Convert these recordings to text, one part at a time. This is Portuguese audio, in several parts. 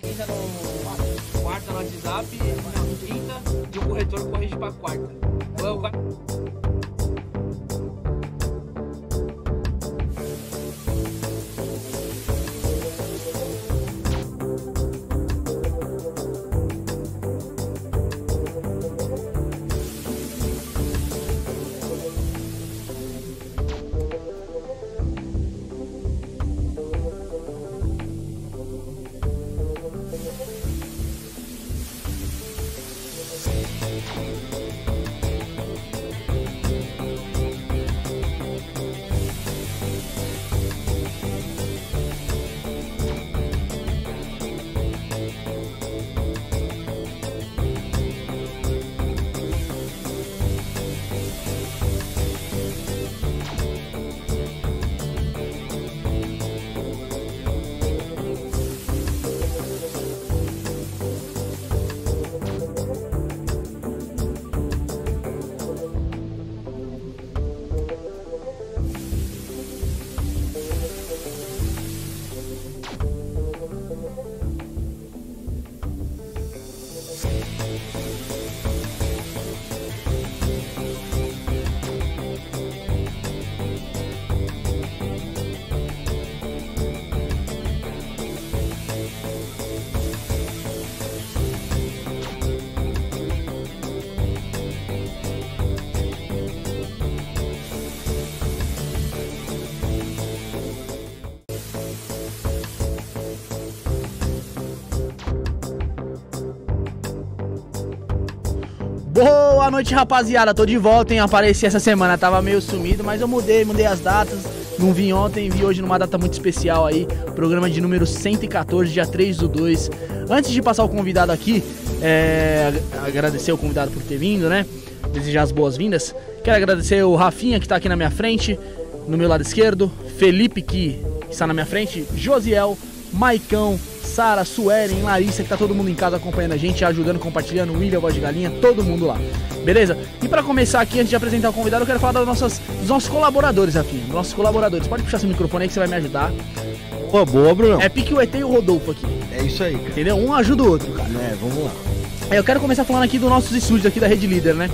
quinta no. quarta no WhatsApp, na quinta, e o corretor corrige pra quarta. Boa noite, rapaziada. Tô de volta, hein? Apareci essa semana, tava meio sumido, mas eu mudei, mudei as datas. Não vim ontem, vi hoje numa data muito especial aí. Programa de número 114, dia 3 do 2. Antes de passar o convidado aqui, é, agradecer o convidado por ter vindo, né? Desejar as boas-vindas. Quero agradecer o Rafinha, que tá aqui na minha frente, no meu lado esquerdo. Felipe, que está na minha frente. Josiel, Maicão, Sara, Suelen, Larissa, que tá todo mundo em casa acompanhando a gente, ajudando, compartilhando, William, Voz de Galinha, todo mundo lá. Beleza? E pra começar aqui, antes de apresentar o convidado, eu quero falar das nossas, dos nossos colaboradores. Dos nossos colaboradores. Pode puxar seu microfone aí que você vai me ajudar. Pô, boa, Bruno. É pique o ET e o Rodolfo aqui. É isso aí, cara. Entendeu? Um ajuda o outro, cara. É, vamos lá. Aí Eu quero começar falando aqui dos nossos estúdios aqui da Rede Líder, né?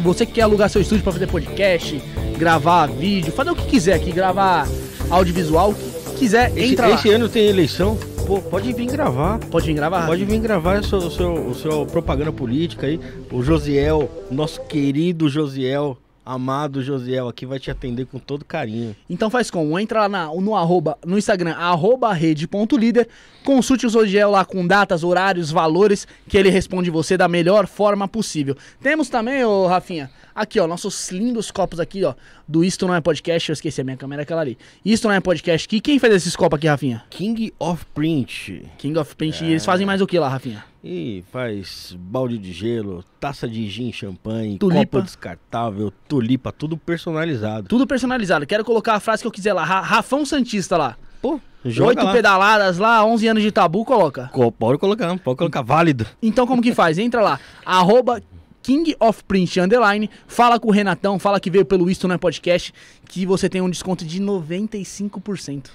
Você que quer alugar seu estúdio pra fazer podcast, gravar vídeo, fazer o que quiser aqui, gravar audiovisual, o que quiser, Esse, entra lá. esse ano tem eleição. Pô, pode vir gravar. Pode vir gravar? Pode vir gravar o seu, o seu, o seu propaganda política aí. O Josiel, nosso querido Josiel, amado Josiel, aqui vai te atender com todo carinho. Então faz como? Entra lá na- no, arroba, no Instagram, arroba rede.líder, consulte o Zodiel lá com datas, horários, valores, que ele responde você da melhor forma possível. Temos também, ô Rafinha, aqui ó, nossos lindos copos aqui ó, do Isto Não É Podcast, eu esqueci a minha câmera, é aquela ali. Isto Não É Podcast aqui, quem fez esses copos aqui, Rafinha? King of Print. King of Paint, e eles fazem mais o que lá, Rafinha? E faz balde de gelo, taça de gin, champanhe, Tulipa. copo descartável, tulipa, tudo personalizado. Tudo personalizado, quero colocar a frase que eu quiser lá, Ra- Rafão Santista lá. Pô, joga Oito pedaladas lá, 11 anos de tabu, coloca. Co- Pode colocar, pode colocar válido. Então como que faz? Entra lá, arroba King of Print Underline, fala com o Renatão, fala que veio pelo Isto Não é Podcast, que você tem um desconto de 95%.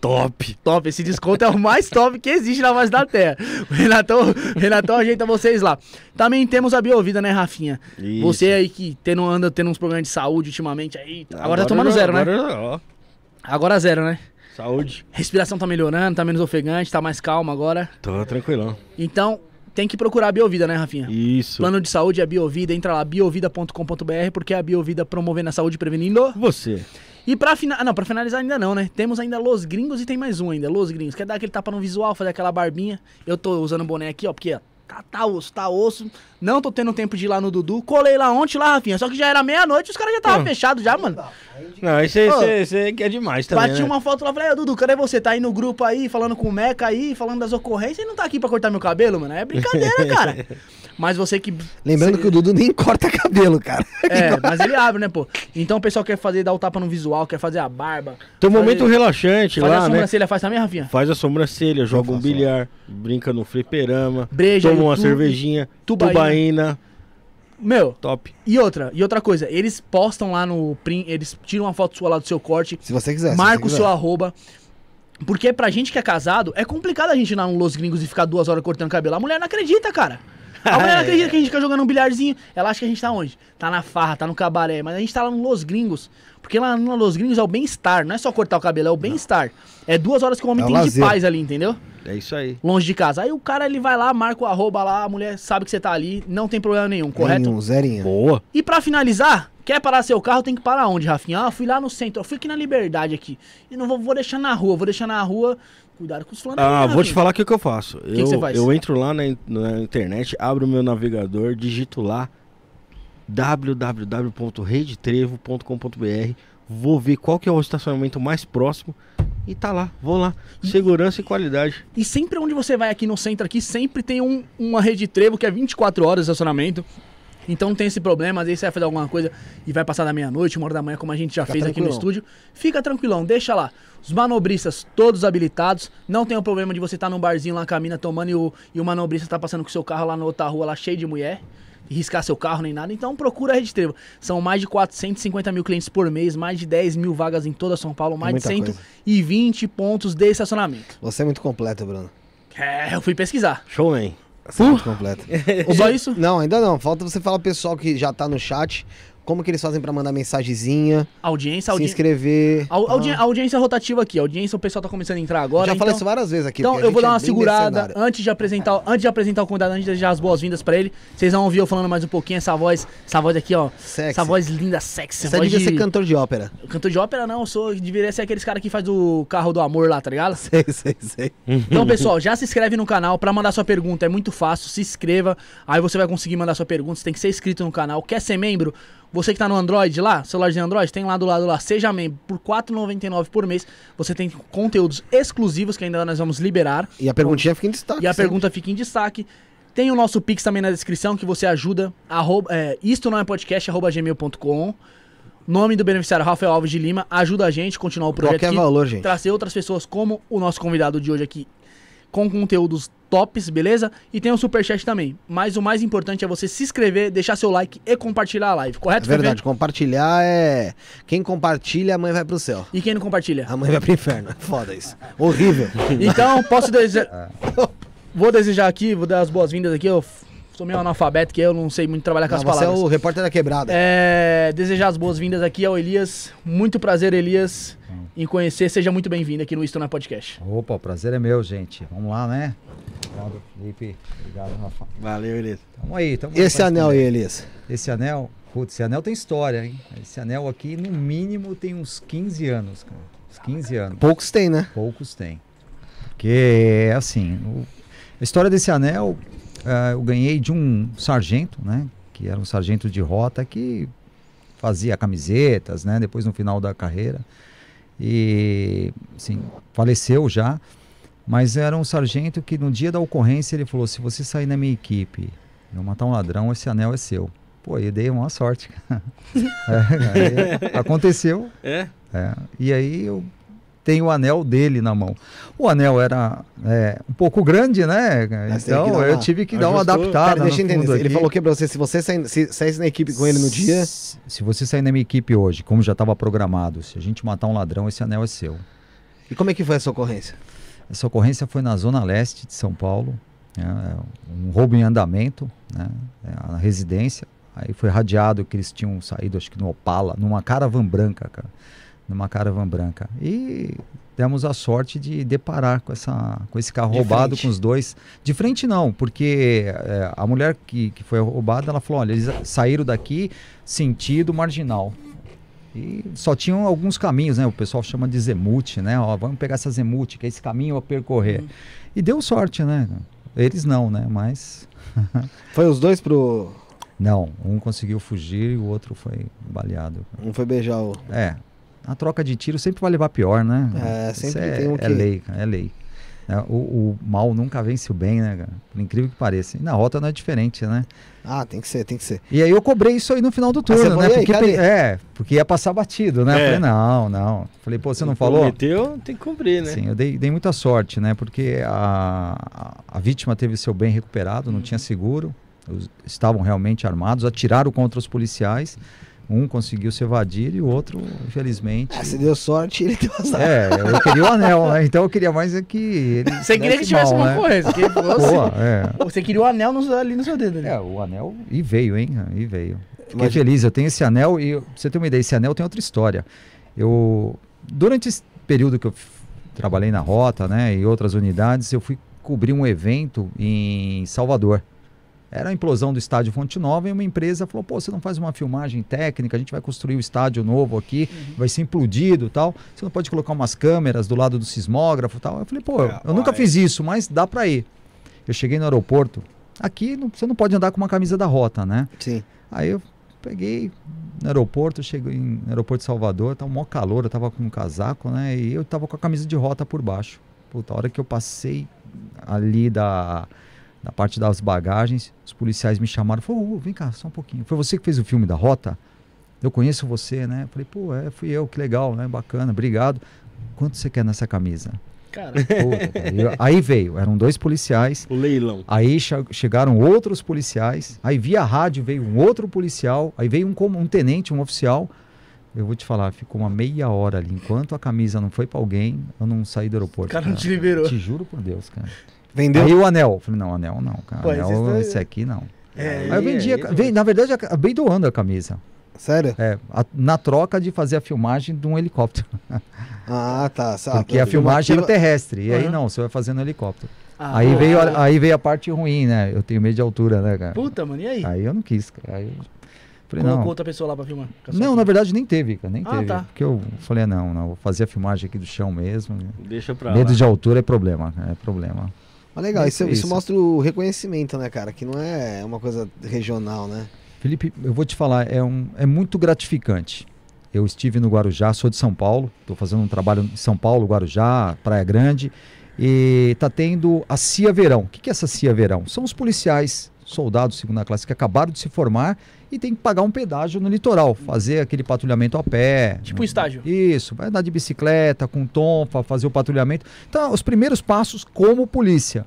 Top. Top, esse desconto é o mais top que existe na face da terra. O Renatão, Renatão ajeita vocês lá. Também temos a Biovida, né, Rafinha? Isso. Você aí que tendo, anda tendo uns problemas de saúde ultimamente aí. Agora, tá tomando já- zero, né? agora, ó, Agora zero, né? saúde. Respiração tá melhorando, tá menos ofegante, tá mais calma agora. Tô tranquilão. Então, tem que procurar a Biovida, né, Rafinha? Isso. Plano de saúde é Biovida, entra lá, biovida.com.br, porque é a Biovida promovendo a saúde prevenindo. Você. E pra finalizar, não, pra finalizar ainda não, né? Temos ainda Los Gringos e tem mais um ainda, Los Gringos. Quer dar aquele tapa no visual, fazer aquela barbinha. Eu tô usando o boné aqui, ó, porque ó, tá, tá osso, tá osso. Não tô tendo tempo de ir lá no Dudu. Colei lá ontem, lá, Rafinha, só que já era meia-noite e os caras já estavam fechados já, mano. Não, esse aí que é demais também. Bati né? uma foto lá, falei, Dudu, cadê você? Tá aí no grupo aí, falando com o Meca aí, falando das ocorrências e não tá aqui pra cortar meu cabelo, mano? É brincadeira, cara. Mas você que... Lembrando Cê- que o Dudu nem corta cabelo, cara. É, mas ele abre, né, pô? Então o pessoal quer fazer, dar o tapa no visual, quer fazer a barba. Tem um fazer- momento relaxante Fazer a lá, né? sobrancelha, faz também, Rafinha? Faz a sobrancelha, joga um bilhar, brinca no fliperama, Breja, toma uma YouTube, cervejinha, tubaína. tubaína. Meu, Top. e outra, e outra coisa, eles postam lá no print, eles tiram uma foto sua lá do seu corte, Se você quiser. se marca o seu arroba. Porque pra gente que é casado, é complicado a gente ir lá no Los Gringos e ficar duas horas cortando cabelo. A mulher não acredita, cara. A mulher não acredita que a gente fica jogando um bilharzinho. Ela acha que a gente tá onde? Tá na farra, tá no cabaré. Mas a gente tá lá no Los Gringos. Porque lá no Los Gringos é o bem-estar. Não é só cortar o cabelo, é o bem-estar. É duas horas que o homem É tem de lazer. paz ali, entendeu? É isso aí. Longe de casa. Aí o cara ele vai lá, marca o arroba lá, a mulher sabe que você tá ali, não tem problema nenhum, correto? Nenhum, zerinho. Boa. E pra finalizar, quer parar seu carro, tem que parar onde, Rafinha? Ah, fui lá no centro, eu fui aqui na Liberdade aqui. E não vou, vou deixar na rua, vou deixar na rua. Cuidado com os flanelinhas. Ah, vou te falar o que, que eu faço. que eu, você faz? eu entro lá na, na internet, abro o meu navegador, digito lá www.redetrevo.com.br, vou ver qual que é o estacionamento mais próximo e tá lá, vou lá. Segurança e qualidade. E sempre onde você vai aqui no centro aqui, sempre tem um- uma rede de trevo que é 24 horas de estacionamento. Então não tem esse problema, às vezes você vai fazer alguma coisa e vai passar da meia-noite, uma hora da manhã, como a gente já Fica fez aqui no tranquilão. estúdio. Fica tranquilão, deixa lá. Os manobristas todos habilitados. Não tem o problema de você estar num barzinho lá com a mina tomando e o, e o manobrista tá passando com o seu carro lá na outra rua, lá cheio de mulher. E riscar seu carro nem nada. Então procura a Rede Trevo. São mais de 450 mil clientes por mês, mais de 10 mil vagas em toda São Paulo, mais de muita coisa. 120 pontos de estacionamento. Você é muito completo, Bruno. É, eu fui pesquisar. Showman. Você é muito completo. Só isso? Não, ainda não. Falta você falar pro pessoal que já tá no chat. Como que eles fazem pra mandar mensagenzinha, Audiência, se audiência. inscrever. A, audi- Ah, audiência rotativa aqui, a audiência o pessoal tá começando a entrar agora. já então, falei isso várias vezes aqui. Então eu vou dar é uma bem segurada mercenário. antes de apresentar, antes de apresentar o convidado, antes de desejar as boas-vindas pra ele. Vocês vão ouvir eu falando mais um pouquinho essa voz, essa voz aqui, ó. Sexy. Essa voz linda, sexy. Você voz devia de... ser cantor de ópera. Cantor de ópera não, eu sou deveria ser aqueles caras que faz o carro do amor lá, tá ligado? Sei, sei, sei. Então, pessoal, já se inscreve no canal pra mandar sua pergunta, é muito fácil, se inscreva, aí você vai conseguir mandar sua pergunta, você tem que ser inscrito no canal. Quer ser membro? Você que tá no Android lá, celular de Android, tem lá do lado lá, seja membro, por R$ 4,99 por mês, você tem conteúdos exclusivos que ainda nós vamos liberar. E a perguntinha fica em destaque. E a sempre. pergunta fica em destaque. Tem o nosso Pix também na descrição que você ajuda. Arroba, é, isto não é podcast, arroba gmail.com. Nome do beneficiário Rafael Alves de Lima. Ajuda a gente a continuar o projeto Qualquer aqui. valor, gente. Trazer outras pessoas como o nosso convidado de hoje aqui. Com conteúdos tops, beleza? E tem o superchat também. Mas o mais importante é você se inscrever, deixar seu like e compartilhar a live, É correto, Fefe? verdade, compartilhar é. Quem compartilha, a mãe vai pro céu. E quem não compartilha? A mãe vai pro inferno. Foda isso. Horrível. Então, posso desejar. Vou desejar aqui, vou dar as boas-vindas aqui. Eu sou meio analfabeto, que eu não sei muito trabalhar com Não, as você é palavras. o repórter da quebrada. É, desejar as boas-vindas aqui ao Elias. Muito prazer, Elias, em conhecer. Seja muito bem-vindo aqui no Isto Não é Podcast. Opa, o prazer é meu, gente. Vamos lá, né? Obrigado, Felipe. Obrigado, Rafa. Valeu, beleza. Tamo aí, tamo aí Esse anel aí. Elias. Esse anel, putz, esse anel tem história, hein? Esse anel aqui, no mínimo, tem uns 15 anos, cara. Uns 15 anos. Poucos tem, né? Poucos tem. Porque, assim, o- a história desse anel, ah, eu ganhei de um sargento, né? Que era um sargento de rota que fazia camisetas, né? Depois no final da carreira. E, assim, faleceu já. Mas era um sargento que no dia da ocorrência ele falou: se você sair na minha equipe eu matar um ladrão, esse anel é seu. Pô, eu dei uma sorte. É, aconteceu. É? É, e aí eu tenho o anel dele na mão. O anel era é, um pouco grande, né? Mas tem Então dar eu uma- tive que dar uma ajustou. adaptada. Pera, deixa eu entender. Ele aqui. falou que pra você, se você sair, se saísse na equipe com ele no dia. Se, se você sair na minha equipe hoje, como já estava programado, se a gente matar um ladrão, esse anel é seu. E como é que foi essa ocorrência? Essa ocorrência foi na zona leste de São Paulo, né, um roubo em andamento, né, é, na residência. Aí foi radiado que eles tinham saído, acho que no Opala, numa caravan branca, cara, numa caravan branca. E demos a sorte de deparar com, essa, com esse carro De roubado, frente. com os dois. De frente não, porque é, a mulher que, que foi roubada, ela falou, olha, eles saíram daqui sentido marginal. E só tinham alguns caminhos, né? O pessoal chama de zemute, né? Ó, vamos pegar essa zemute, que é esse caminho a percorrer. E deu sorte, né? Eles não, né? Mas Foi os dois pro. não, um conseguiu fugir e o outro foi baleado. Um foi beijar o. É, a troca de tiro sempre vai levar pior, né? É, Isso sempre é, tem um é que- lei, cara, é lei. É, o, o mal nunca vence o bem, né, cara? Por incrível que pareça. E na rota não é diferente, né? Ah, tem que ser, tem que ser. E aí eu cobrei isso aí no final do você turno, né? "E aí, Porque, cadê?" é, porque ia passar batido, né? É. falei, não, não. Falei, pô, você não falou? Prometeu, tem que cumprir, né? Sim, eu dei, dei muita sorte, né? Porque a, a, a vítima teve seu bem recuperado, não tinha seguro, os- estavam realmente armados, atiraram contra os policiais, Um conseguiu se evadir e o outro, infelizmente. Ah, você deu sorte ele deu azar. É, eu queria o anel, né? Então eu queria mais é que ele. Você queria que tivesse mal, uma né? concorrência. Que fosse... Pô, é. Você queria o anel no- ali no seu dedo. né? É, o anel. E veio, hein? E veio. Fiquei Imagina. feliz, eu tenho esse anel e, pra você ter uma ideia, esse anel tem outra história. Eu. Durante esse período que eu trabalhei na rota, né, e outras unidades, eu fui cobrir um evento em Salvador. Era a implosão do estádio Fonte Nova e uma empresa falou: pô, você não faz uma filmagem técnica, a gente vai construir o estádio novo aqui, vai ser implodido e tal. Você não pode colocar umas câmeras do lado do sismógrafo e tal. Eu falei: pô, eu- eu nunca fiz isso, mas dá pra ir. Eu cheguei no aeroporto. Aqui não- você não pode andar com uma camisa da rota, né? Sim. Aí eu peguei no aeroporto, cheguei em- no aeroporto de Salvador, tava um maior calor, eu tava com um casaco, né? E eu tava com a camisa de rota por baixo. Puta, a hora que eu passei ali da, da parte das bagagens, os policiais me chamaram, falaram, "Ô, vem cá, só um pouquinho. Foi você que fez o filme da rota? Eu conheço você, né? Eu falei, pô, é, fui eu, que legal, né? Bacana, obrigado. Quanto você quer nessa camisa? Cara, eu- aí veio, eram dois policiais, O leilão. Aí che- chegaram outros policiais, aí via rádio veio um outro policial, aí veio um, um tenente, um oficial. Eu vou te falar, ficou uma meia hora ali. Enquanto a camisa não foi pra alguém, eu não saí do o aeroporto. cara não cara. te liberou. Te juro por Deus, cara. Vendeu? Aí o anel. Eu falei, não, anel não, cara. Pô, esse anel, tá- esse aqui não. É, Aí eu vendi, ca- vendi- na verdade, acabei doando a camisa. Sério? É, a- na troca de fazer a filmagem de um helicóptero. Ah, tá. Sabe, Porque a filmagem era terrestre. E aí não, você vai fazer no helicóptero. Ah, aí, pô, veio, a- aí veio a parte ruim, né? Eu tenho medo de altura, né, cara? Puta, mano, e aí? Aí eu não quis, cara. Aí eu falei, Colocou não. outra pessoa lá pra filmar? Não, na verdade nem teve, cara, nem Ah, teve. tá. Porque eu falei, não, não, vou fazer a filmagem aqui do chão mesmo. Deixa pra Medo lá. de altura é problema, é problema. Mas legal, É isso, isso. isso mostra o reconhecimento, né, cara? Que não é uma coisa regional, né? Felipe, eu vou te falar, é, um, é muito gratificante. Eu estive no Guarujá, sou de São Paulo, estou fazendo um trabalho em São Paulo, Guarujá, Praia Grande, e tá tendo a CIA Verão. O que é essa CIA Verão? São os policiais, soldados segunda classe, que acabaram de se formar e tem que pagar um pedágio no litoral, fazer aquele patrulhamento a pé. Tipo um estágio. Isso, vai andar de bicicleta, com tonfa, fazer o patrulhamento. Então, os primeiros passos como polícia.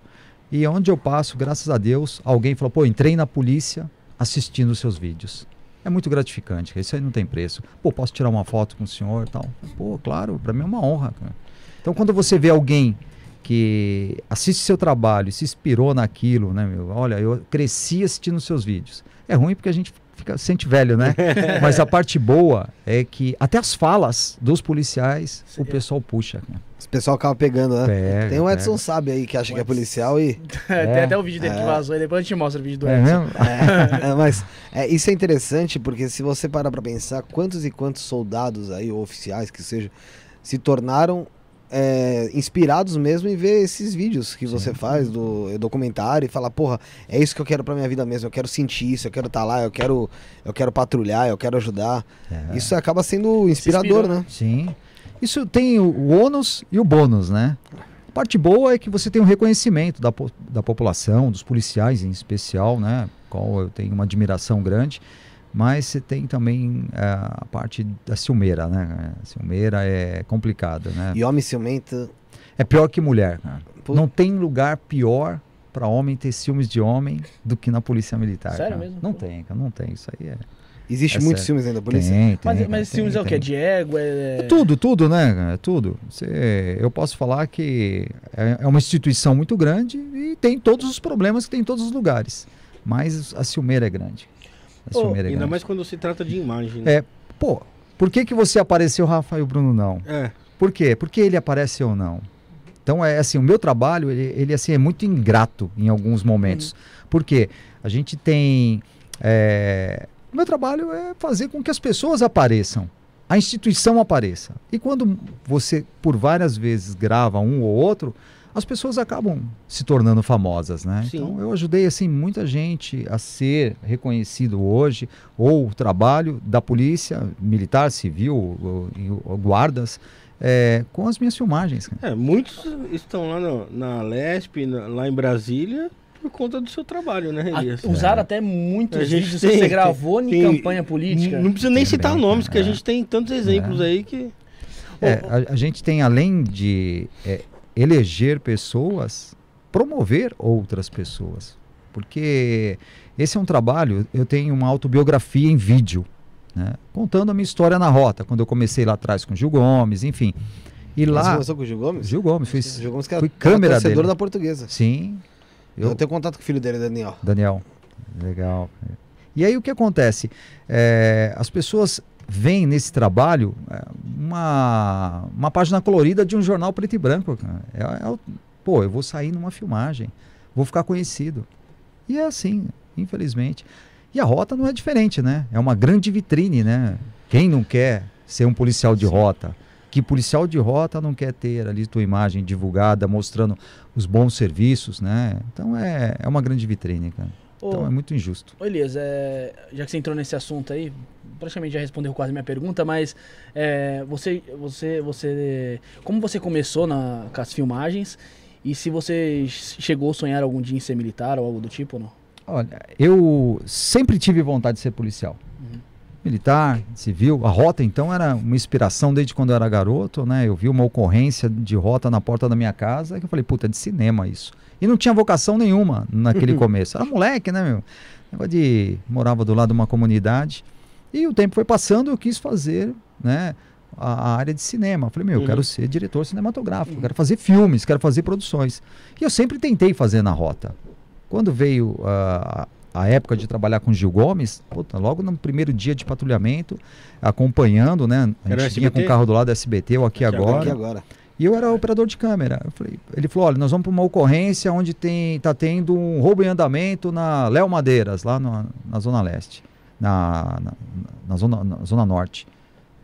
E onde eu passo, graças a Deus, alguém falou, pô, entrei na polícia assistindo os seus vídeos. É muito gratificante, isso aí não tem preço. Pô, posso tirar uma foto com o senhor e tal? Pô, claro, para mim é uma honra. cara. Então, quando você vê alguém que assiste seu trabalho se inspirou naquilo, né, meu? Olha, eu cresci assistindo os seus vídeos. É ruim porque a gente fica sente velho, né? Mas a parte boa é que até as falas dos policiais o pessoal puxa. cara. Esse pessoal acaba pegando, né? Pega, Tem o pega. Edson Sabe aí que acha que é policial e. Tem até o vídeo dele É. que vazou, e depois a gente mostra o vídeo do É Edson. mesmo? É, é, mas é, isso é interessante porque se você parar pra pensar quantos e quantos soldados aí, ou oficiais que seja, se tornaram é, inspirados mesmo em ver esses vídeos que você faz do é, documentário e falar, porra, é isso que eu quero pra minha vida mesmo, eu quero sentir isso, eu quero estar lá, eu quero, eu quero patrulhar, eu quero ajudar. É. Isso acaba sendo inspirador, inspirou. né? Sim. Isso tem o, o ônus e o bônus, né? A parte boa é que você tem um reconhecimento da, po- da população, dos policiais em especial, né? Qual eu tenho uma admiração grande. Mas você tem também é, a parte da ciumeira, né? A ciumeira é complicada, né? E homem ciumento. É pior que mulher, cara. Pô. Não tem lugar pior para homem ter ciúmes de homem do que na polícia militar. Sério cara. mesmo? Não Pô. tem, cara, não tem. Isso aí é. Existe É muitos filmes ainda da polícia. Tem, tem, Mas, cara, mas tem, ciúmes é o tem. quê? De ego? É... É tudo, tudo, né? cara? É tudo. Você, eu posso falar que é, é uma instituição muito grande e tem todos os problemas que tem em todos os lugares. Mas a ciumeira é grande. A Ô, ciumeira é Ainda mais quando se trata de imagem. né? É, pô, por que, que você apareceu, Rafa, e o Bruno não? É. Por quê? Porque ele aparece ou não. Então é assim, o meu trabalho ele, ele assim é muito ingrato em alguns momentos. Por quê? A gente tem é, o meu trabalho é fazer com que as pessoas apareçam, a instituição apareça. E quando você por várias vezes grava um ou outro, as pessoas acabam se tornando famosas, né? Sim. Então eu ajudei assim muita gente a ser reconhecido hoje, ou o trabalho da polícia militar, civil, ou- ou- ou guardas, é, com as minhas filmagens. É, muitos estão lá no- na Lesp, na- lá em Brasília, por conta do seu trabalho, né, Elias? usaram até muitos A gente vídeos tem- que você gravou em tem- campanha política. Não precisa nem Também, citar nomes, que a é. gente tem tantos exemplos aí que. É, a, a gente tem, além de é, eleger pessoas, promover outras pessoas. Porque esse é um trabalho, eu tenho uma autobiografia em vídeo. né? Contando a minha história na rota, quando eu comecei lá atrás com o Gil Gomes, enfim. E Você lá. começou com o Gil Gomes? Gil Gomes, fui, Gil Gomes que fui era câmera torcedor dele. da portuguesa. Sim. Eu, Eu, tenho contato com o filho dele, Daniel. Daniel. Legal. E aí o que acontece? É, as pessoas veem nesse trabalho é, uma, uma página colorida de um jornal preto e branco. É, é pô, eu vou sair numa filmagem, vou ficar conhecido. E é assim, infelizmente. E a rota não é diferente, né? É uma grande vitrine, né? Quem não quer ser um policial de rota? Que policial de rota não quer ter ali tua imagem divulgada, mostrando os bons serviços, né? Então é, é uma grande vitrine, cara. Então Ô, é muito injusto. Ô Elias, é, já que você entrou nesse assunto aí, praticamente já respondeu quase a minha pergunta, mas é, você, você, você, como você começou na, com as filmagens e se você chegou a sonhar algum dia em ser militar ou algo do tipo ou não? Olha, eu sempre tive vontade de ser policial. Uhum. Militar, civil. A rota, então, era uma inspiração desde quando eu era garoto, né? Eu vi uma ocorrência de rota na porta da minha casa que eu falei, puta, é de cinema isso. E não tinha vocação nenhuma naquele começo. Era moleque, né, meu? Negócio de... Morava do lado de uma comunidade. E o tempo foi passando, eu quis fazer, né? A, a área de cinema. Eu falei, meu, eu Uhum. quero ser diretor cinematográfico, quero fazer filmes, quero fazer produções. E eu sempre tentei fazer na rota. Quando veio ah, a época de trabalhar com Gil Gomes, puta, logo no primeiro dia de patrulhamento, acompanhando, né? A Era gente vinha com o carro do lado da SBT, ou aqui, Aqui agora. Aqui agora. E eu era operador de câmera. Eu falei, ele falou: olha, nós vamos para uma ocorrência onde tem, tá tendo um roubo em andamento na Léo Madeiras, lá no- na Zona Leste, na, na, na zona, na zona Norte.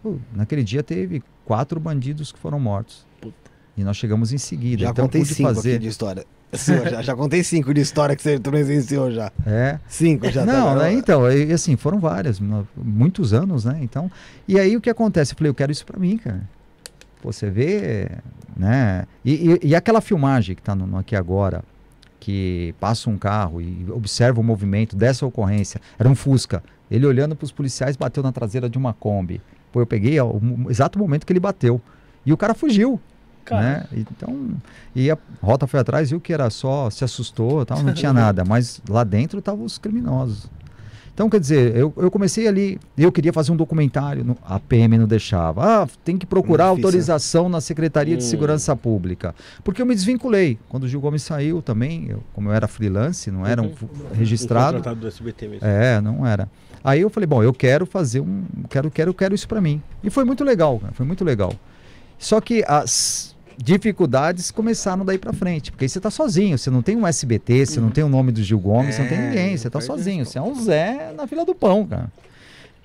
Pô, naquele dia teve quatro bandidos que foram mortos. Puta. E nós chegamos em seguida. Já então contei cinco fazer. aqui de história. Sua, já, já contei cinco de história que você presenciou já. É. Cinco já. tá não, agora- né, então, e, assim, foram várias, muitos anos, né? Então, e aí o que acontece? Eu falei, eu quero isso pra mim, cara. Você vê, né? E, e- e aquela filmagem que tá no, no aqui agora, que passa um carro e observa o movimento dessa ocorrência, era um Fusca. Ele olhando para os policiais bateu na traseira de uma Kombi. Pô, eu peguei ó, o exato momento que ele bateu. E o cara fugiu. Cara, Né? Então, e a rota foi atrás, viu que era só, se assustou, tal, não tinha nada, mas lá dentro estavam os criminosos. Então, quer dizer, eu, eu comecei ali, eu queria fazer um documentário, no- a PM não deixava. Ah, tem que procurar Difícil, autorização na Secretaria de Hum. Segurança Pública. Porque eu me desvinculei. Quando o Gil Gomes saiu também, eu- como eu era freelance, não era um Uhum. Um registrado. contratado do SBT mesmo. É, não era. Aí eu falei, bom, eu quero fazer um, quero, quero, quero isso pra mim. E foi muito legal, cara, foi muito legal. Só que as dificuldades começaram daí pra frente, porque aí você tá sozinho, você não tem um SBT, você não tem o nome do Gil Gomes, você não tem É, ninguém, você tá sozinho, você é um Zé na fila do pão, cara.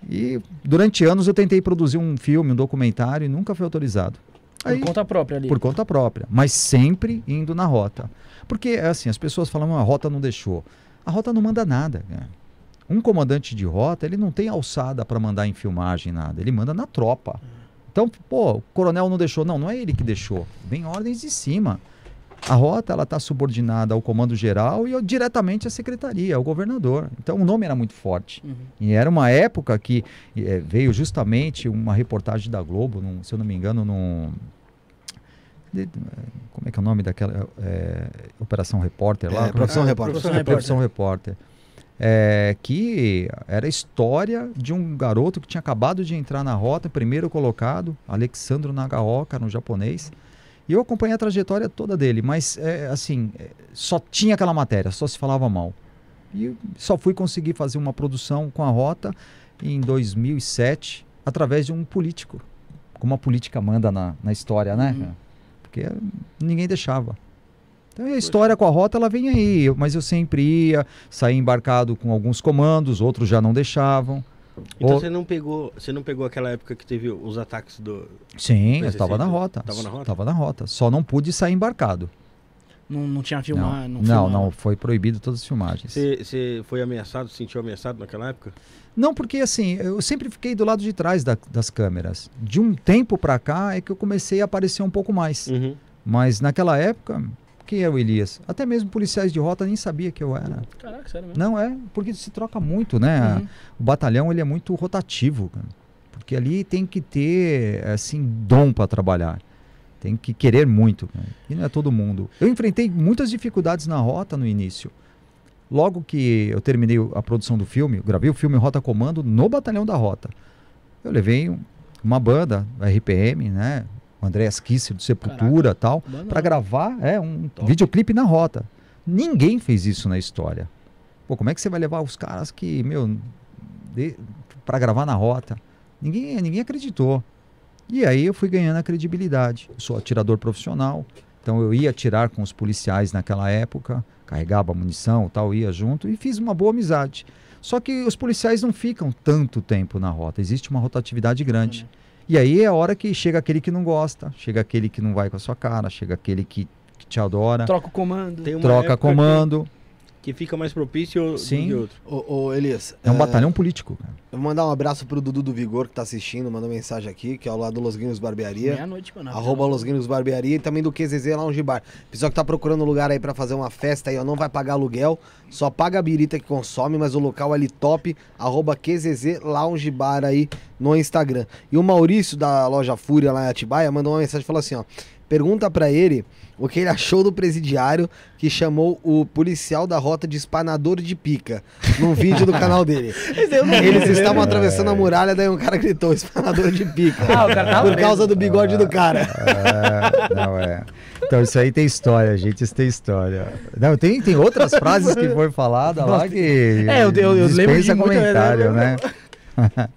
E durante anos eu tentei produzir um filme, um documentário e nunca foi autorizado. por Aí, conta própria ali. por conta própria, mas sempre indo na rota. Porque, é assim, as pessoas falam, "Ah, a rota não deixou. A rota não manda nada, cara. Um comandante de rota, ele não tem alçada para mandar em filmagem nada, ele manda na tropa. Então, pô, o coronel não deixou. Não, não é ele que deixou. Vem ordens de cima. A rota, ela está subordinada ao comando geral e diretamente à secretaria, ao governador. Então, o nome era muito forte. Uhum. E era uma época que eh, veio justamente uma reportagem da Globo, num- se eu não me engano, num. de- como é que é o nome daquela. eh, Operação Repórter lá? É, Profissão Ah, Repórter. Profissão É, Repórter. Profissão Repórter. É, que era a história de um garoto que tinha acabado de entrar na rota, primeiro colocado, Alexandro Nagaoka, no japonês. E eu acompanhei a trajetória toda dele, mas é, assim, é, só tinha aquela matéria, só se falava mal. E só fui conseguir fazer uma produção com a rota em 2007, através de um político. Como a política manda na, na história, né? Uhum. Porque ninguém deixava. Então e a história com a rota ela vem aí, eu- mas eu sempre ia, saía embarcado com alguns comandos, outros já não deixavam. Então você não pegou, você não pegou aquela época que teve os ataques do. Sim, eu Mas estava na rota. tava na rota? Estava na rota. Só não pude sair embarcado. Não, não tinha filmar, não, não, não, não, foi proibido todas as filmagens. Você, você foi ameaçado, se sentiu ameaçado naquela época? Não, porque assim, eu sempre fiquei do lado de trás da- das câmeras. De um tempo pra cá é que eu comecei a aparecer um pouco mais. Uhum. Mas naquela época, quem é o Elias? Até mesmo policiais de rota nem sabia que eu era. Caraca, sério mesmo. Não é, porque se troca muito, né? Uhum. O batalhão ele é muito rotativo, cara. porque ali tem que ter assim dom para trabalhar. Tem que querer muito, cara. e não é todo mundo. Eu enfrentei muitas dificuldades na rota no início. Logo que eu terminei a produção do filme, gravei o filme Rota Comando no batalhão da Rota. eu levei um- uma banda, RPM, né? O Andréas Kisser do Sepultura tal, Banda para gravar é, um Top. videoclipe na rota. Ninguém fez isso na história. Pô, como é que você vai levar os caras que, meu, para gravar na rota? Ninguém, ninguém acreditou. E aí eu fui ganhando a credibilidade. Eu sou atirador profissional, então eu ia atirar com os policiais naquela época, carregava munição, tal, ia junto e fiz uma boa amizade. Só que os policiais não ficam tanto tempo na rota, existe uma rotatividade grande. E aí é a hora que chega aquele que não gosta, chega aquele que não vai com a sua cara, chega aquele que, que te adora, Troca o comando. Tem uma troca comando. Que, que fica mais propício Sim. do que outro. Ô, ô, Elias. É um batalhão político, cara. Eu vou mandar um abraço pro Dudu do Vigor que tá assistindo, mandou mensagem aqui, que é ao lado do Los Gringos Barbearia. Meia-noite, mano. Arroba Los Barbearia e também do QZZ Lounge Bar. Pessoal que tá procurando lugar aí pra fazer uma festa aí, ó, não vai pagar aluguel, só paga a birita que consome, mas o local ali top, arroba QZZ Lounge Bar aí no Instagram. E o Maurício da loja Fúria lá em Atibaia mandou uma mensagem e falou assim, ó, pergunta pra ele o que ele achou do presidiário que chamou o policial da rota de espanador de pica num vídeo do canal dele. Eles estavam atravessando a muralha, daí um cara gritou, espanador de pica. Ah, tava por causa do bigode do cara. É, não é. Então isso aí tem história, gente. Isso tem história. Não, tem, tem outras frases que foi falada lá que. É, eu- eu- eu lembro de comentário, eu né?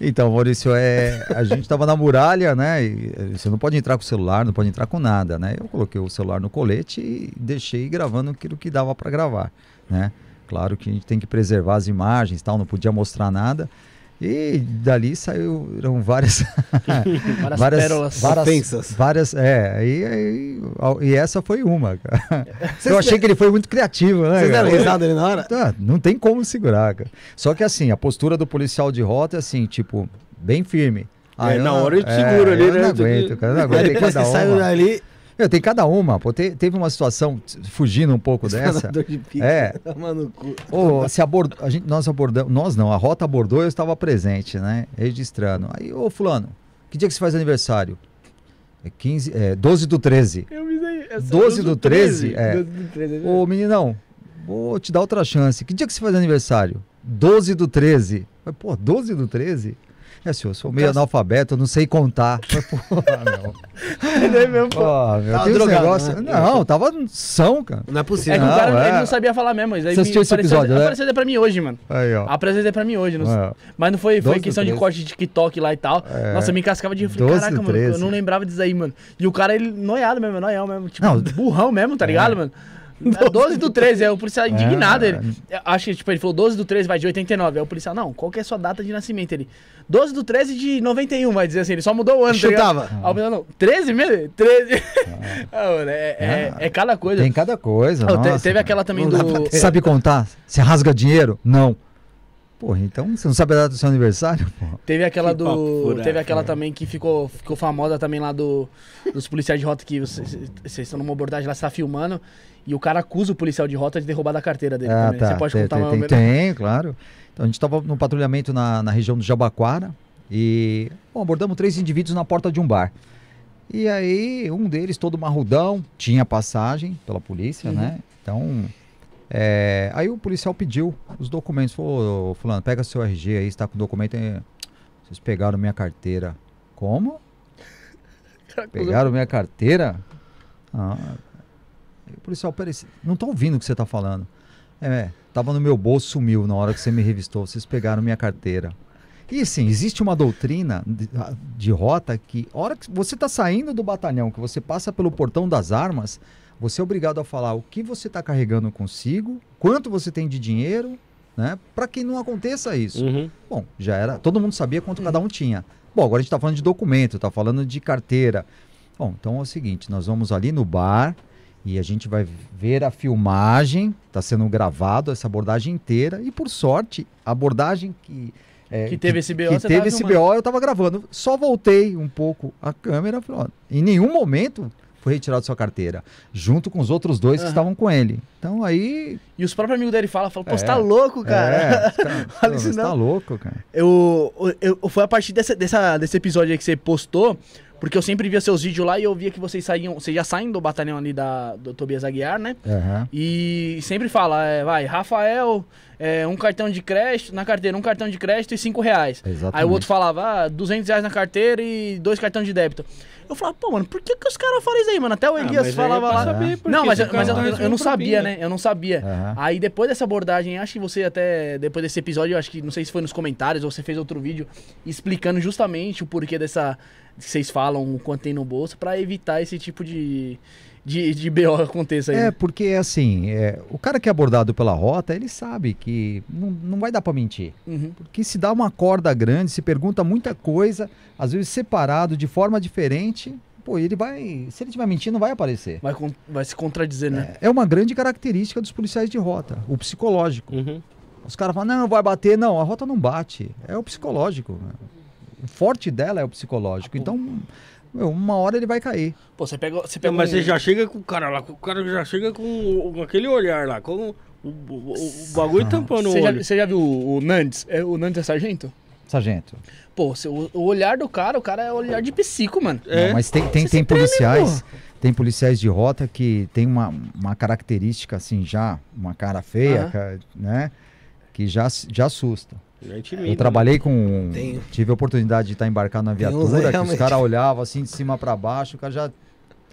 então, Maurício, é, a gente tava na muralha, né? Eh, você não pode entrar com o celular, não pode entrar com nada, né? Eu coloquei o celular no colete e deixei gravando aquilo que dava para gravar, né? Claro que a gente tem que preservar as imagens, tal, não podia mostrar nada. E dali saíram várias Várias, pérolas. várias, Ofensas. várias, é, e, e, e essa foi uma, Eu achei que ele foi muito criativo, né? Vocês deram risada ali na hora? Tá, não tem como segurar, cara. Só que assim, a postura do policial de rota é assim, tipo, bem firme. É, eu na hora eu te seguro ali, eu né? Não aguento, cara, eu não Aí aguento. Depois que saiu dali, Meu, tem cada uma, pô. Te- teve uma situação, fugindo um pouco dessa. de pica. É. Mano, no cu. Ô, se abord... a gente, nós abordamos, nós não, a rota abordou, eu estava presente, né? Registrando. Aí, ô fulano, que dia que você faz aniversário? É 15, é 12 do 13. Eu isso aí. Essa 12 do 13, é. 12 do 13, é. Ô meninão, vou te dar outra chance. Que dia que você faz aniversário? 12 do 13. Falei, Pô, 12 do 13? É, senhor, eu sou meio analfabeto, eu não sei contar. Falei, Porra, meu. Ele é mesmo, pô. Meu, Tava drogado, negócios- né? Não, tava são, cara. Não é É possível. que o Não, cara é. ele não sabia falar mesmo. Mas aí Você assistiu me esse apareceu- episódio, né? Apareceu até pra mim hoje, mano. Aí, ó. Apareceu até pra mim hoje. Não... É. Mas não foi, foi 12 do questão de 13. corte de TikTok lá e tal. É. Nossa, me encascava de. 12 Caraca, mano, eu 13. não lembrava disso aí, mano. E o cara, ele noiado mesmo, noião mesmo. Tipo, Não. burrão mesmo, tá ligado, mano? É 12 do 13, é o policial indignado. Ele, Eu acho que, tipo, ele falou 12 do 13, vai de 89. Aí o policial, não, qual que é a sua data de nascimento? Ele, 12 do 13 de 91, vai dizer assim, ele só mudou o ano. tá? Chutava. Aí o policial, não, 13 mesmo? 13. Ah, é, é, é cada coisa. Tem cada coisa. Oh, nossa, teve cara. aquela também do. Sabe contar? Você rasga dinheiro? Não. Porra, então você não sabe a data do seu aniversário? Porra. Teve aquela Que do. furado, Teve aquela né? também que ficou, ficou famosa também lá do. Dos policiais de rota que vocês vocês estão numa abordagem lá, você tá filmando. E o cara acusa o policial de rota de derrubar da carteira dele Ah, também. tá. Você pode tem, contar tem, tem, tem, claro. Então a gente estava no patrulhamento na, na região do Jabaquara e bom, abordamos três indivíduos na porta de um bar. E aí, um deles, todo marrudão, tinha passagem pela polícia, Uhum. né? Então, é, aí o policial pediu os documentos. Falou, "Ô, fulano, pega seu RG aí, está com o documento. aí. Vocês pegaram minha carteira. Como? Pegaram minha carteira? Ah. Policial, peraí, não tô ouvindo o que você tá falando. É, tava no meu bolso, sumiu na hora que você me revistou. Vocês pegaram minha carteira. E assim, existe uma doutrina de, de rota que, hora que você tá saindo do batalhão, que você passa pelo portão das armas, você é obrigado a falar o que você tá carregando consigo, quanto você tem de dinheiro, né? Para que não aconteça isso. Uhum. Bom, já era. Todo mundo sabia quanto cada um tinha. Bom, agora a gente está falando de documento, está falando de carteira. Bom, então é o seguinte: nós vamos ali no bar e a gente vai ver a filmagem, está sendo gravado essa abordagem inteira e por sorte a abordagem que é, Que teve esse BO, que você teve tava esse filmando. BO, eu estava gravando. Só voltei um pouco a câmera, falei, ó, em nenhum momento foi retirado sua carteira, junto com os outros dois que Aham. estavam com ele. Então aí, E os próprios amigos dele falam, falam, pô, você É. tá louco, cara. é, os caras, Fala "Pô, isso você não." tá louco, cara. Eu, eu, foi a partir dessa, dessa, desse episódio aí que você postou, Porque eu sempre via seus vídeos lá e eu via que vocês saíam. Vocês já saem do batalhão ali da, do Tobias Aguiar, né? Aham. E sempre fala, é, vai, Rafael, é, um cartão de crédito, na carteira, um cartão de crédito e cinco reais. Exatamente. Aí o outro falava, ah, 200 reais na carteira e dois cartões de débito. Eu falava, pô, mano, por que, que os caras falam isso aí, mano? Até o Ah, Elias é falava lá. saber, Não, mas, cara mas eu, tá eu- eu não sabia, né? Eu não sabia. Aham. Aí depois dessa abordagem, acho que você até, depois desse episódio, eu acho que, não sei se foi nos comentários ou você fez outro vídeo explicando justamente o porquê dessa. que vocês falam o quanto tem no bolso, pra evitar esse tipo de. De, de BO aconteça aí. É, porque assim, é, o cara que é abordado pela rota, ele sabe que não, não vai dar pra mentir. Uhum. Porque se dá uma corda grande, se pergunta muita coisa, às vezes separado, de forma diferente, pô, ele vai. Se ele estiver mentindo, não vai aparecer. Vai, con- vai se contradizer, né? É uma grande característica dos policiais de rota, o psicológico. Uhum. Os caras falam, não, vai bater. Não, a rota não bate. É o psicológico. né? O forte dela é o psicológico. Então, meu, uma hora ele vai cair. Pô, você pega. Você Não, pega mas um- você já chega com o cara lá, o cara já chega com, o- com aquele olhar lá, com o, o- o- o bagulho tampando o Você já, olho. você já viu o, o Nantes? É, o Nantes é sargento? Sargento. Pô, o, o olhar do cara, o cara é olhar de psico, mano. É. Não, mas tem, tem, tem se treme, policiais. Tem policiais de rota que tem uma, uma característica assim, já, uma cara feia, Aham. ca- né? Que já, já assusta. Intimida, Eu trabalhei com. Tem. Tive a oportunidade de estar embarcado na viatura, que os caras olhavam assim de cima pra baixo, o cara já.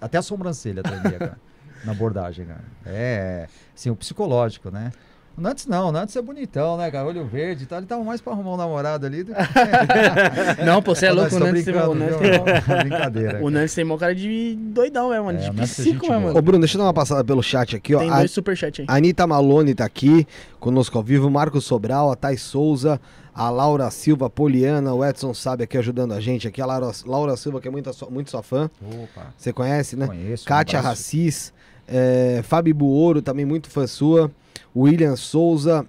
Até a sobrancelha tremia, cara. na abordagem, cara. É, assim, o psicológico, né? O Nantes não, o Nantes é bonitão, né, cara? Olho verde e tal. Ele tava mais pra arrumar um namorado ali do que. Não, pô, você é Não, louco, o Nantes tem, o Nantes tem, Brincadeira. o Nantes tem mó cara de doidão, é, mano. É, de é psico, gente é, boa. Ô, mano. Bruno, deixa eu dar uma passada pelo chat aqui, ó. Tem A- dois superchats aí. A Anitta Malone tá aqui conosco ao vivo, Marcos Sobral, a Thais Souza, a Laura Silva, Poliana, o Edson Sabe aqui ajudando a gente aqui, a Laura, Laura Silva, que é muito, sua- muito sua fã, Opa, você conhece, né? conheço. um Kátia abraço. Racis, é, Fábio Buoro, também muito fã sua, William Souza,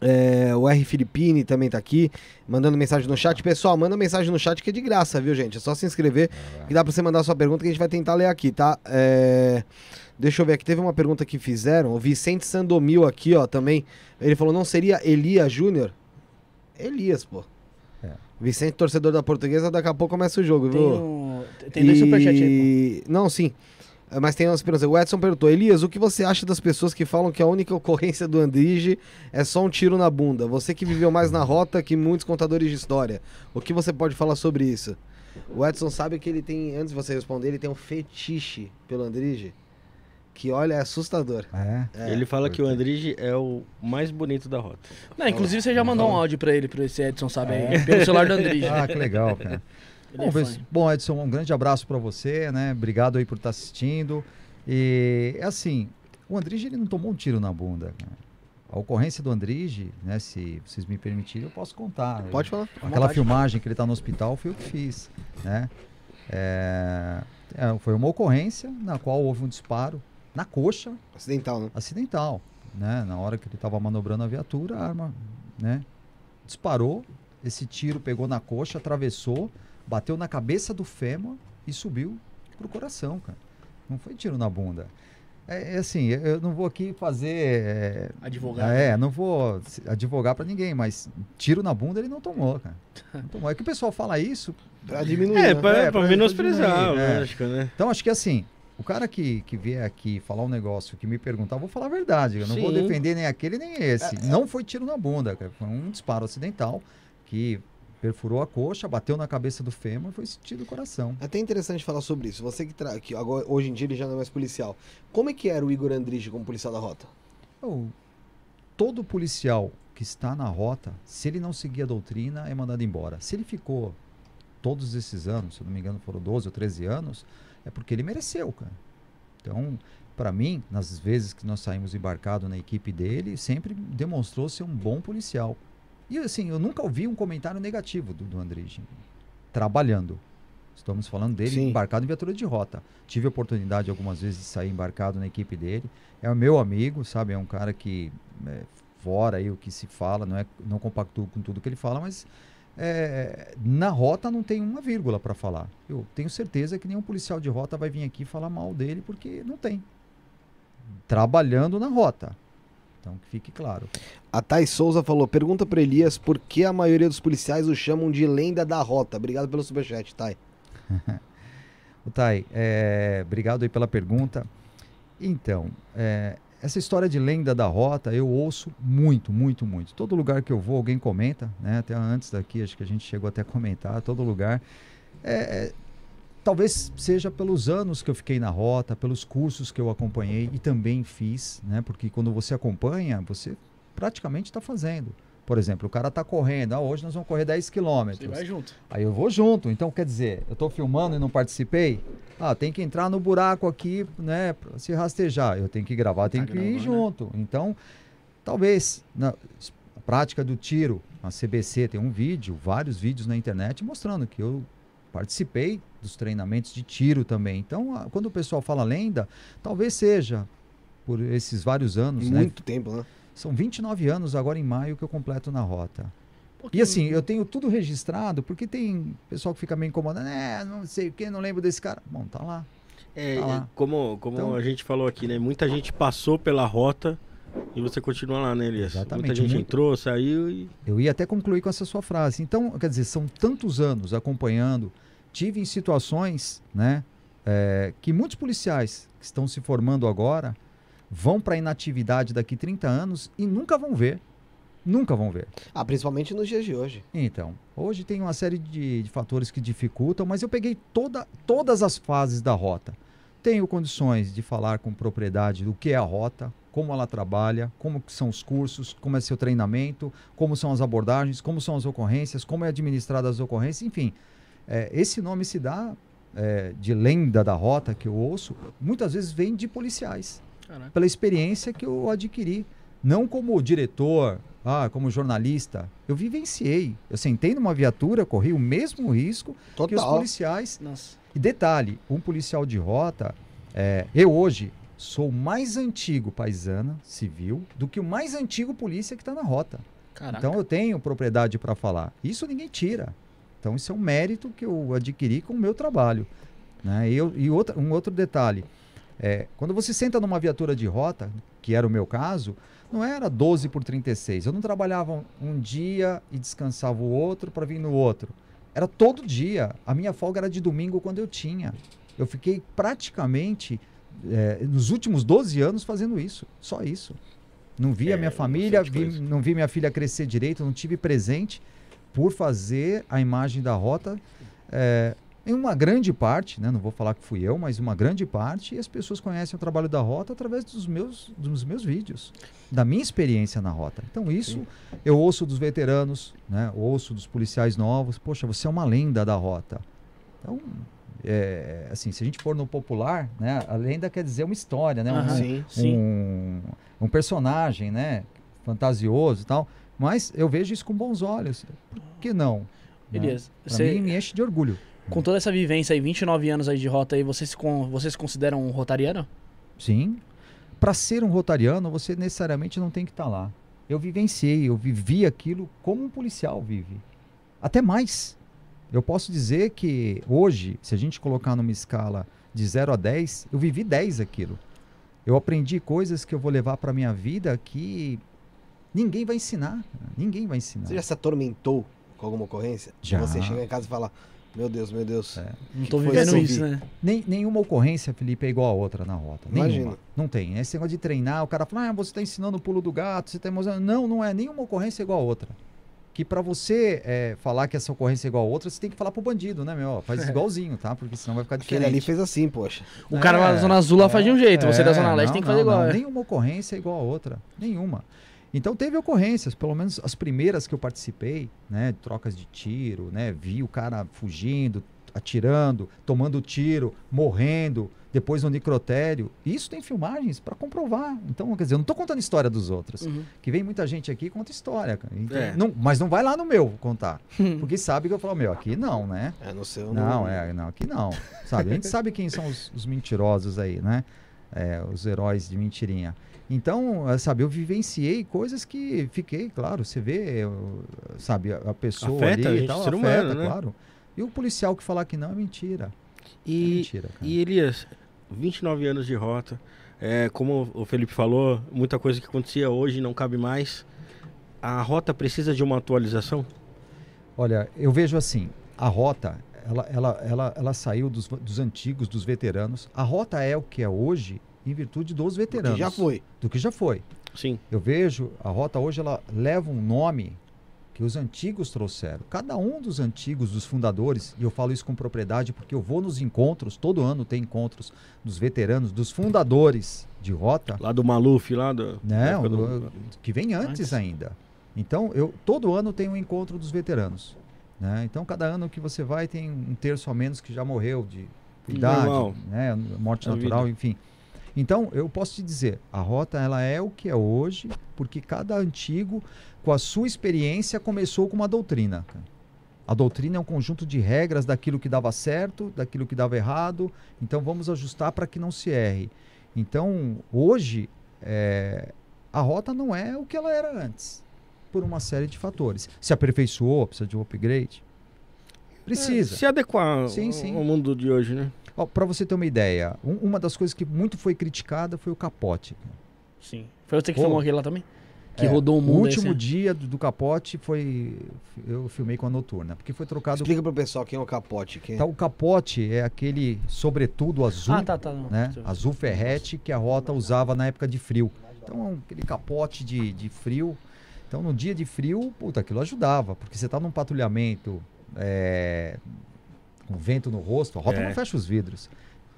é, o R. Filipini também tá aqui, mandando mensagem no chat. Pessoal, manda mensagem no chat que é de graça, viu, gente? É só se inscrever que dá pra você mandar sua pergunta que a gente vai tentar ler aqui, tá? É, Deixa eu ver aqui, teve uma pergunta que fizeram, o Vicente Sandomil aqui, ó, também. Ele falou, não seria Elias Júnior? Elias, pô. É. Vicente, torcedor da portuguesa, daqui a pouco começa o jogo, Tem, viu? um- tem dois superchats aí, E... Não, sim. É, Mas tem umas perguntas. O Edson perguntou: Elias, o que você acha das pessoas que falam que a única ocorrência do Andrige é só um tiro na bunda? Você que viveu mais na rota que muitos contadores de história. O que você pode falar sobre isso? O Edson sabe que ele tem, antes de você responder, ele tem um fetiche pelo Andrige que, olha, é assustador. É. É. Ele fala que o Andrige é o mais bonito da rota. Não, inclusive você já mandou um áudio pra ele, pra esse Edson, sabe? aí, Pelo celular do Andrige. Ah, que legal, cara. Ele é Bom, bom, Edson, um grande abraço pra você, né? Obrigado aí por estar assistindo. E é assim, o Andrige ele não tomou um tiro na bunda. A ocorrência do Andrige, né? Se vocês me permitirem, eu posso contar. Pode falar. Aquela vontade. filmagem que ele tá no hospital foi eu que fiz, né? É, é, foi uma ocorrência na qual houve um disparo na coxa Acidental, né? acidental, né? Na hora que ele estava manobrando a viatura, a arma, né? Disparou, esse tiro pegou na coxa, atravessou, bateu na cabeça do fêmur e subiu pro coração, cara. Não foi tiro na bunda. É, é assim, eu- não vou aqui fazer. É, Advogado. é, não vou advogar pra ninguém, mas tiro na bunda ele não tomou, cara. Não tomou. É que o pessoal fala isso. Pra diminuir. É, né? pra, É, pra pra menosprezar, diminuir, é. lógico, né? Então, acho que assim, o cara que, que vier aqui falar um negócio, que me perguntar, eu vou falar a verdade. Eu não vou Sim. defender nem aquele nem esse. É, Não foi tiro na bunda, cara. Foi um disparo acidental que perfurou a coxa, bateu na cabeça do fêmur e foi sentido do coração. É até interessante falar sobre isso. Você que, tra... que agora, hoje em dia ele já não é mais policial. Como é que era o Igor Andrige como policial da rota? Então, todo policial que está na rota, se ele não seguir a doutrina, é mandado embora. Se ele ficou todos esses anos, se eu não me engano foram 12 ou 13 anos, é porque ele mereceu, cara. Então, para mim, nas vezes que nós saímos embarcado na equipe dele, sempre demonstrou ser um bom policial. E assim, eu nunca ouvi um comentário negativo do, do Andrige, trabalhando. Estamos falando dele Sim. embarcado em viatura de rota. Tive a oportunidade algumas vezes de sair embarcado na equipe dele. É o meu amigo, sabe? É um cara que, é, fora aí o que se fala, não, é, não compactuo com tudo que ele fala, mas é, na rota não tem uma vírgula para falar. Eu tenho certeza que nenhum policial de rota vai vir aqui falar mal dele, porque não tem. Trabalhando na rota. Então, que fique claro. A Thais Souza falou: pergunta pra Elias por que a maioria dos policiais o chamam de lenda da rota. Obrigado pelo superchat, Thay. O Thay, é, obrigado aí pela pergunta. Então, é, essa história de lenda da rota eu ouço muito, muito, muito. Todo lugar que eu vou, alguém comenta, né? Até antes daqui, acho que a gente chegou até a comentar, todo lugar. É, é, talvez seja pelos anos que eu fiquei na rota, pelos cursos que eu acompanhei e também fiz, né? Porque quando você acompanha, você praticamente está fazendo. Por exemplo, o cara está correndo, ah, hoje nós vamos correr 10 Você quilômetros. vai junto. Aí eu vou junto. Então, quer dizer, eu estou filmando e não participei. Ah, tem que entrar no buraco aqui, né, pra se rastejar. Eu tenho que gravar, tenho Tá que ir gravando, junto. Então, talvez na prática do tiro, a CBC tem um vídeo, vários vídeos na internet mostrando que eu participei dos treinamentos de tiro também. Então, a- quando o pessoal fala lenda, talvez seja por esses vários anos, né? Muito tempo, né? São 29 anos agora em maio que eu completo na rota. E assim, eu tenho tudo registrado, porque tem pessoal que fica meio incomodado, é, não sei o que, não lembro desse cara. Bom, tá lá. É, Tá lá. como como Então- a gente falou aqui, né? Muita gente passou pela rota e você continua lá, né, Elias? Exatamente, Muita gente muito. entrou, saiu e. Eu ia até concluir com essa sua frase. Então, quer dizer, são tantos anos acompanhando, tive em situações, né, é, que muitos policiais que estão se formando agora vão para inatividade daqui 30 anos e nunca vão ver. Nunca vão ver. Ah, principalmente nos dias de hoje. Então, hoje tem uma série de, de fatores que dificultam, mas eu peguei toda, todas as fases da rota. Tenho condições de falar com propriedade do que é a rota, como ela trabalha, como são os cursos, como é seu treinamento, como são as abordagens, como são as ocorrências, como é administrada as ocorrências, enfim. É, esse nome se dá é, de lenda da rota que eu ouço, muitas vezes vem de policiais Caraca. pela experiência que eu adquiri. Não como diretor, ah, como jornalista. Eu vivenciei. Eu sentei numa viatura, corri o mesmo risco que os Total. policiais. Nossa. E detalhe, um policial de rota, é, eu hoje sou o mais antigo paisana civil do que o mais antigo polícia que está na rota. Caraca. Então eu tenho propriedade para falar. Isso ninguém tira. Então isso é um mérito que eu adquiri com o meu trabalho. Né? E, eu- e outra- um outro detalhe. é, quando você senta numa viatura de rota, que era o meu caso, não era 12 por 36. Eu não trabalhava um dia e descansava o outro para vir no outro. Era todo dia. A minha folga era de domingo quando eu tinha. Eu fiquei praticamente é, nos últimos 12 anos fazendo isso. Só isso. Não vi a É, minha família, vi- não vi minha filha crescer direito, não tive presente por fazer a imagem da rota. é, em uma grande parte, né, não vou falar que fui eu, mas uma grande parte, e as pessoas conhecem o trabalho da rota através dos meus, dos meus vídeos, da minha experiência na rota. Então, isso eu ouço dos veteranos, né, ouço dos policiais novos. Poxa, você é uma lenda da rota. Então, é, assim, se a gente for no popular, né, a lenda quer dizer uma história, né, um- Aham. Sim. Sim. um, um personagem, né? Fantasioso e tal. Mas eu vejo isso com bons olhos. Por que não? Né? Elias, Pra você- mim, me enche de orgulho. com toda essa vivência aí, 29 anos aí de rota aí, você se, con- você se considera um rotariano? Sim. Para ser um rotariano, você necessariamente não tem que estar lá. Eu vivenciei, eu vivi aquilo como um policial vive. Até mais. Eu posso dizer que hoje, se a gente colocar numa escala de 0 a 10, eu vivi 10 aquilo. Eu aprendi coisas que eu vou levar para minha vida que ninguém vai ensinar. Ninguém vai ensinar. Você já se atormentou com alguma ocorrência? Já. Você chega em casa e fala, meu Deus, meu Deus. É. Não tô foi vivendo isso? isso, né? Nem, nenhuma ocorrência, Felipe, é igual a outra na rota. Nenhuma. Imagina. Não tem. Esse negócio de treinar, o cara fala, ah, você está ensinando o pulo do gato, você está mostrando. Não, não é. Nenhuma ocorrência é igual a outra. Que para você é, falar que essa ocorrência é igual a outra, você tem que falar pro bandido, né, meu? Faz igualzinho, tá? Porque senão vai ficar Aquele diferente. ali fez assim, poxa. O cara lá da Zona Azul lá faz de um jeito, você da Zona Leste não, tem que fazer não, igual. não. é. Nenhuma ocorrência é igual a outra. Nenhuma. Então teve ocorrências, pelo menos as primeiras que eu participei, né? Trocas de tiro, né? Vi o cara fugindo, atirando, tomando tiro, morrendo, depois no necrotério. Isso tem filmagens para comprovar. Então, quer dizer, eu não tô contando história dos outros. Uhum. Que vem muita gente aqui e conta história. cara. Então, É. não- mas não vai lá no meu contar. Porque sabe que eu falo, meu, aqui não, né? É, no seu Não, é, não, aqui não. Sabe? A gente sabe quem são os, os mentirosos aí, né? É, os heróis de mentirinha. Então, eh, sabe, eu vivenciei coisas que fiquei, claro, você vê, eu- sabe, a, a pessoa Afeta a ali e gente, tal, ser afeta, humano, né? claro. E o policial que falar que não é mentira. É E, mentira, cara. e Elias, 29 anos de rota. É, como o Felipe falou, muita coisa que acontecia hoje não cabe mais. A rota precisa de uma atualização? Olha, eu vejo assim, a rota, ela, ela, ela, ela saiu dos, dos antigos, dos veteranos. A rota é o que é hoje em virtude dos veteranos. Que já foi. Do que já foi. Sim. Eu vejo, a rota hoje ela leva um nome que os antigos trouxeram. Cada um dos antigos, dos fundadores, e eu falo isso com propriedade porque eu vou nos encontros, todo ano tem encontros dos veteranos, dos fundadores de rota, Lá do Maluf, lá do. da né, do- que vem antes, Antes. ainda. Então, eu todo ano tem um encontro dos veteranos. Né? Então, cada ano que você vai tem um terço a menos que já morreu de idade, Normal. né, morte Da natural, vida. enfim. Então, eu posso te dizer, a rota ela é o que é hoje, porque cada antigo, com a sua experiência, começou com uma doutrina. A doutrina é um conjunto de regras daquilo que dava certo, daquilo que dava errado. Então, vamos ajustar para que não se erre. Então, hoje, é, a rota não é o que ela era antes, por uma série de fatores. Se aperfeiçoou, precisa de um upgrade? Precisa. É, se adequar Sim, ao- sim. ao mundo de hoje, né? Para você ter uma ideia, um- uma das coisas que muito foi criticada foi o capote. Sim. Foi você que Pô. filmou aquele lá também? Que É, rodou o O mundo. último aí, assim. dia do, do capote foi. Eu filmei com a noturna, porque foi trocado. Explica pro pessoal quem é o capote. Quem... Tá, o capote é aquele sobretudo azul, Ah, tá, tá. não. né? Azul ferrete que a rota usava na época de frio. Então, é aquele capote de, de frio. Então, no dia de frio, puta, aquilo ajudava, porque você tá num patrulhamento é, com vento no rosto, a rota É. não fecha os vidros.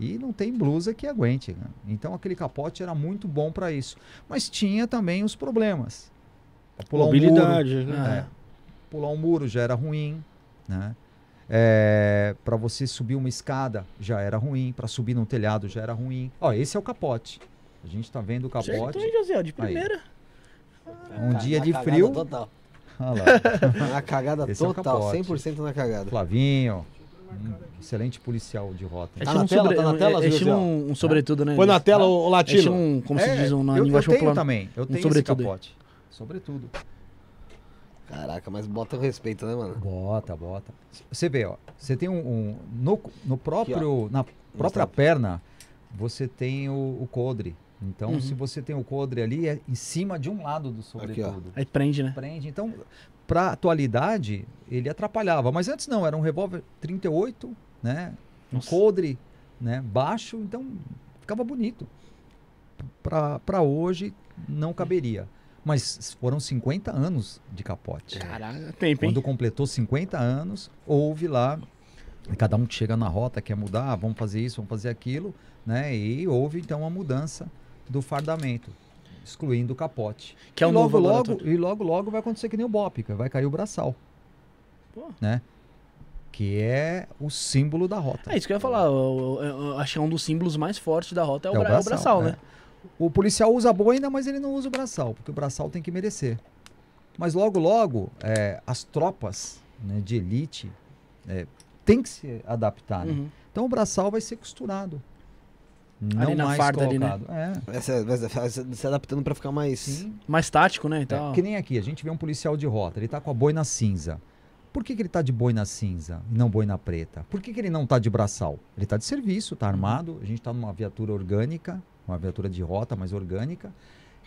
E não tem blusa que aguente. né? Então, aquele capote era muito bom para isso. Mas tinha também os problemas. Pra pular um muro, Mobilidade, né? Ah. é. Pular um muro já era ruim, né? para você subir uma escada já era ruim, para subir num telhado já era ruim. Ó, esse é o capote. A gente tá vendo o capote. hein, José? De primeira. Um dia de frio. Total. Olha lá, Na cagada Esse é total, capote. 100% na cagada. Flavinho, um excelente policial de rota. É Tá estilo na um tela? sobre- Tá na é- tela, é estilo José? um, um sobretudo, né? Põe na tela o É latino. estilo um, como se diz, um, na eu, eu tenho popular. também, eu tenho esse sobretudo aí. capote. Sobretudo. Caraca, mas bota o respeito, né, mano? Bota, bota. Você vê, ó. Você tem um. um- no, no próprio. na própria perna, você tem o, o coldre. Então, Uhum. se você tem o coldre ali, é em cima de um lado do sobretudo. Aí prende, né? Prende. Então, pra atualidade, ele atrapalhava. Mas antes não, era um revólver 38, né? Um Nossa. coldre né? baixo, então ficava bonito. Pra hoje, não caberia. Mas foram 50 anos de capote. Caraca, tempo, hein? Quando completou 50 anos, houve lá, cada um que chega na rota, quer mudar, vamos fazer isso, vamos fazer aquilo, né? E houve então a mudança do fardamento, excluindo o capote. Que é o e novo logo, logo, E logo, logo vai acontecer que nem o Bopica, vai cair o braçal. Pô. Né? Que é o símbolo da rota. É isso que eu ia falar. Eu, eu- eu acho que é um dos símbolos mais fortes da rota é o, bra- é o braçal, né? é. O policial usa a boina, mas ele não usa o braçal, porque o braçal tem que merecer. Mas logo, logo, é, as tropas né, de elite é, tem que se adaptar. né? Uhum. Então o braçal vai ser costurado. Não Ali na mais farda ali, né? colocado. É, Vai se, vai se- adaptando pra ficar mais. sim. Mais tático, né? Então, É, que nem aqui, a gente vê um policial de rota, ele tá com a boina cinza. Por que, que ele tá de boina cinza e não boina preta? Por que, que ele não tá de braçal? Ele tá de serviço, tá armado, a gente tá numa viatura orgânica, uma viatura de rota, mas orgânica.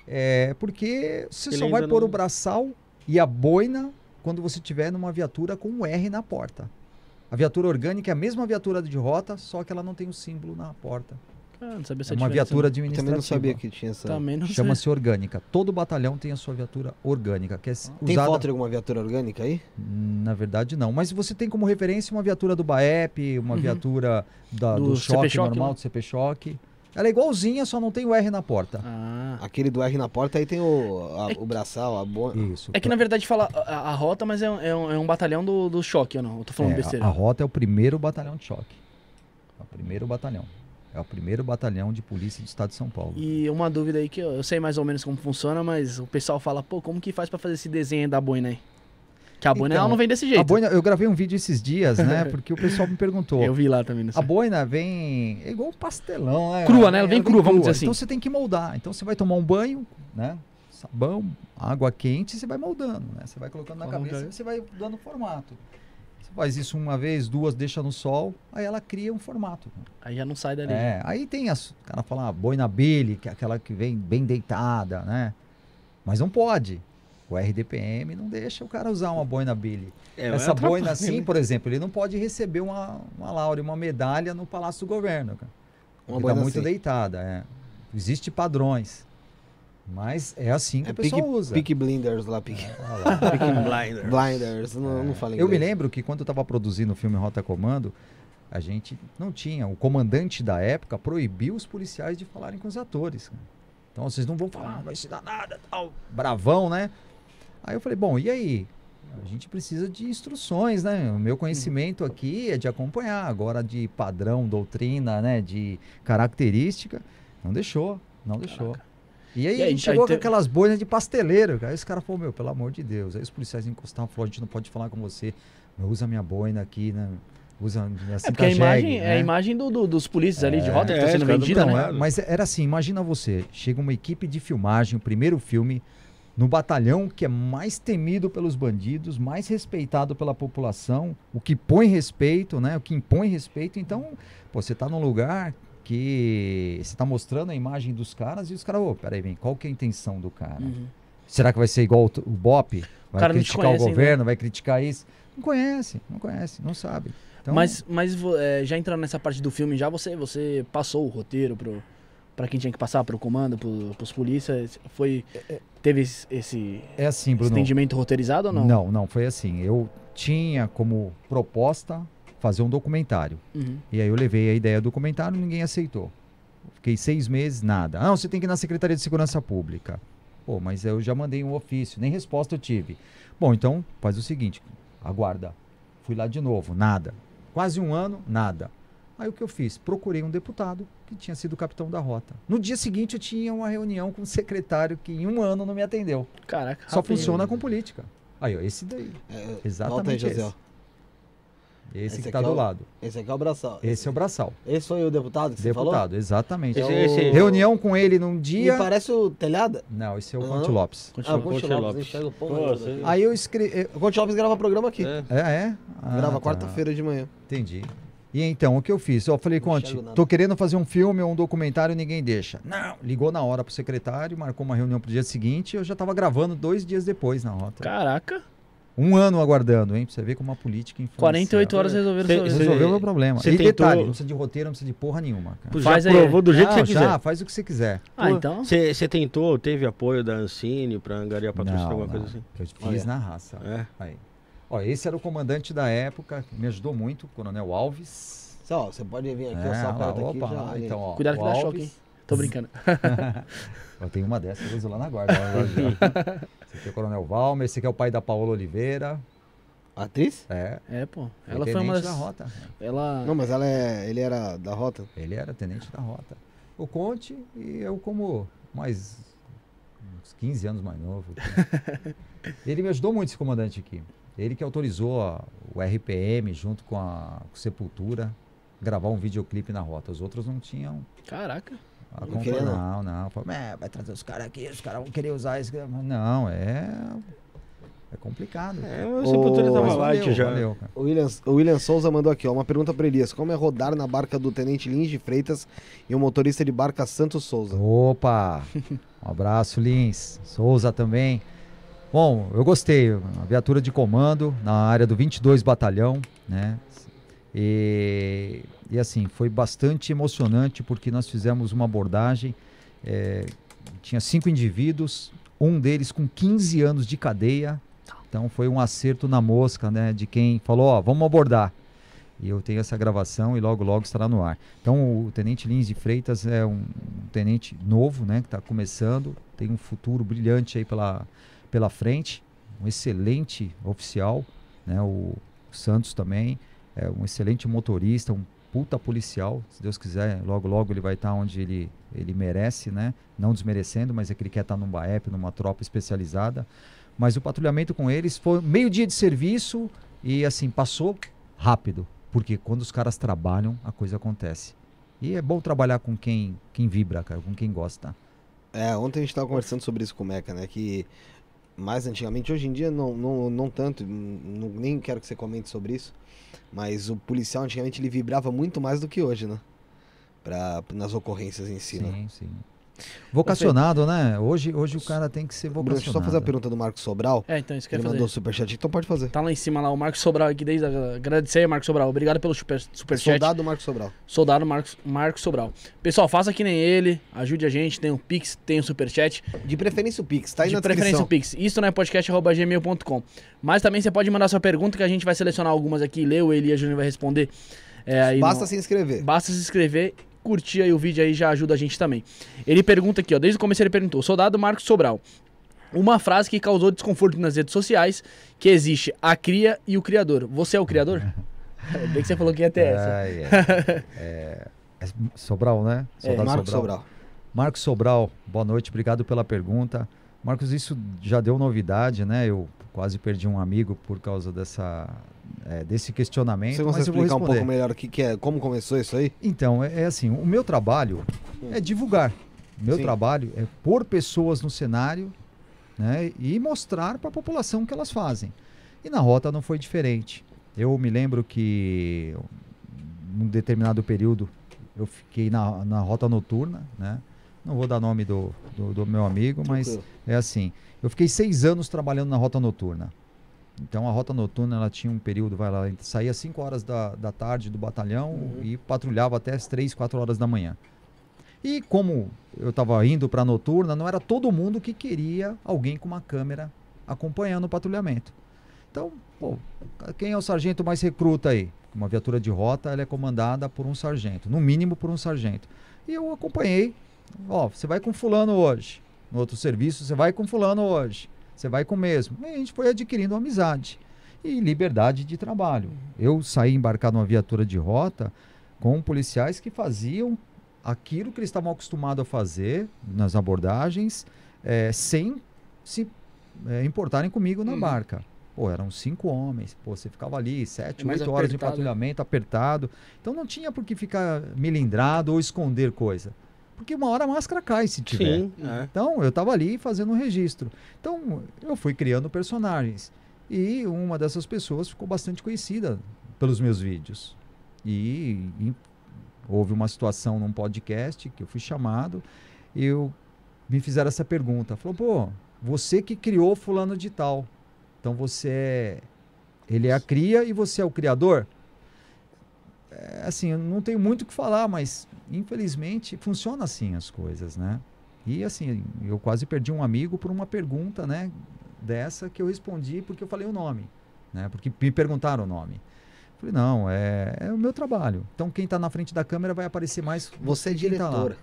É, porque você Ele só vai pôr não- o braçal e a boina quando você tiver numa viatura com um R na porta. A viatura orgânica é a mesma viatura de rota, só que ela não tem o símbolo na porta. Ah, não sabia essa É uma viatura não. administrativa. Também não sabia que tinha essa. Também não. Chama-se orgânica. Todo batalhão tem a sua viatura orgânica, que é Tem usada... foto de alguma viatura orgânica aí? Na verdade, não. Mas você tem como referência uma viatura do BAEP, uma Uhum. viatura da- Do do, CP choque Choque, normal, né? do CP Choque. Ela é igualzinha, só não tem o R na porta. Ah. Aquele do R na porta aí tem o, a- É- o braçal, a boa. Isso. É que na verdade fala a, a rota, mas é, um- é um, é um batalhão do, do choque, ou não? Eu tô falando É, besteira. a, a rota é o primeiro batalhão de choque. É o primeiro batalhão. É o primeiro batalhão de polícia do estado de São Paulo. E uma dúvida aí que eu, eu sei mais ou menos como funciona, mas o pessoal fala, pô, como que faz pra fazer esse desenho da boina aí? Que a boina Então, ela não vem desse jeito. A boina, eu gravei um vídeo esses dias, né? Porque o pessoal me perguntou. Eu vi lá também, não sei. A boina vem é igual um pastelão, né? Crua, né? Ela vem crua, vamos dizer assim. Então você tem que moldar. Então você vai tomar um banho, né? Sabão, água quente, você vai moldando, né? Você vai colocando na Como cabeça é? e você vai dando formato. Faz isso uma vez, duas, deixa no sol, aí ela cria um formato. Aí já não sai dali. É, aí tem as, o cara fala a boina Billy, que é aquela que vem bem deitada, né? Mas não pode. O RDPM não deixa o cara usar uma boina Billy. É, Essa boina assim, por exemplo, ele não pode receber uma, uma laure, uma medalha no Palácio do Governo. Cara. Uma Ele tá boina muito assim. deitada. É. Existe padrões. Mas é assim que É o pessoal Peaky, usa. Peaky Blinders lá. Olha lá. Peaky Blinders. Blinders, não, não fala Eu me lembro que quando eu estava produzindo o filme Rota Comando, a gente não tinha. O comandante da época proibiu os policiais de falarem com os atores. Então vocês não vão falar, não vai se dar nada, tal. Bravão, né? Aí eu falei, bom, e aí? A gente precisa de instruções, né? O meu conhecimento aqui é de acompanhar. Agora de padrão, doutrina, né? De característica, não deixou, não deixou. E aí, E a gente chegou aí com aquelas boinas de pasteleiro. Cara. Aí os caras falaram, meu, pelo amor de Deus. Aí os policiais encostavam, falaram, a gente não pode falar com você. Meu, usa minha boina aqui, né? Usa minha É porque a imagem, jegue, é a né? imagem do, do- dos polícias ali de rota que é, tá sendo caras do vendida, Então, né? é, mas era assim, imagina você, chega uma equipe de filmagem, o primeiro filme, no batalhão que é mais temido pelos bandidos, mais respeitado pela população, o que põe respeito, né? O que impõe respeito. Então, pô, você tá num lugar que você tá mostrando a imagem dos caras e os caras, ô, peraí, vem, qual que é a intenção do cara? Uhum. Será que vai ser igual o, o BOP? Vai te criticar o conhece ainda. governo, vai criticar isso? Não conhece, não conhece, não sabe. Então, Mas, mas é, já entrando nessa parte do filme, já você, você passou o roteiro pro, pra quem tinha que passar, pro comando, pro, pros polícias? Foi, teve esse, esse é assim, Bruno. entendimento roteirizado ou não? Não, não, foi assim. Eu tinha como proposta fazer um documentário. Uhum. E aí eu levei a ideia do documentário e ninguém aceitou. Fiquei seis meses, nada. Ah, não, você tem que ir na Secretaria de Segurança Pública. Pô, mas eu já mandei um ofício, nem resposta eu tive. Bom, então faz o seguinte, aguarda. Fui lá de novo, nada. Quase um ano, nada. Aí o que eu fiz? Procurei um deputado que tinha sido capitão da rota. No dia seguinte eu tinha uma reunião com um secretário que em um ano não me atendeu. Caraca. Só funciona com política. Aí, ó, esse daí. É, Exatamente volta aí, José. Esse. Esse, que aqui tá é do o- lado. Esse aqui é o braçal. Esse é o braçal. Esse foi o deputado que você falou? Deputado, exatamente. Esse- É esse- Reunião com ele num Me dia. parece o telhada. Não, esse é o. Conte Lopes. Ah, Conte Conte Lopes, Lopes. Pô, você-. Aí eu escrevi. O Conte Lopes grava programa aqui. É. É, é? Ah, grava tá. quarta-feira de manhã. Entendi. E então, o que eu fiz? Eu falei, Conte, tô querendo fazer um filme ou um documentário, ninguém deixa. Não. Ligou na hora pro secretário, marcou uma reunião pro dia seguinte, eu já tava gravando dois dias depois na rota. Caraca. Um ano aguardando, hein? Pra você ver como a política influencia. 48 horas resolveram Cê- seu cê- Resolveu o meu problema. Você e tentou- detalhe, não precisa de roteiro, não precisa de porra nenhuma, cara. Pô, Faz já aí. provou do jeito Não, que você quiser. já, faz o que você quiser. Ah, então. Você tentou, teve apoio da Ancine pra angariar patrocínio, Não, alguma coisa não, assim? que eu fiz Olha. na raça. É. Aí. Ó, esse era o comandante da época, me ajudou muito, o Coronel Alves. Só, você pode vir aqui, É, ó, só lá, aperta aqui opa, já. então, ó, Cuidado que o dá Alves- choque, hein? Tô brincando. Eu tenho uma dessas, eu uso lá na guarda. lá. Esse aqui é o Coronel Valmer, esse aqui é o pai da Paola Oliveira. Atriz? É, É, pô. Ela foi tenente uma das. da rota. Ela. Não, mas ela é. Ele era da rota. Ele era tenente da rota. O Conte e eu como mais uns 15 anos mais novo. Ele me ajudou muito esse comandante aqui. Ele que autorizou a- o RPM junto com a com Sepultura gravar um videoclipe na rota. Os outros não tinham Caraca. A Não não, não. Falou, "É, vai trazer os caras aqui, os caras vão querer usar isso. Não, é é complicado. É, o Sepultura tava light já. valeu, cara. O William, o William Souza mandou aqui, ó, uma pergunta pra Elias. Como é rodar na barca do Tenente Lins de Freitas e o motorista de barca Santos Souza? Opa! Um abraço, Lins. Souza também. Bom, eu gostei. Uma viatura de comando na área do 22 Batalhão, né? E, e assim, foi bastante emocionante porque nós fizemos uma abordagem. eh, tinha cinco indivíduos, um deles com 15 anos de cadeia. Então foi um acerto na mosca, né? De quem falou, ó, vamos abordar. E eu tenho essa gravação e logo, logo estará no ar. Então, o Tenente Lins de Freitas é um, um tenente novo, né? Que está começando, tem um futuro brilhante aí pela, pela frente. Um excelente oficial, né? O Santos também é um excelente motorista, um puta policial. Se Deus quiser, logo, logo ele vai estar onde ele, ele merece, né? Não desmerecendo, mas é que ele quer estar num BAEP, numa tropa especializada. Mas o patrulhamento com eles foi meio dia de serviço e assim, passou rápido. Porque quando os caras trabalham, a coisa acontece. E é bom trabalhar com quem, quem vibra, cara, com quem gosta. É, ontem a gente tava conversando sobre isso com o Meca, né? Que mais antigamente, hoje em dia não, não, não tanto, não, nem quero que você comente sobre isso, mas o policial antigamente ele vibrava muito mais do que hoje, né? Pra, nas ocorrências em si, né? Sim, sim. Vocacionado, né? Hoje, hoje o cara tem que ser vocacionado. deixa eu só fazer a pergunta do Marcos Sobral. É, então isso que Ele fazer. mandou superchat, então pode fazer. Tá lá em cima lá, o Marcos Sobral aqui desde a... Agradecer aí, Marcos Sobral. Obrigado pelo super, superchat. Soldado Marcos Sobral. Soldado Marcos, Marcos Sobral. Pessoal, faça que nem ele, ajude a gente, tem o Pix, tem o Superchat. De preferência o Pix, tá aí de na preferência descrição. o Pix. Isso não é podcast.gmail.com. Mas também você pode mandar sua pergunta que a gente vai selecionar algumas aqui, ler o Elias Júnior vai responder. É, aí Basta no- se inscrever. Basta se inscrever, curtir aí o vídeo aí já ajuda a gente também. Ele pergunta aqui, ó, desde o começo ele perguntou, soldado Marcos Sobral. Uma frase que causou desconforto nas redes sociais, que existe a cria e o criador. Você é o criador? Bem que você falou que ia ter essa. Ai, é. É, é Sobral, né? Soldado Marcos Sobral. Marcos Sobral, boa noite, obrigado pela pergunta. Marcos, isso já deu novidade, né? Eu quase perdi um amigo por causa dessa, é, desse questionamento. Você consegue explicar um pouco melhor o que, que é, como começou isso aí? Então, é, é assim, o meu trabalho é divulgar. O meu Sim. trabalho é pôr pessoas no cenário né, e mostrar para a população o que elas fazem. E na rota não foi diferente. Eu me lembro que num determinado período eu fiquei na, na rota noturna, né? Não vou dar nome do, do, do meu amigo, mas Tranquilo. é assim. Eu fiquei seis anos trabalhando na rota noturna. Então a rota noturna ela tinha um período, vai lá, saía às 5 horas da, da tarde do batalhão Uhum. e patrulhava até as 3, 4 horas da manhã. E como eu estava indo para a noturna, não era todo mundo que queria alguém com uma câmera acompanhando o patrulhamento. Então, pô, quem é o sargento mais recruta aí? Uma viatura de rota ela é comandada por um sargento, no mínimo por um sargento. E eu acompanhei. Ó, você vai com fulano hoje. No outro serviço, você vai com fulano hoje. Você vai com o mesmo. E a gente foi adquirindo amizade e liberdade de trabalho. Eu saí embarcado numa viatura de rota com policiais que faziam aquilo que eles estavam acostumados a fazer nas abordagens, eh, sem se eh, importarem comigo na Uhum. barca. Pô, eram cinco homens. Pô, você ficava ali sete, É oito horas de apertado. patrulhamento apertado. Então não tinha por que ficar melindrado ou esconder coisa. Porque uma hora a máscara cai se tiver. Sim, é. Então, eu estava ali fazendo um registro. Então, eu fui criando personagens. E uma dessas pessoas ficou bastante conhecida pelos meus vídeos. E, e houve uma situação num podcast que eu fui chamado. E eu, me fizeram essa pergunta. Falou, pô, você que criou fulano de tal. Então, você é... Ele é a cria e você é o criador? É, assim, eu não tenho muito o que falar, mas infelizmente funciona assim as coisas, né? E assim, eu quase perdi um amigo por uma pergunta, né? Dessa que eu respondi porque eu falei o nome, né? Porque me perguntaram o nome. Falei, não, é, é o meu trabalho. Então quem está na frente da câmera vai aparecer mais. Você é quem tá diretora.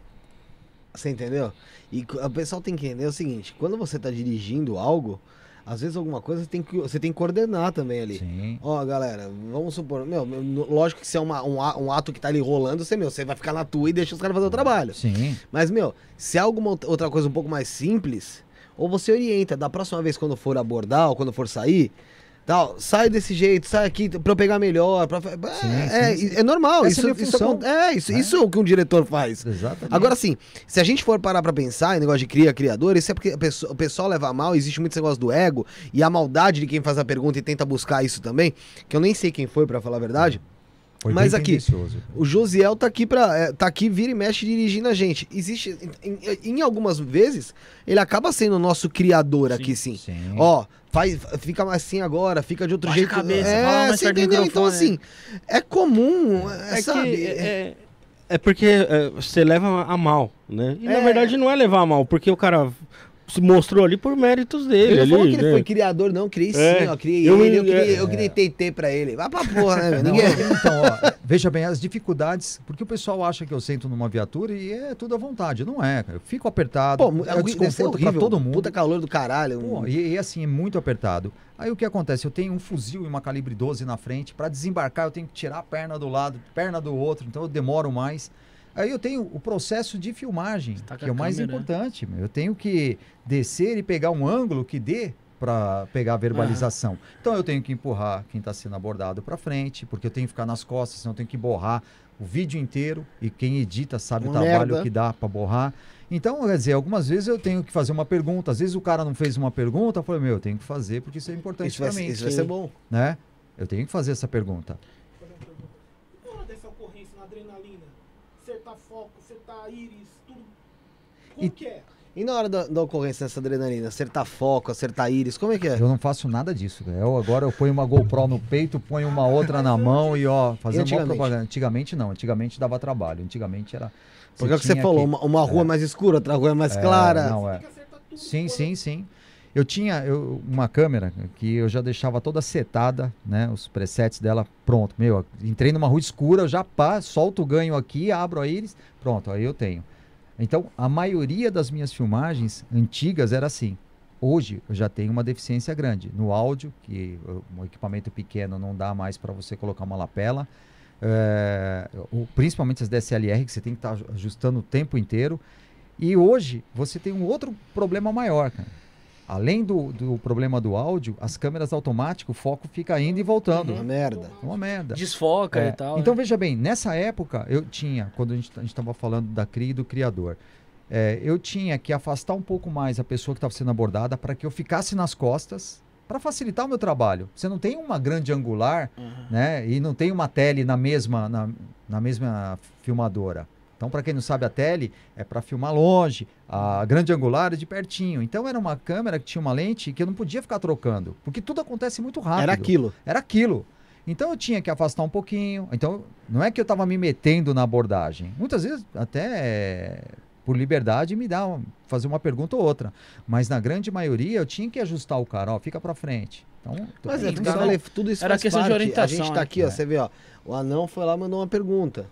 Você entendeu? E o pessoal tem que entender o seguinte: quando você tá dirigindo algo, às vezes alguma coisa você tem que, você tem que coordenar também ali. Sim. Ó, galera, vamos supor, meu, lógico que se é uma- um, um ato que tá ali rolando, você, meu, você vai ficar na tua e deixa os caras fazer o trabalho. Sim. Mas, meu, se é alguma outra coisa um pouco mais simples, ou você orienta, da próxima vez quando for abordar ou quando for sair, tal, sai desse jeito, sai aqui pra eu pegar melhor. Pra... é, é, sim, sim. é normal, Essa isso, é isso, é, isso, É. isso é o que um diretor faz. Exatamente. Agora sim, se a gente for parar pra pensar em negócio de cria, criador, isso é porque pessoa- o pessoal leva a mal, existe muito esse negócio do ego e a maldade de quem faz a pergunta e tenta buscar isso também, que eu nem sei quem foi, pra falar a verdade. Foi mas aqui, tendencioso. O Josiel tá aqui para é, tá aqui vira e mexe dirigindo a gente. Existe em, em- algumas vezes ele acaba sendo o nosso criador aqui sim. Sim. Ó, faz fica mais assim agora, fica de outro Baixa jeito. a cabeça, é, você entendeu? Então assim, é comum, é, É sabe? que é, é porque é, você leva a mal, né? E É. na verdade não é levar a mal, porque o cara se mostrou ali por méritos dele. Ele não falou que ele né? foi criador, não. Criei sim, É, ó. Criei eu- ele, eu criei, é, eu criei TT pra ele. Vai pra porra, né? Não, Ninguém... Então, ó, veja bem, as dificuldades, porque o pessoal acha que eu sento numa viatura e é tudo à vontade. Não é, cara. Eu fico apertado, Pô, é desconforto pra horrível. todo mundo. Puta calor do caralho. Pô, e, e assim, é muito apertado. Aí o que acontece? Eu tenho um fuzil e uma calibre 12 na frente. Para desembarcar, eu tenho que tirar a perna do lado, perna do outro, então eu demoro mais. Aí eu tenho o processo de filmagem, Tá que é o mais câmera. importante. Eu tenho que descer e pegar um ângulo que dê para pegar a verbalização. Então eu tenho que empurrar quem está sendo abordado para frente, porque eu tenho que ficar nas costas, senão eu tenho que borrar o vídeo inteiro e quem edita sabe Uma o trabalho merda. que dá para borrar. Então, quer dizer, algumas vezes eu tenho que fazer uma pergunta. Às vezes o cara não fez uma pergunta, eu falei, meu, eu tenho que fazer porque isso é importante para mim. isso vai ser bom. Né? Eu tenho que fazer essa pergunta. Acertar acertar íris, tudo E, e na hora da, da ocorrência dessa adrenalina, acertar foco, acertar íris, como é que é? Eu não faço nada disso. Eu agora eu ponho uma GoPro no peito, ponho uma outra na mão e ó, fazendo uma antigamente? propaganda. Antigamente não, antigamente dava trabalho. Antigamente era. Porque é o que você falou, que- uma, uma rua mais escura, outra rua mais clara. É, não, é. Sim, sim, sim. Eu tinha eu- uma câmera que eu já deixava toda setada, né? Os presets dela pronto. Meu, entrei numa rua escura, eu já pá, solto o ganho aqui, abro a íris, pronto, aí eu tenho. Então, a maioria das minhas filmagens antigas era assim. Hoje eu já tenho uma deficiência grande no áudio, que um equipamento pequeno não dá mais para você colocar uma lapela. É, principalmente as DSLR, que você tem que estar ajustando o tempo inteiro. E hoje você tem um outro problema maior, cara. Além do, do problema do áudio, as câmeras automáticas, o foco fica indo e voltando. Uma merda. Uma merda. Desfoca É, e tal. Então né? veja bem, nessa época eu tinha, quando a gente estava falando da CRI e do criador, é, eu tinha que afastar um pouco mais a pessoa que estava sendo abordada para que eu ficasse nas costas para facilitar o meu trabalho. Você não tem uma grande angular, Uhum. né? E não tem uma tele na mesma na, na mesma filmadora. Então, para quem não sabe, a tele é para filmar longe, a grande angular é de pertinho. Então, era uma câmera que tinha uma lente que eu não podia ficar trocando, porque tudo acontece muito rápido. Era aquilo. Era aquilo. Então eu tinha que afastar um pouquinho. Então não é que eu estava me metendo na abordagem. Muitas vezes até é, por liberdade me dá fazer uma pergunta ou outra, mas na grande maioria eu tinha que ajustar o cara, ó, fica para frente. Então, Mas é, não. falei, tudo isso Era faz questão de parte. orientação, A gente tá né? aqui, ó, você vê, ó, o anão foi lá e mandou uma pergunta.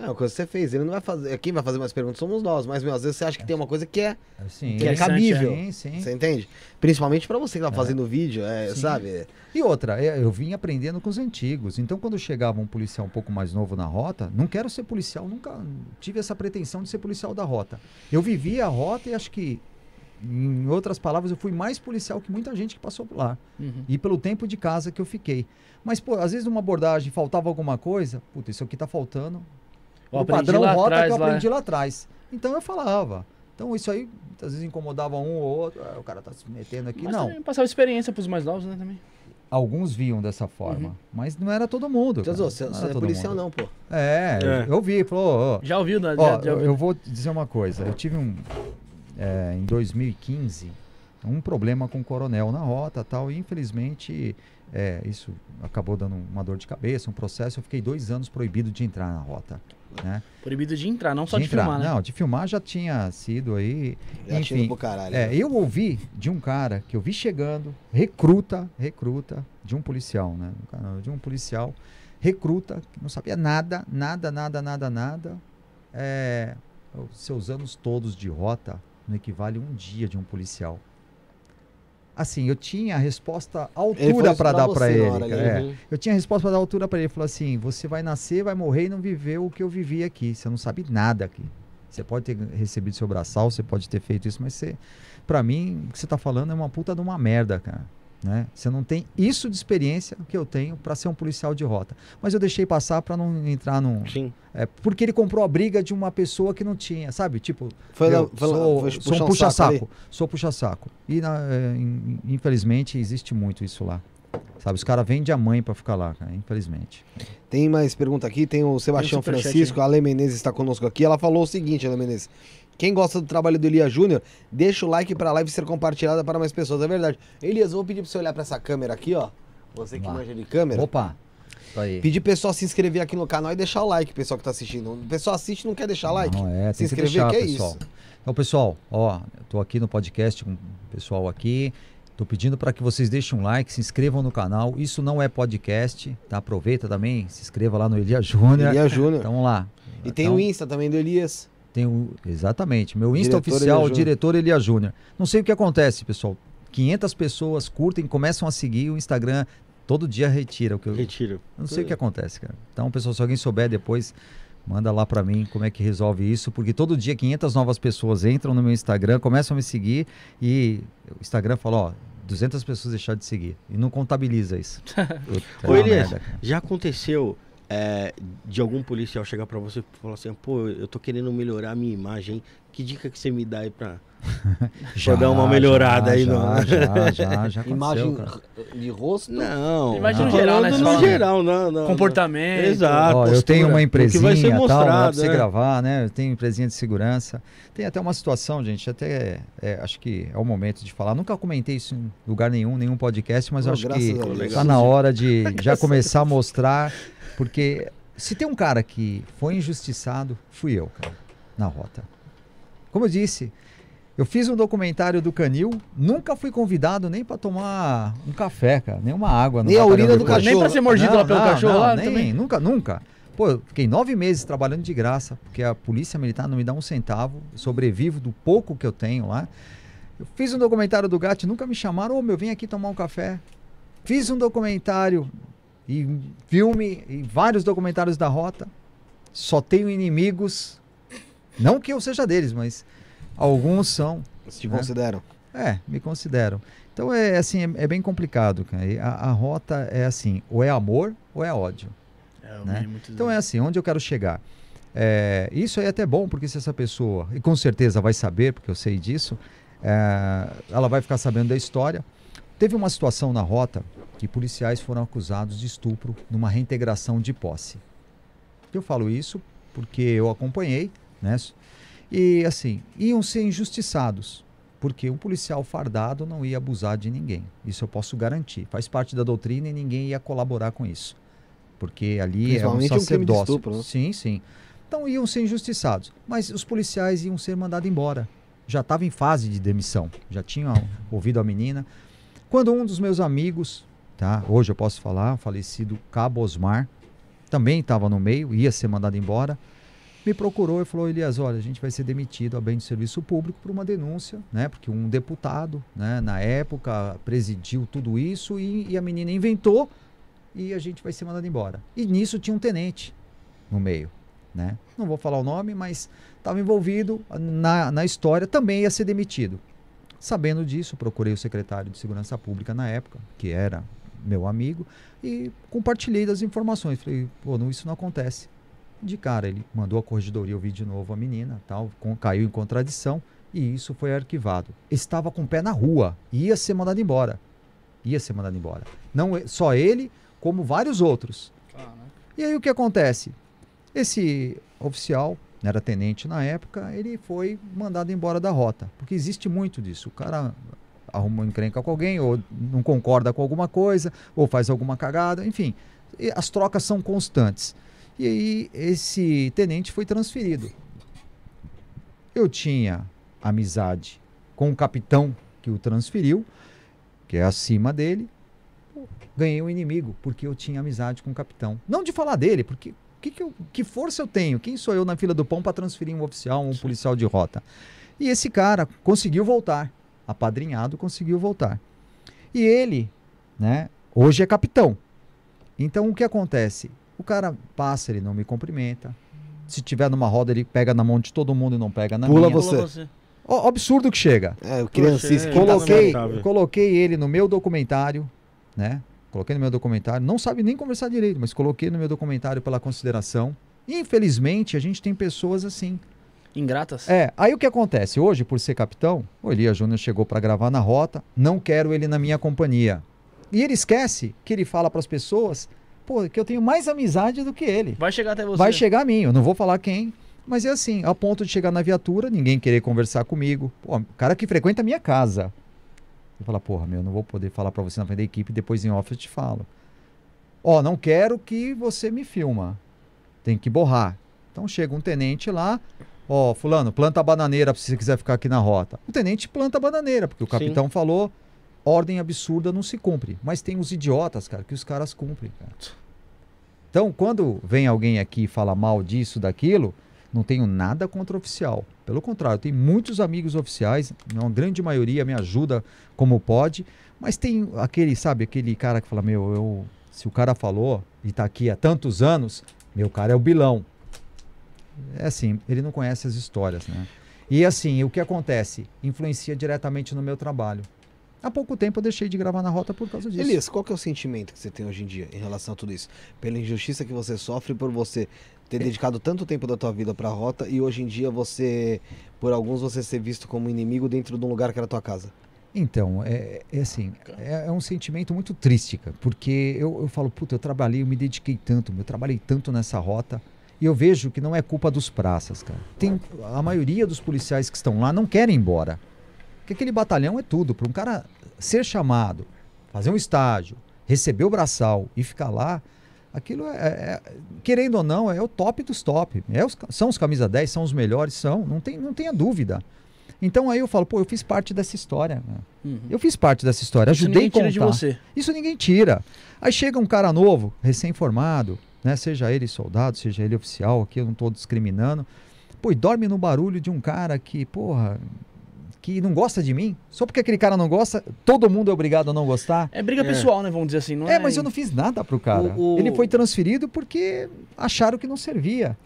É uma coisa que você fez, ele não vai fazer, quem vai fazer mais perguntas somos nós, mas meu, às vezes você acha que tem uma coisa que é, assim, que é cabível, Sim, sim. você entende? Principalmente pra você que tá fazendo vídeo, é, Sim. sabe? E outra, é, eu vim aprendendo com os antigos. Então, quando chegava um policial um pouco mais novo na rota, não quero ser policial, nunca tive essa pretensão de ser policial da rota. Eu vivia a rota e acho que, em outras palavras, eu fui mais policial que muita gente que passou por lá. Uhum. E pelo tempo de casa que eu fiquei. Mas, pô, às vezes numa abordagem faltava alguma coisa, puta, isso aqui tá faltando. Eu o padrão lá rota atrás, que eu lá. aprendi lá atrás. Então eu falava. Então isso aí, às vezes incomodava um ou outro. "Ah, o cara tá se metendo aqui. Mas não. passava experiência pros mais novos, né, também. Alguns viam dessa forma, Uhum. mas não era todo mundo. Então, cara. você, Não você é policial mundo. não, pô. É, É. eu vi, falou, ó, Já ouviu, né? ó, já, já eu, ouviu. eu vou dizer uma coisa. Eu tive um, é, em 2015, um problema com o coronel na rota tal, e infelizmente é, isso acabou dando uma dor de cabeça, um processo. Eu fiquei dois anos proibido de entrar na rota. Né? Proibido de entrar, não só de, entrar. filmar, né? Não, de filmar já tinha sido aí. Já Enfim, pro caralho. é, né? eu ouvi de um cara que eu vi chegando, recruta, recruta, de um policial, né? De um policial, recruta, que não sabia nada, nada, nada, nada, nada. É, os seus anos todos de rota não equivale um dia de um policial. Assim, eu tinha a resposta altura para dar para ele. hora é. uhum. Eu tinha a resposta para dar altura para ele. Ele falou assim: você vai nascer, vai morrer e não viveu o que eu vivi aqui. Você não sabe nada aqui. Você pode ter recebido seu braçal, você pode ter feito isso, mas você, para mim, o que você tá falando é uma puta de uma merda, cara. Né? Você não tem isso de experiência que eu tenho para ser um policial de rota. Mas eu deixei passar para não entrar num. Sim. É, porque ele comprou a briga de uma pessoa que não tinha, sabe? Tipo, Foi lá- eu foi lá- sou, foi sou um puxa-saco. Sou puxa-saco. E, na- é, in- infelizmente, existe muito isso lá. Sabe? Os caras vendem a mãe para ficar lá, cara, infelizmente. Tem mais pergunta aqui, tem o Sebastião superchat Francisco, a Ale Menezes está conosco aqui. Ela falou o seguinte, Ale Menezes. Quem gosta do trabalho do Elias Júnior, deixa o like pra live ser compartilhada para mais pessoas. É verdade. Elias, eu vou pedir pra você olhar pra essa câmera aqui, ó. Você que Lá. manja de câmera. Opa! Aí. Pedir pessoal se inscrever aqui no canal e deixar o like, pessoal que tá assistindo. O pessoal assiste e não quer deixar like. Não, é, se tem que inscrever, deixar, que é pessoal. isso. Então, pessoal, ó, eu tô aqui no podcast com o pessoal aqui. Tô pedindo para que vocês deixem um like, se inscrevam no canal. Isso não é podcast, tá? Aproveita também, se inscreva lá no Elia Júnior. Elias Júnior. Então, vamos lá. E tem Então, o Insta também do Elias. Tem o, exatamente. Meu Insta Diretor oficial, Elia diretor Elia Júnior. Não sei o que acontece, pessoal. 500 pessoas curtem, começam a seguir o Instagram. Todo dia retira o que eu, eu Retiro. não sei o que acontece, cara. Então, pessoal, se alguém souber depois, manda lá pra mim como é que resolve isso, porque todo dia 500 novas pessoas entram no meu Instagram, começam a me seguir e o Instagram fala, ó, 200 pessoas deixaram de seguir e não contabiliza isso. É Ô, Elias, já aconteceu é, de algum policial chegar pra você e falar assim, pô, eu tô querendo melhorar a minha imagem, que dica que você me dá aí pra, Pra dar uma melhorada aí já, no- Já, já, já Imagem cara. de rosto. Não. Imagina tô no geral, né, No geral, não, não. Comportamento. Exato. Ó, eu tenho uma empresinha vai ser tal, dá pra mostrado, você né? gravar, né? Eu tenho empresinha de segurança. Tem até uma situação, gente, até é, acho que é o momento de falar. Nunca comentei isso em lugar nenhum, nenhum podcast, mas acho que tá na hora de já começar a mostrar, porque se tem um cara que foi injustiçado, fui eu, cara, na rota. Como eu disse, eu fiz um documentário do Canil, nunca fui convidado nem pra tomar um café, cara, nem uma água. Nem a urina do coisa. Nem pra ser mordido lá pelo cachorro lá nem, também. Nunca, nunca. Pô, eu fiquei nove meses trabalhando de graça, porque a polícia militar não me dá um centavo, sobrevivo do pouco que eu tenho lá. Eu fiz um documentário do Gato, nunca me chamaram, ô meu, vem aqui tomar um café. Fiz um documentário e filme e vários documentários da rota. Só tenho inimigos, não que eu seja deles, mas alguns são. Se te né? consideram. É, me considero. Então é assim, é, é bem complicado, cara. A, a rota é assim, ou é amor ou é ódio. É, né? Então é assim, onde eu quero chegar? É, isso aí é até bom, porque se essa pessoa, e com certeza vai saber, porque eu sei disso, é, ela vai ficar sabendo da história. Teve uma situação na rota que policiais foram acusados de estupro numa reintegração de posse. Eu falo isso porque eu acompanhei, né? E assim, iam ser injustiçados, porque um policial fardado não ia abusar de ninguém. Isso eu posso garantir. Faz parte da doutrina e ninguém ia colaborar com isso. Porque ali é um Principalmente um sacerdócio. estupro, né? Sim, sim. Então iam ser injustiçados, mas os policiais iam ser mandados embora. Já estava em fase de demissão, já tinham ouvido a menina. Quando um dos meus amigos, tá? Hoje eu posso falar, falecido Cabo Osmar, também estava no meio, ia ser mandado embora, me procurou e falou: Elias, olha, a gente vai ser demitido a bem do serviço público por uma denúncia, né? Porque um deputado, né, na época, presidiu tudo isso e, e a menina inventou e a gente vai ser mandado embora. E nisso tinha um tenente no meio, né? Não vou falar o nome, mas estava envolvido na, na história, também ia ser demitido. Sabendo disso, procurei o secretário de Segurança Pública na época, que era meu amigo, e compartilhei das informações. Falei, pô, não, isso não acontece. De cara, ele mandou a corregedoria ouvir de novo a menina, tal, com- caiu em contradição, e isso foi arquivado. Estava com o pé na rua, ia ser mandado embora. Ia ser mandado embora. Não e- só ele, como vários outros. E aí o que acontece? Esse oficial, era tenente na época, ele foi mandado embora da rota. Porque existe muito disso. O cara arruma uma encrenca com alguém, ou não concorda com alguma coisa, ou faz alguma cagada, enfim. As trocas são constantes. E aí esse tenente foi transferido. Eu tinha amizade com o capitão que o transferiu, que é acima dele. Ganhei um inimigo, porque eu tinha amizade com o capitão. Não de falar dele, porque que, que, eu- que força eu tenho? Quem sou eu na fila do pão para transferir um oficial, um policial de rota? E esse cara conseguiu voltar. Apadrinhado conseguiu voltar. E ele, né, hoje é capitão. Então o que acontece? O cara passa, ele não me cumprimenta. Se tiver numa roda, ele pega na mão de todo mundo e não pega na Pula minha. você. Ó, absurdo que chega. É, o criancice. quem tá Coloquei, coloquei ele no meu documentário, né? Coloquei no meu documentário. Não sabe nem conversar direito, mas coloquei no meu documentário pela consideração. Infelizmente, a gente tem pessoas assim. Ingratas? É, aí o que acontece? Hoje, por ser capitão, o Elias Júnior chegou para gravar na rota, não quero ele na minha companhia. E ele esquece que ele fala para as pessoas, pô, que eu tenho mais amizade do que ele. Vai chegar até você. Vai chegar a mim, eu não vou falar quem, mas é assim, a ponto de chegar na viatura, ninguém querer conversar comigo. Pô, o cara que frequenta a minha casa. Eu falo, porra, meu, eu não vou poder falar pra você na frente da equipe, depois em off eu te falo. Ó, não quero que você me filma. Tem que borrar. Então chega um tenente lá, ó, fulano, planta a bananeira se você quiser ficar aqui na rota. O tenente planta a bananeira, porque o Sim. capitão falou, ordem absurda não se cumpre. Mas tem os idiotas, cara, que os caras cumprem, cara. Então, quando vem alguém aqui e fala mal disso, daquilo, não tenho nada contra o oficial. Pelo contrário, tenho muitos amigos oficiais, uma grande maioria me ajuda como pode, mas tem aquele, sabe, aquele cara que fala, meu, eu, se o cara falou e tá aqui há tantos anos, meu cara é o bilão. É assim, ele não conhece as histórias, né? E assim, o que acontece? Influencia diretamente no meu trabalho. Há pouco tempo eu deixei de gravar na rota por causa disso. Elias, qual que é o sentimento que você tem hoje em dia em relação a tudo isso? Pela injustiça que você sofre por você ter dedicado tanto tempo da tua vida pra rota e hoje em dia você, por alguns, você ser visto como inimigo dentro de um lugar que era a tua casa. Então, é, é assim, é, é um sentimento muito triste, cara, porque eu, eu falo, puta, eu trabalhei, eu me dediquei tanto, eu trabalhei tanto nessa rota, e eu vejo que não é culpa dos praças, cara. Tem, a maioria dos policiais que estão lá não querem ir embora. Porque aquele batalhão é tudo. Para um cara ser chamado, fazer um estágio, receber o braçal e ficar lá, aquilo é, é- querendo ou não, é o top dos top. É os- são os camisa 10, são os melhores, são, não, tem, não tenha dúvida. Então aí eu falo, pô, eu fiz parte dessa história. né? Uhum. Eu fiz parte dessa história, Isso ajudei ninguém a tira contar. de você. Isso ninguém tira. Aí chega um cara novo, recém-formado, né? Seja ele soldado, seja ele oficial, aqui eu não estou discriminando. Pô, e dorme no barulho de um cara que, porra, que não gosta de mim. Só porque aquele cara não gosta, todo mundo é obrigado a não gostar. É briga É. pessoal, né? Vamos dizer assim. Não É, mas eu não fiz nada pro cara. O- o- Ele foi transferido porque acharam que não servia.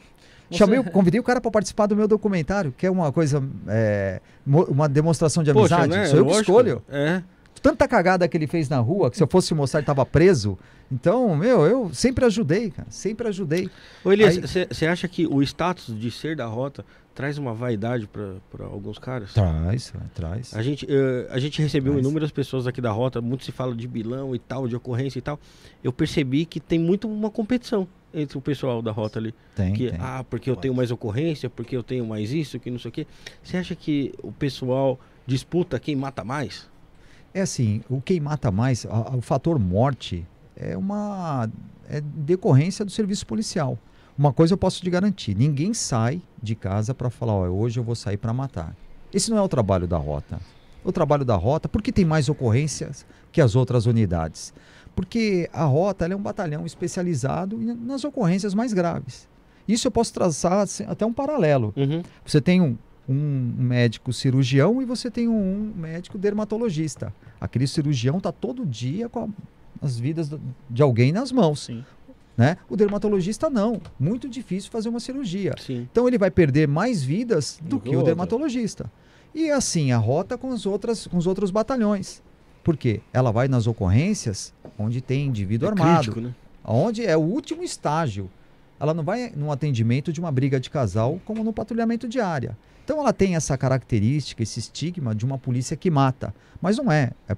Você- Chamei, convidei o cara para participar do meu documentário, que é uma coisa, é, uma demonstração de Poxa, amizade. né? Sou eu que Lógico. escolho É. tanta cagada que ele fez na rua, que se eu fosse mostrar ele tava preso. Então, meu, eu sempre ajudei, cara. Sempre ajudei. Ô Elias, Aí- você acha que o status de ser da rota traz uma vaidade para alguns caras? Traz, traz. A gente, eh, a gente recebeu Traz. inúmeras pessoas aqui da rota, muito se fala de bilão e tal, de ocorrência e tal. Eu percebi que tem muito uma competição entre o pessoal da rota ali. Tem, que, tem. ah, porque eu tenho mais ocorrência, porque eu tenho mais isso, que não sei o quê. Você acha que o pessoal disputa quem mata mais? É assim, o quem mata mais, a- o fator morte é uma é decorrência do serviço policial. Uma coisa eu posso te garantir, ninguém sai de casa para falar, ó, hoje eu vou sair para matar. Esse não é o trabalho da rota. O trabalho da rota, por que tem mais ocorrências que as outras unidades? Porque a rota ela é um batalhão especializado nas ocorrências mais graves. Isso eu posso traçar assim, até um paralelo. Uhum. Você tem um, um médico cirurgião e você tem um médico dermatologista. Aquele cirurgião está todo dia com a- as vidas de alguém nas mãos. Sim. Né? O dermatologista não. Muito difícil fazer uma cirurgia. Sim. Então ele vai perder mais vidas do Do que que o dermatologista. E assim, a rota com, as outras, com os outros batalhões. Por quê? Ela vai nas ocorrências onde tem indivíduo É armado crítico, né? onde é o último estágio. Ela não vai num atendimento de uma briga de casal como no patrulhamento de área. Então ela tem essa característica, esse estigma de uma polícia que mata. Mas não é. É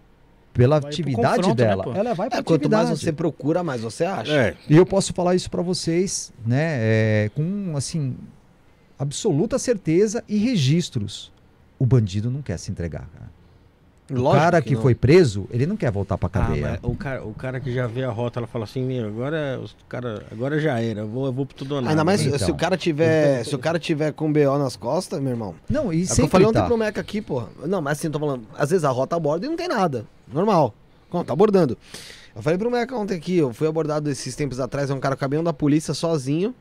pela Vai atividade né, dela. pô? ela vai para É, quanto mais atividade. você procura, mais você acha. É. E eu posso falar isso para vocês, né, é, com assim absoluta certeza e registros. O bandido não quer se entregar. Cara. O Lógico cara que, não. foi preso, ele não quer voltar para Ah, cadeia. mas o, cara, o cara que já vê a rota, ela fala assim, meu, agora, os cara, agora já era, eu vou, eu vou pro tudo ou nada. Ainda mais se- Então. se o cara tiver, se o cara tiver com BO nas costas, meu irmão. Não, e É o que eu sempre falei ontem tá. pro Meca aqui, porra. Não, mas assim, eu tô falando, às vezes a rota aborda e não tem nada. Normal. Não, tá abordando. Eu falei pro Meca ontem aqui, eu fui abordado esses tempos atrás, é um cara caminhão da polícia sozinho.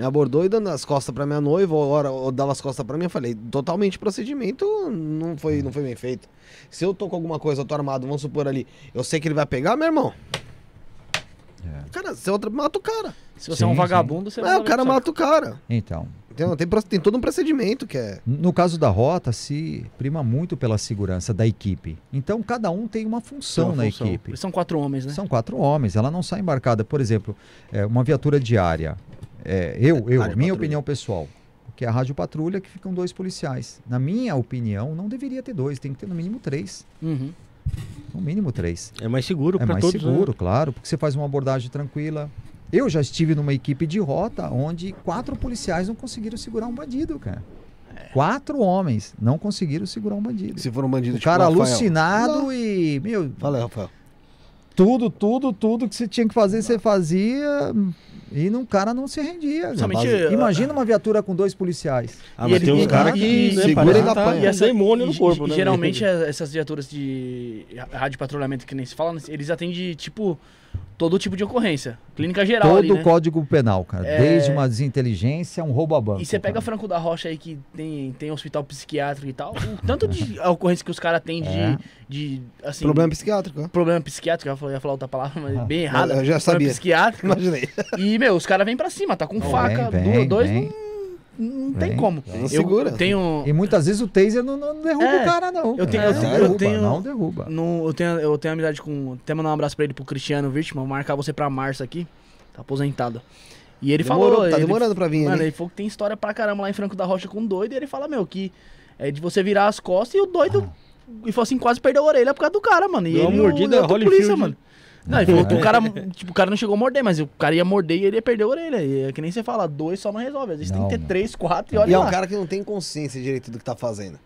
Me abordou e dando as costas pra minha noiva, ou, hora, ou dava as costas pra mim, eu falei, totalmente procedimento não foi, não foi bem feito. Se eu tô com alguma coisa, eu tô armado, vamos supor ali, eu sei que ele vai pegar, meu irmão. É. Cara, se outra, mata o cara. Se você Sim, é um sim. vagabundo, você vai É, o cara mata o cara. Então? Tem, pro- tem todo um procedimento que é. No caso da rota, se prima muito pela segurança da equipe. Então, cada um tem uma função Tem uma na função. equipe. São quatro homens, né? São quatro homens, ela não sai embarcada. Por exemplo, é, uma viatura diária. É, eu, eu, Rádio minha patrulha. opinião pessoal, que é a rádio patrulha, que ficam dois policiais. Na minha opinião, não deveria ter dois, tem que ter no mínimo três. Uhum. No mínimo três. É mais seguro É mais todos, né? seguro, claro, porque você faz uma abordagem tranquila. Eu já estive numa equipe de rota onde quatro policiais não conseguiram segurar um bandido, cara. Quatro homens não conseguiram segurar um bandido. Se for um bandido O cara Rafael. alucinado e, meu, Fala Rafael. tudo, tudo, tudo que você tinha que fazer, você fazia. E o cara não se rendia. cara. Somente, uh, Imagina uma viatura com dois policiais. Ah, E mas ele- tem uns e- caras e- que né, segura e tá apanha. um demônio no e- corpo, e né? Geralmente a- essas viaturas de rádio patrulhamento que nem se fala, eles atendem tipo todo tipo de ocorrência. Clínica geral Todo ali, o né? código penal, cara. É. Desde uma desinteligência a um roubo a banco. E você pega cara. Franco da Rocha aí que tem, tem hospital psiquiátrico e tal, o tanto de ocorrência que os caras têm de, É. de, assim, Problema psiquiátrico, ó. problema psiquiátrico, eu ia falar- ia falar outra palavra, mas Ah. bem errada. Eu já Problema sabia. psiquiátrico. Imaginei. E, meu, os caras vêm pra cima, tá com Vem, faca, vem, duas, dois vem. não, não tem como. Não Eu segura. tenho. E muitas vezes o taser não, não derruba É, o cara, não. eu tenho- É, eu não tenho- eu derruba, tenho- Não derruba. No, eu, tenho, eu tenho amizade com. Até mandar um abraço pra ele, pro Cristiano Vítima, vou marcar você pra março aqui. Tá aposentado. E ele Demorou, falou. tá ele- demorando pra vir Mano, ali. ele falou que tem história pra caramba lá em Franco da Rocha com um doido. E ele fala, meu, que é de você virar as costas e o doido. E falou assim, quase perdeu a orelha por causa do cara, mano. E Deu uma ele, o- mordida e a polícia, mano. Não, ele falou que o cara, tipo, o cara não chegou a morder, mas o cara ia morder e ele ia perder a orelha. E é que nem você fala, dois só não resolve. Às vezes Não, tem que ter não. três, quatro e olha E é lá. um cara que não tem consciência direito do que tá fazendo.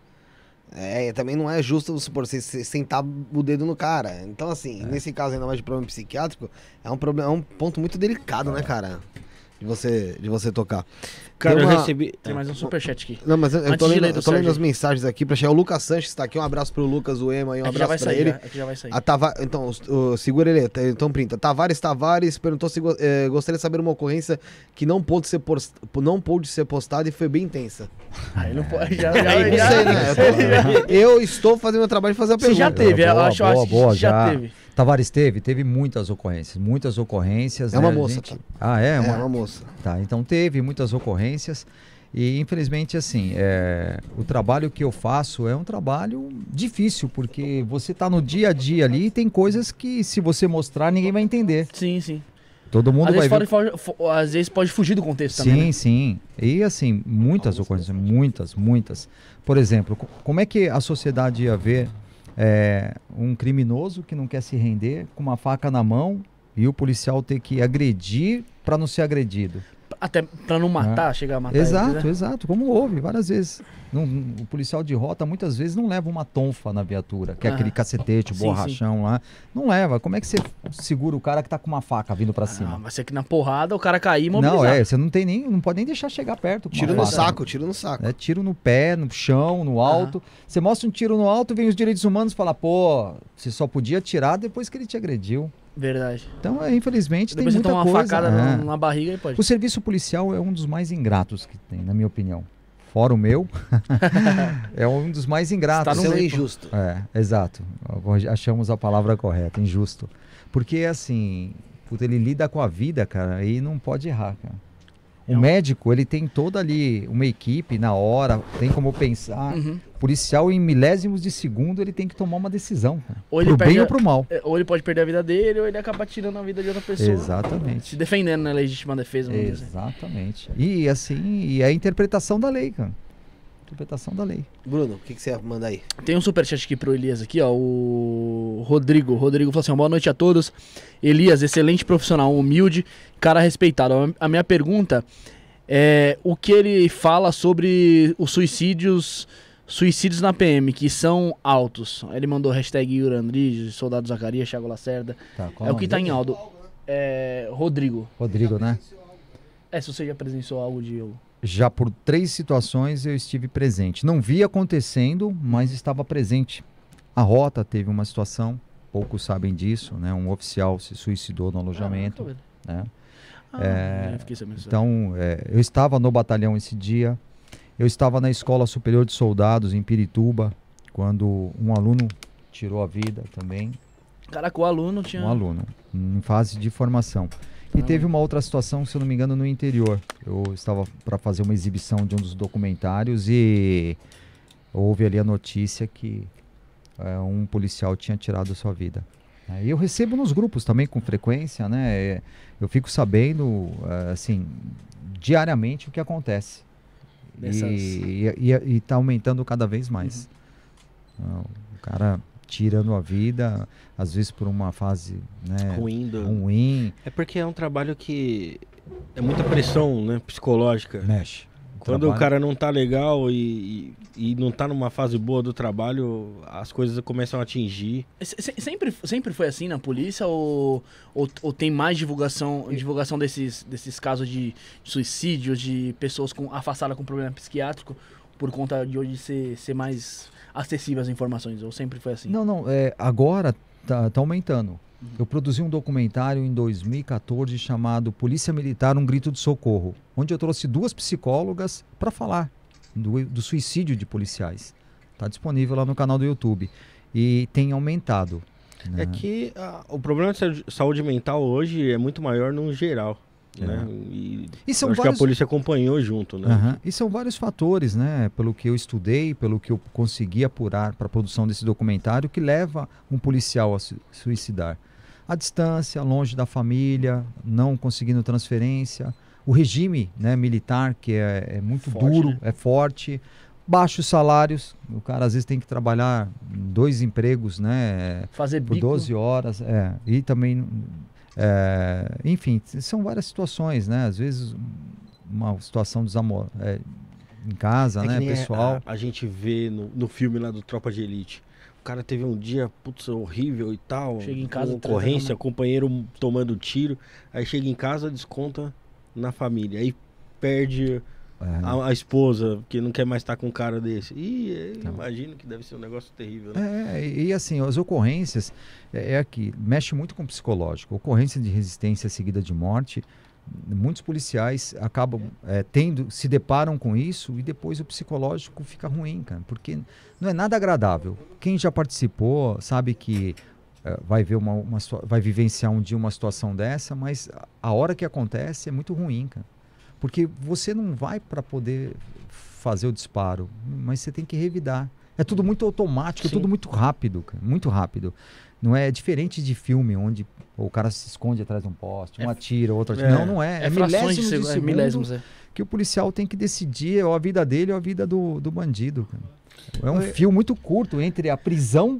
É, também não é justo supor, você, você sentar o dedo no cara. Então, assim, É. nesse caso ainda mais de problema psiquiátrico, é um, problema, é um ponto muito delicado, né, cara? De você, de você tocar. Cara, Tem eu uma- recebi. Tem mais um superchat aqui. Não, mas eu, eu Antes tô lendo, eu tô lendo as mensagens aqui pra chegar. O Lucas Sanches tá aqui. Um abraço pro Lucas, o Ema, e um Aqui já vai abraço pra sair, ele. já, aqui já vai sair. A Tava... Então, o, segura ele, tá- então printa. Tavares Tavares perguntou se go- eh, gostaria de saber uma ocorrência que não pôde ser, post... não pôde ser postada e foi bem intensa. Aí não pode. Já, já, Eu não já- sei, né? Eu, tô- eu estou fazendo meu trabalho de fazer a Você pergunta. já teve, eu Boa, acho, eu boa, acho boa, já, já. teve. Tavares teve? Teve muitas ocorrências. Muitas ocorrências. É uma né, moça, gente? tá? Ah, é? É, uma... uma moça. Tá, então teve muitas ocorrências. E infelizmente, assim, é, o trabalho que eu faço é um trabalho difícil, porque você tá no dia a dia ali e tem coisas que, se você mostrar, ninguém vai entender. Sim, sim. Todo mundo Às vai vezes, ver. às vezes pode fugir do contexto Sim, também. né? sim. E assim, muitas ocorrências, muitas, muitas. Por exemplo, co- como é que a sociedade ia ver é, um criminoso que não quer se render com uma faca na mão e o policial ter que agredir para não ser agredido? Até pra não matar, chegar a matar. exato, eles, né? exato. Como houve várias vezes. Não- o policial de rota muitas vezes não leva uma tonfa na viatura, que é Ah. aquele cacetete, o Sim, borrachão lá. Não leva. Como é que você segura o cara que tá com uma faca vindo para Ah, cima? vai ser que na porrada o cara cair e. Não, é, você não tem nem, não pode nem deixar chegar perto. Tiro no saco, tiro no saco. É tiro no pé, no chão, no alto. Você mostra um tiro no alto, vem os direitos humanos e fala, pô, você só podia tirar depois que ele te agrediu. Verdade. Então, é, infelizmente, Depois tem você muita toma uma coisa. facada é. na, na barriga e pode. O serviço policial é um dos mais ingratos que tem, na minha opinião. Fora o meu, é um dos mais ingratos. Está no injusto. É, exato. Achamos a palavra correta, injusto. Porque, assim, puta, ele lida com a vida, cara, e não pode errar, cara. O É um- médico, ele tem toda ali uma equipe na hora, tem como pensar. Uhum. O policial, em milésimos de segundo, ele tem que tomar uma decisão. Cara. Ou ele pro bem perde ou a- pro mal. É, Ou ele pode perder a vida dele, ou ele acaba tirando a vida de outra pessoa. Exatamente. Se defendendo na legítima defesa, vamos dizer. Exatamente. E assim, e é a interpretação da lei, cara. Interpretação da lei. Bruno, o que, que você manda aí? Tem um superchat aqui pro Elias aqui, ó. O Rodrigo. O Rodrigo falou assim: ó, boa noite a todos. Elias, excelente profissional, humilde, cara respeitado. A minha pergunta é o que ele fala sobre os suicídios. Suicídios na PM, que são altos. Ele mandou hashtag Yuri Andrige, Soldado Zacarias, Thiago Lacerda. Tá, é o que tá em alto. É. Rodrigo. Rodrigo, né? É, se você já presenciou algo de. Já por três situações eu estive presente. Não vi acontecendo, mas estava presente. A rota teve uma situação, poucos sabem disso, né? Um oficial se suicidou no alojamento. Ah, né? Ah, É. Então, é, eu estava no batalhão esse dia. Eu estava na Escola Superior de Soldados em Pirituba, quando um aluno tirou a vida também. Caraca, o aluno tinha. Um aluno, em fase de formação. E Caramba. teve uma outra situação, se eu não me engano, no interior. Eu estava para fazer uma exibição de um dos documentários e houve ali a notícia que é, um policial tinha tirado a sua vida. Aí eu recebo nos grupos também com frequência, né? É, Eu fico sabendo, é, assim, diariamente o que acontece. Dessas- E, e, e, e tá aumentando cada vez mais. Ah, O cara tirando a vida, às vezes por uma fase né, Ruim do... ruim, É porque é um trabalho que é muita pressão, né, psicológica. mexe. Quando o trabalho- cara não tá legal e, e, e não tá numa fase boa do trabalho, as coisas começam a atingir. Se- se- Sempre, sempre foi assim na polícia ou, ou, ou tem mais divulgação, divulgação desses, desses casos de suicídio, de pessoas com, afastadas com problema psiquiátrico por conta de hoje ser, ser mais acessível as informações? Ou sempre foi assim? Não, não, é, agora tá, tá aumentando. Eu produzi um documentário em 2014 chamado Polícia Militar, um grito de socorro, onde eu trouxe duas psicólogas para falar do, do suicídio de policiais. Está disponível lá no canal do YouTube. E tem aumentado. né? É que ah, o problema de saúde- saúde mental hoje é muito maior no geral. Né? E E são acho que vários... a polícia acompanhou junto, né? Aham. E são vários fatores, né? Pelo que eu estudei, pelo que eu consegui apurar para a produção desse documentário, que leva um policial a se suicidar. A distância, longe da família, não conseguindo transferência, o regime né, militar, que é, é muito Forte, duro, né? é forte, baixos salários, o cara às vezes tem que trabalhar dois empregos, né? Fazer por bico. 12 horas, é, e também, é, enfim, são várias situações, né? Às vezes uma situação desamor, é, em casa, É né, pessoal. A, a gente vê no, no filme lá do Tropa de Elite. O cara teve um dia, putz, horrível e tal. Chega em casa, ocorrência, trazendo- companheiro tomando tiro. Aí chega em casa, desconta na família. Aí perde a, a esposa, porque não quer mais estar com um cara desse. E Então. imagino que deve ser um negócio terrível, né? É, e e assim, as ocorrências é, é aqui, mexe muito com o psicológico. Ocorrência de resistência seguida de morte, muitos policiais acabam é, tendo, se deparam com isso e depois o psicológico fica ruim, cara, porque não é nada agradável. Quem já participou sabe que é, vai ver uma, uma vai vivenciar um dia uma situação dessa, mas a- a hora que acontece é muito ruim, cara. Porque você não vai para poder fazer o disparo, mas você tem que revidar. É tudo muito automático, é tudo muito rápido, cara, muito rápido. Não é diferente de filme onde o cara se esconde atrás de um poste, um É- atira, outro atira. é- Não, não é. É, É, frações de milésimos de segundo. É, milésimos, é. que o policial tem que decidir ou a vida dele ou a vida do, do bandido. cara. É um É- fio muito curto entre a prisão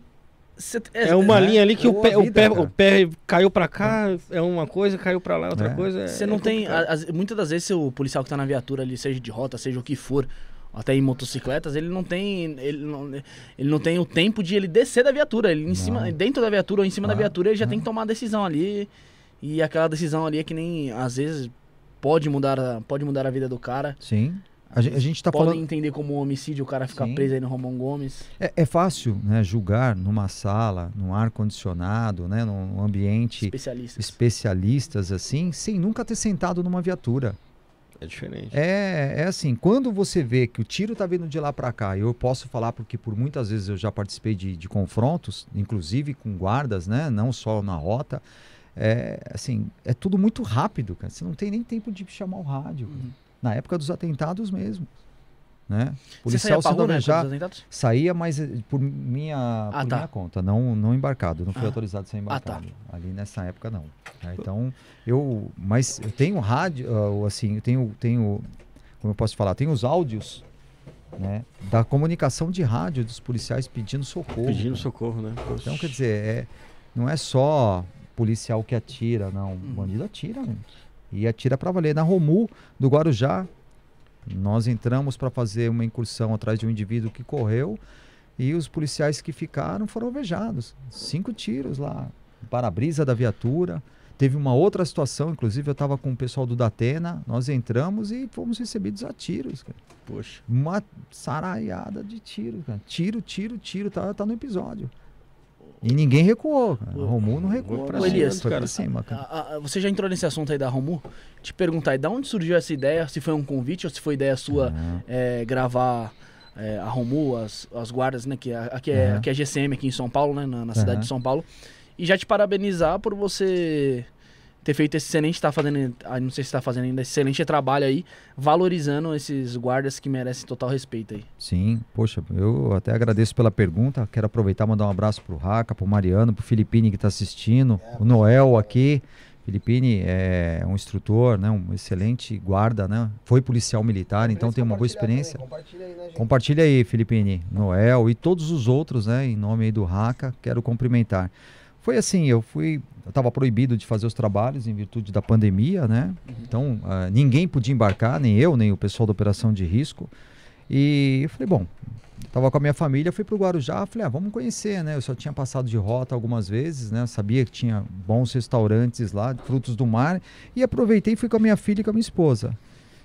Cê- É uma né? linha ali que o Ou a pé, o, vida, pé, cara. o pé caiu pra cá, é uma coisa, caiu pra lá, outra É. coisa. é- Você não é tem. a- as- muitas das vezes, o policial que tá na viatura ali, seja de rota, seja o que for, até em motocicletas, ele não tem. Ele não, ele não tem o tempo de ele descer da viatura. Ele em cima, dentro da viatura ou em cima da Ah, viatura, ele já tem que tomar a decisão ali. E aquela decisão ali é que nem. Às vezes pode mudar pode mudar a vida do cara. Sim. A, gen- a gente está Podem falando. entender como um homicídio o cara ficar Sim. preso aí no Romão Gomes. É, é fácil né, julgar numa sala, num ar-condicionado, né, num ambiente Especialistas. especialistas assim, sem nunca ter sentado numa viatura. É diferente. É, é assim, quando você vê que o tiro tá vindo de lá para cá, e eu posso falar porque por muitas vezes eu já participei de, de confrontos, inclusive com guardas, né, não só na rota, é assim, é tudo muito rápido, cara. Você não tem nem tempo de chamar o rádio. Uhum. Na época dos atentados mesmo, né? Você saía Policial alvejado- dos atentados? Saía, mas eh, por minha, Ah, por tá. minha conta, não, não embarcado, não fui Ah. autorizado a ser Ah, tá. embarcado. Ali nessa época não. né? Então, eu, mas eu tenho rádio, ah, assim, eu tenho, tenho, como eu posso falar, tenho os áudios, né, da comunicação de rádio dos policiais pedindo socorro. Pedindo socorro, né? Então, quer dizer, é, não é só policial que atira, não. O bandido atira? E atira pra valer. Na Romu, do Guarujá, nós entramos para fazer uma incursão atrás de um indivíduo que correu e os policiais que ficaram foram alvejados. Cinco tiros lá, para-brisa da viatura. Teve uma outra situação, inclusive eu estava com o pessoal do Datena, nós entramos e fomos recebidos a tiros, cara. Poxa. Uma saraiada de tiros, cara. Tiro, tiro, tiro, tá, tá no episódio. E ninguém recuou, cara. O Romulo não recuou. pra cima, foi cara. pra cima, cara. A- a- você já entrou nesse assunto aí da Romu? Te perguntar aí, da onde surgiu essa ideia? Se foi um convite ou se foi ideia sua Ah, é, gravar é, a Romu, as, as guardas, né? Que é- aqui, é, Aham. aqui é GCM aqui em São Paulo, né? Na, na cidade Aham. de São Paulo. E já te parabenizar por você ter feito esse excelente, tá fazendo, ah, não sei se tá fazendo ainda, excelente trabalho aí, valorizando esses guardas que merecem total respeito aí. Sim, poxa, eu até agradeço pela pergunta. Quero aproveitar e mandar um abraço pro Raca, pro Mariano, pro Filipine que tá assistindo, o Noel aqui. Filipine é um instrutor, né, um excelente guarda, né? Foi policial militar, então tem uma boa experiência. Compartilha aí, né, gente? Compartilha aí, Filipine, Noel e todos os outros, né? Em nome aí do Raca, quero cumprimentar. Foi assim, eu fui, estava proibido de fazer os trabalhos em virtude da pandemia, né? Então ah, ninguém podia embarcar, nem eu, nem o pessoal da operação de risco. E eu falei, bom, estava com a minha família, fui para o Guarujá, falei, ah, vamos conhecer, né? Eu só tinha passado de rota algumas vezes, né? Eu sabia que tinha bons restaurantes lá, frutos do mar, e aproveitei e fui com a minha filha e com a minha esposa.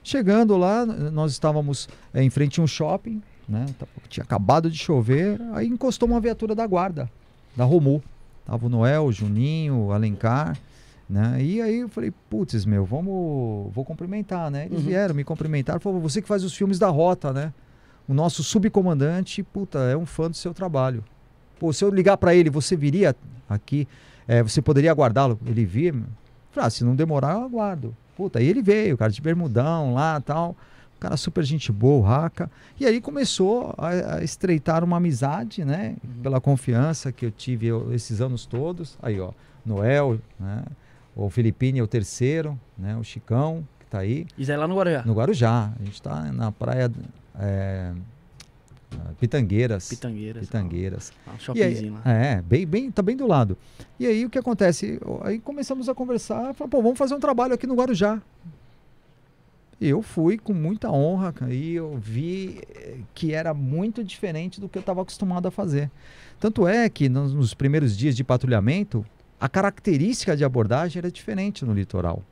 Chegando lá, nós estávamos eh, em frente a um shopping, né? Tinha acabado de chover, aí encostou uma viatura da guarda, da Romu. Tava o Noel, o Juninho, o Alencar, né? E aí eu falei, putz, meu, vamos, vou cumprimentar, né? Eles Uhum. vieram me cumprimentar, falaram, você que faz os filmes da Rota, né? O nosso subcomandante, puta, é um fã do seu trabalho. Pô, se eu ligar para ele, você viria aqui? É, você poderia aguardá-lo? Ele via? Falei, ah, se não demorar, eu aguardo. Puta, aí ele veio, cara de bermudão lá tal. Cara super gente boa, o Raca. E aí começou a, a estreitar uma amizade, né? Pela confiança que eu tive eu- esses anos todos. Aí, ó, Noel, né? O Filipine é o terceiro, né? O Chicão, que tá aí. Isso aí lá no Guarujá. No Guarujá. A gente tá na praia é, Pitangueiras. Pitangueiras. Pitangueiras. Ah, um E aí, shoppingzinho lá. é, bem, bem, tá bem do lado. E aí o que acontece? Aí começamos a conversar, falamos, pô, vamos fazer um trabalho aqui no Guarujá. Eu fui com muita honra, e eu vi eh, que era muito diferente do que eu estava acostumado a fazer. Tanto é que nos, nos primeiros dias de patrulhamento, a característica de abordagem era diferente no litoral.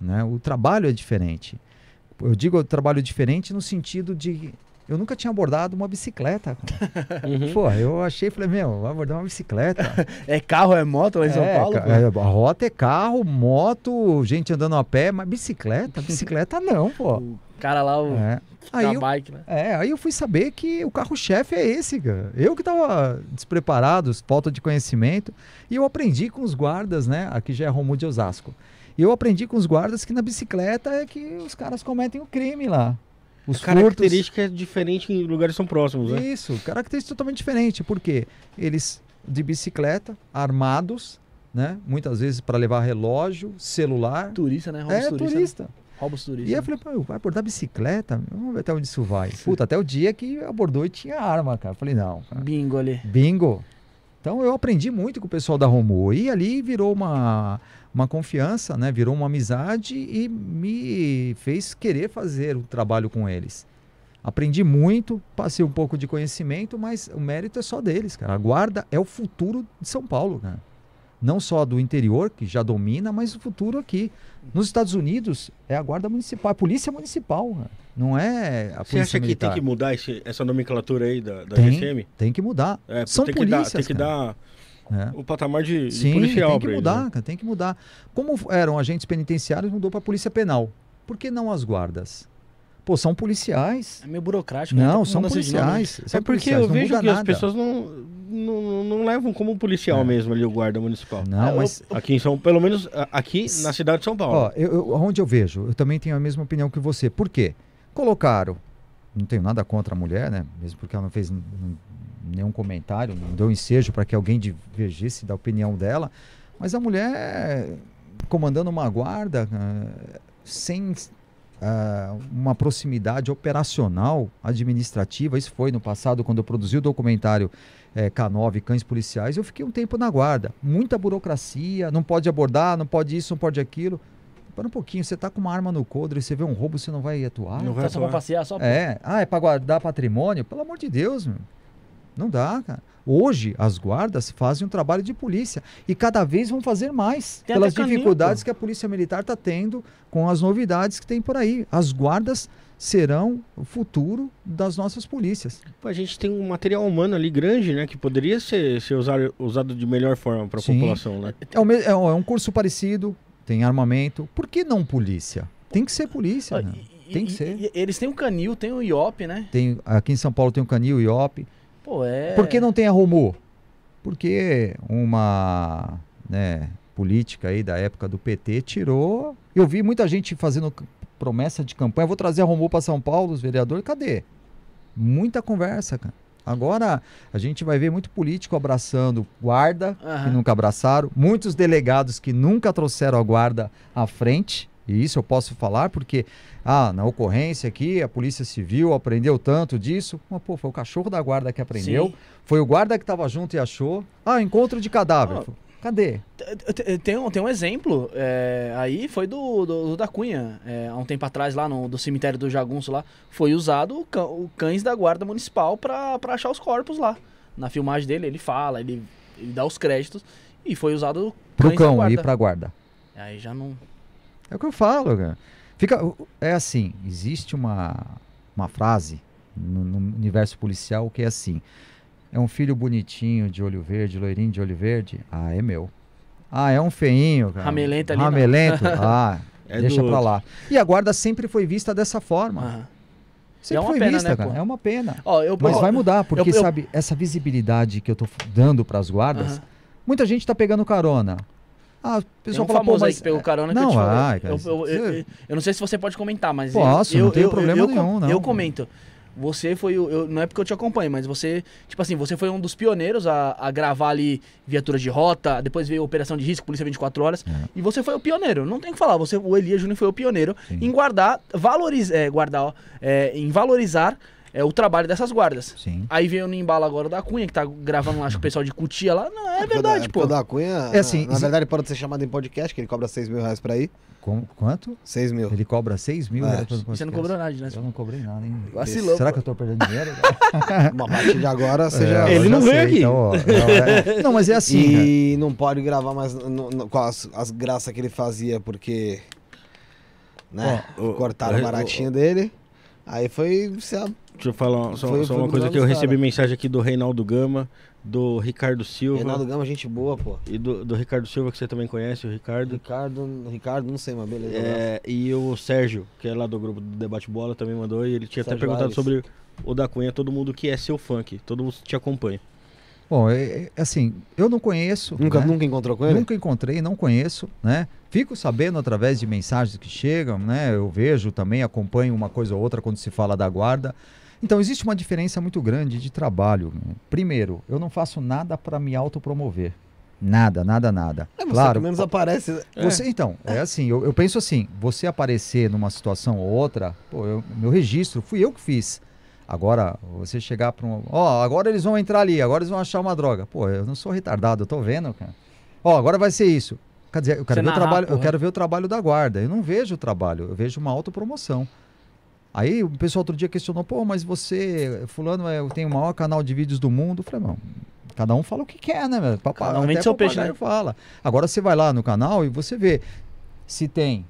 Né? O trabalho é diferente. Eu digo trabalho diferente no sentido de. Eu nunca tinha abordado uma bicicleta. Uhum. Pô, eu achei, falei, meu, vai abordar uma bicicleta. É carro, é moto lá em São É, Paulo? ca- pô? é, a rota é carro, moto, gente andando a pé, mas bicicleta, bicicleta não, pô. O cara lá, o É. Aí eu, bike, né? é, aí eu fui saber que o carro-chefe é esse, cara. Eu que tava despreparado, falta de conhecimento, e eu aprendi com os guardas, né? Aqui já é Romulo de Osasco. E eu aprendi com os guardas que na bicicleta é que os caras cometem o crime lá. Os A característica é diferente em lugares que são próximos, né? isso, característica totalmente diferente, porque eles de bicicleta, armados, né? Muitas vezes para levar relógio, celular. Turista, né? Rouba os É turistas. turista. né? Rouba os turistas. E eu falei, pô, vai abordar bicicleta? Vamos ver até onde isso vai. Puta, até o dia que abordou e tinha arma, cara. Eu Falei, não, cara. Bingo ali. bingo. Então eu aprendi muito com o pessoal da Romu. E ali virou uma, uma confiança, né? Virou uma amizade e me fez querer fazer o trabalho com eles. Aprendi muito, passei um pouco de conhecimento, mas o mérito é só deles, cara. A guarda é o futuro de São Paulo, cara. Não só do interior, que já domina, mas o futuro aqui. Nos Estados Unidos, é a guarda municipal, a polícia municipal, cara. não é a Você polícia acha que militar. tem que mudar esse- essa nomenclatura aí da, da Tem, GCM? tem que mudar. É, São tem que dar, polícias, tem que dar É. o patamar de, de Sim, policial tem que pra eles, mudar, né? cara, tem que mudar. Como eram agentes penitenciários, mudou para polícia penal. Por que não as guardas? Pô, são policiais. É meio burocrático. né? Não, com são policiais. É porque policiais, eu vejo que as nada. pessoas não, não, não levam como policial É. mesmo ali o guarda municipal. Não, eu- mas Aqui em São pelo menos aqui na cidade de São Paulo. ó, eu, eu- onde eu vejo, eu também tenho a mesma opinião que você. Por quê? Colocaram, não tenho nada contra a mulher, né? Mesmo porque ela não fez nenhum comentário, não deu ensejo para que alguém divergisse da opinião dela. Mas a mulher comandando uma guarda ah, sem ah, uma proximidade operacional, administrativa, isso foi no passado, quando eu produzi o documentário eh, K9, Cães Policiais, eu fiquei um tempo na guarda. Muita burocracia, não pode abordar, não pode isso, não pode aquilo. Para um pouquinho, você tá com uma arma no coldre e você vê um roubo, você não vai atuar? Não vai Tá só pra passear, só pra... É, ah, é para guardar patrimônio? Pelo amor de Deus, meu. Não dá, cara. Hoje, as guardas fazem um trabalho de polícia e cada vez vão fazer mais Tem pelas dificuldades que a Polícia Militar está tendo com as novidades que tem por aí. As guardas serão o futuro das nossas polícias. Pô, A gente tem um material humano ali grande, né? Que poderia ser, ser usar- usado de melhor forma para a população, né? É, o me- é um é um curso parecido, tem armamento. Por que não polícia? Tem que ser polícia. Ó, né? e- Tem que e- ser. e- eles têm um canil, tem o IOP, né? Tem, aqui em São Paulo tem o Canil, IOP. Pô, é... Por que não tem a Romu? Porque uma né, política aí da época do PT tirou. Eu vi muita gente fazendo promessa de campanha. Vou trazer a Romu para São Paulo, os vereadores. Cadê? Muita conversa, cara. Agora a gente vai ver muito político abraçando guarda, que Aham. nunca abraçaram, muitos delegados que nunca trouxeram a guarda à frente. E isso eu posso falar porque, ah, na ocorrência aqui, a Polícia Civil aprendeu tanto disso. Mas, pô, foi o cachorro da guarda que aprendeu. Sim. Foi o guarda que estava junto e achou. Ah, encontro de cadáver. Ah. Cadê? Tem um, tem um exemplo, é, aí foi do, do, do da Cunha, é, há um tempo atrás lá no do cemitério do Jagunço lá, foi usado o, cã- o cães da guarda municipal pra achar os corpos lá. Na filmagem dele ele fala, ele, ele dá os créditos e foi usado Pro cães da cão guarda. ir pra guarda. Aí já não... É o que eu falo, cara. Fica, é assim, existe uma, uma frase no, no universo policial que é assim: é um filho bonitinho, de olho verde, loirinho de olho verde. Ah, é meu. Ah, é um feinho, cara. Ramelento ali, não. Ramelento. Ah, É deixa pra outro. lá. E a guarda sempre foi vista dessa forma. Aham. Sempre é uma foi pena, vista, né, cara. pô? É uma pena. Ó, eu, Mas ó, vai mudar, porque, eu- eu- sabe, essa visibilidade que eu tô dando pras guardas, Aham. muita gente tá pegando carona. Ah, o Tem pessoal um fala, famoso aí mas... que pegou carona não que eu te vai, falei. cara. Eu, eu, eu, eu- não sei se você pode comentar, mas. Posso, eu, não eu, problema nenhum, eu, não. Eu comento. Você foi o. eu- não é porque eu te acompanho, mas você. Tipo assim, você foi um dos pioneiros a, a gravar ali viaturas de rota, depois veio Operação de Risco, Polícia 24 Horas. É. E você foi o pioneiro. Não tem o que falar. Você, o Elias Júnior foi o pioneiro Sim. em guardar, valoriz, é, guardar, ó, é, em valorizar é, o trabalho dessas guardas. Sim. Aí veio no embalo agora da Cunha, que tá gravando lá acho, com o pessoal de Cutia lá. Não, é verdade, da, pô. da Cunha, É assim, na isso- verdade, pode ser chamado em podcast, que ele cobra 6 mil reais pra ir. Com, quanto? 6 mil. Ele cobra 6 mil É. reais pelo Você não cobrou nada, né? Eu não cobrei nada, hein? Vacilou. Será pô. que eu tô perdendo dinheiro? Uma partir de agora, você É, já... Ele já não veio aqui. então, ó, não, é- não, mas é assim. né? E não pode gravar mais no- no- com as, as graças que ele fazia, porque. Né? Ó, cortaram o o- baratinho dele. Aí foi. se a- Deixa eu falar só, Foi- só foi uma coisa que eu recebi cara. mensagem aqui do Reinaldo Gama, do Ricardo Silva Reinaldo Gama, gente boa, pô. e do, do Ricardo Silva, que você também conhece, o Ricardo. Ricardo, Ricardo, não sei, mas beleza. É, e o Sérgio, que é lá do grupo do Debate Bola, também mandou, e ele tinha até Sérgio perguntado Aires. sobre o da Cunha, todo mundo que é seu funk, todo mundo te acompanha. Bom, é, é assim, eu não conheço. Nunca, né? nunca encontrou com ele? Nunca encontrei, não conheço, né? Fico sabendo através de mensagens que chegam, né? Eu vejo também, acompanho uma coisa ou outra quando se fala da guarda. Então existe uma diferença muito grande de trabalho. Primeiro, eu não faço nada para me autopromover. Nada, nada, nada. É, você claro. pelo menos aparece. né? Você, então, é assim, eu, eu penso assim, você aparecer numa situação ou outra, pô, eu- meu registro, fui eu que fiz. Agora, você chegar para um. Ó, agora eles vão entrar ali, agora eles vão achar uma droga. Pô, eu não sou retardado, eu tô vendo, cara. Ó, agora vai ser isso. Quer dizer, eu quero, Você ver o, narrar, trabalho, eu porra. quero ver o trabalho da guarda. Eu não vejo o trabalho, eu vejo uma autopromoção. Aí o pessoal outro dia questionou, pô, mas você, fulano, é, tem o maior canal de vídeos do mundo. Eu falei, não, cada um fala o que quer, né? Papai, Cada um vende seu peixe, né? fala. Agora você vai lá no canal e você vê se tem.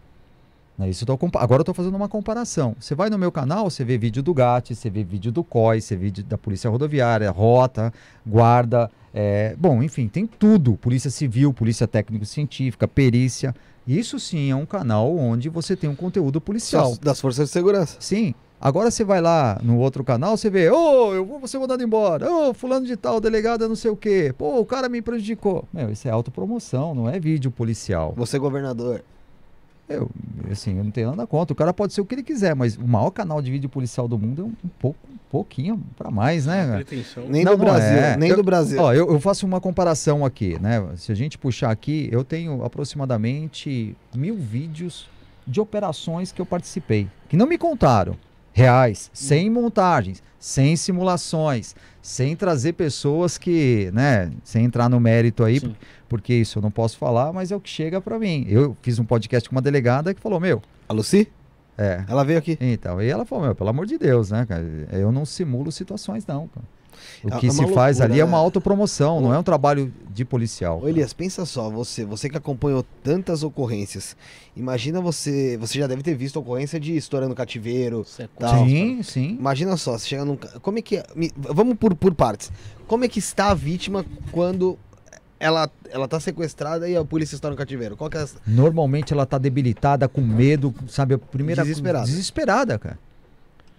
né, Isso eu tô agora eu tô fazendo uma comparação. Você vai no meu canal, você vê vídeo do GAT, você vê vídeo do COI, você vê vídeo da Polícia Rodoviária, Rota, Guarda, é, bom, enfim, tem tudo. Polícia Civil, Polícia Técnico-Científica, Perícia. Isso sim é um canal onde você tem um conteúdo policial. Das, forças de segurança. Sim. Agora você vai lá no outro canal, você vê, ô, eu vou ser mandado embora, ô, fulano de tal, delegado é não sei o quê, pô, o cara me prejudicou. Meu, isso é autopromoção, não é vídeo policial. Você, governador. Eu, assim, eu não tenho nada contra. O cara pode ser o que ele quiser, mas o maior canal de vídeo policial do mundo é um, um pouco, um pouquinho pra mais, né? Pretensão. Nem Não, do Brasil. é. Nem Eu- do Brasil. Ó, eu, eu faço uma comparação aqui, né? Se a gente puxar aqui, eu tenho aproximadamente mil vídeos de operações que eu participei, que não me contaram. Reais, sem montagens, sem simulações, sem trazer pessoas que, né, sem entrar no mérito aí, Sim. Porque isso eu não posso falar, mas é o que chega pra mim. Eu fiz um podcast com uma delegada que falou: Meu, A Lucy? é. Ela veio aqui. Então, e ela falou: Meu, pelo amor de Deus, né, cara? Eu não simulo situações, não. cara. O É- que é se uma faz loucura, ali é uma autopromoção, não é um trabalho de policial. Ô Elias, pensa só, você, você que acompanhou tantas ocorrências, imagina você, você já deve ter visto ocorrência de estourando cativeiro, Sequestro. tal. Sim, sim. Imagina só, você chega num, como é que é, me- vamos por, por partes. Como é que está a vítima quando ela ela tá sequestrada e a polícia está no cativeiro? Qual que é a, Normalmente ela tá debilitada, com medo, sabe? A primeira Desesperada. Desesperada, cara.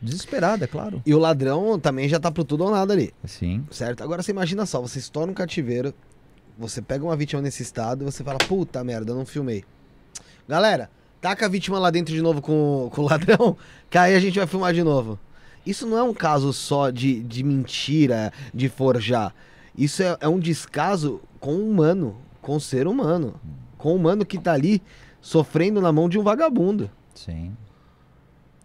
Desesperada, claro. E o ladrão também já tá pro tudo ou nada ali, Sim. certo? Agora você imagina só, você estoura um cativeiro, você pega uma vítima nesse estado e você fala, puta merda, eu não filmei. Galera, taca a vítima lá dentro de novo com, com o ladrão, que aí a gente vai filmar de novo. Isso não é um caso só de, de mentira, de forjar. Isso é, é um descaso com o humano, com o ser humano. Com o humano que tá ali sofrendo na mão de um vagabundo. Sim.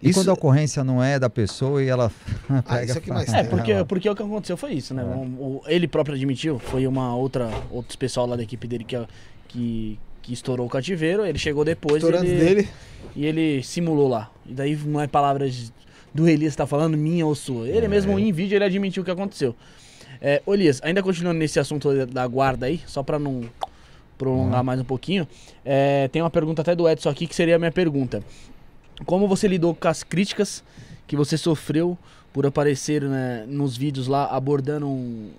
E Isso- quando a ocorrência não é da pessoa e ela Ah, pega isso é que mais É, porque, porque o que aconteceu foi isso, né? É. O- o- ele próprio admitiu, foi uma outra, outro pessoal lá da equipe dele que, que, que estourou o cativeiro, ele chegou depois e Estourando ele, dele. e ele simulou lá. E daí não é palavras do Elias que tá falando, minha ou sua. Ele É. mesmo em vídeo ele admitiu o que aconteceu. É, Elias, ainda continuando nesse assunto da guarda aí, só pra não prolongar mais um pouquinho, é, tem uma pergunta até do Edson aqui que seria a minha pergunta. Como você lidou com as críticas que você sofreu por aparecer né, nos vídeos lá abordando um.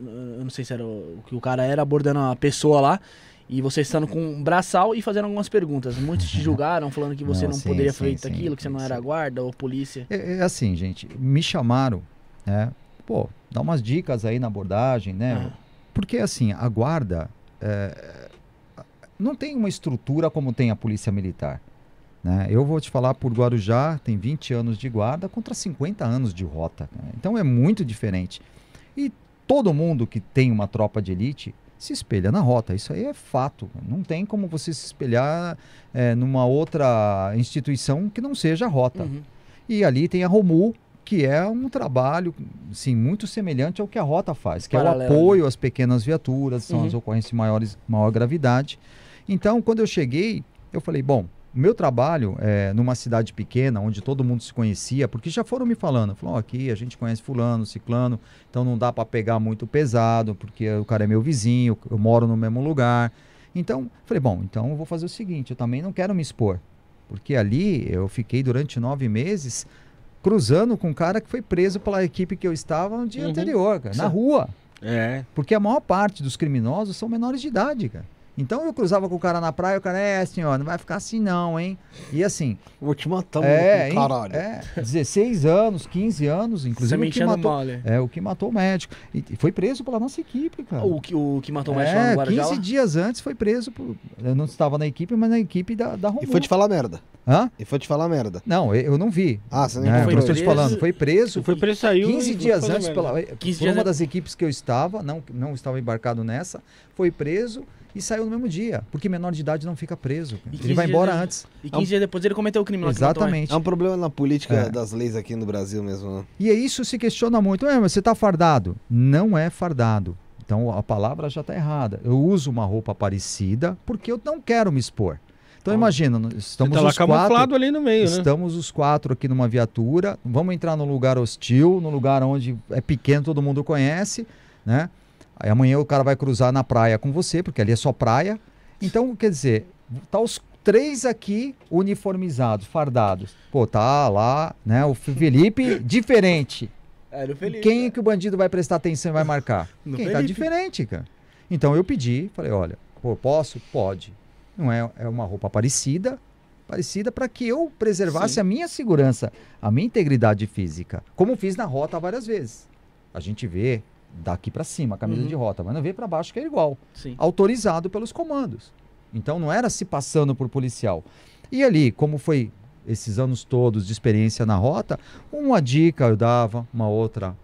Eu não sei se era o que o cara era, abordando uma pessoa lá. E você estando com um braçal e fazendo algumas perguntas. Muitos te julgaram, falando que você Não, não, sim, poderia sim, feito sim, aquilo, que você não era guarda ou polícia. É, é assim, gente, me chamaram, né? Pô, dá umas dicas aí na abordagem, né? Ah. Porque assim, a guarda, é, não tem uma estrutura como tem a polícia militar. Né? Eu vou te falar por Guarujá, tem 20 anos de guarda contra 50 anos de rota. né? Então é muito diferente. E todo mundo que tem uma tropa de elite se espelha na rota. Isso aí é fato. Não tem como você se espelhar eh, numa outra instituição que não seja a rota. Uhum. E ali tem a Romu, que é um trabalho sim, muito semelhante ao que a Rota faz, que é o Paralelo, apoio às pequenas viaturas, são Uhum. as ocorrências de maiores, maior gravidade. Então, quando eu cheguei, eu falei, bom, o meu trabalho é numa cidade pequena, onde todo mundo se conhecia, porque já foram me falando, falou, "Ó, aqui a gente conhece fulano, ciclano, então não dá para pegar muito pesado, porque o cara é meu vizinho, eu moro no mesmo lugar. Então, falei, bom, então eu vou fazer o seguinte, eu também não quero me expor. Porque ali eu fiquei durante nove meses cruzando com um cara que foi preso pela equipe que eu estava no dia Uhum. anterior, cara, na rua. É. Porque a maior parte dos criminosos são menores de idade, cara. Então eu cruzava com o cara na praia, o cara, é, senhor, não vai ficar assim não, hein? E assim, Vou te matar, é, é, hein? caralho. é, 16 anos, 15 anos, inclusive o que matou, mal, né? é, o que matou o médico. E, e foi preso pela nossa equipe, cara. O que, o que matou o médico lá é, no Guarujá? 15 lá? dias antes foi preso. Por, eu não estava na equipe, mas na equipe da, da E Romu. foi te falar merda. Hã? E foi te falar merda. Não, eu, eu não vi. Ah, você nem É, foi tô te preso. falando. Foi preso. Foi preso, saiu. 15 e dias antes, pela, 15 por dias uma das equipes que eu estava, não, não estava embarcado nessa, foi preso e saiu no mesmo dia. Porque menor de idade não fica preso. E Ele 15 vai embora dias- antes. E 15 dias depois ele cometeu o crime lá o Exatamente. É um problema na política É. das leis aqui no Brasil mesmo, né? E aí isso se questiona muito. É, mas você está fardado? Não é fardado. Então a palavra já está errada. Eu uso uma roupa parecida porque eu não quero me expor. Então imagina, nós Você estamos tá lá os quatro, camuflado ali no meio, né? Estamos os quatro aqui numa viatura. Vamos entrar num lugar hostil, num lugar onde é pequeno, todo mundo conhece, né? Aí amanhã o cara vai cruzar na praia com você, porque ali é só praia. Então, quer dizer, tá os três aqui uniformizados, fardados. Pô, tá lá, né? O Felipe diferente. Era o Felipe. Quem é que o bandido vai prestar atenção e vai marcar? No Quem tá Felipe. diferente, cara. Então eu pedi, falei, olha, pô, posso? Pode. Não é, é uma roupa parecida, parecida para que eu preservasse Sim. a minha segurança, a minha integridade física, como fiz na rota várias vezes. A gente vê daqui para cima a camisa Uhum. de rota, mas não vê para baixo que é igual Sim. autorizado pelos comandos. Então não era se passando por policial. E ali, como foi esses anos todos de experiência na rota, uma dica eu dava, uma outra,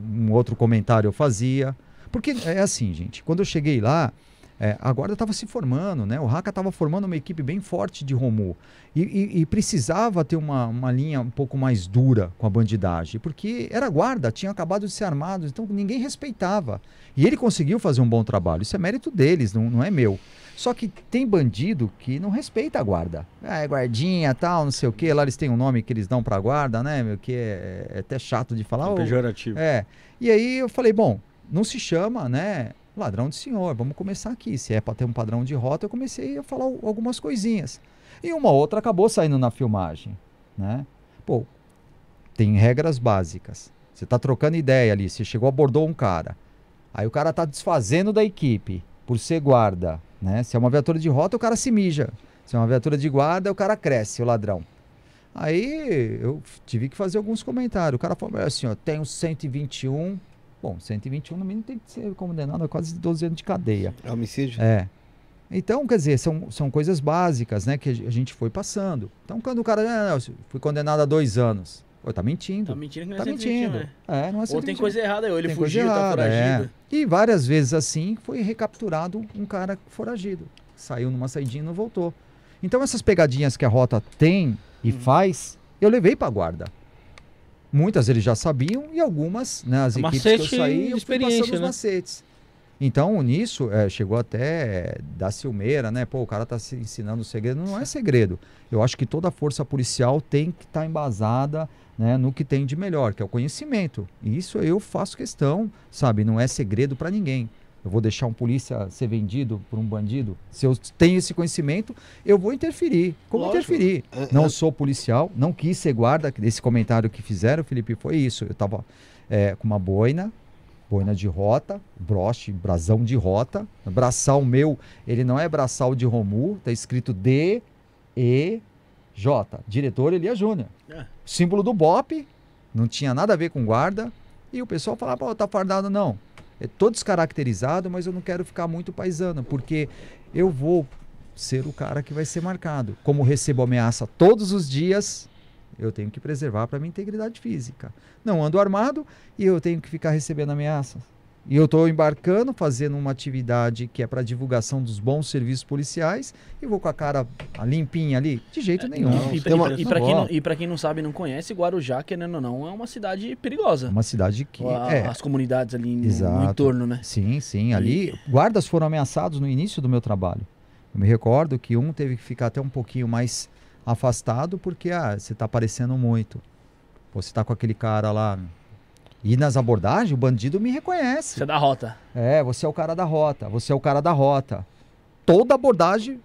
um outro comentário eu fazia. Porque é assim, gente, quando eu cheguei lá, é, a guarda estava se formando, né? O Raka estava formando uma equipe bem forte de Romu. E, e- e precisava ter uma, uma linha um pouco mais dura com a bandidagem, porque era guarda, tinha acabado de ser armado, então ninguém respeitava. E ele conseguiu fazer um bom trabalho. Isso é mérito deles, não, não é meu. Só que tem bandido que não respeita a guarda. Ah, é guardinha, tal, não sei o quê. Lá eles têm um nome que eles dão pra guarda, né? Meu, que é, é até chato de falar. Ô, Pejorativo. é. E aí eu falei, bom, não se chama, né? Ladrão de senhor, vamos começar aqui. Se é para ter um padrão de rota, eu comecei a falar al- algumas coisinhas. E uma outra acabou saindo na filmagem, né? Pô, tem regras básicas. Você tá trocando ideia ali, você chegou, abordou um cara. Aí o cara tá desfazendo da equipe por ser guarda, né? Se é uma viatura de rota, o cara se mija. Se é uma viatura de guarda, o cara cresce, o ladrão. Aí eu tive que fazer alguns comentários. O cara falou assim, ó, um 121. Bom, 121 no mínimo tem que ser condenado a quase 12 anos de cadeia. É homicídio? É. Então, quer dizer, são, são coisas básicas, né, que a ge- a gente foi passando. Então, quando o cara, ah, não, eu fui condenado a dois anos. Pô, tá mentindo. Tá mentindo que não é Tá 121, mentindo. né? É, não é Ou tem 121. coisa errada aí, ou ele Tem coisa fugiu, tá errada, é. foragido. E várias vezes assim foi recapturado um cara foragido. Saiu numa saidinha e não voltou. Então essas pegadinhas que a rota tem e Uhum. faz, eu levei para guarda. Muitas eles já sabiam e algumas, né, as equipes que eu saí, eu fui passando os né? macetes. Então, nisso, é, chegou até da Silmeira, né? Pô, o cara tá se ensinando segredo. Não é segredo. Eu acho que toda força policial tem que estar embasada né, no que tem de melhor, que é o conhecimento. E isso eu faço questão, sabe? Não é segredo para ninguém. Eu vou deixar um polícia ser vendido por um bandido? Se eu tenho esse conhecimento, eu vou interferir. Como Lógico. interferir? É, Não é- sou policial, não quis ser guarda. Esse comentário que fizeram, Felipe, foi isso. Eu tava é, com uma boina, boina de rota, broche, brasão de rota. Braçal meu, ele não é braçal de Romu, tá escrito D, E, J. Diretor Elia Júnior. É. Símbolo do BOP, não tinha nada a ver com guarda. E o pessoal falava, pô, tá fardado não. É, tô descaracterizado, mas eu não quero ficar muito paisano, porque eu vou ser o cara que vai ser marcado. Como recebo ameaça todos os dias, eu tenho que preservar para minha integridade física. Não ando armado e eu tenho que ficar recebendo ameaças. E eu estou embarcando, fazendo uma atividade que é para divulgação dos bons serviços policiais e vou com a cara limpinha ali? De jeito nenhum. E, pra, uma- e pra Ó, quem e quem não sabe e não conhece, Guarujá, querendo ou não, é uma cidade perigosa. uma cidade que A- é, As comunidades ali no, no entorno, né? Sim, sim. Ali, guardas foram ameaçados no início do meu trabalho. Eu me recordo que um teve que ficar até um pouquinho mais afastado porque ah, você está aparecendo muito. Pô, Você está com aquele cara lá. E nas abordagens, o bandido me reconhece. Você é da rota. É, você é o cara da rota. Você é o cara da rota. Toda abordagem,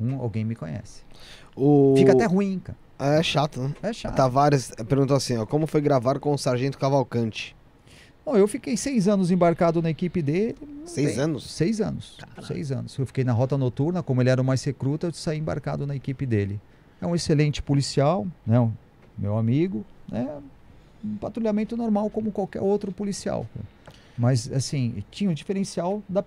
um, alguém me conhece. O... Fica até ruim, cara. É chato, né? É chato. Tavares perguntou assim, ó, como foi gravar com o Sargento Cavalcante? Bom, eu fiquei seis anos embarcado na equipe dele. Seis tem- anos? Seis anos. Seis anos. Eu fiquei na rota noturna, como ele era o mais recruta, eu saí embarcado na equipe dele. É um excelente policial, né? meu amigo. É um patrulhamento normal como qualquer outro policial. Mas, assim, tinha um diferencial da,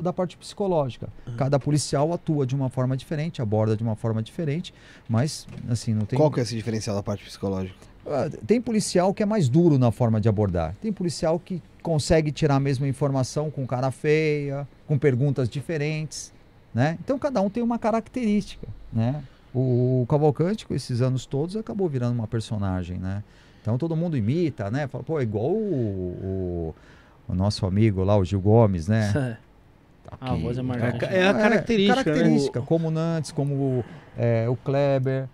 da parte psicológica. Cada policial atua de uma forma diferente, aborda de uma forma diferente, mas, assim, não tem... Qual que é esse diferencial da parte psicológica? Ah, Tem policial que é mais duro na forma de abordar. Tem policial que consegue tirar a mesma informação com cara feia, com perguntas diferentes, né? Então cada um tem uma característica, né? O Cavalcante, com esses anos todos, acabou virando uma personagem, né? Então todo mundo imita, né? Fala, pô, é igual o, o- o nosso amigo lá, o Gil Gomes, né? a voz é marcante. É a característica, né? característica, como o Nantes, como é, o Kleber,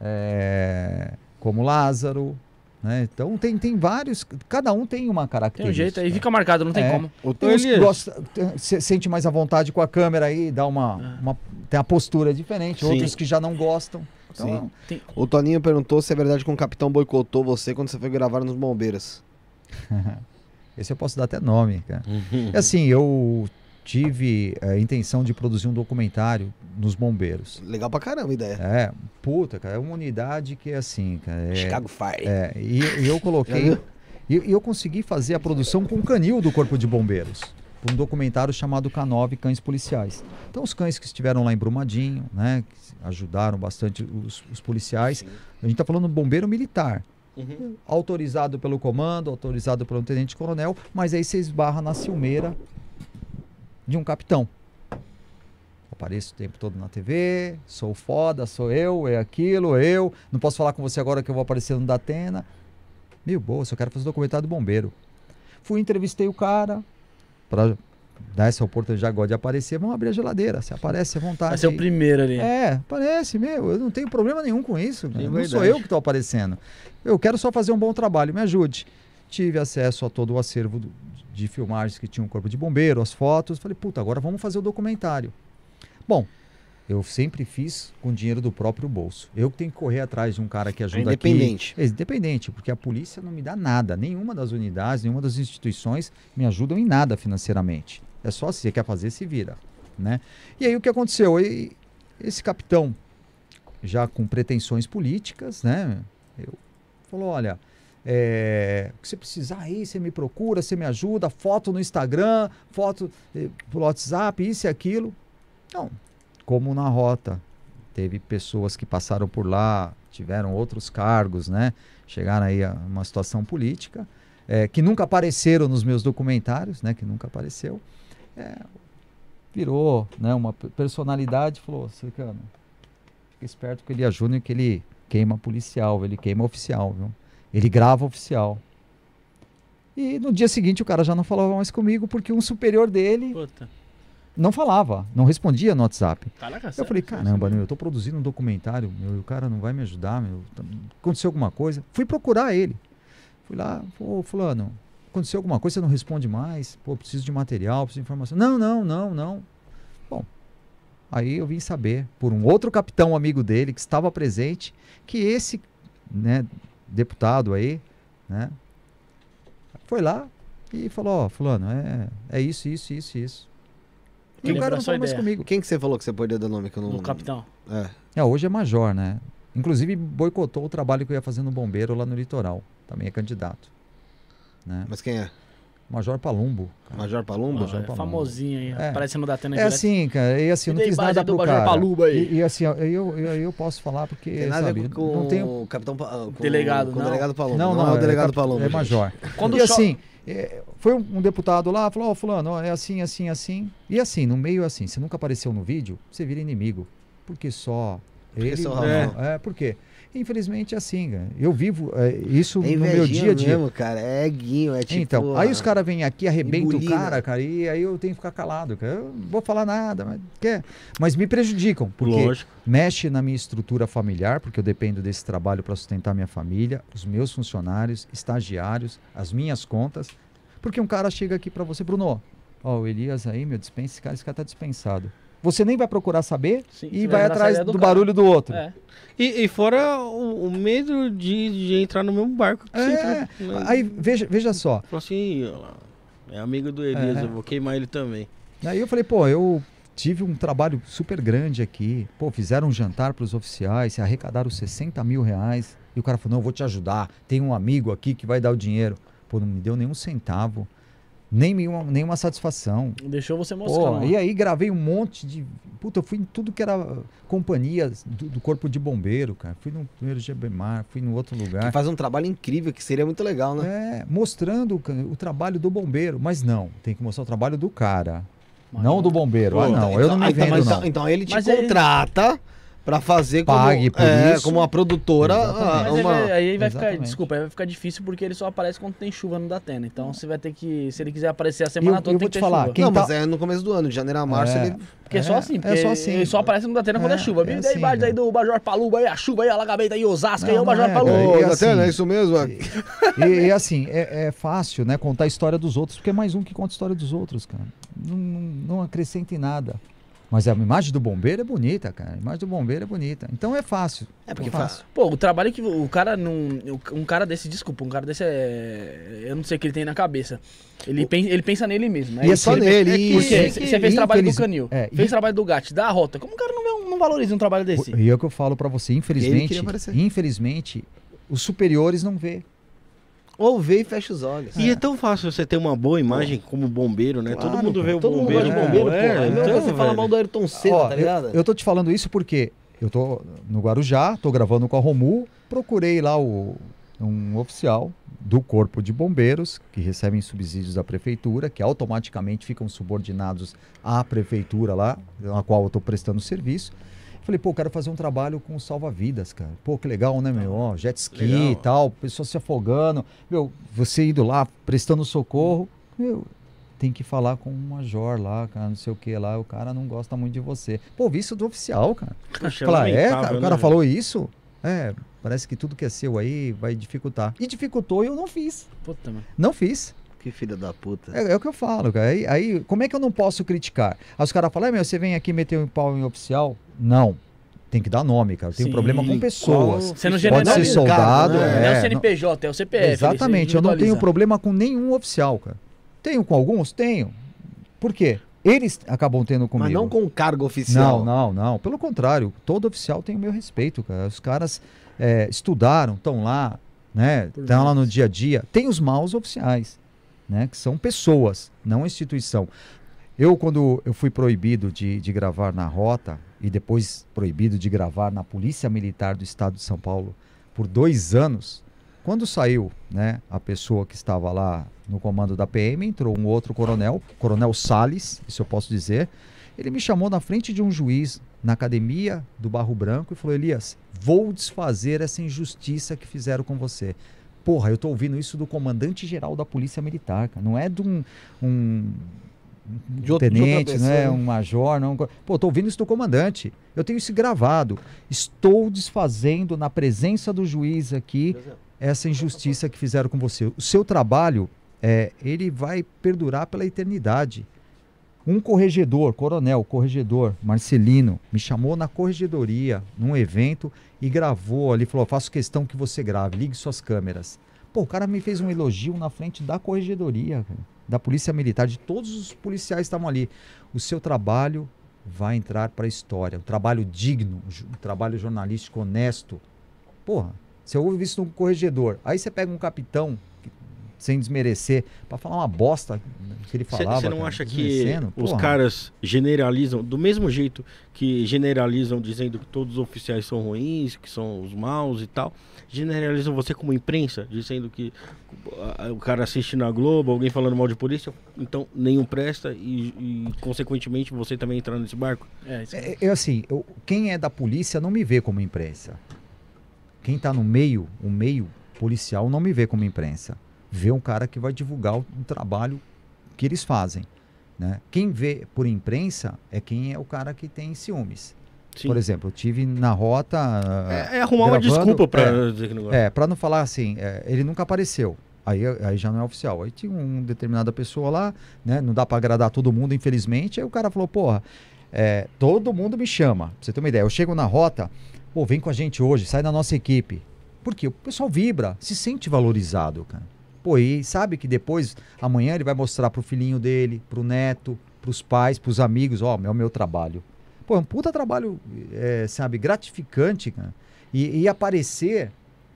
é, como o Lázaro, né? Então tem, tem vários, cada um tem uma Tem característica. um jeito aí, fica marcado, não tem É. como. O Tem uns que gosta, tem- se sente mais à vontade com a câmera aí, dá uma, É. uma- tem a postura diferente, Sim. outros que já não gostam. Então, O Toninho perguntou se é verdade que um capitão boicotou você quando você foi gravar nos Bombeiras. esse eu posso dar até nome, cara. É assim, eu tive a intenção de produzir um documentário nos bombeiros. Legal pra caramba a ideia. É, puta, cara, é uma unidade que é assim, cara. é- Chicago Fire. É, e, e eu coloquei. E, e eu consegui fazer a produção com o canil do Corpo de Bombeiros. Por Um documentário chamado K9 Cães Policiais. Então, os cães que estiveram lá em Brumadinho, né, que ajudaram bastante os, os policiais. A gente está falando bombeiro militar. Uhum. Autorizado pelo comando, autorizado pelo tenente-coronel, mas aí você esbarra na ciumeira de um capitão. Apareço o tempo todo na TV, sou foda, sou eu, é aquilo, é eu. Não posso falar com você agora que eu vou aparecer no Datena. Meu bolso, eu quero fazer documentário do bombeiro. Fui, entrevistei o cara, para dar essa oportunidade, gosta de aparecer, vamos abrir a geladeira. Se aparece à vontade. Vai ser o primeiro ali. É, parece, meu, eu não tenho problema nenhum com isso. não sou eu que estou aparecendo. Eu quero só fazer um bom trabalho, me ajude. Tive acesso a todo o acervo do- de filmagens que tinha um corpo de bombeiro, as fotos. Falei, puta, agora vamos fazer o documentário. Bom, eu sempre fiz com dinheiro do próprio bolso. Eu que tenho que correr atrás de um cara que ajuda aqui. independente. É independente, porque a polícia não me dá nada. Nenhuma das unidades, nenhuma das instituições me ajudam em nada financeiramente. É só se você quer fazer, se vira. Né? E aí o que aconteceu? E- esse capitão, já com pretensões políticas, né? Eu, falou, olha, é, o que você precisar aí, você me procura, você me ajuda, foto no Instagram, foto eh, pelo WhatsApp, isso e aquilo. Não, como na rota, teve pessoas que passaram por lá, tiveram outros cargos, né? Chegaram aí a uma situação política, eh, que nunca apareceram nos meus documentários, né? Que nunca apareceu. É, virou né, uma pe- personalidade e falou, Circano, fica esperto com ele Júnior que ele queima policial, ele queima oficial, viu? Ele grava oficial. E no dia seguinte o cara já não falava mais comigo porque um superior dele Puta. Não falava, não respondia no WhatsApp. Caraca, Eu sério, falei, caramba, meu, eu tô produzindo um documentário, meu, e o cara não vai me ajudar, meu. tá- Aconteceu alguma coisa? Fui procurar ele. Fui lá, ô fulano, aconteceu alguma coisa, você não responde mais? Pô, preciso de material, preciso de informação. Não, não, não, não. Bom, aí eu vim saber por um outro capitão amigo dele que estava presente, que esse, né, deputado aí, né, foi lá e falou, ó, fulano, é, é isso, isso, isso, isso. E o cara não falou mais comigo. Quem que você falou que você poderia dar nome que eu não... O capitão. É. É, hoje é major, né? Inclusive boicotou o trabalho que eu ia fazer no bombeiro lá no litoral. Também é candidato. Né? Mas quem é? Major Palumbo. Major Palumbo? Major É Palumbo. famosinho aí, É. aparecendo da Tena É assim, cara, e assim, eu não fiz nada do pro Major cara. Paluba aí. E, e assim, eu, eu, eu posso falar porque, Tem nada sabe, com não tenho... o capitão com Delegado, com o não. delegado Palumbo. Não, não, é o delegado cap- Palumbo. É major. Quando e cho- assim, é, foi um, deputado lá, falou, ó, fulano, ó, é assim, assim, assim. E assim, no meio assim, você nunca apareceu no vídeo, você vira inimigo. Porque só ele... só o não, é, por quê? Infelizmente é assim, cara. Eu vivo é, isso É no meu dia a dia. mesmo, cara. É guinho, é tipo... então, aí os caras vêm aqui, arrebentam o cara, cara, e aí eu tenho que ficar calado, cara. Eu não vou falar nada, mas, quer? mas me prejudicam, porque Lógico. mexe na minha estrutura familiar, porque eu dependo desse trabalho para sustentar minha família, os meus funcionários, estagiários, as minhas contas. Porque um cara chega aqui para você, Bruno, ó, o Elias aí, meu, dispensa esse cara, esse cara tá dispensado. Você nem vai procurar saber Sim, e vai atrás do, do barulho do outro. É. E, e fora o, o medo de, de entrar no mesmo barco que você É, entra. né? Aí, veja, veja só, Falou assim, é amigo do Elias, É. eu vou queimar ele também. Aí eu falei, pô, eu tive um trabalho super grande aqui. Pô, fizeram um jantar para os oficiais, arrecadaram 60 mil reais. E o cara falou, não, eu vou te ajudar. Tem um amigo aqui que vai dar o dinheiro. Pô, não me deu nenhum centavo. Nem nenhuma, nenhuma satisfação. Deixou você moscar. Pô, não. e aí gravei um monte de. Puta, eu fui em tudo que era companhias do, do Corpo de Bombeiro, cara. Fui no primeiro GBMAR, fui no outro lugar. Que faz um trabalho incrível, que seria muito legal, né? É, mostrando ca- o trabalho do bombeiro. Mas não, tem que mostrar o trabalho do cara. Mas não do bombeiro. ah, Pô, não, eu não me então, vendo, então, não. Então ele te Mas ele- pra fazer como, Pague por é, isso. como uma produtora. Exatamente. ah, Mas aí uma... vai- aí vai ficar, Exatamente. desculpa, aí vai ficar difícil porque ele só aparece quando tem chuva no Datena. Então você vai ter que, se ele quiser aparecer a semana eu toda, vou tem te que ter falar, chuva. quem Não, tá- mas é no começo do ano, de janeiro a março, É. ele. Porque é só assim, porque é só assim. ele só aparece no Datena quando é, É, chuva. é Vive assim, daí embaixo aí cara. do Major Paluba aí, a chuva aí, alagamento aí, Osasco aí, Não, o Major não é, Paluba. Datena, assim- é isso mesmo? E, e, assim, é, é fácil, né, contar a história dos outros, porque é mais um que conta a história dos outros, cara. Não, não, não acrescenta em nada. Mas a imagem do bombeiro é bonita, cara. A imagem do bombeiro é bonita. Então é fácil. É porque fácil. Pô, o trabalho que o cara não. Um cara desse, desculpa, um cara desse é. Eu não sei o que ele tem na cabeça. Ele, pensa, ele pensa nele mesmo. né? E assim, Só nele, é que-. Porque é você fez trabalho do Canil, é, fez e- trabalho do Gat, da Rota. Como o cara não, não valoriza um trabalho desse? E é o que eu falo pra você, infelizmente, infelizmente, os superiores não vê. Ou vê e fecha os olhos. E é tão fácil você ter uma boa imagem como bombeiro, né? Claro, Todo mundo vê o Todo mundo bombeiro. de é, bombeiro, é, porra. É então, que você fala mal do Ayrton Senna, Ó, tá eu, ligado? eu tô te falando isso porque eu tô no Guarujá, tô gravando com a Romu, procurei lá o, um oficial do Corpo de Bombeiros, que recebem subsídios da prefeitura, que automaticamente ficam subordinados à prefeitura lá, na qual eu tô prestando serviço. Falei, pô, quero fazer um trabalho com salva-vidas, cara. Pô, que legal, né, meu? Ó, jet ski Legal. e tal, pessoas se afogando. Meu, você indo lá, prestando socorro. Meu, tem que falar com o major lá, cara, não sei o que lá. O cara não gosta muito de você. Pô, vi isso do oficial, cara. Poxa, Falar, é, lamentável, cara, o né, cara velho? falou isso? É, parece que tudo que é seu aí vai dificultar. E dificultou e eu não fiz. Puta. Não fiz. Que filha da puta. É, é o que eu falo, cara. Aí, aí, como é que eu não posso criticar? Aí os caras falam, "É, meu, você vem aqui meter um pau em oficial? Não. Tem que dar nome, cara. Tem um problema com qual- pessoas. Você não Pode ser soldado, Não é, é, o CNPJ, é o CPF. Exatamente, eu não tenho problema com nenhum oficial, cara. Tenho com alguns? Tenho. Por quê? Eles acabam tendo comigo. Mas não com cargo oficial. Não, não, não. Pelo contrário, todo oficial tem o meu respeito, cara. Os caras é, estudaram, estão lá, né? Estão lá no dia a dia. Tem os maus oficiais, né? Que são pessoas, não instituição. Eu, quando eu fui proibido de, de gravar na rota e depois proibido de gravar na Polícia Militar do Estado de São Paulo por dois anos, quando saiu né, a pessoa que estava lá no comando da PM, entrou um outro coronel, Coronel Salles, isso eu posso dizer. Ele me chamou na frente de um juiz na academia do Barro Branco e falou: Elias, vou desfazer essa injustiça que fizeram com você. Porra, eu tô ouvindo isso do comandante-geral da Polícia Militar, cara. Não é de um, um, um De de outra tenente, é né? um major, não. Pô, tô ouvindo isso do comandante. Eu tenho isso gravado. Estou desfazendo na presença do juiz aqui essa injustiça que fizeram com você. O seu trabalho, é, ele vai perdurar pela eternidade. Um corregedor, coronel, corregedor, Marcelino, me chamou na corregedoria, num evento, e gravou ali, falou, faço questão que você grave, ligue suas câmeras. Pô, o cara me fez um elogio na frente da corregedoria, da polícia militar, de todos os policiais que estavam ali. O seu trabalho vai entrar para a história, um trabalho digno, um trabalho jornalístico honesto. Porra, você ouve isso num corregedor, aí você pega um capitão, sem desmerecer, pra falar uma bosta que ele falava. Você não cara, acha que os porra. caras generalizam, do mesmo jeito que generalizam dizendo que todos os oficiais são ruins, que são os maus e tal, generalizam você como imprensa, dizendo que ah, o cara assiste na Globo, alguém falando mal de polícia, então nenhum presta e, e, consequentemente você também entrar nesse barco? É, isso É, é assim, eu- quem é da polícia não me vê como imprensa. Quem tá no meio, o meio policial não me vê como imprensa. Vê um cara que vai divulgar o, o trabalho que eles fazem. Né? Quem vê por imprensa é quem é o cara que tem ciúmes. Sim. Por exemplo, eu tive na rota. é, é arrumar uma gravando, desculpa pra é. É, pra não falar assim, é, ele nunca apareceu. Aí, aí já não é oficial. Aí tinha uma determinada pessoa lá, né? Não dá pra agradar todo mundo, infelizmente. Aí o cara falou, porra, é, todo mundo me chama. Pra você ter uma ideia, eu chego na rota, pô, vem com a gente hoje, sai da nossa equipe. Por quê? O pessoal vibra, se sente valorizado, cara. Pô, e sabe que depois, amanhã ele vai mostrar pro filhinho dele, pro neto, pros pais, pros amigos, ó, é o meu trabalho. Pô, é um puta trabalho, é, sabe, gratificante, cara. E, e aparecer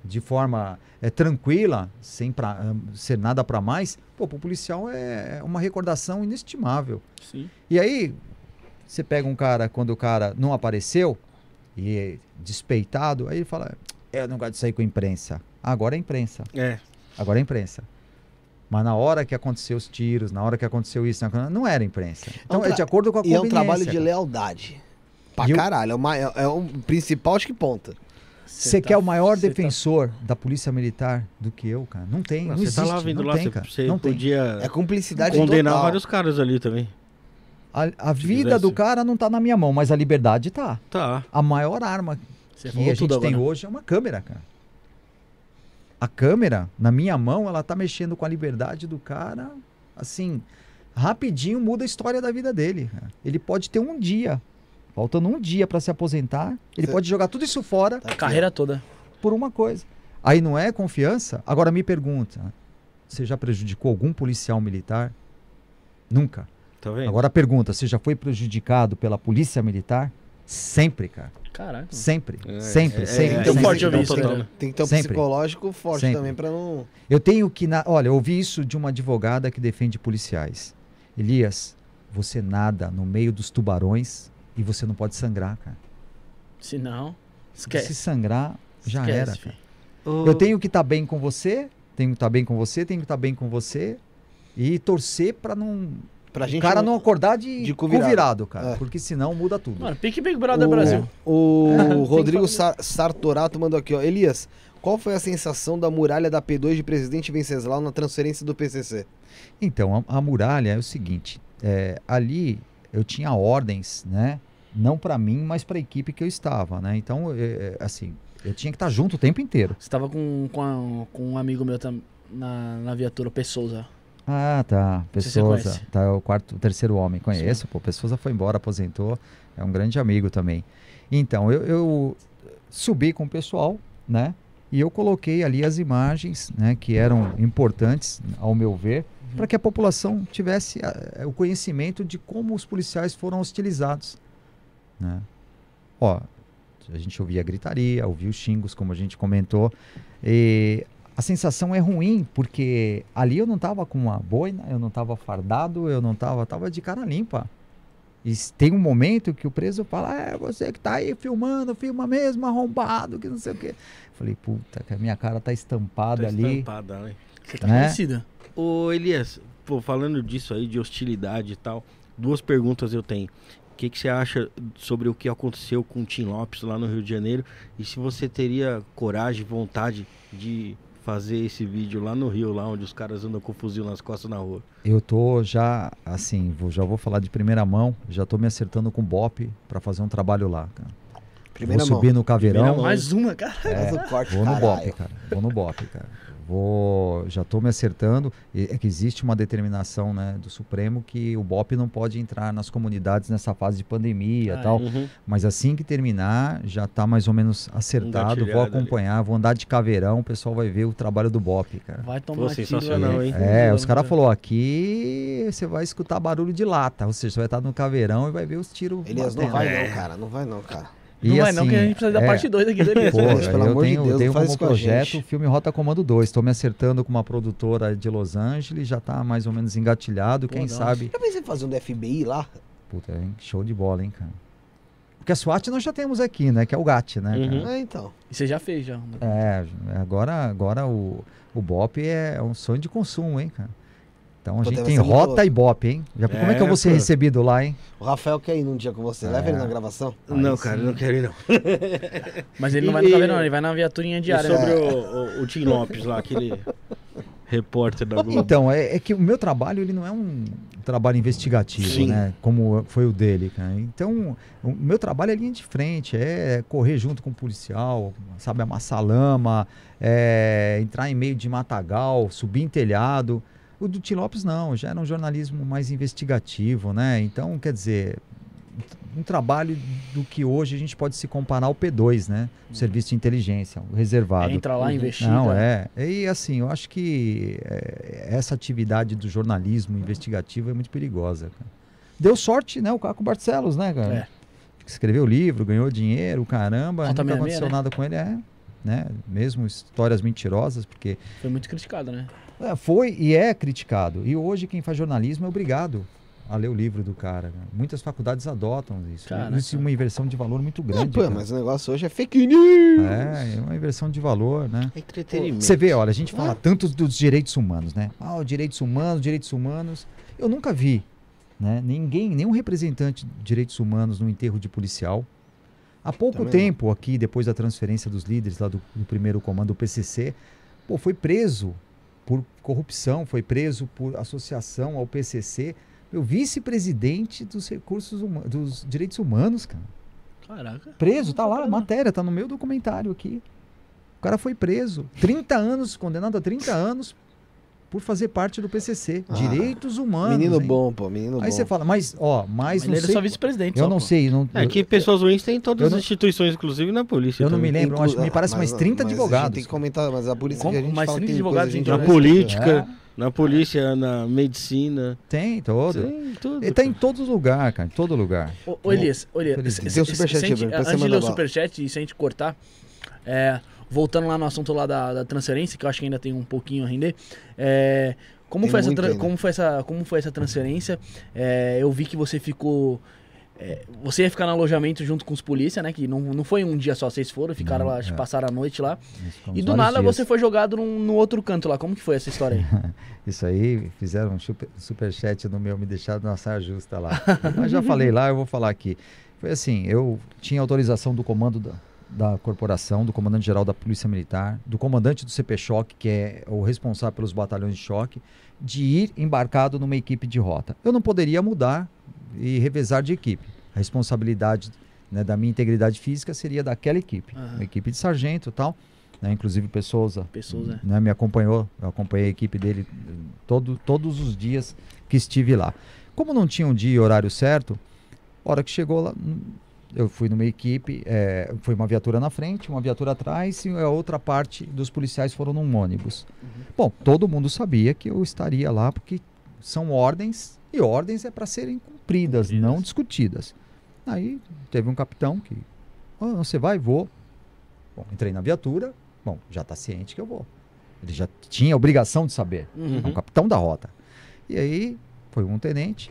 de forma é, tranquila, sem pra, ah, ser nada pra mais, pô, pro policial é uma recordação inestimável. Sim. E aí, você pega um cara, quando o cara não apareceu, e é despeitado, aí ele fala, eu não gosto de sair com a imprensa. Agora é imprensa. É. Agora é imprensa. Mas na hora que aconteceu os tiros, na hora que aconteceu isso, não era imprensa. Então é, tra- de acordo com a E é um conveniência. trabalho de lealdade. Pra E o- caralho. É, uma, é, é um principal, acho que ponta. Você tá- quer o maior tá- defensor da polícia militar do que eu, cara? Não tem, não, você existe. tá lá vendo não lá, tem, você, cara. você não tem. podia É cumplicidade condenar total. vários caras ali também. A, a vida quisesse. do cara não tá na minha mão, mas a liberdade tá. Tá. A maior arma Você que a gente tem agora. hoje é uma câmera, cara. A câmera, na minha mão, ela tá mexendo com a liberdade do cara, assim, rapidinho muda a história da vida dele. Ele pode ter um dia, faltando um dia pra se aposentar, ele Cê- pode jogar tudo isso fora Tá aqui, Carreira toda. por uma coisa. Aí não é confiança? Agora me pergunta, você já prejudicou algum policial militar? Nunca. Tá vendo? Agora pergunta, você já foi prejudicado pela polícia militar? Sempre, cara. Caraca. sempre, É, sempre, é, sempre. é, Então sempre. forte ouvir tem, tem- né? tem que ter um Sempre. psicológico forte Sempre. também pra não. Eu tenho que. Na... Olha, eu ouvi isso de uma advogada que defende policiais. Elias, você nada no meio dos tubarões e você não pode sangrar, cara. Se não, Se esquece. sangrar, já Esquece, era. Ô, Eu tenho que estar bem com você, tenho que estar bem com você, tenho que estar bem com você e torcer pra não. Pra o gente cara não acordar de, de cu virado. virado, cara. É. Porque senão muda tudo. Mano, pique Big Brother o, Brasil. O Rodrigo Sar Sartorato mandou aqui, ó. Elias, qual foi a sensação da muralha da P2 de presidente Venceslau na transferência do PCC? Então, a, a muralha é o seguinte: é, ali eu tinha ordens, né? Não pra mim, mas pra equipe que eu estava, né? Então, é, é, assim, eu tinha que estar junto o tempo inteiro. Você tava com, com, a- com um amigo meu tam, na, na viatura, Pessoa. Ah, tá. Pessoa, tá, é o quarto, o terceiro homem. Conheço, pô. Pessoa foi embora, aposentou. É um grande amigo também. Então, eu, eu subi com o pessoal, né? E eu coloquei ali as imagens, né? Que eram importantes, ao meu ver, para que a população tivesse ah, o conhecimento de como os policiais foram hostilizados, né? Ó, a gente ouvia gritaria, ouvia os xingos, como a gente comentou. E a sensação é ruim, porque ali eu não tava com uma boina, eu não tava fardado, eu não tava, tava de cara limpa. E tem um momento que o preso fala, é você que tá aí filmando, filma mesmo, arrombado, que não sei o quê. Falei, puta, que a minha cara tá estampada tá ali. estampada, né? Você tá Né? conhecida. Ô Elias, pô, falando disso aí, de hostilidade e tal, duas perguntas eu tenho. O que, que você acha sobre o que aconteceu com o Tim Lopes lá no Rio de Janeiro? E se você teria coragem, vontade de fazer esse vídeo lá no Rio, lá onde os caras andam com fuzil nas costas na rua? Eu tô já, assim, vou, já vou falar de primeira mão, já tô me acertando com o Bop pra fazer um trabalho lá, cara. Primeira vou mão. subir no caveirão. Mais uma, cara. É, corte, Vou no caralho. BOP, cara. Vou no BOP, cara. Vou, já estou me acertando. É que existe uma determinação né, do Supremo que o BOP não pode entrar nas comunidades nessa fase de pandemia Ah, e tal. Uhum. Mas assim que terminar, já está mais ou menos acertado. Vou Engatilhado ali. acompanhar, vou andar de caveirão, o pessoal vai ver o trabalho do BOP, cara. Vai tomar Pô, tiro, sensacional, vai- hein? É, os caras falaram, aqui você vai escutar barulho de lata, ou seja, você vai estar no caveirão e vai ver os tiros Elias, não vai É. não, cara. Não vai não, cara. E, Não vai não, assim, que a gente precisa da é, parte 2 aqui do Elias. Pô, Pelo eu amor de tenho, Deus, tenho não faz como isso com a projeto gente. o filme Rota Comando 2. Estou me acertando com uma produtora de Los Angeles, já tá mais ou menos engatilhado. Pô, Quem da sabe. Já pensei em fazer um do FBI lá? Puta, hein? show de bola, hein, cara. Porque a SWAT nós já temos aqui, né? Que é o GAT, né? cara? Uhum. É, então. E você já fez, já. É, agora, agora o, o BOP é um sonho de consumo, hein, cara. Então a Pô, gente tem Rota e BOP, hein? Já, como é que eu É, vou ser pô. recebido lá, hein? O Rafael quer ir num dia com você. Leva É. ele na gravação. Não, Aí cara, sim. não quero ir não. Mas ele não E- vai no e- não, ele vai na viaturinha E diária. sobre né? o, o, o Tim Lopes lá, aquele repórter da Globo. Então, é, é que o meu trabalho ele não é um trabalho investigativo, Sim. né? Como foi o dele, cara. Então, o meu trabalho é linha de frente, é correr junto com o policial, sabe, amassar lama, é entrar em meio de matagal, subir em telhado. O do Tim Lopes não, já era um jornalismo mais investigativo, né? Então, quer dizer, um trabalho do que hoje a gente pode se comparar ao P2, né? O serviço de inteligência, o reservado. Entra lá, investiga. Não, é. E assim, eu acho que é, essa atividade do jornalismo investigativo é muito perigosa. cara. Deu sorte, né? O Caco Barcelos, né, cara? É. Escreveu o livro, ganhou dinheiro, caramba. Nunca 66, aconteceu né? nada com ele, é. Né? Mesmo histórias mentirosas, porque Foi muito criticado, né? É, foi e é criticado. E hoje quem faz jornalismo é obrigado a ler o livro do cara. né? Muitas faculdades adotam isso. Caraca. Isso é uma inversão de valor muito grande. pô, cara. mas o negócio hoje é fake news. É, é uma inversão de valor, né? É entretenimento. Você vê, olha, a gente fala tanto dos direitos humanos, né? Ah, os direitos humanos, direitos humanos. Eu nunca vi, né? Ninguém, nenhum representante de direitos humanos no enterro de policial. Há pouco Também tempo, aqui, depois da transferência dos líderes lá do, do primeiro comando do PCC, pô, foi preso por corrupção, foi preso por associação ao PCC, o vice-presidente dos recursos dos direitos humanos, cara. Caraca. Preso, tá lá, a matéria, tá no meu documentário aqui. O cara foi preso. 30 anos, condenado a 30 anos por fazer parte do PCC. Ah, Direitos humanos. Menino hein? bom, pô, menino Aí bom. você fala, mas, ó, mas Ele não era sei. só vice-presidente. eu só, não pô. sei. Não, É que pessoas ruins tem em todas eu as não- instituições, inclusive na polícia. eu não me também. lembro, acho que me Inclu- parece mais mas- 30 mas A advogados. gente tem que comentar, mas a polícia Como- que a gente mais fala 30 tem advogados coisa, Na política, É. na polícia, na medicina. Tem, todo. Tem tudo. Ele tá em todo lugar, cara, em todo lugar. Ô, ô Elias, se- Tem o superchat aí, antes de ler o superchat e se a gente cortar, é, voltando lá no assunto lá da, da transferência, que eu acho que ainda tem um pouquinho a render, é, como, Tem foi essa, ainda. como, foi essa, como foi essa transferência? É, eu vi que você ficou... é, você ia ficar no alojamento junto com os polícia, né? Que não, não foi um dia só, vocês foram, ficaram Não, lá, é. passaram a noite lá. E do nada dias. você foi jogado num, no outro canto lá. Como que foi essa história aí? Isso aí, fizeram um super, superchat no meu, me deixaram na saia justa lá. Mas já falei lá, eu vou falar aqui. Foi assim, eu tinha autorização do comando da, da corporação, do comandante-geral da Polícia Militar, do comandante do CP Choque, que é o responsável pelos batalhões de choque, de ir embarcado numa equipe de rota. Eu não poderia mudar e revezar de equipe. A responsabilidade né, da minha integridade física seria daquela equipe, Aham. uma equipe de sargento e tal. Né, inclusive Pessoa Pessoas, né? né, me acompanhou, eu acompanhei a equipe dele todo, todos os dias que estive lá. Como não tinha um dia e horário certo, hora que chegou lá, eu fui numa equipe, eh, foi uma viatura na frente, uma viatura atrás e a outra parte dos policiais foram num ônibus. Bom, todo mundo sabia que eu estaria lá porque são ordens e ordens é para serem cumpridas, Cumpridas. não discutidas. Aí teve um capitão que, "Ah, você vai, vou. Bom, entrei na viatura, bom, já está ciente que eu vou. Ele já tinha a obrigação de saber. Uhum. É um capitão da rota. E aí foi um tenente.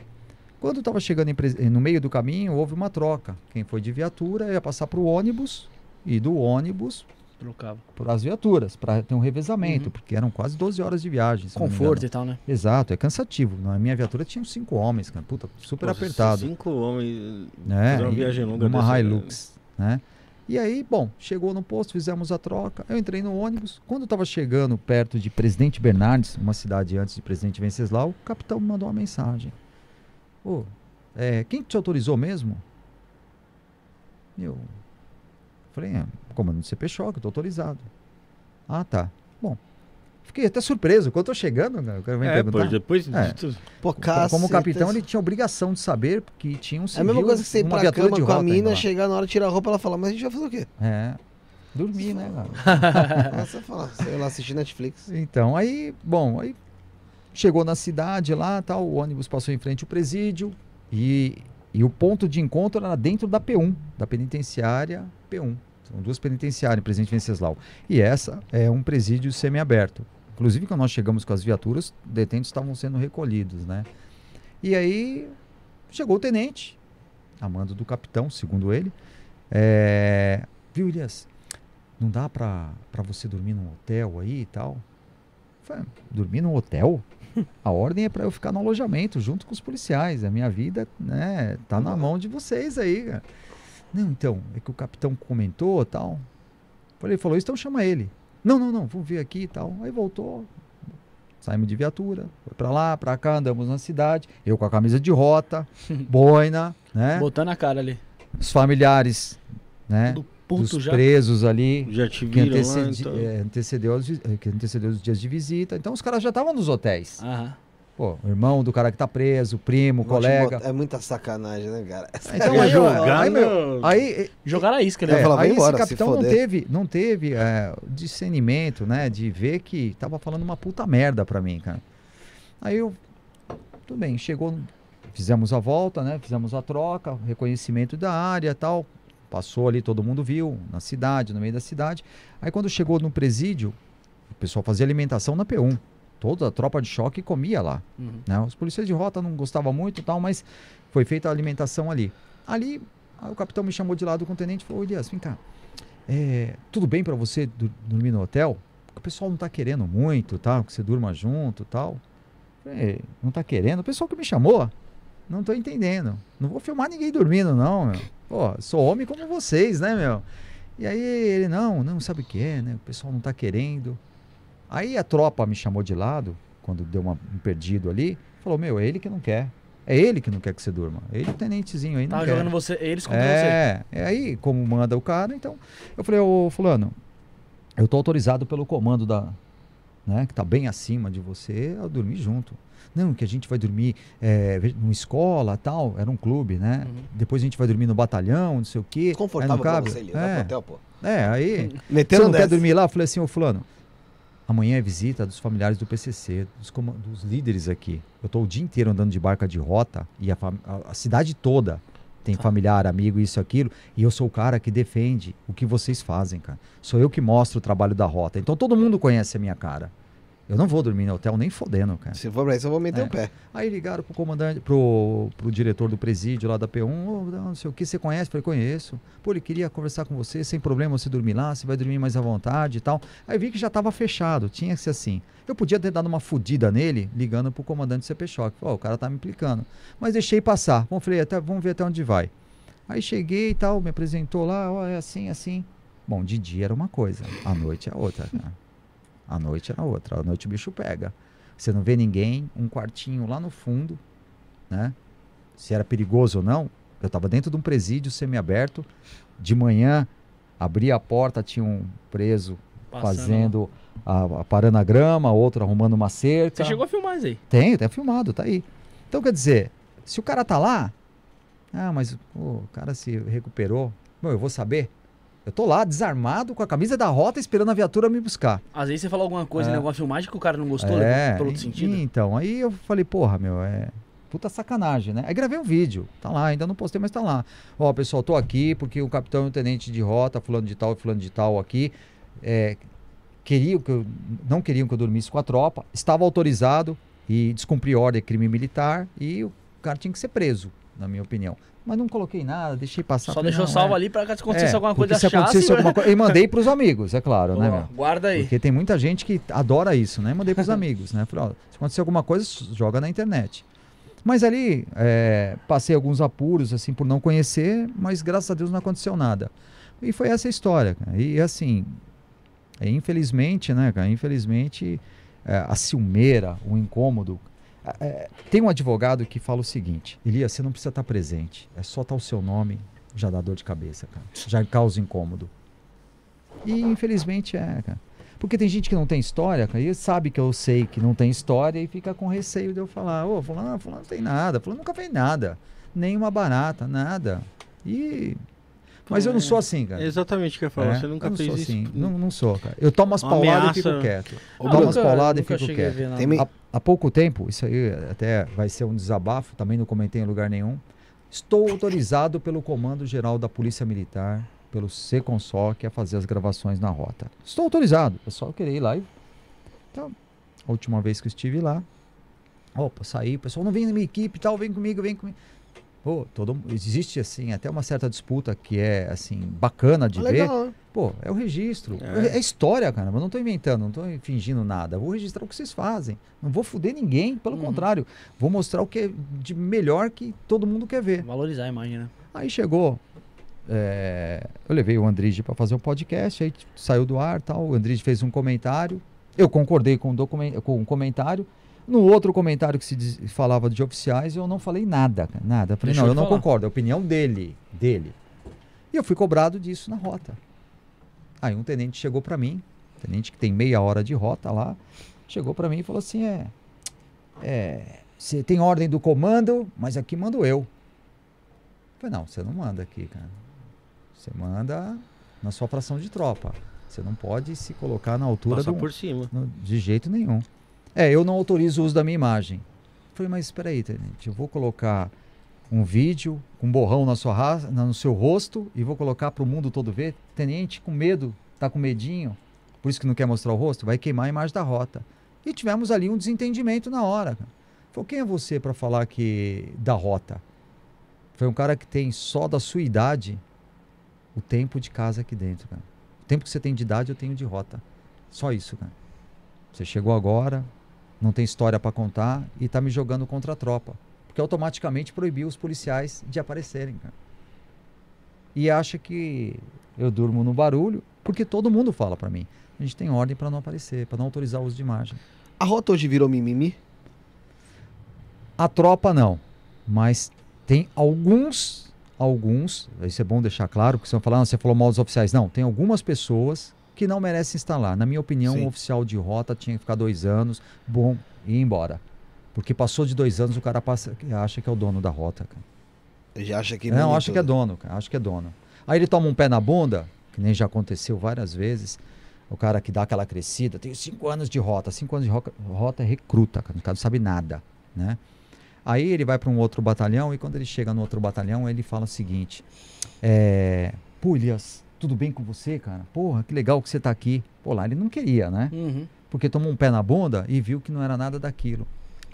Quando estava chegando em no meio do caminho, houve uma troca. Quem foi de viatura ia passar para o ônibus e do ônibus para as viaturas, para ter um revezamento, Uhum. porque eram quase 12 horas de viagem. Conforto e tal, né? Exato, é cansativo. Na minha viatura tinham cinco homens, cara. Puta, super apertado. Cinco homens. né? uma E viagem longa Uma Hilux, né? E aí, bom, chegou no posto, fizemos a troca. Eu entrei no ônibus. Quando eu estava chegando perto de Presidente Bernardes, uma cidade antes de Presidente Venceslau, o capitão me mandou uma mensagem. Ô, é, quem te autorizou mesmo? Eu falei, é, comando do CP Choque, eu tô autorizado. Ah, tá. Bom, fiquei até surpreso. Quando eu tô chegando, o cara vai me É, pô, perguntar. depois É. de tudo. Pô, Como, como caceta. capitão, ele tinha obrigação de saber que tinha um É a civil, mesma coisa que você ir pra cama de com a mina, chegar na hora de tirar a roupa, ela fala, mas a gente vai fazer o quê? É. Dormir, né, cara? Você fala, sei lá, assistir Netflix. Então, aí, bom, aí chegou na cidade lá, tal, o ônibus passou em frente ao presídio e E o ponto de encontro era dentro da P1, da penitenciária P1. São duas penitenciárias, Presidente Venceslau. E essa é um presídio semiaberto. Inclusive, quando nós chegamos com as viaturas, detentos estavam sendo recolhidos, né? E aí chegou o tenente, a mando do capitão, segundo ele. É, Viu, Elias? Não dá pra você dormir num hotel aí e tal? Falei, dormir num hotel? A ordem é para eu ficar no alojamento junto com os policiais. A minha vida, né, tá na mão de vocês aí, cara. Não, então, é que o capitão comentou tal. Falei, falou isso, então chama ele. Não, não, não, vamos ver aqui e tal. Aí voltou. Saímos de viatura, foi pra lá, pra cá, andamos na cidade. Eu com a camisa de rota, boina, né? Botando a cara ali. Os familiares, né? Tudo puto dos já. presos ali Já te que, viram lá, antecedi- então. é, antecedeu, os, é, que antecedeu os dias de visita. Então os caras já estavam nos hotéis. Aham. Pô, o irmão do cara que tá preso, primo, Vou te colega. É muita sacanagem, né, cara? Então, Ia aí, jogar aí, meu, aí, Jogaram a isca, né? é, falar, aí embora, esse se capitão não teve, não teve é, discernimento, né, de ver que tava falando uma puta merda pra mim, cara. Aí eu, tudo bem, chegou, fizemos a volta, né, fizemos a troca, reconhecimento da área e tal, passou ali, todo mundo viu, na cidade, no meio da cidade. Aí quando chegou no presídio, o pessoal fazia alimentação na P1. Toda a tropa de choque comia lá. Uhum. né? Os policiais de rota não gostavam muito tal, mas foi feita a alimentação ali. Ali, o capitão me chamou de lado com o tenente e falou, Elias, vem cá, é, tudo bem pra você dormir no hotel? Porque o pessoal não tá querendo muito, tá? Que você durma junto e tal. Falei, não tá querendo? O pessoal que me chamou, não tô entendendo. Não vou filmar ninguém dormindo, não, meu. Pô, sou homem como vocês, né, meu? E aí ele, não, não sabe o que é, né? O pessoal não tá querendo. Aí a tropa me chamou de lado, quando deu uma- um perdido ali, falou, meu, é ele que não quer. É ele que não quer que você durma. Ele, o tenentezinho aí, não Tava quer. jogando você, eles contra você. É, é aí, como manda o cara, então. Eu falei, ô fulano, eu tô autorizado pelo comando da. Né, que tá bem acima de você, a dormir junto. Não, que a gente vai dormir é, numa escola tal, era um clube, né? Uhum. Depois a gente vai dormir no batalhão, não sei o quê. Confortável pra você, É, hotel, pô. é, aí. Você Metendo não quer dormir lá? Eu falei assim, ô fulano, amanhã é visita dos familiares do PCC, dos, dos líderes aqui. Eu tô o dia inteiro andando de barca de rota e a, a- a cidade toda tem Tá. familiar, amigo, isso, aquilo. E eu sou o cara que defende o que vocês fazem, cara. Sou eu que mostro o trabalho da rota. Então todo mundo conhece a minha cara. Eu não vou dormir no hotel nem fodendo, cara. Se for pra isso, eu vou meter É. o pé. Aí ligaram pro comandante, pro, pro diretor do presídio lá da P1, "Ô, não sei o que, você conhece? Eu falei, conheço. Pô, ele queria conversar com você, sem problema você dormir lá, você vai dormir mais à vontade e tal. Aí vi que já tava fechado, tinha que ser assim. Eu podia ter dado uma fudida nele, ligando pro comandante CP Choque. Falei, Ó, o cara tá me implicando. Mas deixei passar. Vamos, falei, até, vamos ver até onde vai. Aí cheguei e tal, me apresentou lá, ó, é assim, assim. Bom, de dia era uma coisa, à noite é outra, cara. À noite era outra, à noite o bicho pega. Você não vê ninguém, um quartinho lá no fundo, né? Se era perigoso ou não, eu estava dentro de um presídio semiaberto. De manhã, abri a porta, tinha um preso Passando. fazendo, a, a- parando a grama, outro arrumando uma cerca. Você chegou a filmar isso aí. Tem, tá filmado, tá aí. Então, quer dizer, se o cara tá lá, ah, mas pô, o cara se recuperou, bom, eu vou saber. Eu tô lá, desarmado, com a camisa da rota, esperando a viatura me buscar. Às vezes você falou alguma coisa É. alguma filmagem que o cara não gostou, é, levou pelo outro sentido. Então, aí eu falei, porra, meu, é puta sacanagem, né? Aí gravei um vídeo, tá lá, ainda não postei, mas tá lá. Ó, pessoal, tô aqui porque o capitão e o tenente de rota, fulano de tal e fulano de tal aqui, é, queriam que eu, não queriam que eu dormisse com a tropa, estava autorizado e descumpri ordem, crime militar, e o cara tinha que ser preso, na minha opinião. Mas não coloquei nada, deixei passar. Só deixou não, salvo é. ali pra caso acontecesse É, alguma coisa se acontecesse alguma coisa. E mandei pros amigos, é claro, né, meu? Guarda aí. Porque tem muita gente que adora isso, né? Mandei pros amigos, né? Falei, ó, se acontecer alguma coisa, joga na internet. Mas ali, é, passei alguns apuros, assim, por não conhecer, mas graças a Deus não aconteceu nada. E foi essa a história, cara. E assim, é, infelizmente, né, cara? Infelizmente, é, a ciumeira, o incômodo. É, tem um advogado que fala o seguinte: Elias, você não precisa estar presente. É só estar o seu nome, já dá dor de cabeça, cara. Já causa incômodo. E infelizmente é, cara. Porque tem gente que não tem história, cara, e sabe que eu sei que não tem história e fica com receio de eu falar, ô, fulano, fulano não tem nada, fulano nunca fez nada, nem uma barata, nada. E... Mas eu não sou assim, cara. É exatamente o que eu ia falar. É, Você nunca eu não fez sou isso. assim, não, não sou, cara. Eu tomo as pauladas e fico quieto. Eu Ah, tomo as pauladas e fico quieto. Há, há pouco tempo, isso aí até vai ser um desabafo, também não comentei em lugar nenhum. Estou autorizado pelo Comando Geral da Polícia Militar, pelo Seconsoc, a fazer as gravações na rota. Estou autorizado. É só querer ir lá e. Então, a última vez que eu estive lá, opa, saí, o pessoal não vem na minha equipe e tal, vem comigo, vem comigo. Pô, todo, existe assim até uma certa disputa que é assim bacana de Ah, ver. legal, né? Pô, é o registro. É. É, história, cara. Eu não tô inventando, não tô fingindo nada. Vou registrar o que vocês fazem. Não vou fuder ninguém, pelo Uhum. contrário. Vou mostrar o que é de melhor que todo mundo quer ver. Valorizar a imagem, né? Aí chegou. é, eu levei o Andrige para fazer um podcast, aí saiu do ar tal. O Andrige fez um comentário. Eu concordei com o, com o comentário. No outro comentário que se diz- falava de oficiais, eu não falei nada, nada. Falei, não, eu não concordo, é a opinião dele, dele. E eu fui cobrado disso na rota. Aí um tenente chegou para mim, tenente que tem meia hora de rota lá, chegou para mim e falou assim: é, é, você tem ordem do comando, mas aqui mando eu. Eu falei, não, você não manda aqui, cara. Você manda na sua fração de tropa. Você não pode se colocar na altura Passar do, por cima. no- de jeito nenhum. É, eu não autorizo o uso da minha imagem. Eu falei, mas espera aí, tenente, eu vou colocar um vídeo com um borrão na sua no seu rosto e vou colocar para o mundo todo ver. Tenente, com medo, tá com medinho, por isso que não quer mostrar o rosto, vai queimar a imagem da rota. E tivemos ali um desentendimento na hora. Falei, quem é você para falar que da rota? Foi um cara que tem só da sua idade o tempo de casa aqui dentro, cara. O tempo que você tem de idade, eu tenho de rota. Só isso, cara. Você chegou agora, não tem história para contar e tá me jogando contra a tropa. Porque automaticamente proibiu os policiais de aparecerem, cara. E acha que eu durmo no barulho, porque todo mundo fala para mim. A gente tem ordem para não aparecer, para não autorizar o uso de imagem. A rota hoje virou mimimi? A tropa não, mas tem alguns, alguns, isso é bom deixar claro, porque você vai falar, "Ah, você falou mal dos oficiais. Não, tem algumas pessoas que não merecem instalar. Na minha opinião, Sim. um oficial de rota tinha que ficar dois anos, bom, e ir embora. Porque passou de dois anos, o cara passa, acha que é o dono da rota, cara. Ele já acha que Não, manda acho que é dono, cara. Acho que é dono. Aí ele toma um pé na bunda, que nem já aconteceu várias vezes. O cara que dá aquela crescida, tem cinco anos de rota. Cinco anos de rota é recruta, cara. O cara não sabe nada, né? Aí ele vai para um outro batalhão e quando ele chega no outro batalhão, ele fala o seguinte: é, Pô, Elias, tudo bem com você, cara? Porra, que legal que você tá aqui. Pô, lá ele não queria, né? Uhum. porque tomou um pé na bunda e viu que não era nada daquilo.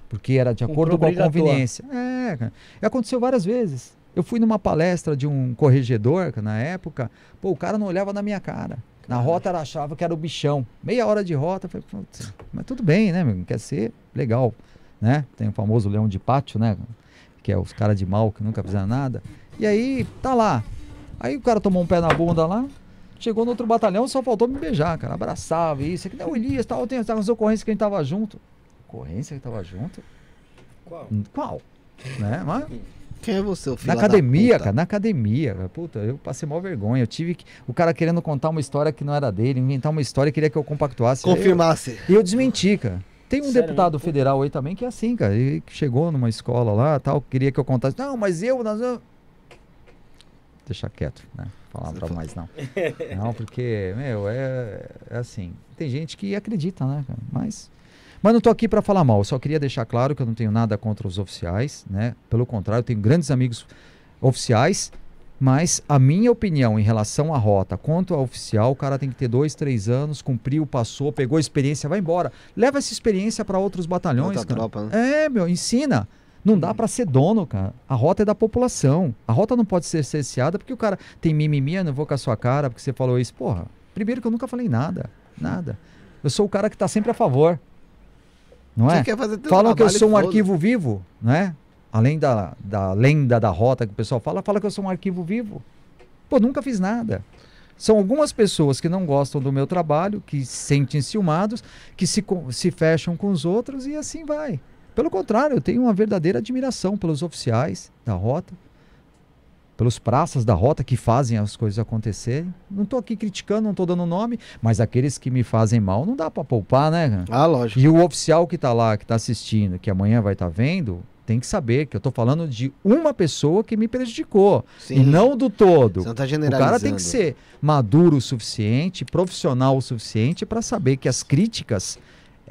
Porque era de Comprou acordo com a conveniência. É, cara. E aconteceu várias vezes. Eu fui numa palestra de um corregedor, na época, pô, o cara não olhava na minha cara. Na rota ela achava que era o bichão. Meia hora de rota, falei, "Putz, mas tudo bem, né, meu? Quer ser legal, né? Tem o famoso leão de pátio, né? Que é os caras de mal que nunca fizeram nada. E aí, tá lá. Aí o cara tomou um pé na bunda lá, Chegou no outro batalhão, só faltou me beijar, cara. Abraçava isso. Aqui, não, Elias, tal, tem as ocorrências que a gente tava junto. Ocorrência que tava junto? Qual? Hum, Qual? Né? Mas, Quem é você, o filho na da academia, puta? cara, na academia. cara. Puta, eu passei maior vergonha. Eu tive que. O cara querendo contar uma história que não era dele, inventar uma história e queria que eu compactuasse. Eu- Confirmasse. E eu desmenti, cara. Tem um Sério deputado federal aí também que é assim, cara. Ele que chegou numa escola lá tal, queria que eu contasse. Não, mas eu. Nós, eu... Deixa quieto, né? Falar pra mais não. Não, porque, meu, é, é assim. Tem gente que acredita, né? Mas. Mas não tô aqui para falar mal. Eu só queria deixar claro que eu não tenho nada contra os oficiais, né? Pelo contrário, eu tenho grandes amigos oficiais. Mas a minha opinião em relação à rota, quanto a oficial, o cara tem que ter dois, três anos, cumpriu, passou, pegou a experiência, vai embora. Leva essa experiência para outros batalhões, Outra tropa, né? É, meu, ensina. Não dá pra ser dono, cara. A rota é da população. A rota não pode ser cerceada porque o cara tem mimimi, eu não vou com a sua cara porque você falou isso. Porra, primeiro que eu nunca falei nada. Nada. Eu sou o cara que tá sempre a favor. Não é? Falam que eu sou um arquivo vivo, né? Além da, da lenda da rota que o pessoal fala, fala que eu sou um arquivo vivo. Pô, nunca fiz nada. São algumas pessoas que não gostam do meu trabalho, que se sentem enciumados, que se, se fecham com os outros e assim vai. Pelo contrário, eu tenho uma verdadeira admiração pelos oficiais da rota, pelos praças da rota que fazem as coisas acontecerem. Não estou aqui criticando, não estou dando nome, mas aqueles que me fazem mal não dá para poupar, né? cara? Ah, lógico. E o oficial que está lá, que está assistindo, que amanhã vai estar vendo, tem que saber que eu estou falando de uma pessoa que me prejudicou Sim. e não do todo. Você não tá O cara tem que ser maduro o suficiente, profissional o suficiente para saber que as críticas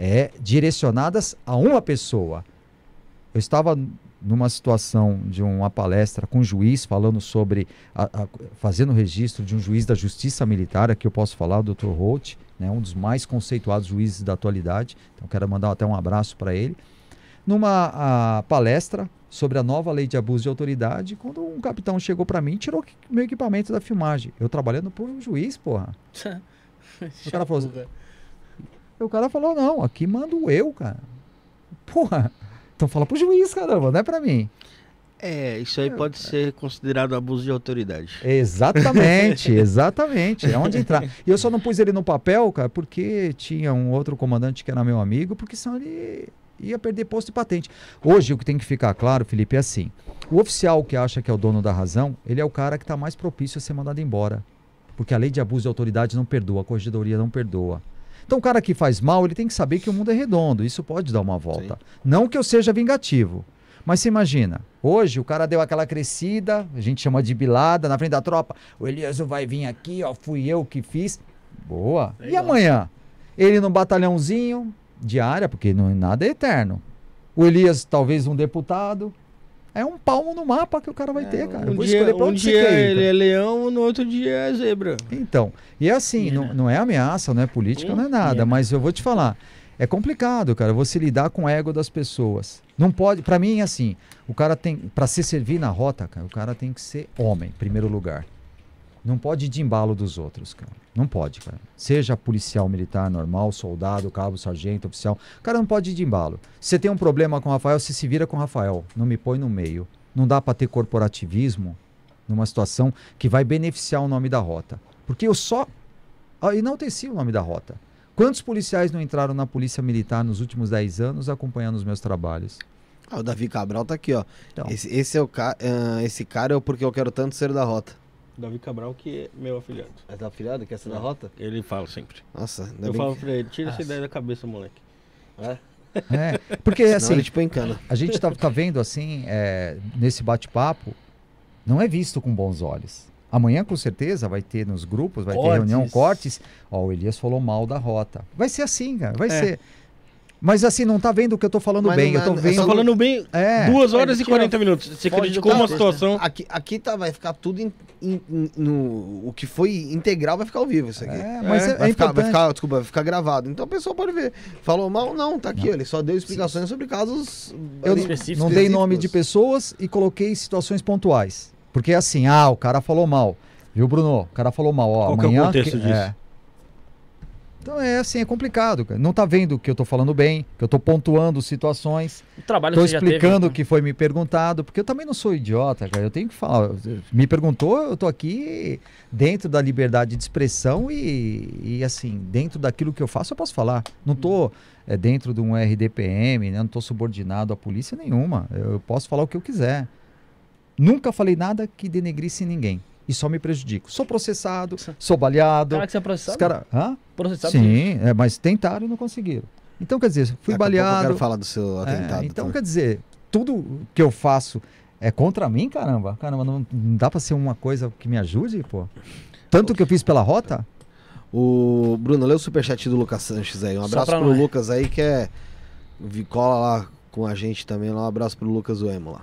é direcionadas a uma pessoa. Eu estava numa situação de uma palestra com um juiz falando sobre, a- a- fazendo registro de um juiz da Justiça Militar, aqui eu posso falar, o Dr. Holt, né, um dos mais conceituados juízes da atualidade, então quero mandar até um abraço para ele, numa a, palestra sobre a nova lei de abuso de autoridade, quando um capitão chegou para mim e tirou meu equipamento da filmagem. Eu trabalhando por um juiz, porra. O cara falou assim, o cara falou, não, aqui mando eu, cara. Porra. Então fala pro juiz, caramba, não é pra mim. É, isso aí pode ser considerado abuso de autoridade. Exatamente, exatamente. É onde entrar. E eu só não pus ele no papel, cara, porque tinha um outro comandante que era meu amigo, porque senão ele ia perder posto e patente. Hoje, o que tem que ficar claro, Felipe, é assim: o oficial que acha que é o dono da razão, ele é o cara que está mais propício a ser mandado embora. Porque a lei de abuso de autoridade não perdoa, a corregedoria não perdoa. Então, o cara que faz mal, ele tem que saber que o mundo é redondo. Isso pode dar uma volta. Não que eu seja vingativo. Mas você imagina, hoje o cara deu aquela crescida, a gente chama de bilada, na frente da tropa. O Elias vai vir aqui, ó, fui eu que fiz. Boa. E Legal. amanhã? Ele no batalhãozinho de área, porque não, nada é eterno. O Elias, talvez um deputado. É um palmo no mapa que o cara vai ter, cara. Eu Um vou dia, escolher pra um onde você dia ele cara. é leão, no outro dia é zebra. Então, e é assim, Hiena. não, não é ameaça, não é política, Hum, não é nada, hiena. mas eu vou te falar, é complicado, cara, você lidar com o ego das pessoas. Não pode, pra mim, assim, o cara tem, pra se servir na rota, cara, o cara tem que ser homem, em primeiro lugar. Não pode ir de embalo dos outros, cara. Não pode, cara. Seja policial militar normal, soldado, cabo, sargento, oficial. Cara não pode ir de embalo. Se você tem um problema com o Rafael, você se vira com o Rafael. Não me põe no meio. Não dá pra ter corporativismo numa situação que vai beneficiar o nome da rota. Porque eu só ah, enalteci o nome da rota. Quantos policiais não entraram na polícia militar nos últimos 10 anos acompanhando os meus trabalhos? Ah, o Davi Cabral tá aqui, ó. Então. Esse, esse é o ca... ah, esse cara é o porque eu quero tanto ser da rota. Davi Cabral, que é meu afilhado. É da afilhado? Quer ser da rota? Ele fala sempre. Nossa, ainda eu bem falo que... pra ele, tira essa ideia da cabeça, moleque. É, porque Senão assim, ele te põe em cana. a gente tá, tá vendo assim, é, nesse bate-papo, não é visto com bons olhos. Amanhã, com certeza, vai ter nos grupos, vai ter Cortes. reunião, cortes. Ó, o Elias falou mal da rota. Vai ser assim, cara, vai É. ser. Mas assim, não tá vendo o que eu tô falando Mas bem, não eu tô é- é vendo. Tá falando bem É. duas horas É, e 40 minutos. Você criticou uma situação. Aqui, aqui tá, vai ficar tudo em, em- em- no. O que foi integral vai ficar ao vivo isso aqui. É, mas é, é vai, ficar, vai ficar, desculpa, vai ficar gravado. Então a pessoa pode ver. Falou mal? Não, tá aqui. ó, Ele só deu explicações sobre casos Eu não dei nome de pessoas e coloquei situações pontuais. Porque assim, ah, o cara falou mal. Viu, Bruno? O cara falou mal. Ó, Qual que é o amanhã. contexto disso? É. Então é assim, é complicado. Cara. Não tá vendo que eu tô falando bem, que eu tô pontuando situações, O trabalho tô explicando o né? que foi me perguntado, porque eu também não sou idiota, cara. Eu tenho que falar. Me perguntou, eu tô aqui dentro da liberdade de expressão e, e, assim, dentro daquilo que eu faço, eu posso falar. Não tô é, dentro de um RDPM, né? não tô subordinado a polícia nenhuma. Eu posso falar o que eu quiser. Nunca falei nada que denegrisse ninguém. E só me prejudico. Sou processado, sou baleado. Cara que você é Os processado? cara... Hã? Processado Sim, é, mas tentaram e não conseguiram. Então, quer dizer, fui Daqui pouco Eu baleado. quero falar do seu É, atentado. então, também. quer dizer, tudo que eu faço é contra mim, caramba. Caramba, não, não dá pra ser uma coisa que me ajude, pô. Tanto que eu fiz pela rota? O Bruno, lê o superchat do Lucas Sanches aí. Um abraço pro nós. Lucas aí que é. vi- Cola lá com a gente também. lá. Um abraço pro Lucas Uemo lá.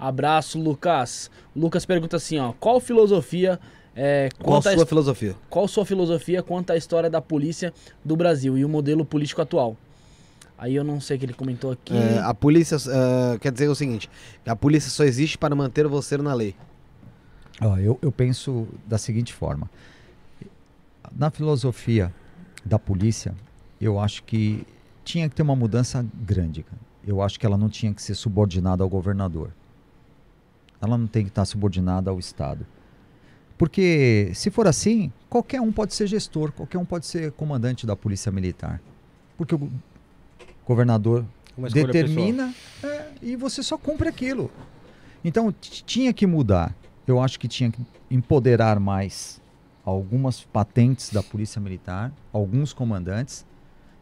Abraço, Lucas. O Lucas pergunta assim, ó. Qual filosofia... É, Qual a a sua his- filosofia? qual sua filosofia quanto à história da polícia do Brasil e o modelo político atual? Aí eu não sei o que ele comentou aqui. É, a polícia é, quer dizer o seguinte: a polícia só existe para manter você na lei. Ó, eu, eu penso da seguinte forma. Na filosofia da polícia, eu acho que tinha que ter uma mudança grande. Eu acho que ela não tinha que ser subordinada ao governador. Ela não tem que estar subordinada ao Estado. Porque se for assim, qualquer um pode ser gestor, qualquer um pode ser comandante da polícia militar. Porque o go- governador determina é, e você só cumpre aquilo. Então tinha que mudar. Eu acho que tinha que empoderar mais algumas patentes da polícia militar, alguns comandantes,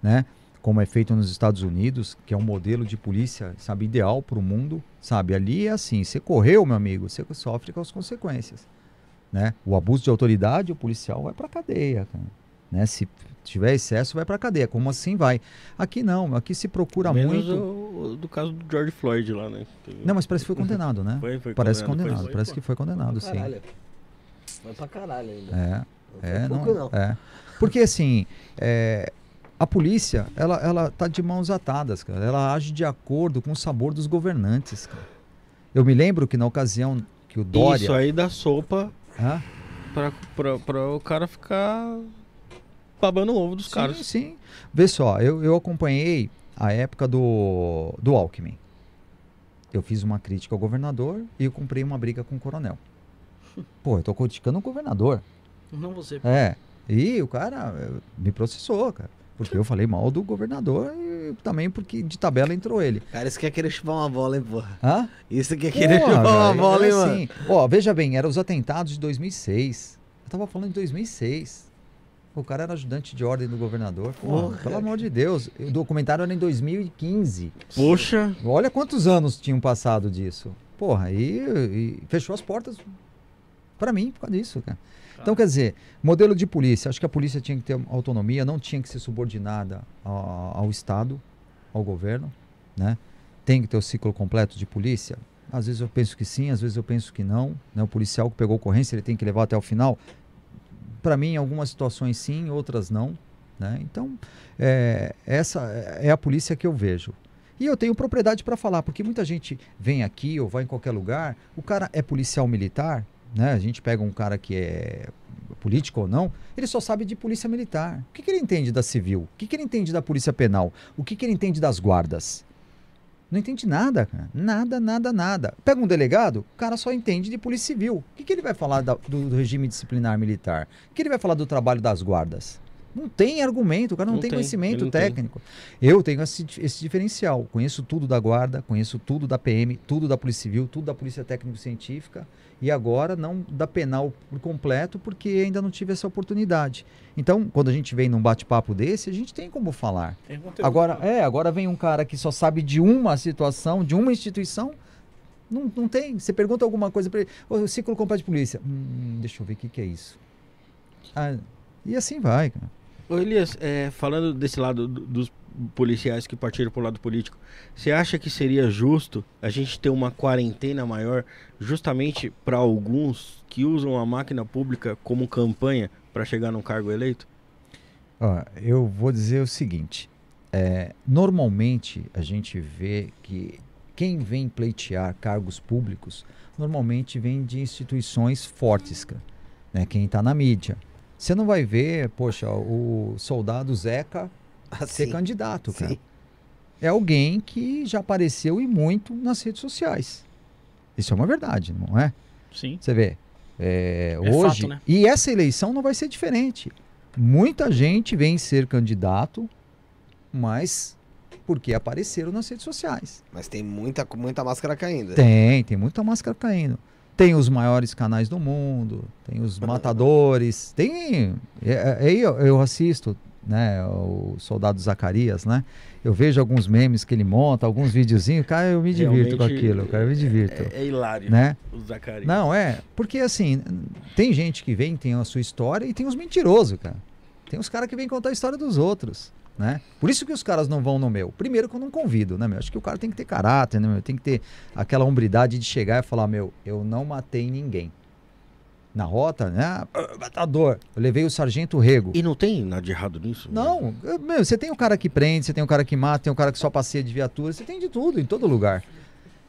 né? Como é feito nos Estados Unidos, que é um modelo de polícia, sabe, ideal para o mundo, sabe? Ali é assim, você correu, meu amigo, você sofre com as consequências, né? O abuso de autoridade, o policial vai para cadeia, cara. né? Se tiver excesso, vai pra cadeia. Como assim vai? Aqui não, aqui se procura Menos muito. o, do caso do George Floyd lá, né? Teve- Não, mas parece que foi condenado, né? Foi, foi Parece condenado, condenado, foi. parece que foi condenado, sim. Caralho. Vai pra caralho ainda. É. Não É, foi pouco, não, é. Porque assim, é, a polícia, ela, ela tá de mãos atadas, cara. Ela age de acordo com o sabor dos governantes, cara. Eu me lembro que na ocasião que o Dória... Isso aí dá sopa Hã? pra, pra, pra o cara ficar babando o ovo dos Sim, caras. sim. Vê só, eu, eu acompanhei a época do, do Alckmin. Eu fiz uma crítica ao governador e eu comprei uma briga com o coronel. Pô, eu tô criticando o governador. Não você. É. E o cara eh, me processou, cara. Porque eu falei mal do governador e também porque de tabela entrou ele. Cara, isso quer querer chupar uma bola, hein, porra. Hã? Isso quer querer Porra, chupar uma bola, hein, é mano. assim. Ó, veja bem, eram os atentados de 2006. Eu tava falando de 2006. O cara era ajudante de ordem do governador. Porra, Porra. pelo amor de Deus. O documentário era em 2015. Poxa, Olha quantos anos tinham passado disso. Porra, e, e fechou as portas pra mim por causa disso, cara. Então, quer dizer, modelo de polícia. Acho que a polícia tinha que ter autonomia, não tinha que ser subordinada ao, ao Estado, ao governo, né? Tem que ter o ciclo completo de polícia. Às vezes eu penso que sim, às vezes eu penso que não. Né? O policial que pegou ocorrência, ele tem que levar até o final. Para mim, em algumas situações sim, outras não. Né? Então, é, essa é a polícia que eu vejo. E eu tenho propriedade para falar, porque muita gente vem aqui ou vai em qualquer lugar, o cara é policial militar, né? A gente pega um cara que é político ou não, ele só sabe de polícia militar. O que, que ele entende da civil? O que, que ele entende da polícia penal? O que, que ele entende das guardas? Não entende nada, cara. Nada, nada, nada. Pega um delegado, o cara só entende de polícia civil. O que, que ele vai falar da- do, do regime disciplinar militar? O que ele vai falar do trabalho das guardas? Não tem argumento, o cara não, Não tem, tem, conhecimento não tem. técnico. Eu tenho esse, esse diferencial. Conheço tudo da guarda, conheço tudo da PM, tudo da Polícia Civil, tudo da Polícia Técnico-Científica e agora não da penal por completo, porque ainda não tive essa oportunidade. Então, quando a gente vem num bate-papo desse, a gente tem como falar. Tem. Agora, é, agora vem um cara que só sabe de uma situação, de uma instituição. Não, não tem. Você pergunta alguma coisa para ele. O ciclo completo de polícia. Hum, deixa eu ver o que, que é isso. Ah, e assim vai, cara. Ô Elias, é, falando desse lado do- dos policiais que partiram pro lado político, você acha que seria justo a gente ter uma quarentena maior justamente para alguns que usam a máquina pública como campanha para chegar num cargo eleito? Eu vou dizer o seguinte: é, normalmente a gente vê que quem vem pleitear cargos públicos normalmente vem de instituições fortes, né? Quem está na mídia. Você não vai ver, poxa, o soldado Zeca ser Assim. candidato, cara. Sim. É alguém que já apareceu e muito nas redes sociais. Isso é uma verdade, não é? Sim. Você vê. é, É hoje. fato, né? E essa eleição não vai ser diferente. Muita gente vem ser candidato, mas porque apareceram nas redes sociais. Mas tem muita, muita máscara caindo. Tem, tem muita máscara caindo. Tem os maiores canais do mundo, tem os matadores, tem. é- é- Aí eu, eu assisto, né, o Soldado Zacarias, né? Eu vejo alguns memes que ele monta, alguns videozinhos, cara, eu me divirto com Realmente, aquilo, cara, eu me divirto. É, é hilário Né? o Zacarias. Não, é. Porque assim, tem gente que vem, tem a sua história e tem os mentirosos, cara. Tem os caras que vêm contar a história dos outros, né? Por isso que os caras não vão no meu. Primeiro que eu não convido, né, meu? Acho que o cara tem que ter caráter, né, meu? Tem que ter aquela hombridade de chegar e falar, meu, eu não matei ninguém. Na rota, né? Ah, matador. Eu levei o sargento Rego. E não tem nada de errado nisso? Não, eu- meu, você tem o cara que prende, você tem o cara que mata, tem o cara que só passeia de viatura, você tem de tudo, em todo lugar.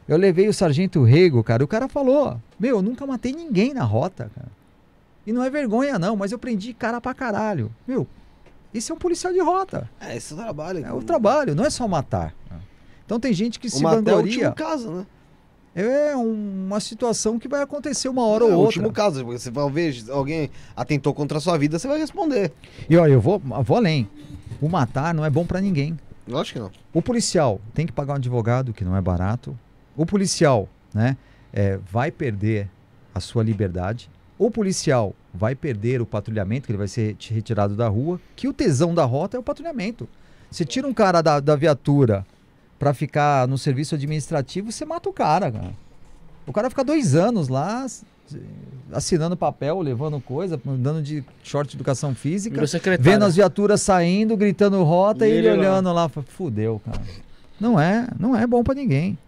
Eu levei o sargento Rego, cara, e o cara falou: Meu, eu nunca matei ninguém na rota, cara. E não é vergonha, não, mas eu prendi cara pra caralho. Meu, esse é um policial de rota. É, esse é o trabalho. É o trabalho, não é só matar. Então tem gente que O se matar é o vangloria. último caso, né? É um- uma situação que vai acontecer uma hora é ou o outra. último caso. Você vai ver alguém atentou contra a sua vida, você vai responder. E ó, eu vou, vou além. O matar não é bom pra ninguém. Lógico que não. O policial tem que pagar um advogado, que não é barato. O policial, né, é, vai perder a sua liberdade. O policial vai perder o patrulhamento, que ele vai ser retirado da rua. Que o tesão da rota é o patrulhamento. Você tira um cara da, da viatura pra ficar no serviço administrativo, você mata o cara, cara. O cara fica dois anos lá, assinando papel, levando coisa, andando de short de educação física, vendo as viaturas saindo, gritando rota E ele, ele lá. olhando lá, fala, fudeu, cara. Não é, não é bom pra ninguém.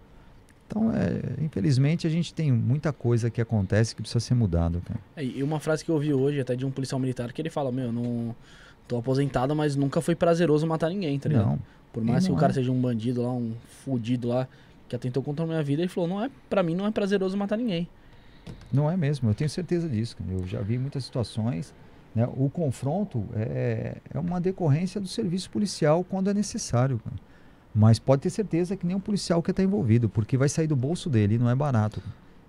Então, é, infelizmente, a gente tem muita coisa que acontece que precisa ser mudado, cara. É, E uma frase que eu ouvi hoje, até de um policial militar, que ele fala, meu, não tô aposentado, mas nunca foi prazeroso matar ninguém, tá ligado? Não. Por mais E que o cara é. seja um bandido lá, um fudido lá, que atentou contra a minha vida, ele falou, não é, pra mim não é prazeroso matar ninguém. Não é mesmo, eu tenho certeza disso. Eu já vi muitas situações. né, O confronto é, é uma decorrência do serviço policial quando é necessário. cara. Mas pode ter certeza que nem um policial quer estar envolvido, porque vai sair do bolso dele e não é barato.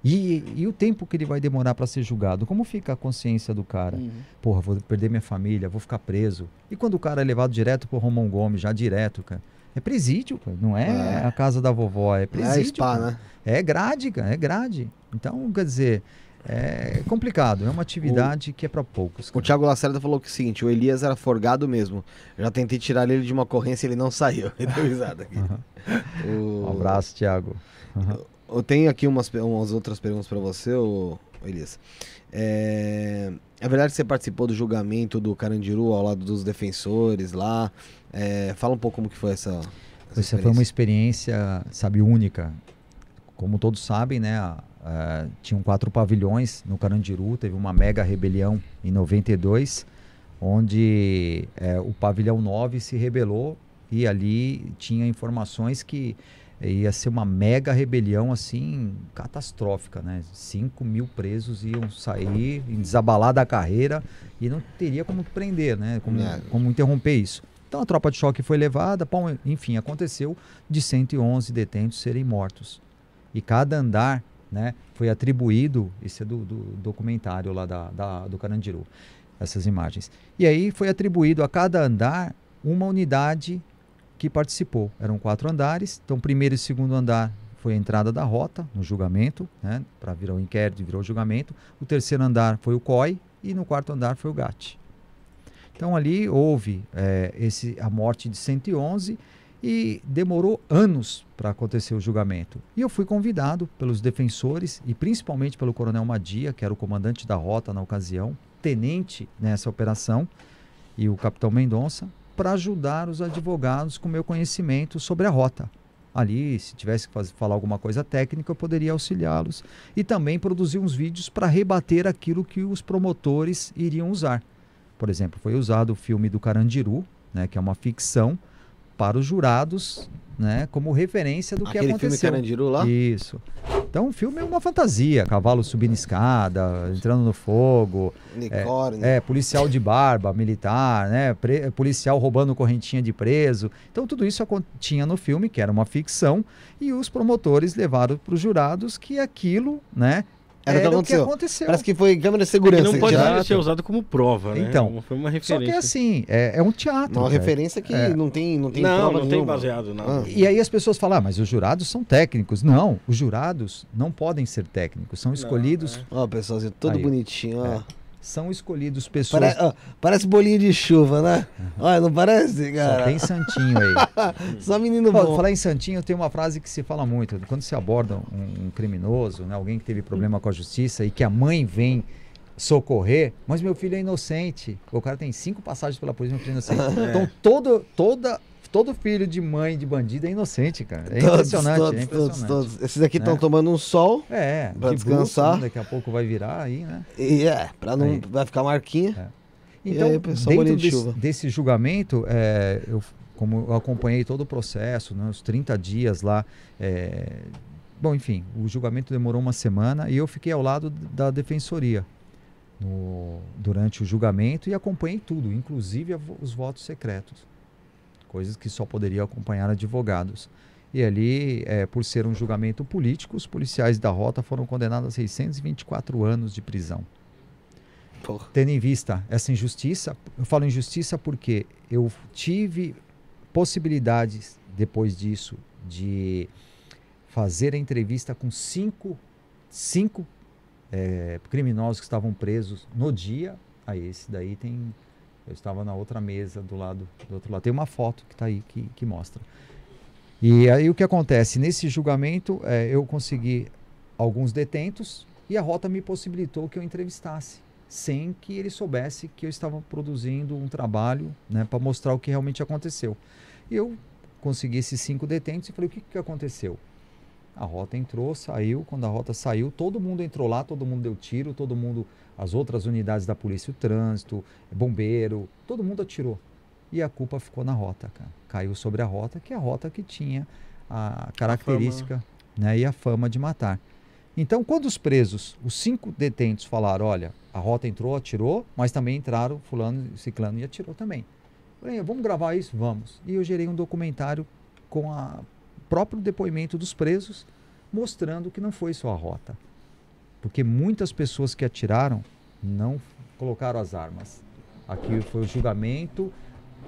E, e o tempo que ele vai demorar para ser julgado? Como fica a consciência do cara? Uhum. Porra, vou perder minha família, vou ficar preso. E quando o cara é levado direto pro Romão Gomes, já direto, cara? É presídio, cara. não é, É. a casa da vovó, é É presídio. spa, cara. né? É grade, cara, é grade. Então, quer dizer, é complicado, é uma atividade que é para poucos. O cara. Thiago Lacerda falou que é o seguinte, o Elias era forgado mesmo. Já tentei tirar ele de uma ocorrência e ele não saiu. Ele deu risada aqui. O- Um abraço, Thiago. Eu tenho aqui umas, umas outras perguntas pra você, ô, Elias. É, é verdade que você participou do julgamento do Carandiru ao lado dos defensores lá. É, fala um pouco como que foi essa, essa Essa foi uma experiência. experiência, sabe, única. Como todos sabem, né, a- a- tinham quatro pavilhões no Carandiru, teve uma mega rebelião em 92, onde é, o pavilhão 9 se rebelou e ali tinha informações que ia ser uma mega rebelião assim catastrófica, né? 5 mil presos iam sair, em desabalar da carreira e não teria como prender, né? Como, É. como interromper isso. Então a tropa de choque foi levada, bom, enfim, aconteceu de 111 detentos serem mortos. E cada andar né, foi atribuído, isso é do, do documentário lá da, da- do Carandiru, essas imagens. E aí foi atribuído a cada andar uma unidade que participou. Eram quatro andares, então primeiro e segundo andar foi a entrada da rota no julgamento, né, para virar o inquérito virou o julgamento. O terceiro andar foi o COI e no quarto andar foi o GAT. Então ali houve eh, esse, a morte de 111 e demorou anos para acontecer o julgamento. E eu fui convidado pelos defensores e principalmente pelo Coronel Madia, que era o comandante da rota na ocasião, tenente nessa operação, e o Capitão Mendonça, para ajudar os advogados com meu conhecimento sobre a rota. Ali, se tivesse que faz- falar alguma coisa técnica, eu poderia auxiliá-los e também produzir uns vídeos para rebater aquilo que os promotores iriam usar. Por exemplo, foi usado o filme do Carandiru, né, que é uma ficção, para os jurados, né, como referência do que Aquele filme aconteceu. Carandiru lá? Isso. Então o filme é uma fantasia, cavalo subindo escada, entrando no fogo, Unicórnio. é, policial de barba, militar, né, pre- policial roubando correntinha de preso. Então tudo isso tinha no filme, que era uma ficção, e os promotores levaram para os jurados que aquilo, né, Era o que era o que aconteceu. aconteceu. Parece que foi câmera de segurança. não pode tiraram. ser usado como prova, né? Então, Foi uma Só referência. que assim, é, é um teatro. Uma cara. referência que É. não tem, não tem não, prova não tem baseado nada. Ah. E aí as pessoas falam, ah, mas os jurados são técnicos. Não, os jurados não podem ser técnicos. São escolhidos, é. Ó, pessoalzinho, todo Aí. bonitinho, ó. São escolhidos pessoas. Pare- ó, parece bolinho de chuva, né? Olha, não parece, Só cara? tem santinho aí. Só menino bom. falar em santinho, tem uma frase que se fala muito. Quando se aborda um, um criminoso, né, alguém que teve problema com a justiça e que a mãe vem socorrer, mas meu filho é inocente. O cara tem cinco passagens pela polícia, meu filho é inocente. Então todo, toda, todo filho de mãe de bandido é inocente, cara. É Todos, impressionante, todos, é todos, impressionante. todos. Esses aqui estão Né? tomando um sol. É, de descansar. bruxo, daqui a pouco vai virar aí, né? E é, pra não. Aí. Vai ficar marquinha. E Então, aí, dentro de desse, chuva. desse julgamento, é, eu, como eu acompanhei todo o processo, né, os 30 dias lá, é, bom, enfim, o julgamento demorou uma semana e eu fiquei ao lado da defensoria no- durante o julgamento e acompanhei tudo, inclusive os votos secretos, coisas que só poderia acompanhar advogados. E ali, é, por ser um julgamento político, os policiais da rota foram condenados a 624 anos de prisão Porra. tendo em vista essa injustiça, eu falo injustiça porque eu tive possibilidades depois disso de fazer a entrevista com cinco, cinco eh, criminosos que estavam presos no dia. Aí esse daí tem, eu estava na outra mesa do lado do outro lado. Tem uma foto que está aí que, que mostra. E aí o que acontece nesse julgamento, eh, eu consegui alguns detentos E a Rota me possibilitou que eu entrevistasse, sem que ele soubesse que eu estava produzindo um trabalho né, para mostrar o que realmente aconteceu. E eu consegui esses cinco detentos e falei: o que, que aconteceu? A rota entrou, saiu. Quando a rota saiu, todo mundo entrou lá, todo mundo deu tiro, todo mundo, as outras unidades da polícia, o trânsito, bombeiro, todo mundo atirou. E a culpa ficou na rota, cara. Caiu sobre a rota, que é a rota que tinha a característica né, e a fama de matar. Então, quando os presos, os cinco detentos falaram, olha, a rota entrou, atirou, mas também entraram fulano, ciclano e atirou também. Falei, vamos gravar isso? Vamos. E eu gerei um documentário com o próprio depoimento dos presos, mostrando que não foi só a rota. Porque muitas pessoas que atiraram não colocaram as armas. Aqui foi o julgamento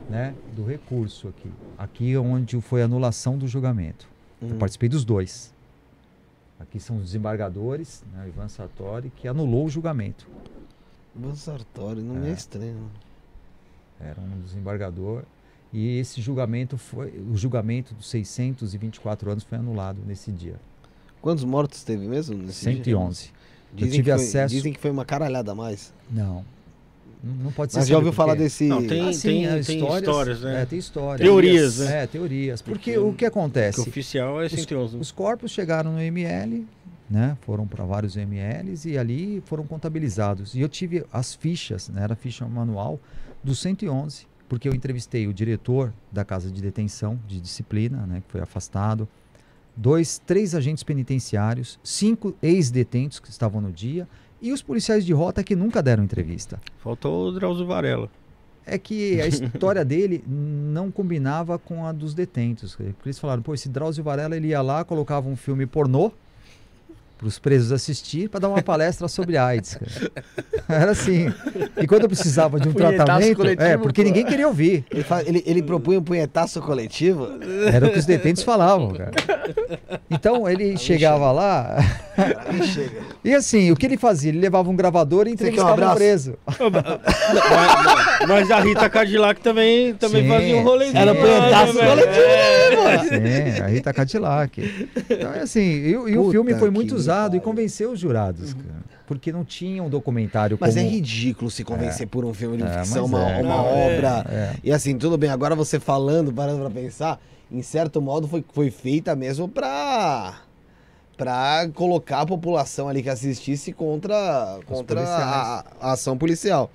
né, do recurso aqui. Aqui é onde foi a anulação do julgamento. Eu participei dos dois. Aqui são os desembargadores, né, o Ivan Sartori, que anulou o julgamento. Ivan Sartori, não é É. estranho. Era um desembargador. E esse julgamento foi. O julgamento dos 624 anos foi anulado nesse dia. Quantos mortos teve mesmo nesse dia? 111. Dizem tive que foi, acesso- Dizem que foi uma caralhada a mais. Não. Não pode ser Mas já ouviu falar desse... Não, tem- Ah, sim, é, histórias, né? É, tem histórias. Teorias, né? É, teorias. Porque Porque o que Que acontece? oficial é 111. Os corpos chegaram no ML, né? Foram para vários MLs e ali foram contabilizados. E eu tive as fichas, né? Era a ficha manual do 111, porque eu entrevistei o diretor da casa de detenção de disciplina, né? Que foi afastado, dois, três agentes penitenciários, cinco ex-detentos que estavam no dia e os policiais de rota que nunca deram entrevista. Faltou o Drauzio Varela. É que a história dele não combinava com a dos detentos. Porque eles falaram, pô, esse Drauzio Varela ele ia lá, colocava um filme pornô para os presos assistir para dar uma palestra sobre AIDS. cara. Era assim. E quando eu precisava de um Punhetaço tratamento, coletivo, é, porque pô. ninguém queria ouvir. Ele, ele, ele propunha um punhetaço coletivo. Era o que os detentos falavam, cara. Então ele chegava lá Aí chega. e assim, o que ele fazia? Ele levava um gravador e um entrevistava um preso. mas, mas a Rita Cadillac também, também Sim, fazia um rolezinho. Era lá, punhetaço né, coletivo, velho? Sim, a Rita Cadillac. Então é assim, e, o- e o filme foi que e convenceu os jurados, cara. Porque não tinha um documentário Mas como... é ridículo se convencer por um filme de É, ficção, uma, é. uma é. obra. É. E assim, tudo bem, agora você falando, parando pra pensar, em certo modo foi, foi feita mesmo pra. Pra colocar a população ali que assistisse contra, contra a, a ação policial.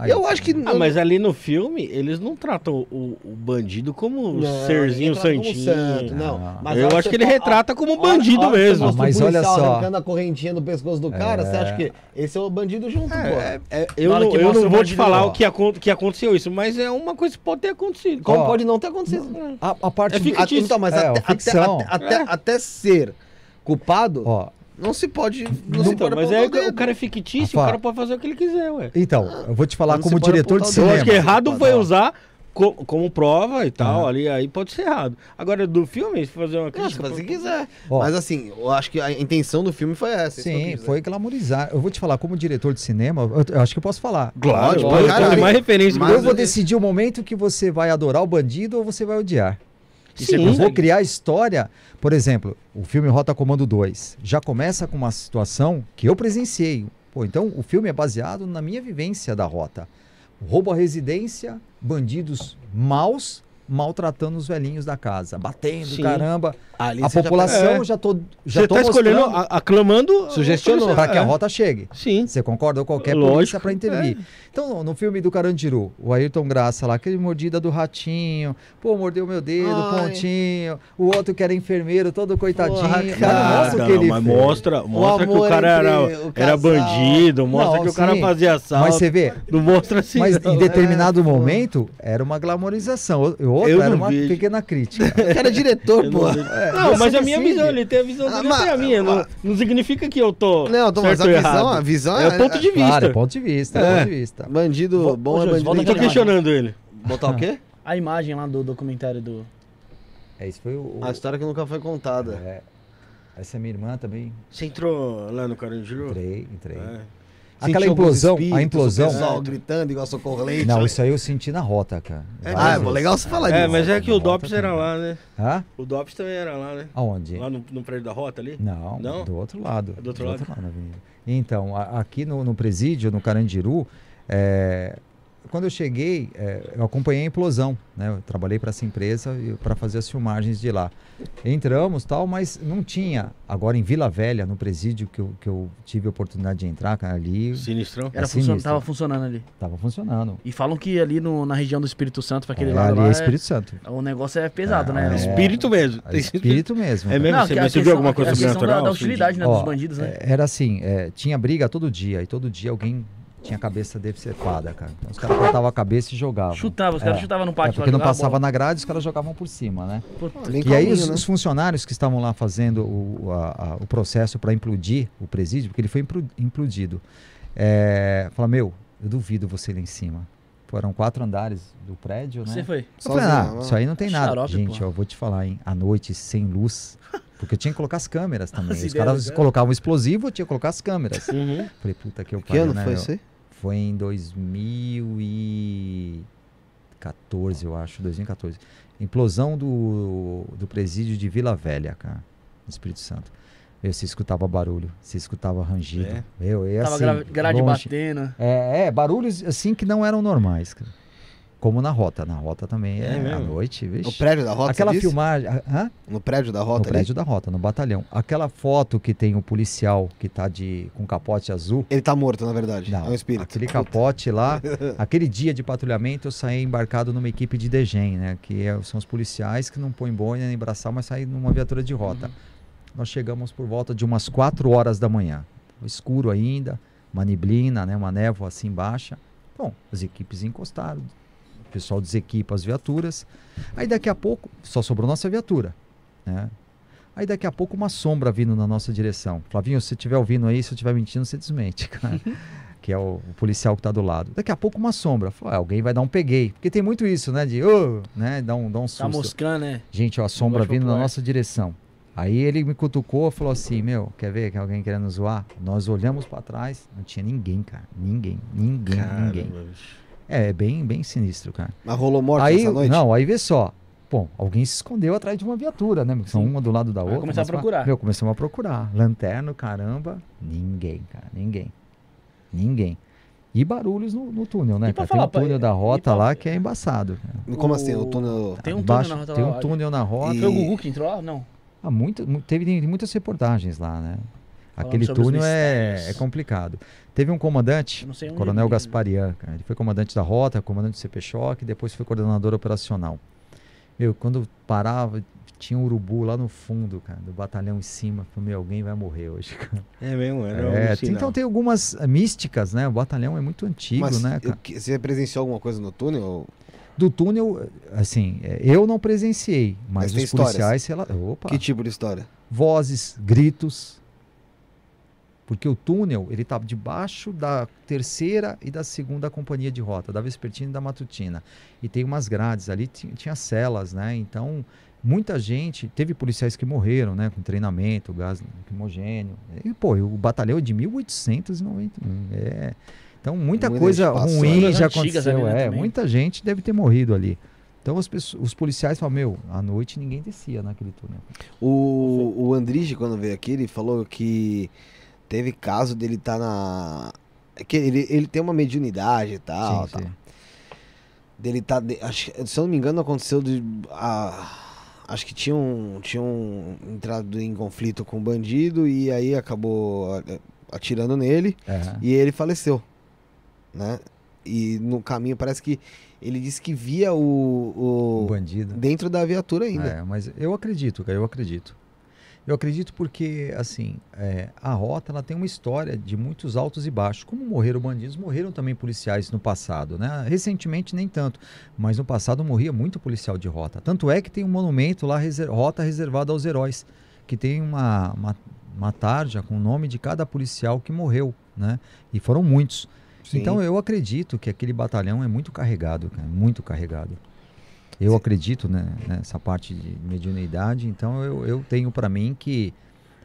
É, Eu acho que. Ah, mas ali no filme, eles não tratam o, o bandido como Não, serzinho santinho. santo, não. Não. Mas a Eu acho você que ele fa- retrata como hora- bandido hora mesmo. você Mas olha só. arrancando a correntinha do pescoço do cara, você É. acha que esse é o bandido junto, pô? É, é, eu não, eu não vou te falar ó. o que, que aconteceu isso, mas é uma coisa que pode ter acontecido. Como Ó, pode não ter acontecido? A, a parte É do- então, mas É, até, até, ficção. até, até, É. até ser culpado, Ó, não se pode. Não, se Então, pode mas é, o dedo. o cara é fictício, Rafa. o cara pode fazer o que ele quiser, ué. então, eu vou te falar Não como se pode diretor de apontar o Eu cinema. acho que errado foi usar co- como prova e tal, ali, aí pode ser errado. Agora, do filme, se fazer uma Não, se crítica... quiser. Ó. Mas assim, eu acho que a intenção do filme foi essa. isso que eu Sim, quis dizer. foi glamorizar. Eu vou te falar, como diretor de cinema, eu, eu acho que eu posso falar. Claro, pode caralho. ter mais referência. Mas- eu vou decidir o momento que você vai adorar o bandido ou você vai odiar. Sim. Eu vou criar história. Por exemplo, o filme Rota Comando 2 já começa com uma situação que eu presenciei. Pô, então o filme é baseado na minha vivência da rota. Roubo à residência, bandidos maus maltratando os velhinhos da casa, batendo, Sim. caramba. Ali a já- população É. já tô já Você tô tá escolhendo, a- aclamando... Sugestionou. para que a É. rota chegue. Sim. Você concorda? Ou qualquer Lógico, polícia para intervir. Então, no, filme do Carandiru, o Ayrton Graça lá, aquele mordida do ratinho, pô, mordeu meu dedo, Ai. pontinho, o outro que era enfermeiro, todo coitadinho. Porra, cara. não mostra o não, que ele mas fez. mostra, mostra que o cara era, o era bandido, mostra Não, que o cara sim. fazia assalto. Mas você vê, Não mostra assim. mas não. em determinado É, pô. momento era uma glamorização, o- outro Eu era uma vejo. pequena crítica. O cara é diretor, pô. É, não, mas a minha visão, ele tem a visão Ah, dele, eu mas- tenho a minha. Não, não significa que eu tô. Não, tô, mas certo a ou visão, errado. a visão É o ponto de vista. Claro, é ponto de vista, é É. ponto de vista. Bandido Ô, bom ô, é bandido. Eu tô questionando ele. Botar o quê? A imagem lá do documentário do. É, isso foi o... o- A história que nunca foi contada. é, essa é minha irmã também. Você entrou lá no Carandiru? Entrei, entrei. É. Alguns implosão, a espíritos, implosão. O pessoal gritando igual socorro leite. Não, isso aí eu senti na rota, cara. Ah, é pô, vezes. legal você falar É, disso. mas é que o DOPS era lá, né? Hã? O DOPS também era lá, né? Aonde? Lá no, no prédio da rota ali? Não, Não? do outro lado. Do outro lado? na avenida. Então, a- aqui no, no presídio, no Carandiru, é, quando eu cheguei, é, eu acompanhei a implosão, né? Eu trabalhei para essa empresa para fazer as filmagens de lá. Entramos tal, mas não tinha. Agora em Vila Velha, no presídio que eu, que eu tive a oportunidade de entrar, cara, ali Sinistrão. Era É funcion... sinistro. Tava funcionando ali. tava funcionando. E falam que ali no- na região do Espírito Santo, pra aquele É, lado ali lá, é é- Espírito Santo. o negócio é pesado, É, né? é. Espírito mesmo. É Espírito mesmo. É mesmo? Não, você, você viu alguma coisa sobrenatural? Da, da de- hostilidade, né, Ó, dos bandidos, né? é, Era assim, é, tinha briga todo dia, e todo dia alguém tinha a cabeça decepada, cara. Então os caras cortavam a cabeça e jogavam. Chutava, os caras É. chutavam no É, pátio. porque lá, não passava na grade, os caras jogavam por cima, né? Puta, Bem E aí os, né? os funcionários que estavam lá fazendo o, a- a- o processo para implodir o presídio, porque ele foi implo- implodido, é, falaram, meu, eu duvido você lá em cima. Foram quatro andares do prédio, né? Você foi. Eu falei, ah, né? isso aí não tem nada. Xarope, Gente, eu vou te falar, hein? À noite, sem luz. Porque eu tinha que colocar as câmeras também. As Os ideias, caras né? colocavam explosivo, eu tinha que colocar as câmeras. Uhum. Falei, puta que eu Que pariu, ano né? foi isso aí? Foi em 2014, eu acho, 2014. Implosão do, do presídio de Vila Velha, cara, no Espírito Santo. Eu, você escutava barulho, você escutava rangido. É. Eu, eu Tava assim, gra- grade longe. batendo. É, é, barulhos assim que não eram normais, cara. Como na rota. Na rota também É é, à noite, No vixe. prédio da rota, Aquela filmagem. Hã? No prédio da No rota ali? prédio da rota, no batalhão. Aquela foto que tem o policial que tá de, com capote azul. Ele tá morto, na verdade. Não, é um espírito. aquele capote lá, aquele dia de patrulhamento eu saí embarcado numa equipe de DGEM, né? Que é- são os policiais que não põem boina nem braçal, mas saem numa viatura de rota. Uhum. Nós chegamos por volta de umas 4 horas da manhã. Escuro ainda, uma neblina, né? Uma névoa assim baixa. Bom, as equipes encostaram, o pessoal desequipa as viaturas. Aí daqui a pouco, só sobrou nossa viatura, né? Aí daqui a pouco uma sombra vindo na nossa direção. Flavinho, se você estiver ouvindo aí, se eu estiver mentindo, você desmente, cara. que é o, o policial que está do lado. Daqui a pouco uma sombra. Falei, ah, alguém vai dar um peguei. Porque tem muito isso, né? De, ô, né? Dá um, dá um Tá susto. moscando, né? Gente, ó, a sombra vindo na nossa direção. Aí ele me cutucou e falou assim: Meu, quer ver que alguém querendo zoar? Nós olhamos pra trás, não tinha ninguém, cara. Ninguém, ninguém, ninguém. Caramba. É, é bem, bem sinistro, cara. Mas rolou morte aí, essa noite? não, aí vê só. Bom, alguém se escondeu atrás de uma viatura, né? São Sim. uma do lado da outra. começar a procurar. Meu, começamos a procurar. Lanterna, caramba. Ninguém, cara. Ninguém. Ninguém. E barulhos no, no túnel, né? Cara? Tem falar, um túnel pra- da rota pra- lá que é embaçado. cara. Como O- assim? O túnel... Tem um túnel na rota Tem um túnel na rota. E- Foi o Gugu que entrou lá? Não. Ah, muito, mu- teve tem muitas reportagens lá, né? Aquele túnel é, é complicado. Teve um comandante, Eu Coronel ele- Gasparian, cara. Ele foi comandante da rota, comandante do CP Choque, depois foi coordenador operacional. Meu, quando parava, tinha um urubu lá no fundo, cara, do batalhão em cima. Falei, meu, alguém vai morrer hoje, cara. É mesmo, era É, um então tem algumas eh, místicas, né? O batalhão é muito antigo, Mas né, eu cara? que- você presenciou alguma coisa no túnel? Do túnel, assim, eh, eu não presenciei, mas, Mas os policiais... rela- Opa! Que tipo de história? vozes, gritos. Porque o túnel, ele estava debaixo da terceira e da segunda companhia de rota, da vespertina e da matutina. E tem umas grades ali, tinha, celas, né? Então, muita gente, teve policiais que morreram, né? Com treinamento, gás lacrimogênio. E, pô, o batalhão é de 1891. É. Então, muita, Muita coisa ruim Coisas já aconteceu. né, é, também. muita gente deve ter morrido ali. Então, pessoas, os policiais falam, meu, à noite ninguém descia naquele túnel. O, o Andrige, quando veio aqui, ele falou que teve caso dele estar na... é Que ele, ele tem uma mediunidade e tal, Sim, tal. sim. Dele tá... de- acho, se eu não me engano, aconteceu de... a- acho que tinham, tinham entrado em conflito com o bandido e aí acabou atirando nele É. e ele faleceu, né? E no caminho parece que ele disse que via o... Um o bandido. dentro da viatura ainda. É, mas eu acredito, cara, eu acredito. Eu acredito porque, assim, é, a rota ela tem uma história de muitos altos e baixos. Como morreram bandidos, morreram também policiais no passado, né? Recentemente nem tanto, mas no passado morria muito policial de rota. Tanto é que tem um monumento lá, reser- rota reservada aos heróis, que tem uma, uma, uma tarja com o nome de cada policial que morreu, né? E foram muitos. Sim. Então eu acredito que aquele batalhão é muito carregado, cara, muito carregado. Eu acredito né, nessa parte de mediunidade, então eu, eu tenho para mim que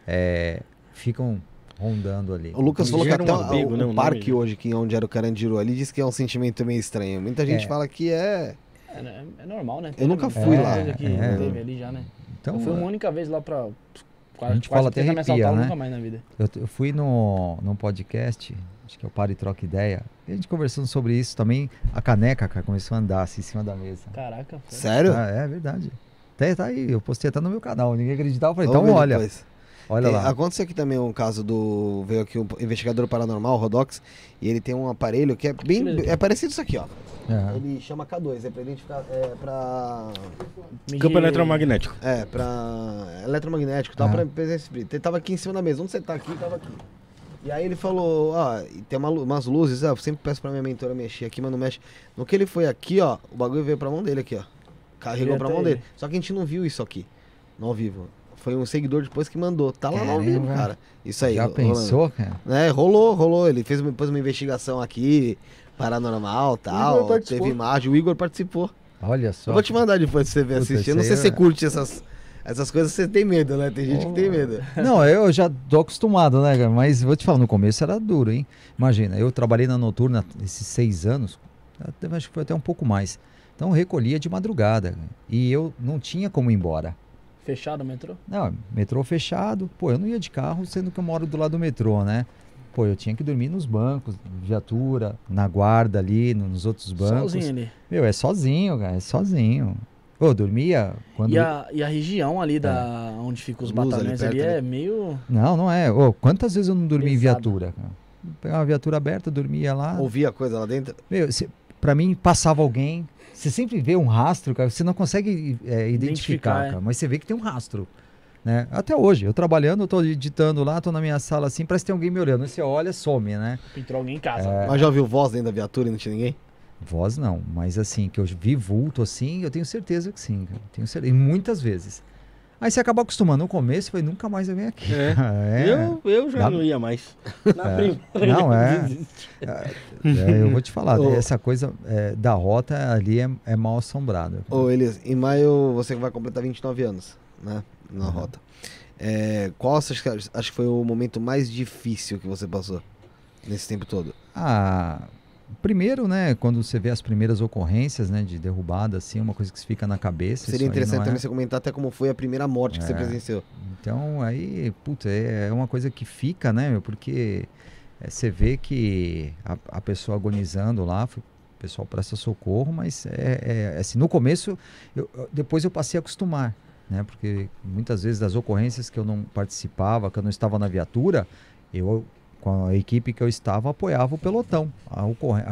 é, ficam rondando ali. O Lucas falou que até um o- né, o nome parque de- hoje, que onde era o Carandiru ali, disse que é um sentimento meio estranho. Muita gente É. fala que é. É, né? É normal, né? Eu nunca Tem fui lá. É. teve ali já, né? Então, eu fui uma única vez lá pra. Quase, gente fala até arrepia, né? nunca mais na vida. Eu, eu fui no, num podcast, acho que é o Para e Troca Ideia, e a gente conversando sobre isso também. A caneca, cara, começou a andar assim em cima da mesa. Caraca, foi. Sério? Ah, é verdade. Até tá aí, eu postei até no meu canal, ninguém acreditava. Eu falei, Vamos então olha, depois. olha É, lá. Aconteceu aqui também um caso do. Veio aqui um investigador paranormal, o Rodox, e ele tem um aparelho que é bem. É parecido isso aqui, ó. É. Ele chama K2, é pra identificar. É pra. Medir- Campo eletromagnético. É, pra eletromagnético e tal, Ah. pra presença espírita. Ele tava aqui em cima da mesa. Onde você tá aqui? Tava aqui. E aí ele falou, ó, tem uma umas luzes, ó, eu sempre peço pra minha mentora mexer aqui, mas não mexe. No que ele foi aqui, ó, o bagulho veio pra mão dele aqui, ó. Carregou pra mão ele. dele. Só que a gente não viu isso aqui, no ao vivo. Foi um seguidor depois que mandou. Tá lá no ao Caramba. vivo, cara. Isso aí. Já rolando. pensou, cara? É, rolou, rolou. Ele fez depois uma investigação aqui, paranormal tal. Teve imagem, o Igor participou. Olha só. Eu vou te mandar depois pra você ver Puta, assistir. Eu não sei se você é- curte essas, essas coisas, você tem medo, né? Tem gente que tem medo. Não, eu já tô acostumado, né, cara? Mas vou te falar, no começo era duro, hein? Imagina, eu trabalhei na noturna esses seis anos, até, acho que foi até um pouco mais. Então eu recolhia de madrugada cara. e eu não tinha como ir embora. Fechado o metrô? Não, metrô fechado, pô, eu não ia de carro, sendo que eu moro do lado do metrô, né? Pô, eu tinha que dormir nos bancos, viatura, na guarda ali, no- nos outros bancos. Sozinho ali. Meu, é sozinho, cara, é sozinho. Pô, eu dormia quando. E a, e a região ali da onde ficam os Luz ali batalhões ali, perto, é meio. Não, não é. Ô, quantas vezes eu não dormi em viatura? cara? Pegava a viatura aberta, dormia lá. Ouvir a coisa lá dentro. Meu, cê, pra mim, passava alguém. Você sempre vê um rastro, cara. Você não consegue é, identificar, Identificar, é. cara, mas você vê que tem um rastro. Né? Até hoje, eu trabalhando, eu tô editando lá, tô na minha sala assim, parece que tem alguém me olhando. Você olha, some, né? Entrou alguém em casa. É. Mas já ouviu voz dentro da viatura e não tinha ninguém? Voz não, mas assim, que eu vi vulto assim, eu tenho certeza que sim, cara. Tenho certeza. E muitas vezes. Aí você acaba acostumando. No começo, falei, nunca mais eu venho aqui. É. É. Eu, eu já Dá- não ia mais. Na É. primeira Não, é. desisti. É, eu vou te falar, Ô. essa coisa é, da rota ali é, é mal assombrada. Ô, Elias, em maio você vai completar 29 anos, né? Na Uhum. rota. É, qual você acha que, acho que foi o momento mais difícil que você passou nesse tempo todo? Ah, primeiro, né, quando você vê as primeiras ocorrências, né, de derrubada, assim, uma coisa que se fica na cabeça. Seria interessante não é- também você comentar até como foi a primeira morte que você É. presenciou. Então, aí, puta, é, é uma coisa que fica, né, meu, porque é, você vê que a, a pessoa agonizando lá, o pessoal presta socorro, mas é, é, assim, no começo, eu- depois eu passei a acostumar, né, porque muitas vezes das ocorrências que eu não participava, que eu não estava na viatura, eu, com a equipe que eu estava, apoiava o pelotão, a,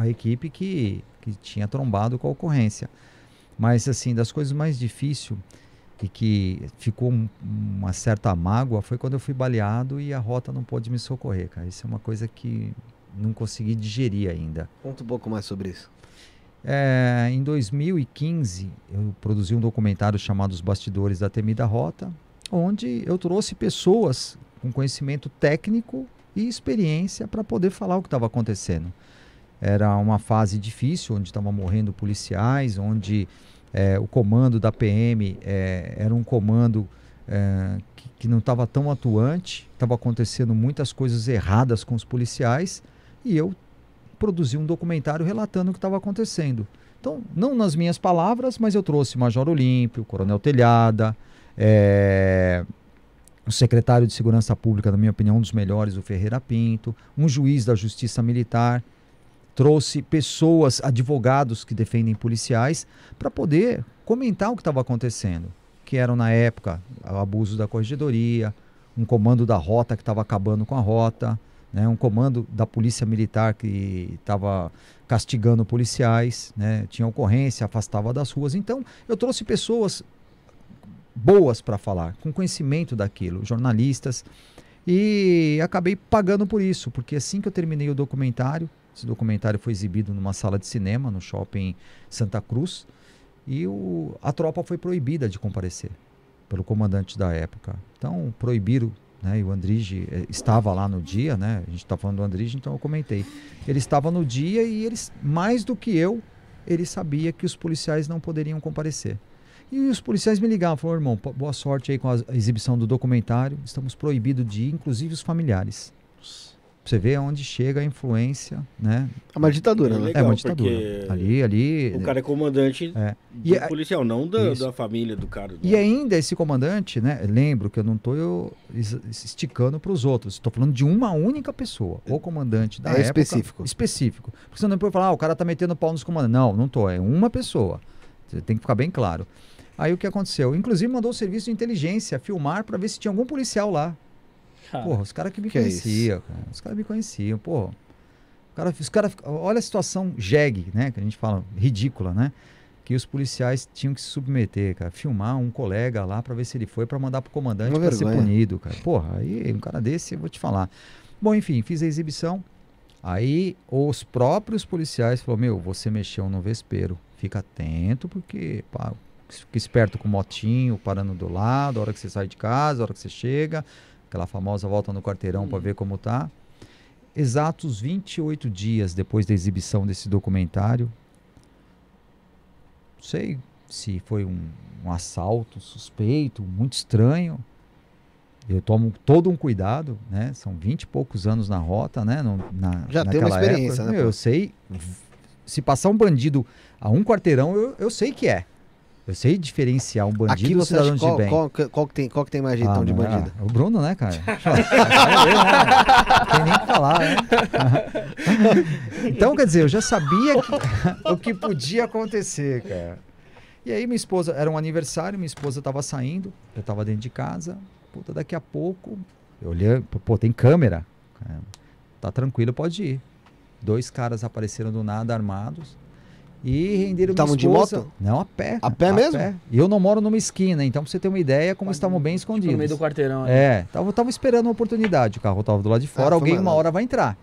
a equipe que, que tinha trombado com a ocorrência. Mas, assim, das coisas mais difíceis e que ficou um- uma certa mágoa foi quando eu fui baleado e a rota não pôde me socorrer, cara. Isso é uma coisa que não consegui digerir ainda. Conta um pouco mais sobre isso. É, em 2015, eu produzi um documentário chamado Os Bastidores da Temida Rota, onde eu trouxe pessoas com conhecimento técnico e experiência para poder falar o que estava acontecendo. Era uma fase difícil, onde estavam morrendo policiais, onde é, o comando da PM é, era um comando é, que, que não estava tão atuante, estava acontecendo muitas coisas erradas com os policiais, e eu produzi um documentário relatando o que estava acontecendo. Então, não nas minhas palavras, mas eu trouxe Major Olímpio, Coronel Telhada, o secretário de Segurança Pública, na minha opinião, um dos melhores, o Ferreira Pinto, um juiz da Justiça Militar, trouxe pessoas, advogados que defendem policiais, para poder comentar o que estava acontecendo, que eram na época o abuso da corregedoria, um comando da rota que estava acabando com a rota, né, um comando da polícia militar que estava castigando policiais, né, tinha ocorrência, afastava das ruas. Então, eu trouxe pessoas boas para falar, com conhecimento daquilo, jornalistas, e acabei pagando por isso, porque assim que eu terminei o documentário, esse documentário foi exibido numa sala de cinema no shopping Santa Cruz, e o, a tropa foi proibida de comparecer pelo comandante da época. Então, proibiram né, e o Andrige eh, estava lá no dia, né? A gente está falando do Andrige, então eu comentei. Ele estava no dia e eles, mais do que eu, ele sabia que os policiais não poderiam comparecer. E os policiais me ligavam, falaram, irmão, boa sorte aí com a exibição do documentário. Estamos proibidos de ir, inclusive os familiares. Você ver onde chega a influência, né? É uma ditadura, É né? é uma ditadura. Ali, ali. O cara é comandante É. do E a- policial, não da, da família do cara. E ainda esse comandante, né? Lembro que eu não estou esticando para os outros. Estou falando de uma única pessoa. O comandante da É época. específico. Específico. Porque senão depois falar, ah, o cara tá metendo pau nos comandantes. Não, não tô. É uma pessoa. Você tem que ficar bem claro. Aí o que aconteceu? Inclusive mandou o serviço de inteligência filmar para ver se tinha algum policial lá. Cara, Porra, os caras que me Que é conheciam, cara. Os caras me conheciam, porra. O cara, os cara, olha a situação jegue, né? Que a gente fala, ridícula, né? Que os policiais tinham que se submeter, cara. Filmar um colega lá pra ver se ele foi pra mandar pro comandante Uma pra ser punido, cara. Porra, aí um cara desse, eu vou te falar. Bom, enfim, fiz a exibição. Aí os próprios policiais falaram, meu, você mexeu no vespeiro. Fica atento, porque pá, fica esperto com o motinho, parando do lado, a hora que você sai de casa, a hora que você chega. Aquela famosa volta no quarteirão pra ver como tá. Exatos 28 dias depois da exibição desse documentário, não sei se foi um, um assalto suspeito, muito estranho. Eu tomo todo um cuidado, né? São 20 e poucos anos na rota, né? No- na, Já tem uma experiência, época. né, Meu, eu sei. Se passar um bandido a um quarteirão, eu, eu sei que é. Eu sei diferenciar um bandido Aqui do acha cidadão de qual, bem. qual, que- qual que tem, qual que tem mais jeitão Ah, de bandido? é, o Bruno, né, cara? Não tem nem o que falar, né? Então, quer dizer, eu já sabia que- o que podia acontecer, cara. E aí minha esposa, era um aniversário, minha esposa tava saindo, eu tava dentro de casa, puta, daqui a pouco, eu olhei, pô, tem câmera, tá tranquilo, pode ir. Dois caras apareceram do nada, armados, e renderam Estavam de moto? Não, a pé. A pé mesmo? E eu não moro numa esquina, então pra você ter uma ideia, como estavam bem tipo, no escondidos. meio do quarteirão. ali. É, tava, tava esperando uma oportunidade. O carro tava do lado de fora, Ah, alguém uma hora vai entrar.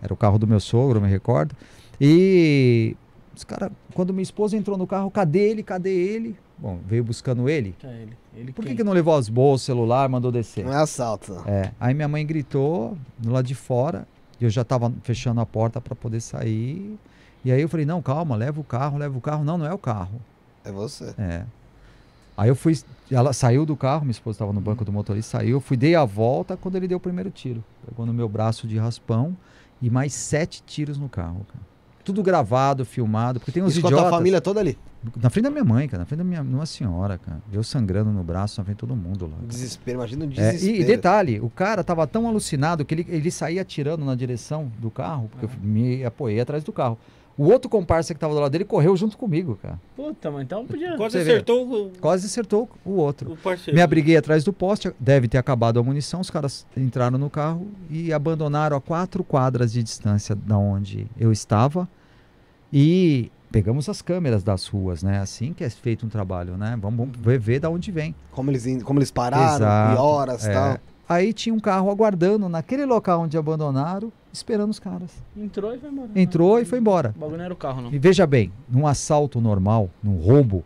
Era o carro do meu sogro, eu me recordo. E os cara, quando minha esposa entrou no carro, cadê ele? Cadê ele? Bom, veio buscando ele. É ele. Ele Por que, que não levou as bolsas, celular, mandou descer? Não é assalto. É, aí minha mãe gritou do lado de fora, e eu já tava fechando a porta para poder sair. E aí eu falei: "Não, calma, leva o carro, leva o carro". Não, não é o carro. É você. É. Aí eu fui, ela saiu do carro, minha esposa estava no banco do motorista, saiu, fui, dei a volta quando ele deu o primeiro tiro. Pegou no meu braço de raspão e mais sete tiros no carro, cara. Tudo gravado, filmado, porque tem uns Isso com a idiotas. família toda ali. Na frente da minha mãe, cara, na frente da minha uma senhora, cara. Eu sangrando no braço, na frente de todo mundo lá. cara. Desespero, imagina o É, desespero. e, e detalhe, o cara tava tão alucinado que ele, ele saía atirando na direção do carro, porque eu me apoiei atrás do carro. O outro comparsa que tava do lado dele correu junto comigo, cara. Puta, mas então podia. Quase Você vê. acertou o, Quase acertou o outro. o parceiro. Me abriguei atrás do poste, deve ter acabado a munição. Os caras entraram no carro e abandonaram a quatro quadras de distância da onde eu estava. E pegamos as câmeras das ruas, né? Assim que é feito um trabalho, né? Vamos, vamos ver, ver da onde vem. Como eles, como eles pararam, Exato, e horas e é. tal. Aí tinha um carro aguardando naquele local onde abandonaram, esperando os caras. Entrou e foi embora. Entrou e foi embora. O bagulho não era o carro, não. E veja bem, num assalto normal, num roubo,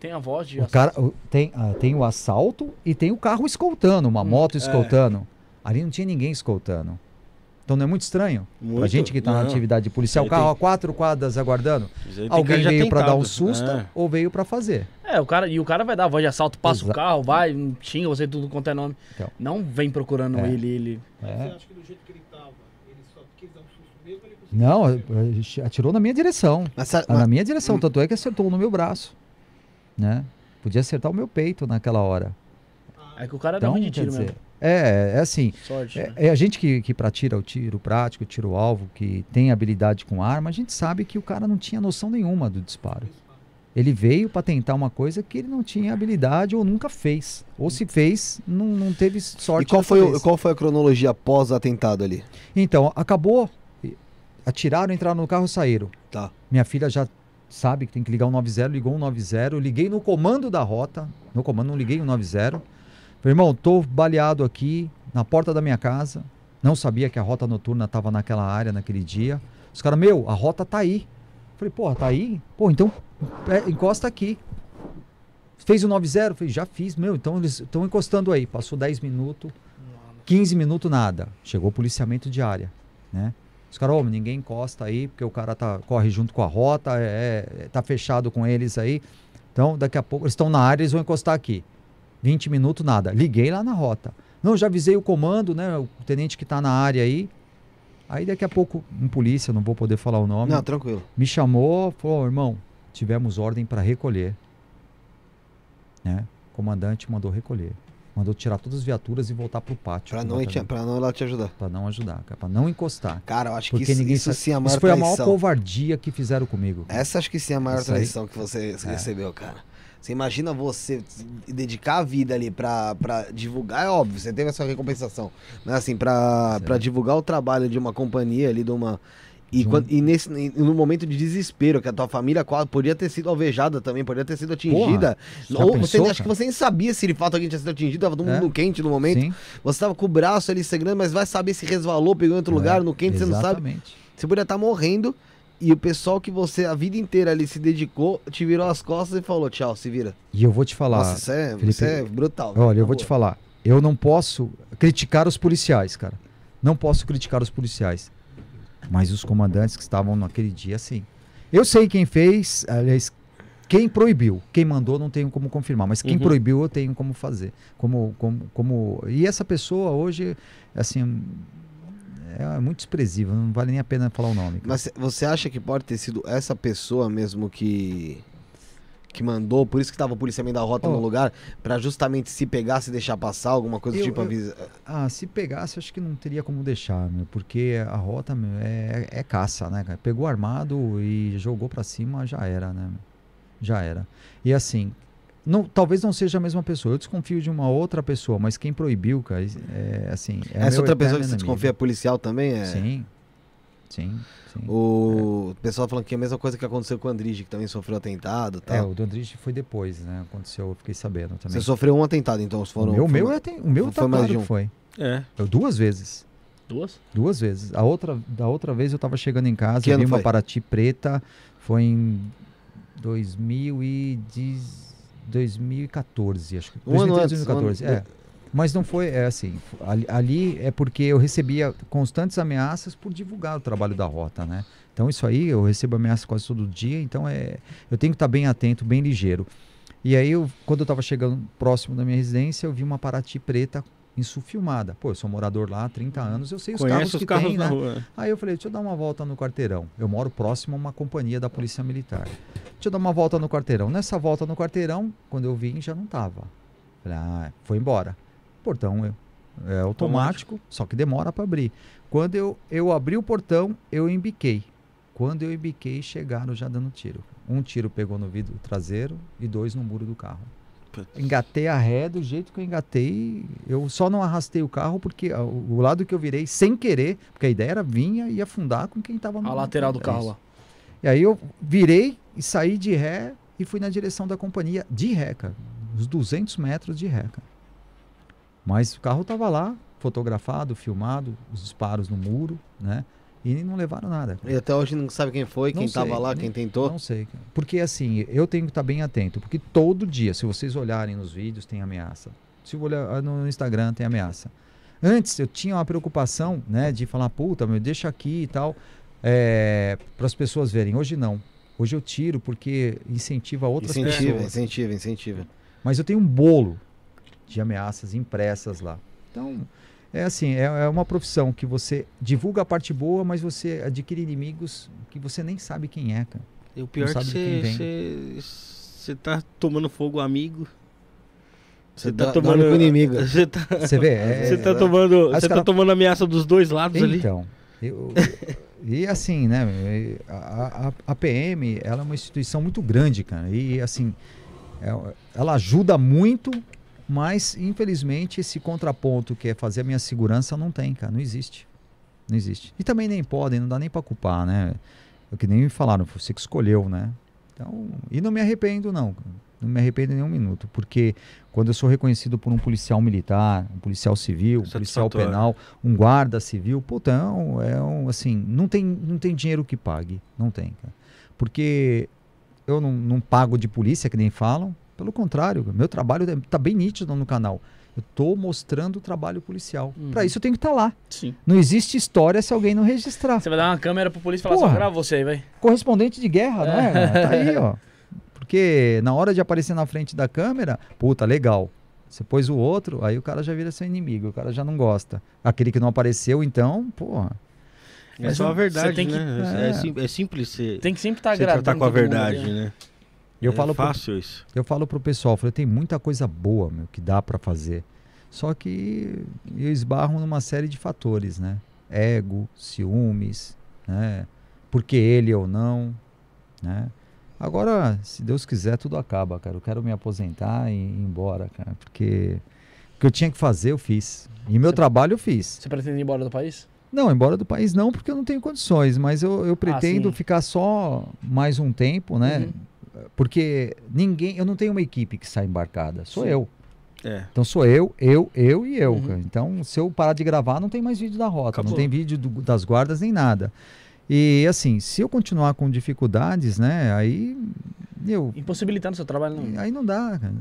Tem a voz de O cara o- tem, ah, tem o assalto e tem o carro escoltando, uma Hum, moto é. escoltando. Ali não tinha ninguém escoltando. Então não é muito estranho? Muito. Pra gente que tá na atividade policial, o carro tem- a quatro quadras aguardando. Alguém veio pra dar um susto É. ou veio pra fazer. É, o cara, e o cara vai dar a voz de assalto, passa o Exa- carro, vai, xinga você tudo quanto é nome. Então. Não vem procurando É. ele, ele. É. acha que do jeito que ele tava, ele só quis dar um susto mesmo ele conseguiu? Não, atirou na minha direção. Mas, Ah, Na mas- minha direção, tanto é que acertou no meu braço. Né? Podia acertar o meu peito naquela hora. É que o cara Então, ruim de quer tiro dizer, mesmo. É, é assim, Sorte. É, né? é a gente que, que pratica o tiro prático, o tiro alvo, que tem habilidade com arma, a gente sabe que o cara não tinha noção nenhuma do disparo. Ele veio para tentar uma coisa que ele não tinha habilidade ou nunca fez. Ou se fez, não, não teve sorte. e qual foi, o- qual foi a cronologia após o atentado ali? Então, acabou. e- Atiraram, entraram no carro saíram. Tá. Minha filha já sabe que tem que ligar o 90, ligou o 90. Eu liguei no comando da rota. No comando, não liguei o 90. Falei, irmão, tô baleado aqui na porta da minha casa. Não sabia que a rota noturna estava naquela área naquele dia. Os caras, meu, a rota tá aí. Falei, porra, tá aí? Pô, então é, encosta aqui. Fez o 90? Falei, já fiz, meu, então eles estão encostando aí. Passou 10 minutos, 15 minutos, nada. Chegou o policiamento de área, né? Os caras, ô, ninguém encosta aí, porque o cara tá, corre junto com a rota, é, é- tá fechado com eles aí. Então, daqui a pouco, eles estão na área, eles vão encostar aqui. 20 minutos, nada. Liguei lá na rota. Não, já avisei o comando, né? O tenente que tá na área aí. Aí daqui a pouco, um polícia, não vou poder falar o nome, Não, tranquilo. me chamou, falou, irmão, tivemos ordem para recolher. Né? O comandante mandou recolher. Mandou tirar todas as viaturas e voltar pro pátio. Pra não, te, pra não ela te ajudar. Pra não ajudar, cara, pra não encostar. Cara, eu acho que Porque isso, ninguém isso sabe- sim é a maior Isso foi a maior traição. covardia que fizeram comigo. Essa acho que sim é a maior Isso aí. traição que você É. recebeu, cara. Você imagina você dedicar a vida ali pra, pra divulgar, é óbvio, você teve essa recompensação. Mas assim, pra, Sim. pra divulgar o trabalho de uma companhia ali, de uma. E, um- quando- e nesse, no momento de desespero, que a tua família quase podia ter sido alvejada também, podia ter sido atingida. já ou você pensou, acha que cara? você nem sabia se de fato alguém tinha sido atingido, tava todo É. mundo quente no momento. Sim, Você tava com o braço ali segurando, mas vai saber se resvalou, pegou em outro É, lugar, no quente, você não sabe. exatamente. Você poderia estar morrendo e o pessoal que você a vida inteira ali se dedicou te virou as costas e falou: tchau, se vira. E eu vou te falar, Nossa, isso é, Felipe, isso é brutal. olha, eu vou te falar, eu não posso criticar os policiais, cara. Não posso criticar os policiais. Mas os comandantes que estavam naquele dia, sim. Eu sei quem fez, aliás, quem proibiu. Quem mandou não tenho como confirmar, mas quem Uhum. proibiu eu tenho como fazer. Como, como, como... E essa pessoa hoje, assim, é muito desprezível, não vale nem a pena falar o nome. cara. Mas você acha que pode ter sido essa pessoa mesmo que que mandou, por isso que tava o policiamento da rota Ó. no lugar, pra justamente se pegar, se deixar passar, alguma coisa Eu- tipo eu- avisa. Ah, se pegasse, acho que não teria como deixar, meu, porque a rota meu, é, é caça, né, cara? Pegou armado e jogou pra cima, já era, né? Já era. E assim, não, talvez não seja a mesma pessoa. Eu desconfio de uma outra pessoa, mas quem proibiu, cara, é assim. É essa outra pessoa que você desconfia é policial também é. Sim, sim, sim. O pessoal falando que é a mesma coisa que aconteceu com o Andrige, que também sofreu atentado e É, tal. o do Andrige foi depois, né? Aconteceu, eu fiquei sabendo também. Você sofreu um atentado, então foram. o meu, foi meu é, o meu foi tá mais claro de um. foi. É. Eu, duas vezes. Duas? Duas vezes. A outra, da outra vez eu tava chegando em casa, Que vi ano uma? Paraty preta, foi em 2010, 2014, acho que. Um ano 2013, antes, um 2014, ano- é. Mas não foi, é assim, ali, ali é porque eu recebia constantes ameaças por divulgar o trabalho da rota, né? Então isso aí, eu recebo ameaças quase todo dia, então é, eu tenho que estar bem atento, bem ligeiro. E aí, eu, quando eu estava chegando próximo da minha residência, eu vi uma Paraty preta insulfilmada. Pô, eu sou morador lá há 30 anos, eu sei os carros os que carros tem, na né? rua. Aí eu falei, deixa eu dar uma volta no quarteirão. Eu moro próximo a uma companhia da Polícia Militar. Deixa eu dar uma volta no quarteirão. Nessa volta no quarteirão, quando eu vim, já não tava. Falei, ah, foi embora. Portão é, é automático, só que demora para abrir. Quando eu, eu abri o portão, eu embiquei. Quando eu embiquei, chegaram já dando tiro. Um tiro pegou no vidro traseiro e dois no muro do carro. Engatei a ré do jeito que eu engatei. Eu só não arrastei o carro porque ah, o, lado que eu virei sem querer, porque a ideia era vinha e afundar com quem tava no A lateral do é carro lá. E aí eu virei e saí de ré e fui na direção da companhia de ré, cara. Uns 200 metros de ré, cara. Mas o carro tava lá, fotografado, filmado, os disparos no muro, né? E não levaram nada. cara. E até hoje não sabe quem foi, Não quem sei, tava lá, quem tentou. Não sei. cara. Porque assim, eu tenho que estar bem atento. Porque todo dia, se vocês olharem nos vídeos, tem ameaça. Se eu olhar ah, no Instagram, tem ameaça. Antes eu tinha uma preocupação, né, de falar, puta, meu, deixa aqui e tal, para as pessoas verem. Hoje não. Hoje eu tiro porque incentiva outras Incentiva, pessoas. incentiva, incentiva. Mas eu tenho um bolo de ameaças impressas lá. Então, é assim, é, é uma profissão que você divulga a parte boa, mas você adquire inimigos que você nem sabe quem é, cara. E o pior é que você, vem. você, você tá tomando fogo amigo. Você tá tomando- com o inimigo. Você tá, Você vê? É, você tá tomando. Aí os Você tá cara- tomando ameaça dos dois lados ali. Então, eu- e assim, né? A, a- a PM, ela é uma instituição muito grande, cara. E assim, é- ela ajuda muito, mas infelizmente esse contraponto que é fazer a minha segurança não tem, cara. Não existe. Não existe. E também nem podem, não dá nem pra culpar, né? É o que nem me falaram, você que escolheu, né? Então, e não me arrependo, não. Não me arrependo nem um minuto, porque quando eu sou reconhecido por um policial militar, um policial civil, um policial penal, um guarda civil, é um, é um, assim, não tem, não tem dinheiro que pague, não tem, cara. Porque eu não, não pago de polícia, que nem falam, pelo contrário, meu trabalho tá bem nítido no canal. Eu tô mostrando o trabalho policial. Uhum. Pra isso eu tenho que estar lá. Sim. Não existe história se alguém não registrar. Você vai dar uma câmera pro polícia e falar Porra. só grava você aí, vai. Correspondente de guerra, não é? cara? Tá aí, ó. Porque na hora de aparecer na frente da câmera, puta, legal. Você pôs o outro, aí o cara já vira seu inimigo, o cara já não gosta. Aquele que não apareceu, então, porra. É Mas só a você verdade, tem que- né? É, é. sim- é simples ser, Tem que sempre estar você agradando. tratar com a todo mundo, verdade, né? né? Eu é falo pro- fácil isso. Eu falo pro pessoal, eu falei, tem muita coisa boa, meu, que dá pra fazer. Só que eu esbarro numa série de fatores, né? Ego, ciúmes, né? Porque ele ou não, né? Agora, se Deus quiser, tudo acaba, cara. Eu quero me aposentar e ir embora, cara, porque o que eu tinha que fazer, eu fiz. E meu Você- trabalho eu fiz. Você pretende ir embora do país? Não, embora do país não, porque eu não tenho condições, mas eu, eu pretendo sim. ficar só mais um tempo, né? Uhum. Porque ninguém, eu não tenho uma equipe que sai embarcada, sou Sim. eu. É. Então sou eu, eu, eu e eu. Uhum. Então, se eu parar de gravar, não tem mais vídeo da rota, Acabou. não tem vídeo do- das guardas nem nada. E assim, se eu continuar com dificuldades, né, aí eu, Impossibilitando seu trabalho, não. aí não dá, cara.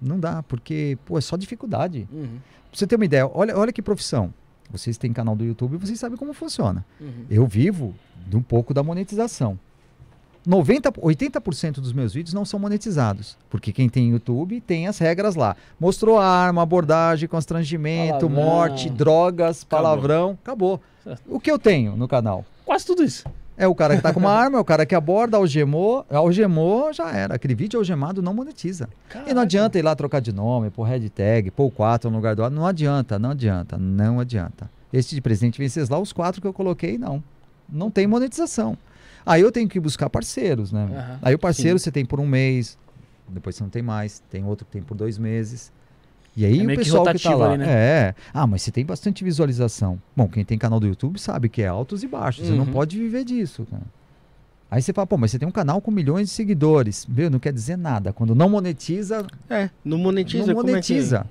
não dá, porque pô, é só dificuldade. Uhum, Pra você ter uma ideia, olha, olha que profissão. Vocês têm canal do YouTube, vocês sabem como funciona. uhum. Eu vivo de um pouco da monetização. 90, 80% dos meus vídeos não são monetizados. Porque quem tem YouTube tem as regras lá. Mostrou arma, abordagem, constrangimento, Palavrão. morte, drogas, Acabou. palavrão. Acabou. Certo. O que eu tenho no canal? Quase tudo isso. É o cara que tá com uma arma, é o cara que aborda, algemou. Algemou, já era. Aquele vídeo algemado não monetiza. E Caraca. não adianta ir lá trocar de nome, pôr hashtag, pôr o 4 no lugar do. Não adianta, não adianta, não adianta. Esse de presente Venceslau, os quatro que eu coloquei, não. Não tem monetização. Aí eu tenho que buscar parceiros, né? Aham, Aí o parceiro sim. você tem por um mês, depois você não tem mais. Tem outro que tem por dois meses. E aí É o meio que pessoal que, tá lá. ali, né? É. Ah, mas você tem bastante visualização. Bom, quem tem canal do YouTube sabe que é altos e baixos. Você não Uhum. pode viver disso, cara. Aí você fala, pô, mas você tem um canal com milhões de seguidores. Meu, não quer dizer nada. Quando não monetiza, É, não monetiza. não como é que- monetiza.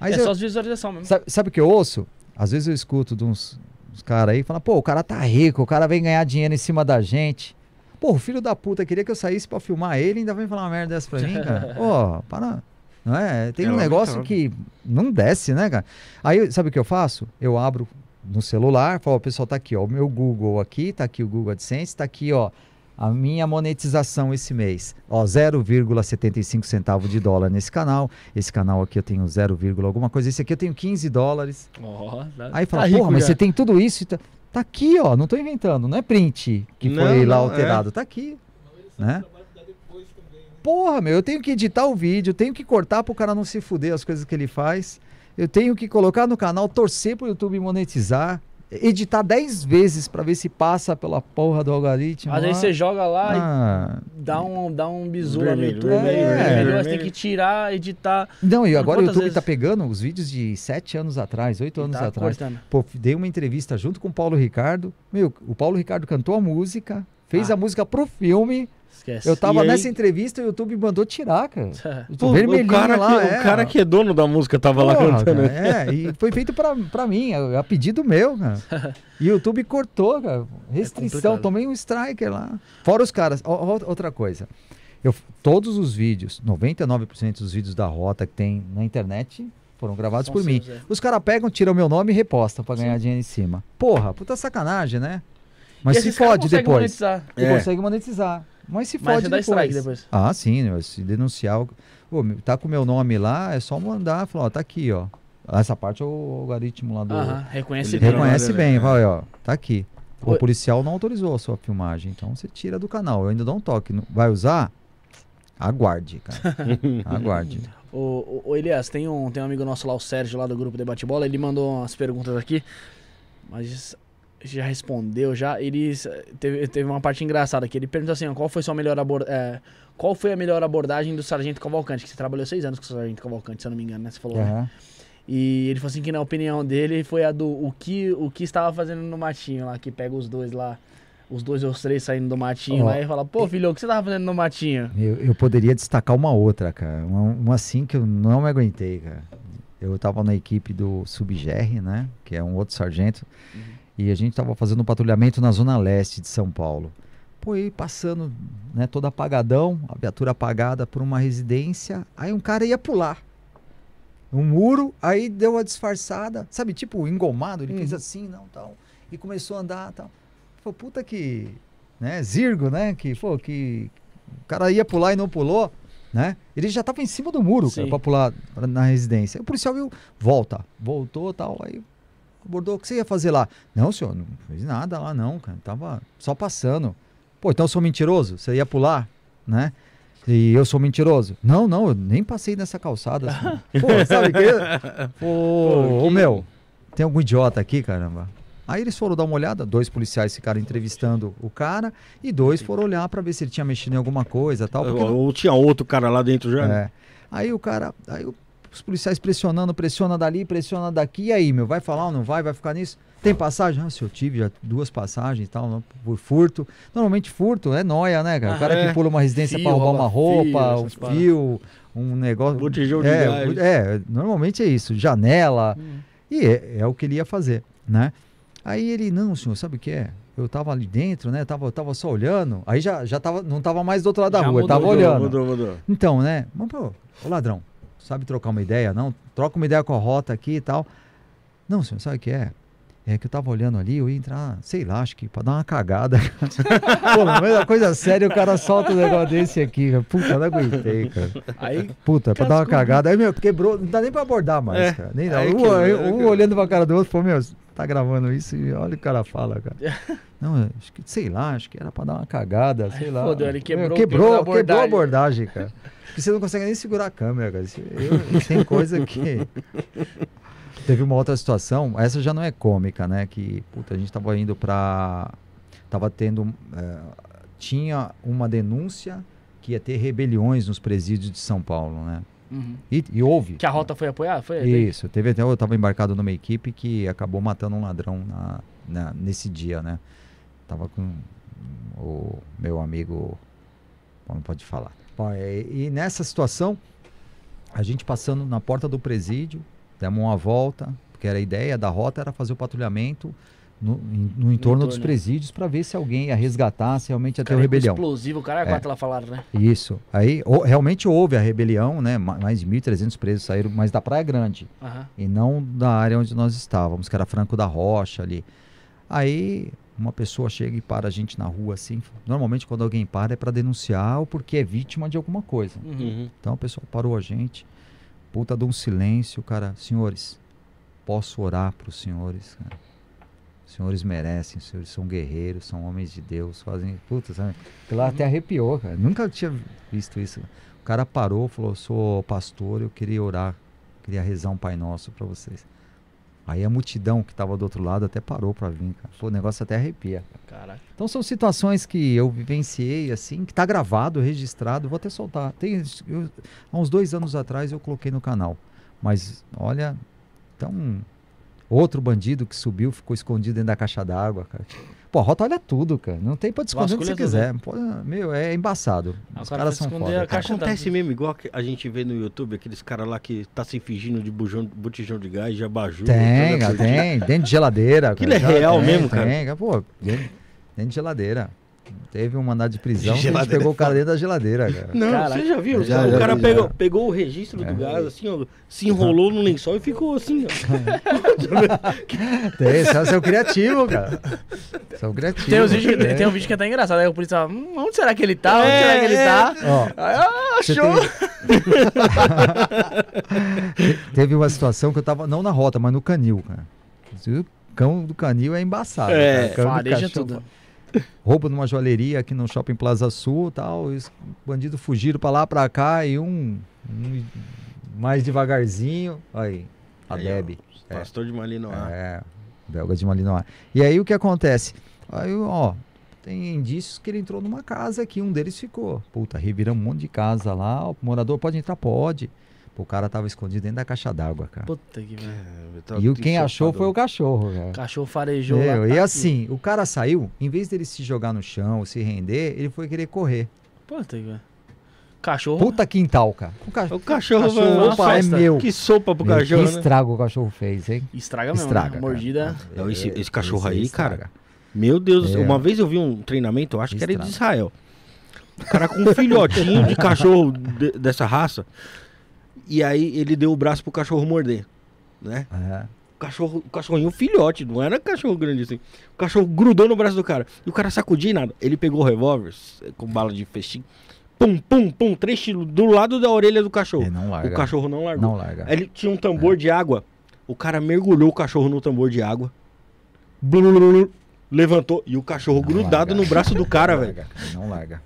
É você- só as visualizações mesmo. sabe, sabe o que eu ouço? Às vezes eu escuto de uns, uns caras aí falam, pô, o cara tá rico, o cara vem ganhar dinheiro em cima da gente. Pô, o filho da puta queria que eu saísse pra filmar ele ainda vem falar uma merda dessa pra mim, cara. Pô, para. Não é? Tem É um negócio que não desce, né, cara? Aí, sabe o que eu faço? Eu abro no celular, falo, pessoal, tá aqui, ó, o meu Google aqui, tá aqui o Google AdSense, tá aqui, ó, a minha monetização esse mês. Ó, 0,75 centavo de dólar nesse canal. Esse canal aqui eu tenho 0, alguma coisa. Esse aqui eu tenho 15 dólares. Ó, tá- Aí tá fala, rico porra, mas já. você tem tudo isso? e Tá, tá aqui, ó, não tô inventando, não é print que Não, foi lá não, alterado, tá aqui, né? Porra, meu, eu tenho que editar o vídeo, tenho que cortar pro cara não se fuder as coisas que ele faz. Eu tenho que colocar no canal, torcer pro YouTube monetizar, editar 10 vezes pra ver se passa pela porra do algoritmo. Às vezes você joga lá e Ah, dá um, dá um bizu lá no YouTube, vermelho, aí você tem que tirar, editar. não, e Por agora o YouTube vezes? tá pegando os vídeos de 7 anos atrás, 8 e anos tá atrás. cortando. Pô, dei uma entrevista junto com o Paulo Ricardo. Meu, o Paulo Ricardo cantou a música, fez Ah. a música pro filme. Esquece. Eu tava E aí- nessa entrevista e o YouTube mandou tirar, cara. Pô, vermelhinho o cara, lá, que, é, o cara que é dono da música tava lá Porra, cantando. cara, é, e foi feito pra, pra mim, a, a pedido meu, cara. E o YouTube cortou, cara. Restrição, complicado. tomei um striker lá. Fora os caras, ó, outra coisa. Eu, todos os vídeos, 99% dos vídeos da rota que tem na internet foram gravados São por mim. é. Os caras pegam, tiram meu nome e repostam pra ganhar dinheiro em cima. Porra, puta sacanagem, né? Mas E se fode conseguem depois. monetizar. E É. consegue monetizar. Mas se Mas fode você dá depois. strike depois. Ah, sim, né? se denunciar. o- Ô, meu, tá com o meu nome lá, é só mandar, falar, ó, tá aqui, ó. Essa parte é o algoritmo lá do. Aham, reconhece bem. Reconhece bem, vai, ó. Tá aqui. O Oi. policial não autorizou a sua filmagem, então você tira do canal. Eu ainda dou um toque. Vai usar? Aguarde, cara. Aguarde. Ô, ô, ô, Elias, tem um, tem um amigo nosso lá, o Sérgio, lá do grupo Debate Bola, ele mandou umas perguntas aqui, mas já respondeu já. Ele teve, teve uma parte engraçada aqui. Ele perguntou assim: ó, qual foi sua melhor abor é, qual foi a melhor abordagem do Sargento Cavalcante? Que você trabalhou seis anos com o Sargento Cavalcante, se eu não me engano, né? Você falou, né? Aham. E ele falou assim que na opinião dele foi a do o que o que estava fazendo no matinho lá, que pega os dois lá, os dois ou os três saindo do matinho Ó, lá e fala: "Pô, filho, o que você tava fazendo no matinho?" Eu, eu poderia destacar uma outra, cara. Uma, uma assim que eu não me aguentei, cara. Eu tava na equipe do Subger, né? Que é um outro sargento. E a gente tava fazendo um patrulhamento na zona leste de São Paulo. Pô, e passando, né, todo apagadão, a viatura apagada por uma residência. Aí um cara ia pular. Um muro, aí deu uma disfarçada. Sabe, tipo, engomado, ele fez assim, não, tal. E começou a andar, tal. Pô, puta que, né, zirgo, né? Que, pô, que o cara ia pular e não pulou. né? Ele já tava em cima do muro, cara, Sim. pra pular na residência. Aí o policial viu, volta, voltou tal, aí abordou, o que você ia fazer lá? Não, senhor, não fiz nada lá não, cara, tava só passando. Pô, então eu sou mentiroso? Você ia pular, né? E eu sou mentiroso? Não, não, eu nem passei nessa calçada. assim. Pô, sabe o quê? Pô, ô meu, tem algum idiota aqui, caramba? Aí eles foram dar uma olhada, dois policiais ficaram entrevistando o cara e dois foram olhar pra ver se ele tinha mexido em alguma coisa tal. porque Ou tinha outro cara lá dentro já? é. Aí o cara, aí o- os policiais pressionando, pressiona dali, pressiona daqui, e aí, meu, vai falar ou não vai, vai ficar nisso? Tem passagem? Ah, se eu tive já duas passagens e tal, por furto. Normalmente furto é noia, né, cara? O cara Ah, é. que pula uma residência pra roubar uma rouba fio, roupa, um paradas. fio, um negócio. Botijão de é, gás. é, normalmente é isso, janela. Hum. E é, é o que ele ia fazer, né? Aí ele, não, senhor, sabe o que é? Eu tava ali dentro, né? Tava, tava só olhando. Aí já, já tava, não tava mais do outro lado da Já rua, mudou, tava olhando. Mudou, mudou. Então, né? Mas, pô, ô ladrão, sabe trocar uma ideia, não? Troca uma ideia com a rota aqui e tal. Não, senhor, sabe o que é? É que eu tava olhando ali, eu ia entrar, sei lá, acho que pra dar uma cagada. pô, meio da coisa séria, o cara solta um negócio desse aqui, cara. Puta, não aguentei, cara. Aí, Puta, pra dar uma cagada. Aí, meu, quebrou, não dá nem pra abordar mais, É, cara. Nem dá. Um, quebrou, um quebrou. olhando pra cara do outro, falou, meu, tá gravando isso e olha o que o cara fala, cara. Não, acho que, sei lá, acho que era pra dar uma cagada, sei lá. fodeu, ele Meu, quebrou- quebrou, quebrou a quebrou a abordagem, cara. Porque você não consegue nem segurar a câmera, cara. Eu- tem coisa que. Teve uma outra situação, essa já não é cômica, né? Que, puta, a gente tava indo pra. Tava tendo. eh, tinha uma denúncia que ia ter rebeliões nos presídios de São Paulo, né? uhum. E, e houve. que a rota foi apoiada? Foi? Isso, teve até, eu estava embarcado numa equipe que acabou matando um ladrão na, na- nesse dia, né? Tava com o meu amigo, não pode falar. E, e nessa situação, a gente passando na porta do presídio, demos uma volta, porque era a ideia da rota era fazer o patrulhamento no, em- no entorno dos entorno. presídios para ver se alguém ia resgatar, se realmente ia ter Cara, o com rebelião. explosivo, o cara é É. quatro lá falaram, né? Isso. Aí o- realmente houve a rebelião, né? Ma- Mais de 1.300 presos saíram, mas da Praia Grande Aham. e não da área onde nós estávamos, que era Franco da Rocha ali. Aí uma pessoa chega e para a gente na rua assim. Normalmente quando alguém para é para denunciar ou porque é vítima de alguma coisa. Uhum. Uhum. Então a pessoa parou a gente, puta de um silêncio, cara, senhores, posso orar para os senhores, cara. Os senhores merecem, os senhores são guerreiros, são homens de Deus, fazem. Puta, sabe? Lá até arrepiou, cara. Nunca tinha visto isso. O cara parou, falou: sou pastor, eu queria orar, queria rezar um Pai Nosso para vocês. Aí a multidão que estava do outro lado até parou para vir, cara. Pô, o negócio até arrepia. Caraca. Então são situações que eu vivenciei assim, que tá gravado, registrado, vou até soltar. Tem, eu- há uns dois anos atrás eu coloquei no canal. Mas olha, então outro bandido que subiu, ficou escondido dentro da caixa d'água, cara. Pô, a rota olha tudo, cara. Não tem pra te esconder onde você quiser. Pô, meu, é embaçado. Ah, Os o cara caras são foda. a cara. caixa Acontece da- mesmo, igual que a gente vê no YouTube, aqueles caras lá que tá se fingindo de bujão, botijão de gás, de abajur. Tem, tem. Dentro de geladeira. Aquilo cara, é real tem, mesmo, cara? Tem, pô, dentro, dentro de geladeira. Teve um mandado de prisão que a pegou é o cara dentro da geladeira, cara. Não, Caraca. você já viu? Já, o já cara vi, pegou, já. pegou o registro É. do gás, assim, ó, se enrolou no lençol e ficou assim, ó. Tem, são, são criativos, cara. São criativos. Tem, uns vídeos que- é. tem um vídeo que é até engraçado. Aí o polícia fala, hum, onde será que ele tá? Onde É, será que ele é. tá? Ó, Aí, ah, você achou! Te- Teve uma situação que eu tava, não na rota, mas no canil, cara. O cão do canil é embaçado. É, cara. O cão do Fareja cachorro- tudo. Roubo numa joalheria aqui no Shopping Plaza Sul tal. E os bandidos fugiram pra lá, pra cá e um, um mais devagarzinho. Aí, a Aí, ó, Deb. É. Pastor de Malinois. É, belga de Malinois. E aí o que acontece? Aí, ó, tem indícios que ele entrou numa casa aqui, um deles ficou. Puta, reviramos um monte de casa lá, o morador pode entrar, pode. Pô, o cara tava escondido dentro da caixa d'água, cara. Puta que velho. É, tá e o quem achou foi o cachorro, cara. Cachorro farejou Meu, lá. e tá assim, o cara saiu, em vez dele se jogar no chão, se render, ele foi querer correr. aqui. Puta que velho. Cachorro. Puta quintal, cara. O ca- O cachorro, cachorro, vai- opa, é meu. Que sopa pro Meu, cachorro, que né? estrago o cachorro fez, hein? Estraga mesmo. Estraga. Né? Mordida. Não, esse- É, esse cachorro aí, estraga. cara, Meu Deus, É. uma vez eu vi um treinamento, eu acho que era de Estraga. Israel. O cara com um filhotinho de cachorro de- dessa raça. E aí ele deu o braço pro cachorro morder, né? É. O cachorro, o cachorrinho filhote, não era cachorro grande assim. O cachorro grudou no braço do cara. E o cara sacudia e nada. Ele pegou o revólver com bala de festim, pum, pum, pum, três tiros do lado da orelha do cachorro. Não larga. O cachorro não largou. Não larga. Ele tinha um tambor de água. O cara mergulhou o cachorro no tambor de água. Blulululu, levantou e o cachorro Não grudado larga. no braço do cara, Não velho. larga, Não larga.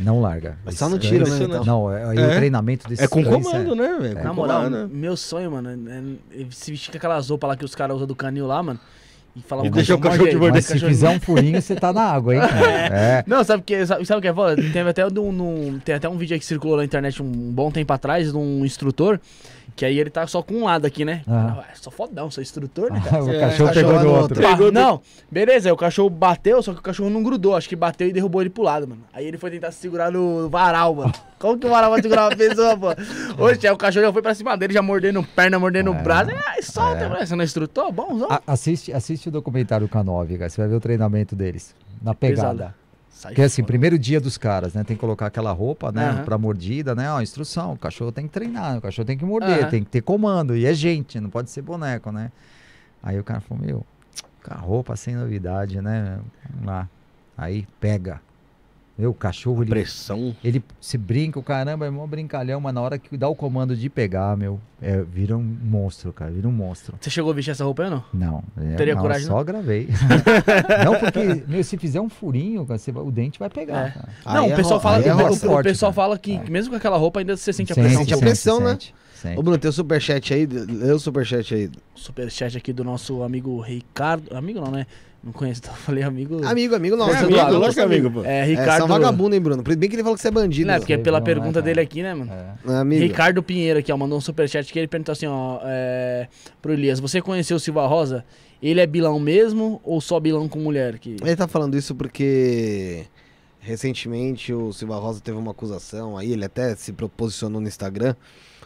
Não larga. Mas só no Isso- tiro, isso- né, então? Não, é, É. o treinamento desse É com comando, né, velho? É. Na Com moral, comando. meu sonho, mano, é, é se vestir com aquelas roupas lá que os caras usam do canil lá, mano. E falar E pro deixar o cachorro te morder, se fizer um furinho, você tá na água, hein? cara? É. Não, sabe o que, sabe, sabe o que é foda? Teve até, um, num- tem até um vídeo aí que circulou na internet um bom tempo atrás de um instrutor, que aí ele tá só com um lado aqui, né? Ah. Ah, só fodão, sou instrutor, né, cara? o É, cachorro cachorro pegou no outro. Pá, Pegou do- não, beleza, aí o cachorro bateu, só que o cachorro não grudou. Acho que bateu e derrubou ele pro lado, mano. Aí ele foi tentar se segurar no varal, mano. Como que o varal vai segurar uma pessoa, pô? Oxe, aí o cachorro já foi pra cima dele, já mordendo perna, mordendo É. braço. Ai, solta, moleque. Você não é instrutor? Bonzão. A- assiste, assiste o documentário K9, cara. Você vai ver o treinamento deles. Na pegada. Pesado. Sai Porque assim, fora. primeiro dia dos caras, né? Tem que colocar aquela roupa, né? Aham. Pra mordida, né? Ó, instrução. O cachorro tem que treinar, o cachorro tem que morder, Aham. tem que ter comando. E é gente, não pode ser boneco, né? Aí o cara falou, meu, com a roupa sem novidade, né? Vamos lá. Aí pega. Meu, o cachorro, ele, Pressão. ele se brinca, o caramba, é mó brincalhão, mas na hora que dá o comando de pegar, meu, é, vira um monstro, cara, vira um monstro. Você chegou a vestir essa roupa aí ou não? Não, é, Teria não, coragem, só gravei. não, porque, meu, se fizer um furinho, cara, você o dente vai pegar. É. cara. não, Aí o pessoal é fala, ro- aí é o- o, forte, pessoal cara. fala que mesmo com aquela roupa ainda você sente a pressão. Sente a sente, pressão, né? sente, sente. Ô, Bruno, tem o superchat aí. Lê o superchat aí. Superchat aqui do nosso amigo Ricardo. Amigo não, né? Não conheço, então eu falei amigo. Amigo, amigo nosso. É, amigo, lado, lógico é amigo, pô. É, É, você é Ricardo. um vagabundo, hein, Bruno? Bem que ele falou que você é bandido. Não, é porque pela Não, pergunta né, dele aqui, né, mano? É. Amigo. Ricardo Pinheiro aqui, ó, mandou um superchat que ele perguntou assim, ó, é, pro Elias, você conheceu o Silva Rosa? Ele é bilão mesmo ou só bilão com mulher? Que... Ele tá falando isso porque recentemente o Silva Rosa teve uma acusação aí, ele até se posicionou no Instagram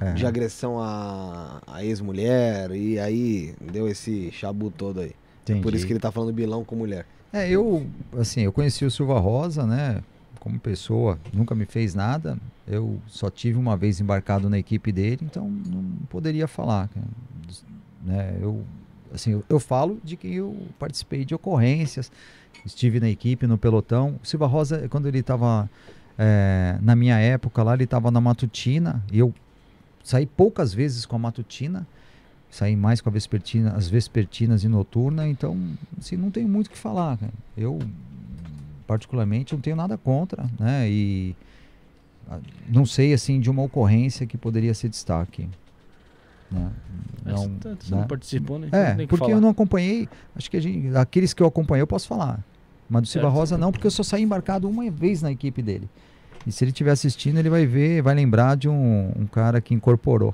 É. de agressão à, à ex-mulher e aí deu esse chabu todo aí. Entendi. Por isso que ele tá falando bilão com mulher. É, eu, assim, eu conheci o Silva Rosa, né, como pessoa, nunca me fez nada. Eu só tive uma vez embarcado na equipe dele, então não poderia falar. cara. Né, eu, assim, eu, eu falo de que eu participei de ocorrências, estive na equipe, no pelotão. O Silva Rosa, quando ele estava na minha época lá, ele estava na matutina, e eu saí poucas vezes com a matutina, saí mais com a vespertina, as vespertinas e noturna, então assim, não tenho muito o que falar. cara. Eu, particularmente, não tenho nada contra, né? E ah, não sei, assim, de uma ocorrência que poderia ser destaque. Né? Não, você você né? não participou, né? É, porque falar. eu não acompanhei, acho que a gente, aqueles que eu acompanhei eu posso falar. Mas do Silva. Rosa não, porque eu só saí embarcado uma vez na equipe dele. E se ele estiver assistindo, ele vai ver, vai lembrar de um, um cara que incorporou.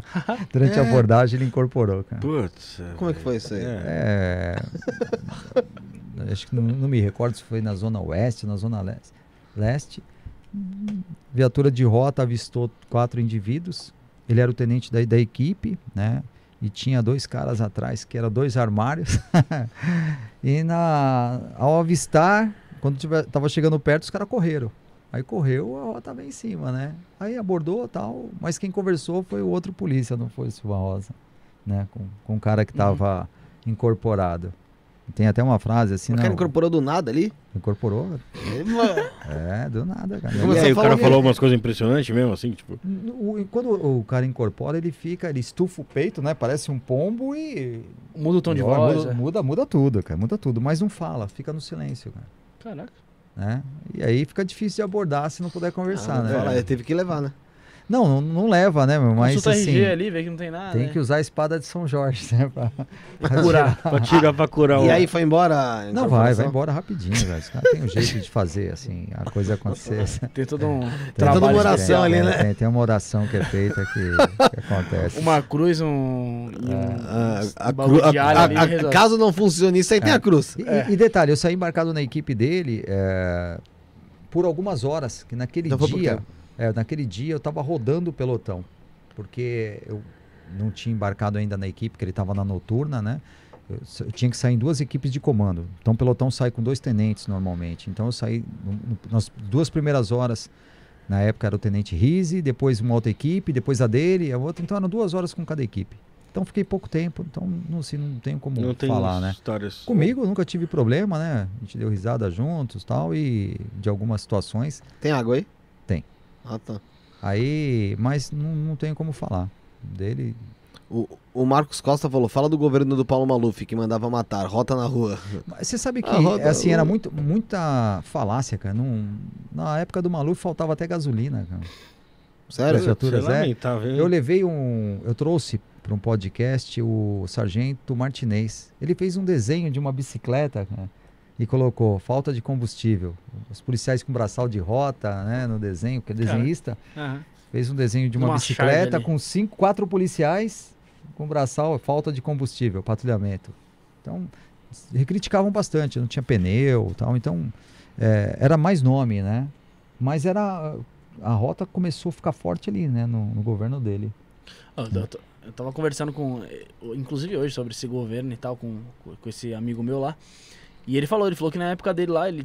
Durante a É. abordagem, ele incorporou, cara. Putz. Como é que foi isso aí? É. É, acho que não, não me recordo se foi na zona oeste, na zona leste. leste. Viatura de rota avistou quatro indivíduos. Ele era o tenente da, da equipe, né? E tinha dois caras atrás que eram dois armários. e na, ao avistar, quando tiver, tava chegando perto, os caras correram. Aí correu, a rota veio em cima, né? Aí abordou tal, mas quem conversou foi o outro polícia, não foi o Silva Rosa, né? Com, com o cara que tava incorporado. Tem até uma frase assim, O não, cara incorporou do nada ali? incorporou? É, do nada, cara. Como E você aí, o cara falou falou umas coisas impressionantes mesmo, assim, tipo. O- quando o cara incorpora, ele fica, ele estufa o peito, né? Parece um pombo e. Muda o tom de e, ó, voz. Muda, é. muda, muda tudo, cara. Muda tudo. Mas não fala, fica no silêncio, cara. Caraca. Né? E aí fica difícil de abordar se não puder conversar, ah, né? fala, teve que levar, né? Não, não, não leva, né, meu? Mas Consulta assim, RG ali, vê que não tem nada. tem né? que usar a espada de São Jorge, né? Pra, Pra curar. Pra tirar, pra curar o. E aí foi embora? Não vai, vai embora rapidinho, velho. Os caras têm um jeito de fazer, assim, a coisa acontecer. Tem todo um Tem trabalho toda uma oração ali, tem, né? Tem, tem uma oração que é feita que, que acontece. Uma cruz, um. um- Ah, a bagulho cru- de a- caso não funcione isso, aí tem a cruz. E, É. e detalhe, eu saí embarcado na equipe dele é, por algumas horas, que naquele Então dia, quê? É, naquele dia eu estava rodando o pelotão, porque eu não tinha embarcado ainda na equipe, que ele estava na noturna, né? Eu, tinha que sair em duas equipes de comando. Então o pelotão sai com dois tenentes normalmente. Então eu saí no- no- nas duas primeiras horas. Na época era o tenente Rise, depois uma outra equipe, depois a dele, a outra. Então eram duas horas com cada equipe. Então fiquei pouco tempo, então não, assim, não tenho como Não tem falar, né? histórias. Comigo nunca tive problema, né? A gente deu risada juntos tal, e de algumas situações. Tem água aí? Ah, tá. Aí, mas não, não tenho como falar dele. O, o Marcos Costa falou: fala do governo do Paulo Maluf, que mandava matar, rota na rua. Mas Você sabe que A roda- assim era muito, muita falácia, cara. Não, na época do Maluf faltava até gasolina, cara. Sério? As viaturas, é lamentável? Eu levei um. Eu trouxe para um podcast o Sargento Martinez. Ele fez um desenho de uma bicicleta cara, e colocou falta de combustível. Os policiais com braçal de rota, né, no desenho, porque é desenhista, Aham. fez um desenho de uma Uma bicicleta com cinco, quatro policiais com braçal, falta de combustível, patrulhamento. Então, criticavam bastante, não tinha pneu, tal. Então, é, era mais nome, né? Mas era a rota começou a ficar forte ali, né, no- no governo dele. Eu, tô- eu tava conversando com, eh, inclusive hoje, sobre esse governo e tal, com, com esse amigo meu lá. E ele falou, ele falou que na época dele lá, ele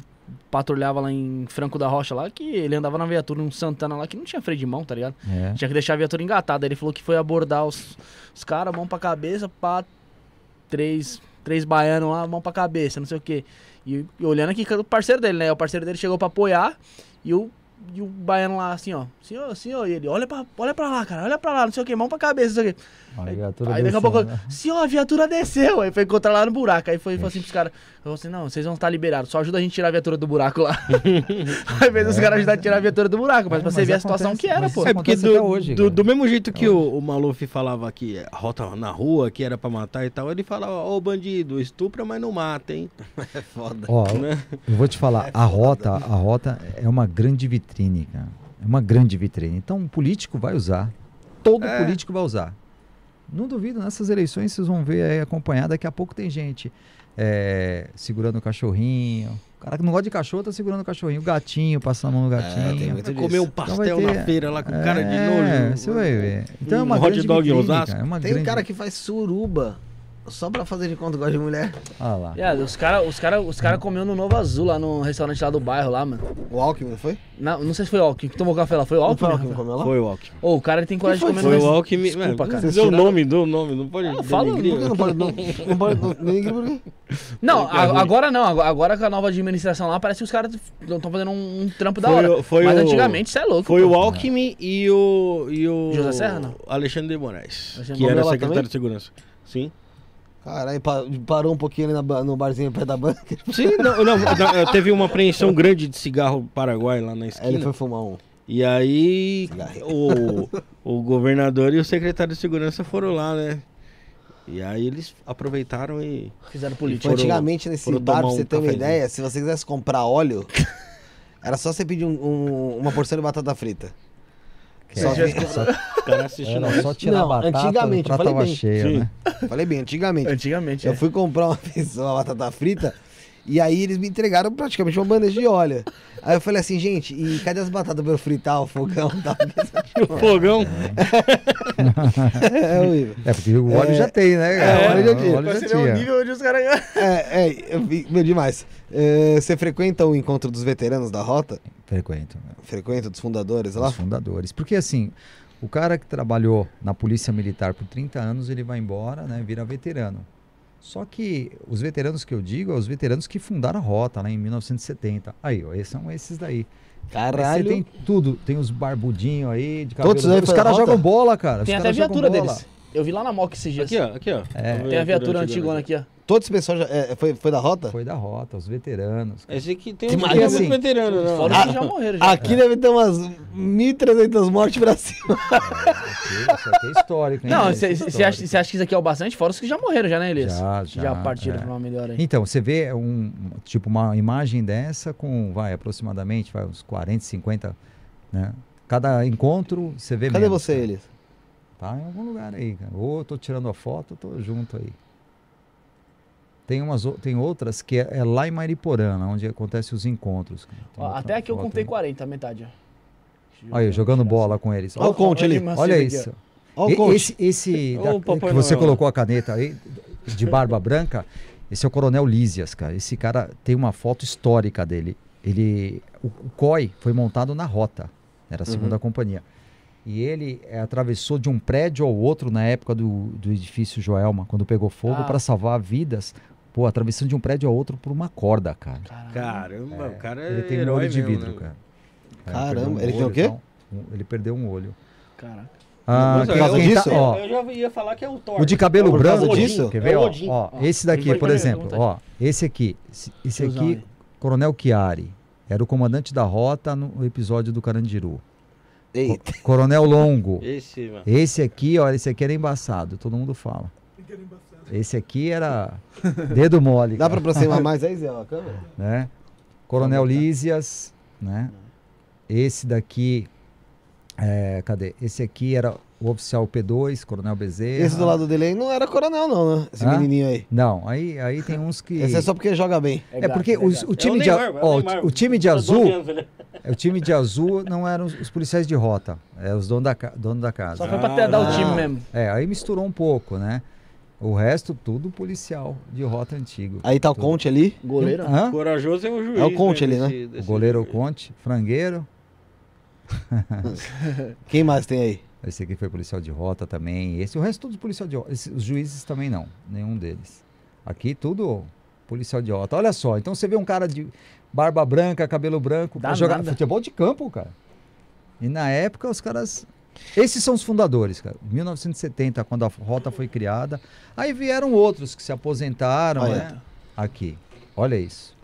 patrulhava lá em Franco da Rocha lá, que ele andava na viatura num Santana lá que não tinha freio de mão, tá ligado? É. Tinha que deixar a viatura engatada. Ele falou que foi abordar os, os caras, mão pra cabeça, pá, três, três baianos lá, mão pra cabeça, não sei o quê. E, e olhando aqui, o parceiro dele, né? O parceiro dele chegou pra apoiar e o, e o baiano lá, assim, ó, senhor, senhor, e ele, olha pra, olha pra lá, cara, olha pra lá, não sei o quê, mão pra cabeça, não sei o quê. Aí, Aí, daqui a pouco, né? senhor, a viatura desceu. Aí foi encontrar lá no buraco. Aí foi falou assim pros caras: falou assim, não, vocês vão estar liberados, só ajuda a gente a tirar a viatura do buraco lá. Aí fez os caras ajudar a tirar a viatura do buraco, mas É, pra você mas ver a situação acontece, que era, pô. É porque acontece do, hoje, do, do mesmo jeito que o, o Maluf falava que é rota na rua, que era pra matar e tal, ele falava, ô bandido, estupra, mas não mata, hein? É foda. Ó, Né? eu vou te falar, a rota, a rota é uma grande vitrine, cara. É uma grande vitrine. Então, o político vai usar. Todo É. político vai usar. Não duvido, nessas eleições vocês vão ver aí acompanhar. Daqui a pouco tem gente é, segurando o cachorrinho. O cara que não gosta de cachorro tá segurando o cachorrinho. O gatinho, passando a mão no É, tem gatinho. disso. Comer um Então pastel ter- na feira lá com cara de É, nojo. Você vai ver. Então é um uma hot grande dog em vitrine, Osasco. cara. É uma Tem um grande... cara que faz suruba só pra fazer de conta gosta de mulher. Ah lá. Yeah, os caras os cara, os cara comeu no Novo Azul, lá no restaurante lá do bairro, lá, mano. O Alckmin, não foi? Na- não sei se foi o Alckmin que tomou café lá. Foi o Não Alckmin? foi o Alckmin que Rafael? comeu lá? Foi o Alckmin. Ô, o cara ele tem coragem de foi? comer Foi no o restaurante. Alckmin. Desculpa, mano, cara. Deu o nome, deu o nome, não pode Ah, fala, Por que não pode. Não, não pode. Não, ninguém por quê? Não, É a- agora não. agora- com a nova administração lá, parece que os caras estão fazendo um, um trampo da Foi hora. o- foi Mas o- antigamente, isso é louco. Foi pô. o Alckmin e o. E o José Serra, não? Alexandre de Moraes. Alexandre que era secretário também? de segurança. Sim. Caralho, pa- parou um pouquinho ali na no barzinho perto da banca. Sim, não, não, não, teve uma apreensão grande de cigarro paraguai lá na Aí esquina. ele foi fumar um. E aí o, o governador e o secretário de segurança foram lá, né? E aí eles aproveitaram e. Fizeram política. antigamente nesse foram bar, pra você um ter uma ideia, se você quisesse comprar óleo, era só você pedir um- um- uma porção de batata frita. Que Só é- que- só- O cara assistiu era só tirar Não, a batata, antigamente, prato falei tava bem. cheio, Sim. né? Falei bem, antigamente. Antigamente, Eu é. fui comprar uma vez uma batata frita e aí eles me entregaram praticamente uma bandeja de óleo. Aí eu falei assim, gente, e cadê as batatas pra eu fritar o fogão tal? o fogão. é horrível. É, porque o óleo É, já tem, né? é, o óleo já tinha. O óleo já Você vê o nível onde os caras. É, é, eu vi, meu, demais. É, você frequenta o encontro dos veteranos da rota? Frequento. né? Frequenta dos fundadores lá? Os fundadores. Porque assim, o cara que trabalhou na polícia militar por 30 anos, ele vai embora, né? Vira veterano. Só que os veteranos que eu digo, é os veteranos que fundaram a rota lá em 1970. Aí, ó, esses são esses daí. Aí Caralho. Você tem tudo, tem os barbudinhos aí, de cabelo. Todos aí os caras jogam bola, cara. Tem os até viatura deles. Eu vi lá na Moca esses dias. Aqui, ó, aqui, ó. É. Tem a viatura antigona aqui, ó. Todo esse pessoal já, é, foi, foi da rota? Foi da rota, os veteranos. cara. Esse aqui tem um assim, veterano, não. Fora os que já morreram. Já. Aqui deve ter umas 1.300 mortes pra cima. Aqui, Isso aqui é histórico, hein? Não, é você histórico. acha, acha que isso aqui é o bastante? Fora os que já morreram, já, né, Elias? Já, já, Já partiram é. pra uma melhor aí. Então, você vê um, tipo uma imagem dessa com, vai, aproximadamente, vai, uns 40, 50, né? Cada encontro, você vê Cadê menos, você, cara. Elias? Tá em algum lugar aí, cara. Ou eu tô tirando a foto, ou tô junto aí. Tem, umas, tem outras que é, é lá em Mariporã, onde acontecem os encontros. Ó, até aqui eu contei aí. 40, a metade. Olha, aí, jogando bola com eles. Olha o conte ali. Olha isso. Olha o E- coach. Esse, esse da- que você Noel. colocou a caneta aí, de barba branca, esse é o Coronel Lísias, cara. Esse cara tem uma foto histórica dele. Ele, o, o COI foi montado na rota, era a segunda companhia. E ele eh, atravessou de um prédio ao outro na época do, do edifício Joelma, quando pegou fogo, Ah. para salvar vidas. Pô, atravessando de um prédio ao outro por uma corda, cara. Caramba, o cara é Ele tem um herói olho de mesmo, vidro, né? cara. É, Caramba, perdeu um ele tem o quê? e. Um- Ele perdeu um olho. Caraca. Ah, Mas quem- é, eu- quem tá- disso? ó, Eu já ia falar que é o Thor. o de cabelo Por branco, causa disso? quer É ver? o Ó, Odin. ó, Ó, esse daqui, ele por exemplo, ó, esse aqui, esse- aqui. Coronel Chiari, era o comandante da rota no episódio do Carandiru. Eita. Co- Coronel Longo. Esse, mano. Esse aqui, ó, esse aqui era embaçado, todo mundo fala. Esse aqui era dedo mole, Dá pra cara, aproximar mais aí, Zé, ó, a câmera? né? Coronel Lísias, né? Esse daqui, é, cadê? Esse aqui era o oficial P2, Coronel Bezerra. Esse do lado dele aí não era coronel, não, né? Esse Hã? menininho aí. Não, aí, aí tem uns que... Esse é só porque joga bem. É gato, porque é os- o time de, é o ó, o Neymar. ti- o time de 12 azul, anos, ele- o time de azul não eram os, os policiais de rota, é os donos da, dono da casa. Só foi pra ter dar o Ah. time mesmo. É, aí misturou um pouco, né? O resto, tudo policial de rota antigo. Aí tá o Conte ali. Goleiro. Hã? Corajoso é o juiz. É o Conte ali, né? desse- O desse- goleiro é o Conte, frangueiro. Quem mais tem aí? Esse aqui foi policial de rota também. Esse, o resto todos policial de rota. Esse- os juízes também não, nenhum deles. Aqui tudo policial de rota. Olha só, então você vê um cara de barba branca, cabelo branco, pra Dá jogar nada. futebol de campo, cara. E na época os caras. Esses são os fundadores, cara. 1970, quando a rota foi criada. Aí vieram outros que se aposentaram, Olha. né? Aqui. Olha isso.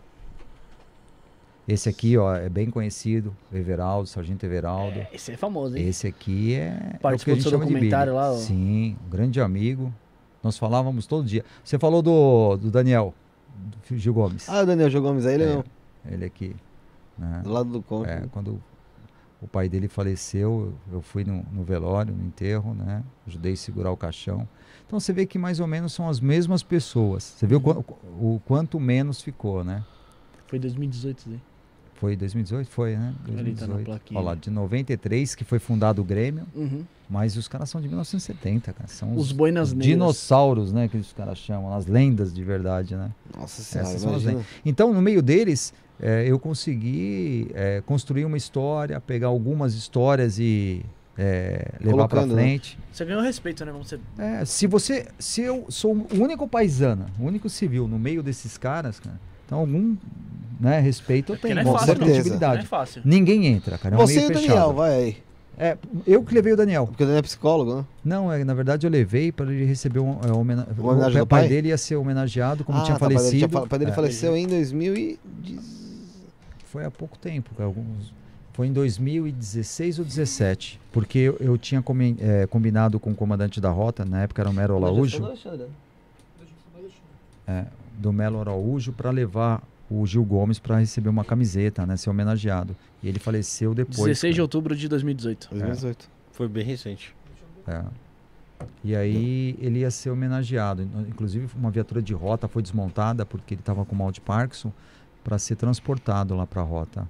Esse aqui, ó, é bem conhecido, Everaldo, Sargento Everaldo. Esse é famoso, hein? Esse aqui é. é o que Participou a do gente de documentário lá, ó. Sim, um grande amigo. Nós falávamos todo dia. Você falou do, do Daniel, do Gil Gomes. Ah, o Daniel Gil Gomes aí, ele É. não. Ele aqui. né? Do lado do Conte. É, quando o pai dele faleceu, eu fui no, no velório, no enterro, né? Ajudei a segurar o caixão. Então você vê que mais ou menos são as mesmas pessoas. Você viu o, Uhum. o quanto menos ficou, né? Foi 2018, isso aí. Foi 2018? Foi, né? Ali tá na 2018. plaquinha. Olha lá, de 93 que foi fundado o Grêmio, Uhum. mas os caras são de 1970, cara. São Os os, boinas dinossauros, né? Que os caras chamam, as lendas de verdade, né? Nossa senhora, Essas são as. Então, no meio deles, eh, eu consegui eh, construir uma história, pegar algumas histórias e eh, levar para né? frente. Você ganhou respeito, né? Vamos ser... É, se você, se eu sou o único paisana, o único civil no meio desses caras, cara, então algum né, respeito eu tenho, não é fácil, não. credibilidade. Não é fácil. Ninguém entra, cara. É um Você e o fechado. Daniel, vai aí. É, eu que levei o Daniel. Porque o Daniel é psicólogo, né? Não, é, na verdade eu levei para ele receber um, é, homena... Uma homenagem o pai pai? dele ia ser homenageado, como ah, tinha tá, o pai dele falecido. tinha O pai dele É, faleceu em 2010. Foi há pouco tempo, alguns... Foi em 2016 ou 17, porque eu, eu tinha comi- é, combinado com o comandante da rota, na época era o Mero Araújo, é, do Melo Araújo, para levar o Gil Gomes para receber uma camiseta, né, ser homenageado. E ele faleceu depois. 16 de cara. outubro de 2018. 2018. Foi bem recente. É. E aí ele ia ser homenageado. Inclusive uma viatura de rota foi desmontada porque ele estava com mal de Parkinson para ser transportado lá para a rota.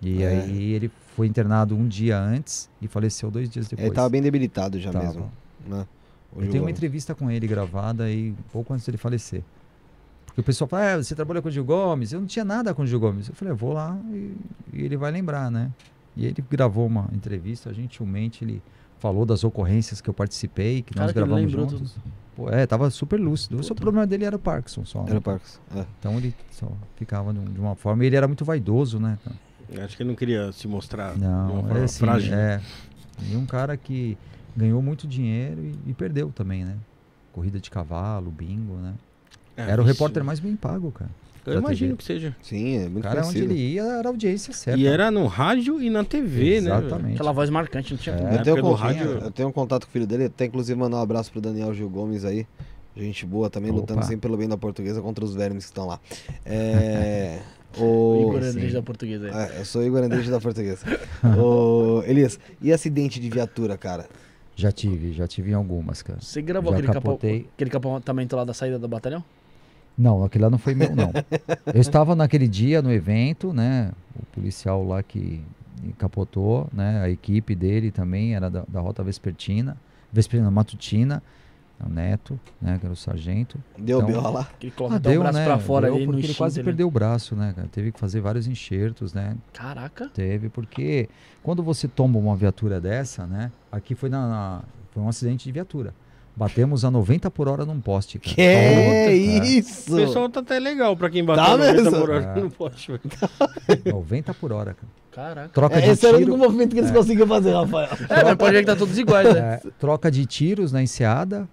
E É. aí ele foi internado um dia antes e faleceu dois dias depois. Ele tava bem debilitado já Tava. mesmo. Né? Eu tenho uma entrevista com ele gravada aí pouco antes dele falecer. Porque o pessoal fala, ah, você trabalha com o Gil Gomes? Eu não tinha nada com o Gil Gomes. Eu falei, eu vou lá e, e ele vai lembrar, né? E ele gravou uma entrevista, gentilmente ele falou das ocorrências que eu participei, que Cara, nós que gravamos lembrou juntos. Pô, é, tava super lúcido. O Puta. problema dele era o Parkinson só. Era né? o Parks. É. Então ele só ficava de um- de uma forma. E ele era muito vaidoso, né? Acho que ele não queria se mostrar de Não, uma é assim, frágil. é. E um cara que ganhou muito dinheiro e, e perdeu também, né? Corrida de cavalo, bingo, né? É, era o repórter mais bem pago, cara. Eu imagino TV. que seja. Sim, é O muito cara onde conhecido. ele ia era a audiência certa. E era no rádio e na TV, né? velho? Exatamente. Aquela voz marcante, não tinha É. como. Eu tenho, con- rádio- eu tenho um contato com o filho dele, até inclusive mandar um abraço pro Daniel Gil Gomes aí. Gente boa também, Opa. lutando sempre pelo bem da portuguesa contra os vermes que estão lá. É. O o... Igor. Andrés da portuguesa aí. É, eu sou Igor Andrés da portuguesa. o... Elias, e acidente de viatura, cara? Já tive, já tive em algumas, cara. Você gravou Já aquele, capo... aquele capotamento lá da saída do batalhão? Não, aquele lá não foi meu, não. Eu estava naquele dia no evento, né? O policial lá que capotou, né? A equipe dele também era da, da Rota Vespertina, Vespertina Matutina, o Neto, né? Que era o sargento. Deu Então-? Que ele coloca Ah, até o deu, braço né? pra fora Deu ali no porque ele quase né? perdeu o braço, né, cara? Teve que fazer vários enxertos, né? Caraca. Teve, porque quando você toma uma viatura dessa, né? Aqui foi na, na- foi um acidente de viatura. Batemos a 90 por hora num poste, cara. Que é O isso? pessoal tá até legal pra quem Tá bateu 90 mesmo? por hora. É. Velho. 90 por hora, cara. Caraca. Troca É, de esse era o tiro. único movimento que eles conseguiam fazer, Rafael. É, mas pode ver que tá todos iguais, né? É, troca de tiros na enseada.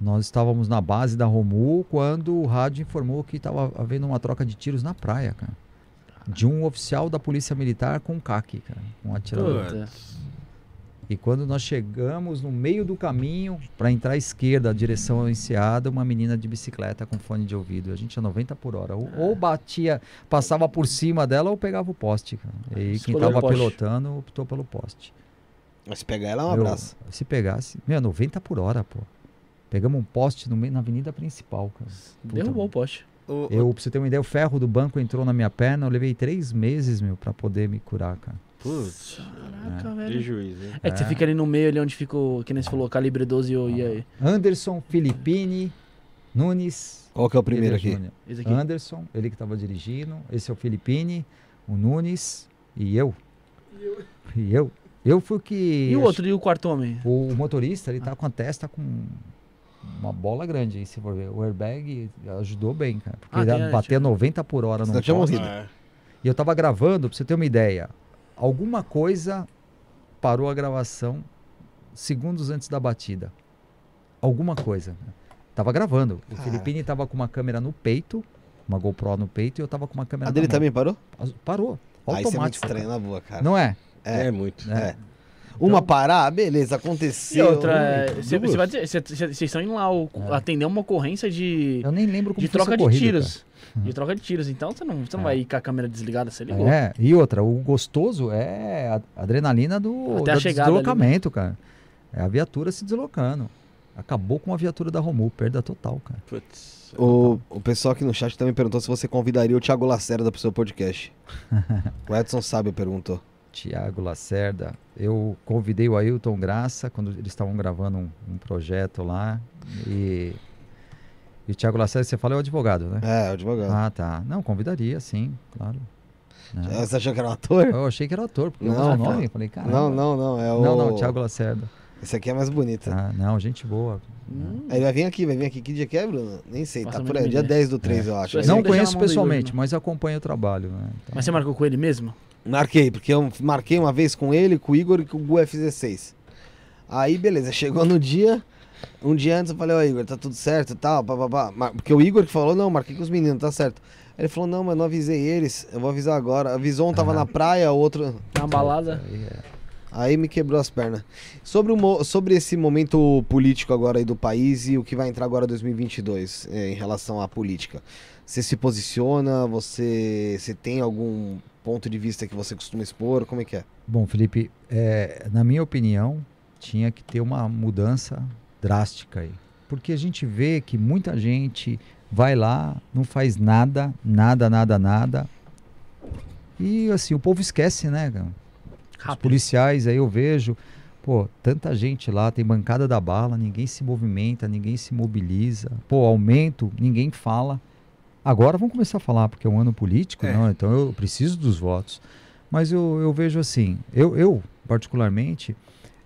Nós estávamos na base da Romu quando o rádio informou que estava havendo uma troca de tiros na praia, cara. De um oficial da polícia militar com um CAC, cara. Um atirador. Puta. E quando nós chegamos no meio do caminho para entrar à esquerda, a direção à enseada, uma menina de bicicleta com fone de ouvido. A gente a 90 por hora. Ou, ou batia, passava por cima dela ou pegava o poste, cara. E aí quem Escolheu o estava pilotando optou pelo poste. Mas se pegar ela é um Meu, abraço. Se pegasse, meu, 90 por hora, pô. Pegamos um poste no meio, na avenida principal, cara. Puta, Derrubou o poste. O- Eu, pra você ter uma ideia, o ferro do banco entrou na minha perna, eu levei três meses, meu, pra poder me curar, cara. Putz, Caraca, velho. prejuízo, hein? É que você É. fica ali no meio, ali onde ficou, que nem você falou, calibre 12 e o- e aí. Anderson, Filippini, Nunes. Qual que é o primeiro aqui? Esse aqui. Anderson, ele que tava dirigindo. Esse é o Filippini, o Nunes e eu. E eu. Eu fui o que. E o outro, e o quarto homem? O, o motorista, ele tá com a testa com uma bola grande aí, se for ver. O airbag ajudou bem, cara. Porque Ah, ele tem, bater 90 por hora no tinha poste. morrido. É. E eu tava gravando, pra você ter uma ideia. Alguma coisa parou a gravação segundos antes da batida. Alguma coisa. Tava gravando. O Cara. Felipe tava com uma câmera no peito, uma GoPro no peito, e eu tava com uma câmera A na dele mão. também parou? Parou. Ah, isso é muito Automático. estranho, cara. na boa, cara. Não é? É, É. muito. É. É. Uma parar, beleza, E aconteceu. outra, é, duas. você você vai dizer, cê- cê- vocês estão indo lá o- É. atender uma ocorrência de, Eu nem lembro como de troca de tiros. De troca de tiros. Então você não, você não É. vai ir com a câmera desligada, você ligou. É, e outra, o gostoso é a adrenalina do, Até a do ali, né? deslocamento, cara. É a viatura se deslocando. Acabou com a viatura da Romu, perda total, cara. Putz. O, o pessoal aqui no chat também perguntou se você convidaria o Thiago Lacerda pro seu podcast. o Edson Sábio perguntou. Tiago Lacerda. Eu convidei o Ailton Graça quando eles estavam gravando um, um projeto lá. E, e o Tiago Lacerda, você fala, é o advogado, né? É, o advogado. Ah, tá. Não, convidaria, sim, claro. Né? Você achou que era um ator? Eu achei que era ator, porque eu Não, uso o pô. nome. eu Falei, cara. Não, não, não. É o... Não, não, Tiago Lacerda. Esse aqui é mais bonito. Ah, não, gente boa. Hum, Ele vai vir aqui, vai vir aqui. Que dia que é, Bruno? Nem sei, Faço tá por aí. Dia ideia. 10 do 3, eu acho. Não conheço Igor, pessoalmente, né? mas acompanho o trabalho. Né? Então, Mas você marcou com ele mesmo? Marquei, porque eu marquei uma vez com ele, com o Igor e com o Gu F16. Aí, beleza, chegou no dia. Um dia antes eu falei, ó, Igor, tá tudo certo e tal, pá, pá, pá. Mar- Porque o Igor que falou, não, marquei com os meninos, tá certo. Aí Ele falou, não, mas não avisei eles, eu vou avisar agora. Avisou, um tava Aham. na praia, o outro. Na balada? aí é- Aí me quebrou as pernas. Sobre, o sobre esse momento político agora aí do país e o que vai entrar agora 2022 eh, em relação à política. Você se posiciona? Você, você tem algum ponto de vista que você costuma expor? Como é que é? Bom, Felipe, é, na minha opinião, tinha que ter uma mudança drástica aí. Porque a gente vê que muita gente vai lá, não faz nada, nada, nada, nada. E assim, o povo esquece, né? cara? Os Rápido. policiais aí eu vejo, pô, tanta gente lá, tem bancada da bala, ninguém se movimenta, ninguém se mobiliza. Pô, aumento, ninguém fala. Agora vamos começar a falar, porque é um ano político, É. não, então eu preciso dos votos. Mas eu, eu vejo assim, eu, eu particularmente,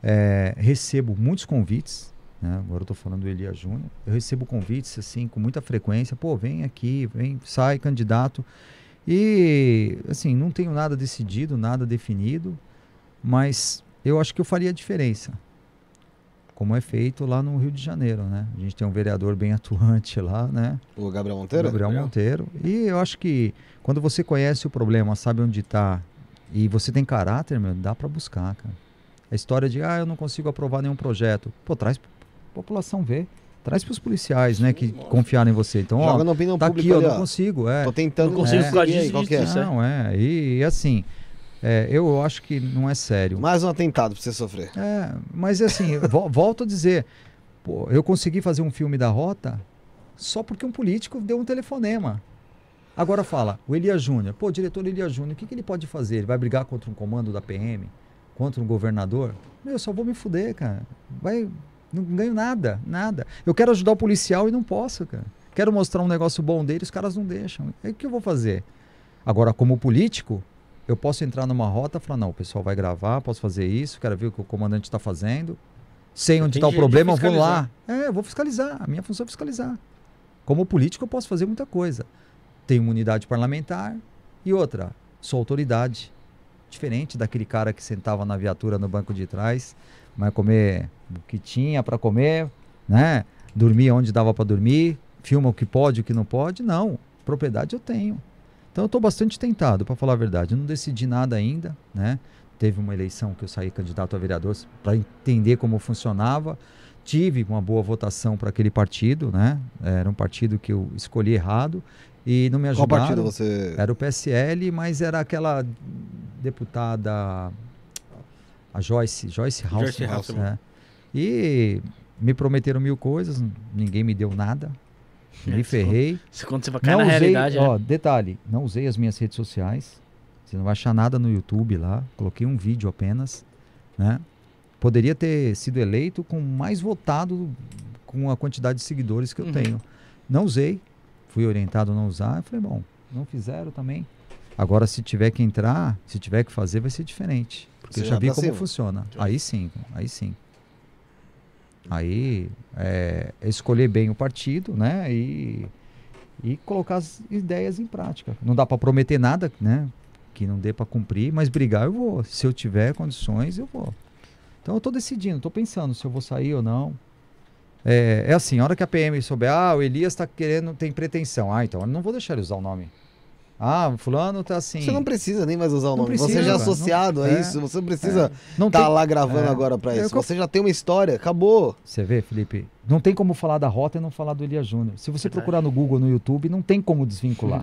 é, recebo muitos convites, né? agora eu tô falando do Elia Júnior, eu recebo convites assim com muita frequência, pô, vem aqui, vem, sai candidato. E assim, não tenho nada decidido, nada definido, mas eu acho que eu faria a diferença. Como é feito lá no Rio de Janeiro, né? A gente tem um vereador bem atuante lá, né? O Gabriel Monteiro? Gabriel Gabriel. Monteiro. E eu acho que quando você conhece o problema, sabe onde está e você tem caráter, meu, dá para buscar, cara. A história de, ah, eu não consigo aprovar nenhum projeto. Pô, traz pra população ver. Traz para os policiais, né, que confiaram em você. Então, Joga ó, na opinião tá pública aqui, ó, ali, não ó. consigo, é. Tô tentando Não consigo causa conseguir aí, disso, qual que é? disso, Não, é. E, e assim, é, eu acho que não é sério. Mais um atentado pra você sofrer. É, mas assim, vo- volto a dizer, pô, eu consegui fazer um filme da Rota só porque um político deu um telefonema. Agora fala, o Elias Júnior, pô, diretor Elias Júnior, o que, que ele pode fazer? Ele vai brigar contra um comando da PM? Contra um governador? Meu, eu só vou me fuder, cara. Vai, não ganho nada, nada. Eu quero ajudar o policial e não posso, cara. Quero mostrar um negócio bom dele, os caras não deixam. Aí o que eu vou fazer? Agora, como político, eu posso entrar numa rota e falar, não, o pessoal vai gravar, posso fazer isso, quero ver o que o comandante está fazendo. Sei onde está o problema, eu vou lá. É, eu vou fiscalizar. A minha função é fiscalizar. Como político, eu posso fazer muita coisa. Tenho imunidade parlamentar e outra, sou autoridade. Diferente daquele cara que sentava na viatura no banco de trás, mas comer o que tinha para comer, né? Dormir onde dava para dormir, filma o que pode, o que não pode. Não, propriedade eu tenho. Então eu estou bastante tentado, para falar a verdade. Eu não decidi nada ainda, né? Teve uma eleição que eu saí candidato a vereador para entender como funcionava. Tive uma boa votação para aquele partido, né? Era um partido que eu escolhi errado e não me Qual ajudaram. partido você. Era o PSL, mas era aquela deputada, a Joyce, Joyce House. Joyce Hasselmann. E me prometeram mil coisas, ninguém me deu nada. É, Me se ferrei. Se quando você vai cair Não na usei, realidade, né? ó, detalhe, não usei as minhas redes sociais. Você não vai achar nada no YouTube lá. Coloquei um vídeo apenas, né? Poderia ter sido eleito com mais votado com a quantidade de seguidores que eu Uhum. tenho. Não usei, fui orientado a não usar. Eu falei, bom, não fizeram também. Agora, se tiver que entrar, se tiver que fazer, vai ser diferente. Porque Você eu já já vi pra como funciona. Aí sim, aí sim. Aí é, escolher bem o partido, né? E, e colocar as ideias em prática. Não dá para prometer nada, né? Que não dê para cumprir, mas brigar eu vou. Se eu tiver condições, eu vou. Então eu estou decidindo, estou pensando se eu vou sair ou não. É, é assim, a hora que a PM souber, ah, o Elias está querendo, tem pretensão. Ah, então eu não vou deixar ele usar o nome. Ah, fulano tá assim. Você não precisa nem mais usar o Não nome. você precisa, já é associado Não- a é. isso. Você não precisa não estar tem- lá gravando é. agora pra É isso. Você já tem uma história. Acabou. Você vê, Felipe? Não tem como falar da rota e não falar do Elias Júnior. Se você Verdade. procurar no Google, no YouTube, não tem como desvincular.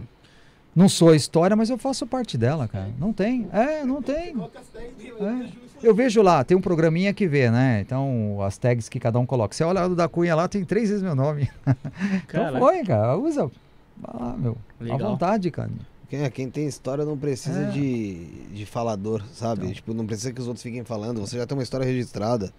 Não sou a história, mas eu faço parte dela, cara. Não tem. É, não tem. É. Eu vejo lá, tem um programinha que vê, né? Então, as tags que cada um coloca. Você olha o da Cunha lá, tem três vezes meu nome. Então foi, cara. Usa. Vai lá, meu. Legal. À vontade, cara. Quem, é, quem tem história não precisa É. de, de falador, sabe? Então. Tipo, não precisa que os outros fiquem falando. Você já tem uma história registrada.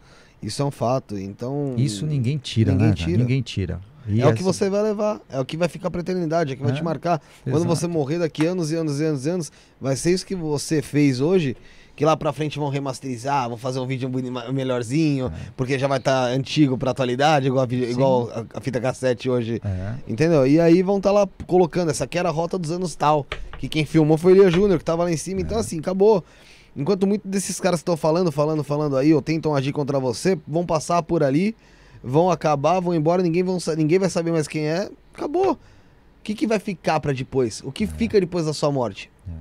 Isso é um fato. Então. Isso ninguém tira, ninguém né? cara? tira. Ninguém tira. E É o que você vai levar, é o que vai ficar pra eternidade, é o que vai É, te marcar. Quando Exato. você morrer daqui anos e anos e anos e anos, vai ser isso que você fez hoje, que lá pra frente vão remasterizar, vão fazer um vídeo melhorzinho, porque já vai estar antigo pra atualidade, igual a, É. Igual a, a fita cassete hoje. É. Entendeu? E aí vão estar lá colocando, essa aqui era a rota dos anos tal, que quem filmou foi o Elia Júnior, que tava lá em cima, É. então assim, acabou. Enquanto muitos desses caras que estão falando, falando, falando aí, ou tentam agir contra você, vão passar por ali, vão acabar, vão embora, ninguém, vão, ninguém vai saber mais quem é, acabou. O que, que vai ficar pra depois? O que fica depois da sua morte? É.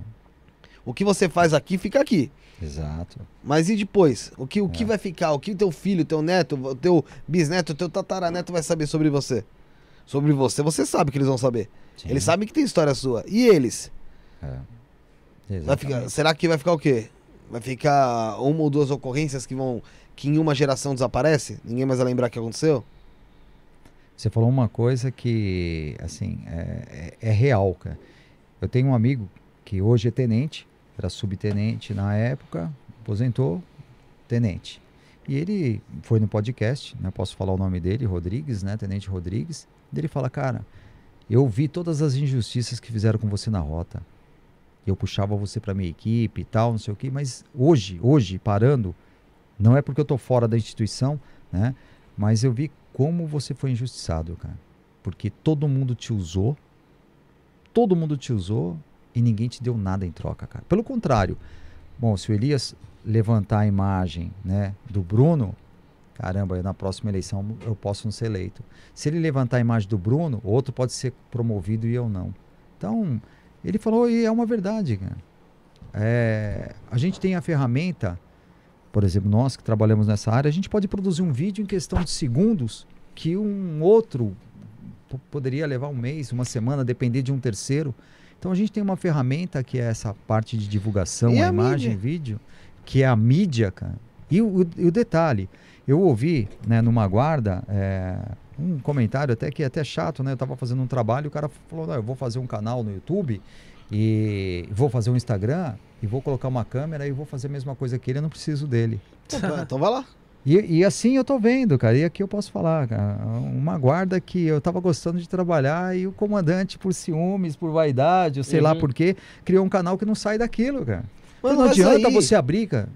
O que você faz aqui, fica aqui. Exato. Mas e depois? O que, o que É. vai ficar? O que teu filho, teu neto, o teu bisneto, o teu tataraneto vai saber sobre você? Sobre você, você sabe que eles vão saber. Sim. Eles sabem que tem história sua. E eles? É. Vai ficar, será que vai ficar o quê? Vai ficar uma ou duas ocorrências que vão. que em uma geração desaparece? Ninguém mais vai lembrar o que aconteceu? Você falou uma coisa que, assim, é, é- é real, cara. Eu tenho um amigo que hoje é tenente, era subtenente na época, aposentou, tenente. E ele foi no podcast, né, posso falar o nome dele, Rodrigues, né, Tenente Rodrigues. Ele fala, cara, eu vi todas as injustiças que fizeram com você na rota. Eu puxava você para minha equipe e tal, não sei o quê, mas hoje, hoje, parando, não é porque eu tô fora da instituição, né, mas eu vi como você foi injustiçado, cara. Porque todo mundo te usou, todo mundo te usou e ninguém te deu nada em troca, cara. Pelo contrário, bom, se o Elias levantar a imagem, né, do Bruno, caramba, na próxima eleição eu posso não ser eleito. Se ele levantar a imagem do Bruno, outro pode ser promovido e eu não. Então, ele falou e é uma verdade. É, a gente tem a ferramenta por exemplo, nós que trabalhamos nessa área, a gente pode produzir um vídeo em questão de segundos que um outro po- poderia levar um mês, uma semana, depender de um terceiro. Então a gente tem uma ferramenta que é essa parte de divulgação, E a, a imagem, mídia? vídeo, que é a mídia, cara. E o, o- e o detalhe, eu ouvi, né, numa guarda, é, um comentário até que é até chato, né? Eu tava fazendo um trabalho e o cara falou, não, eu vou fazer um canal no YouTube e vou fazer um Instagram e vou colocar uma câmera e vou fazer a mesma coisa que ele, eu não preciso dele. Então, então vai lá. E, e assim eu tô vendo, cara. E aqui eu posso falar, cara. Uma guarda que eu tava gostando de trabalhar e o comandante, por ciúmes, por vaidade, eu sei lá Uhum. por quê, criou um canal que não sai daquilo, cara. Mas Então não adianta sair. você abrir, cara.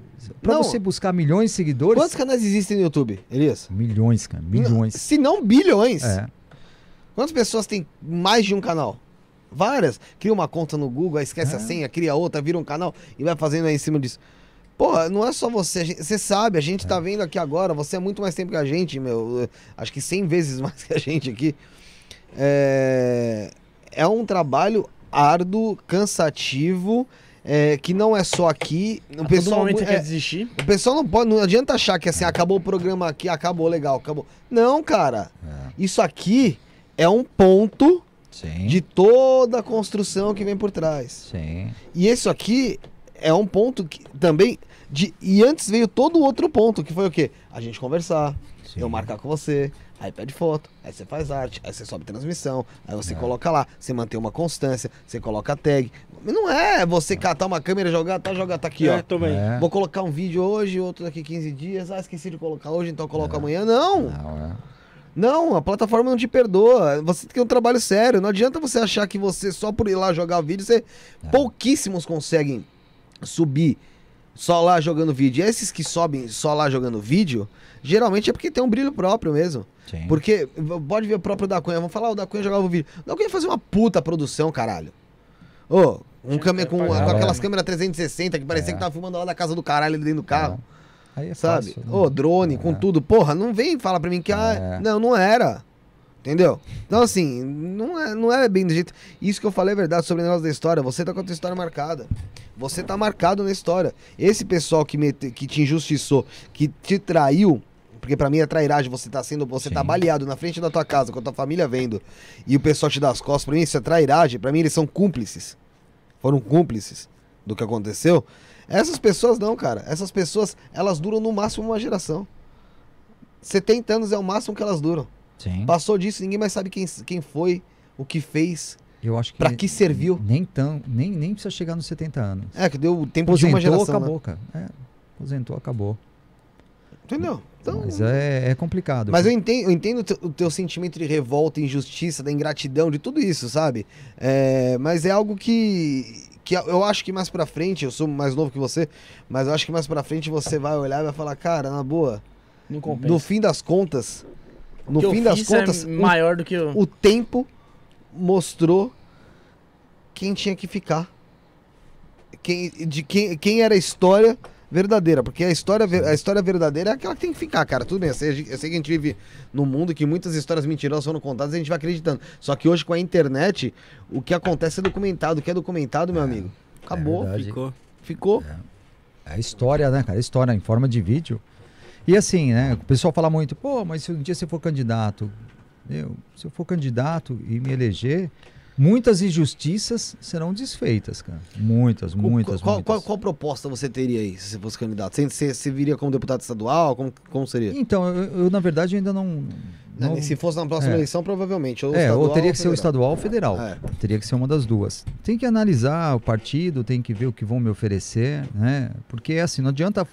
Pra Não. você buscar milhões de seguidores. Quantos canais existem no YouTube, Elias? Milhões, cara. Milhões. Se não bilhões. É. Quantas pessoas têm mais de um canal? Várias. Cria uma conta no Google, aí esquece É. a senha, cria outra, vira um canal e vai fazendo aí em cima disso. Porra, não é só você. gente- Você sabe, a gente tá vendo aqui agora. Você é muito mais tempo que a gente, meu. Acho que 100 vezes mais que a gente aqui. É, é um trabalho árduo, cansativo, é, que não é só aqui. O A todo pessoal, você é, quer desistir. o pessoal não pode, não adianta achar que assim, acabou o programa aqui, acabou legal, acabou. Não, cara. É. Isso aqui é um ponto Sim. de toda a construção que vem por trás. Sim. E isso aqui é um ponto que também de e antes veio todo o outro ponto, que foi o quê? A gente conversar, sim. eu marcar com você, aí pede foto, aí você faz arte, aí você sobe transmissão, aí você É. coloca lá, você mantém uma constância, você coloca tag. Não é você catar uma câmera, jogar, tá, jogar, tá aqui, ó. É, tô bem. É. Vou colocar um vídeo hoje, outro daqui 15 dias. Ah, esqueci de colocar hoje, então eu coloco amanhã. Não! Não, é. Não, a plataforma não te perdoa. Você tem um trabalho sério. Não adianta você achar que você, só por ir lá jogar o vídeo, você. Pouquíssimos conseguem subir só lá jogando vídeo. E esses que sobem só lá jogando vídeo, geralmente é porque tem um brilho próprio mesmo. Sim. Porque pode ver o próprio da Cunha. Vamos falar, "Ah, o da Cunha jogava o vídeo. O da Cunha fazia uma puta produção, caralho. Ô, um câmera que com, com aquelas né? câmeras 360 que parecia É. que tava filmando lá da casa do caralho dentro do carro. Aí é Sabe? fácil, né? Ô, drone, com É. tudo. Porra, não vem falar pra mim que. Ah, É. Não, não era. Entendeu? Então, assim, não é, não é bem do jeito. Isso que eu falei é verdade sobre o negócio da história. Você tá com a tua história marcada. Você tá marcado na história. Esse pessoal que, mete- que te injustiçou, que te traiu. Porque pra mim é trairagem, você tá sendo, você tá Sim. baleado na frente da tua casa, com a tua família vendo, e o pessoal te dá as costas, pra mim isso é trairagem, pra mim eles são cúmplices. Foram cúmplices do que aconteceu. Essas pessoas não, cara. Essas pessoas, elas duram no máximo uma geração. 70 anos é o máximo que elas duram. Sim. Passou disso, ninguém mais sabe quem, quem foi, o que fez, Eu acho que. pra que serviu. Nem, tão, nem, nem precisa chegar nos 70 anos. É, que deu o tempo de uma Aposentou, geração. acabou, né? cara. É, aposentou, acabou. Entendeu? Então, Mas é, é complicado. Mas eu entendo, eu entendo o teu, o teu sentimento de revolta, injustiça, da ingratidão, de tudo isso, sabe? É, mas é algo que, que eu acho que mais pra frente, eu sou mais novo que você, mas eu acho que mais pra frente você vai olhar e vai falar, cara, na boa, Não compensa. no fim das contas, no eu fim das fiz é contas, o, maior do que o... o tempo mostrou quem tinha que ficar. Quem, de quem, quem era a história verdadeira. Porque a história, a história verdadeira é aquela que tem que ficar, cara. Tudo bem, eu sei, eu sei que a gente vive num mundo que muitas histórias mentirosas foram contadas e a gente vai acreditando. Só que hoje com a internet, o que acontece é documentado. O que é documentado, meu amigo? Acabou. verdade. Ficou. ficou. É a história, né, cara? A história em forma de vídeo. E assim, né? O pessoal fala muito, pô, mas se um dia você for candidato, eu, se eu for candidato e me eleger, muitas injustiças serão desfeitas, cara. Muitas, muitas, qual, muitas. Qual, qual proposta você teria aí, se você fosse candidato? Você, você, você viria como deputado estadual? Como, como seria? Então, eu, eu, na verdade ainda não. não Se fosse na próxima é. eleição, provavelmente. Ou é, estadual ou teria que ser o estadual ou federal. É. Teria que ser uma das duas. Tem que analisar o partido, tem que ver o que vão me oferecer, né? Porque assim, não adianta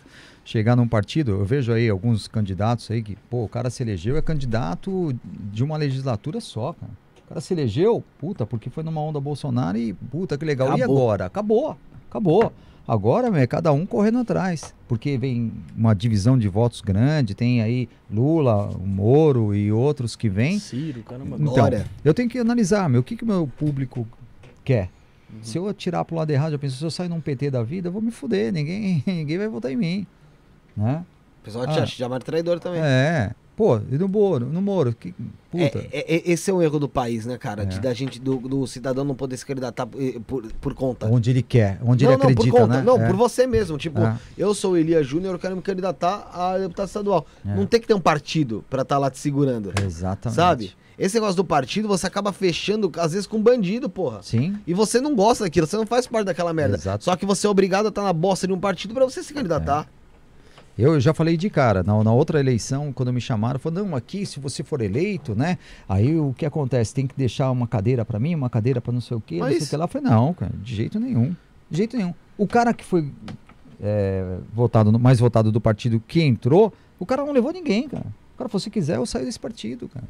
chegar num partido, eu vejo aí alguns candidatos aí que, pô, o cara se elegeu, é candidato de uma legislatura só, cara. O cara se elegeu, puta, porque foi numa onda Bolsonaro e, puta, que legal. E Acabou. agora? Acabou, acabou. Agora, meu, é cada um correndo atrás, porque vem uma divisão de votos grande, tem aí Lula, Moro e outros que vêm. Ciro, caramba. Então, Glória. eu tenho que analisar, meu, o que que o meu público quer. Se eu atirar pro lado errado, eu penso, se eu sair num PT da vida, eu vou me fuder, ninguém, ninguém vai votar em mim, né? O pessoal Ah. te acha- chama de traidor também. É, pô, e no Moro, no Moro, que, puta. É, é- é- esse é um erro do país, né, cara? De É. da gente, do, do cidadão não poder se candidatar por, por, por conta. onde ele quer, onde não, ele não, acredita, por conta. né? Não, É. por você mesmo. Tipo, É. eu sou o Elias Júnior, eu quero me candidatar a deputado estadual. É. Não tem que ter um partido pra estar lá te segurando. Exatamente. Sabe? Esse negócio do partido, você acaba fechando, às vezes, com bandido, porra. Sim, E você não gosta daquilo, você não faz parte daquela merda. Exato. Só que você é obrigado a estar na bosta de um partido pra você se candidatar. Eu já falei de cara, na, na outra eleição, quando me chamaram, falou, não, aqui, se você for eleito, né, aí o que acontece? Tem que deixar uma cadeira pra mim, uma cadeira pra não sei o quê, não sei o Mas- que lá. Eu falei, não, cara, de jeito nenhum, de jeito nenhum. O cara que foi é, votado, mais votado do partido que entrou, o cara não levou ninguém, cara. O cara falou, se quiser, eu saio desse partido, cara.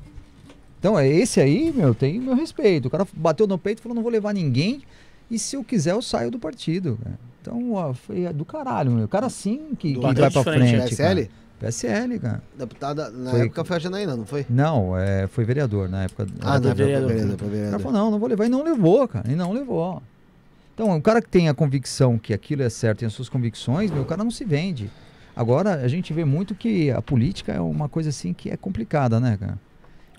Então, é esse aí, meu, tem meu respeito. O cara bateu no peito e falou, não vou levar ninguém E se eu quiser, eu saio do partido. cara. Então, ó, foi do caralho, meu. O cara sim que, que vai pra frente. frente. PSL? Cara. PSL, cara. Deputada, na Foi- época foi a Janaína, não foi? Não, é, foi vereador na época. Ah, era não, vereador. vereador, vereador, O cara falou, não, não vou levar. E não levou, cara. E não levou. Então, o cara que tem a convicção que aquilo é certo, tem as suas convicções, meu, o cara não se vende. Agora, a gente vê muito que a política é uma coisa assim que é complicada, né, cara?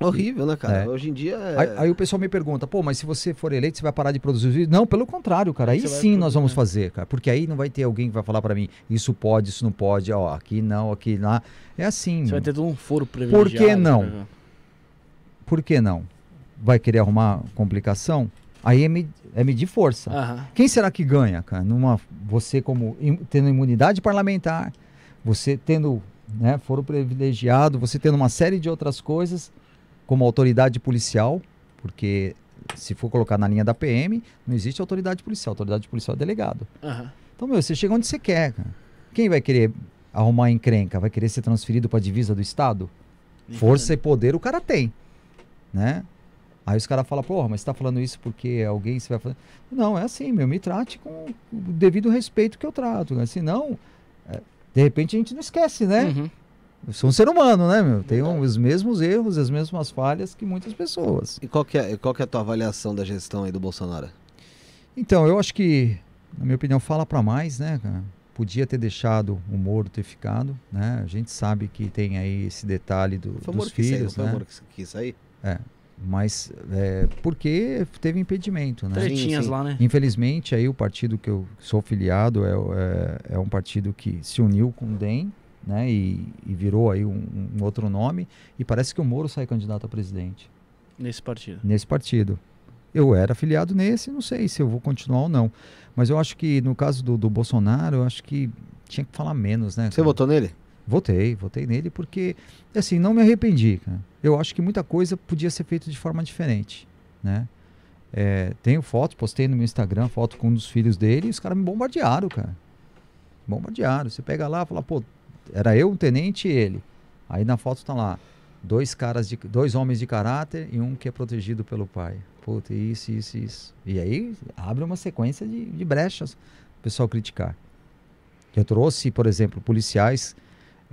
Horrível, né, cara? É. Hoje em dia é... Aí, aí o pessoal me pergunta, pô, mas se você for eleito, você vai parar de produzir vídeo? Não, pelo contrário, cara. Aí Você sim nós vamos né? fazer, cara. Porque aí não vai ter alguém que vai falar pra mim, isso pode, isso não pode, ó, aqui não, aqui lá. É assim, Você vai ter todo um foro privilegiado. que não? né? Por que não? Vai querer arrumar complicação? Aí é, me- é medir força. Aham. Quem será que ganha, cara? Numa, você como tendo imunidade parlamentar, você tendo né, foro privilegiado, você tendo uma série de outras coisas, como autoridade policial, porque se for colocar na linha da PM, não existe autoridade policial. Autoridade policial é delegado. Aham. Então, meu, você chega onde você quer, cara. Quem vai querer arrumar encrenca? Vai querer ser transferido para a divisa do Estado? Força e poder o cara tem, né? Aí os caras falam, porra, mas você tá falando isso porque alguém se vai fazer. Não, é assim, meu, me trate com o devido respeito que eu trato. Né? Senão, é, de repente a gente não esquece, né? Uhum. Eu sou um ser humano, né, meu? Tenho os mesmos erros, as mesmas falhas que muitas pessoas. E qual que, é, qual que é a tua avaliação da gestão aí do Bolsonaro? Então, eu acho que, na minha opinião, fala pra mais, né, cara? Podia ter deixado o Moro ter ficado, né? A gente sabe que tem aí esse detalhe do, Foi dos que saiu, filhos, foi o né? Moro que quis sair? Mas é, porque teve impedimento, né? Tretinhas lá, né? Infelizmente, aí o partido que eu sou filiado é, é, é um partido que se uniu com o DEM, né? E, e virou aí um, um outro nome. E parece que o Moro sai candidato a presidente Nesse partido. nesse partido. Eu era afiliado nesse, não sei se eu vou continuar ou não. Mas eu acho que no caso do, do Bolsonaro, eu acho que tinha que falar menos, né? Você cara? votou nele? Votei, votei nele porque, assim, não me arrependi, cara. Eu acho que muita coisa podia ser feita de forma diferente, né? É, tenho fotos, postei no meu Instagram foto com um dos filhos dele e os caras me bombardearam, cara. Bombardearam. Você pega lá e fala, pô, era eu, um tenente e ele. Aí na foto tá lá, dois caras de dois homens de caráter e um que é protegido pelo pai. Puta, isso, isso, isso. E aí abre uma sequência de, de brechas o pessoal criticar. Eu trouxe, por exemplo, policiais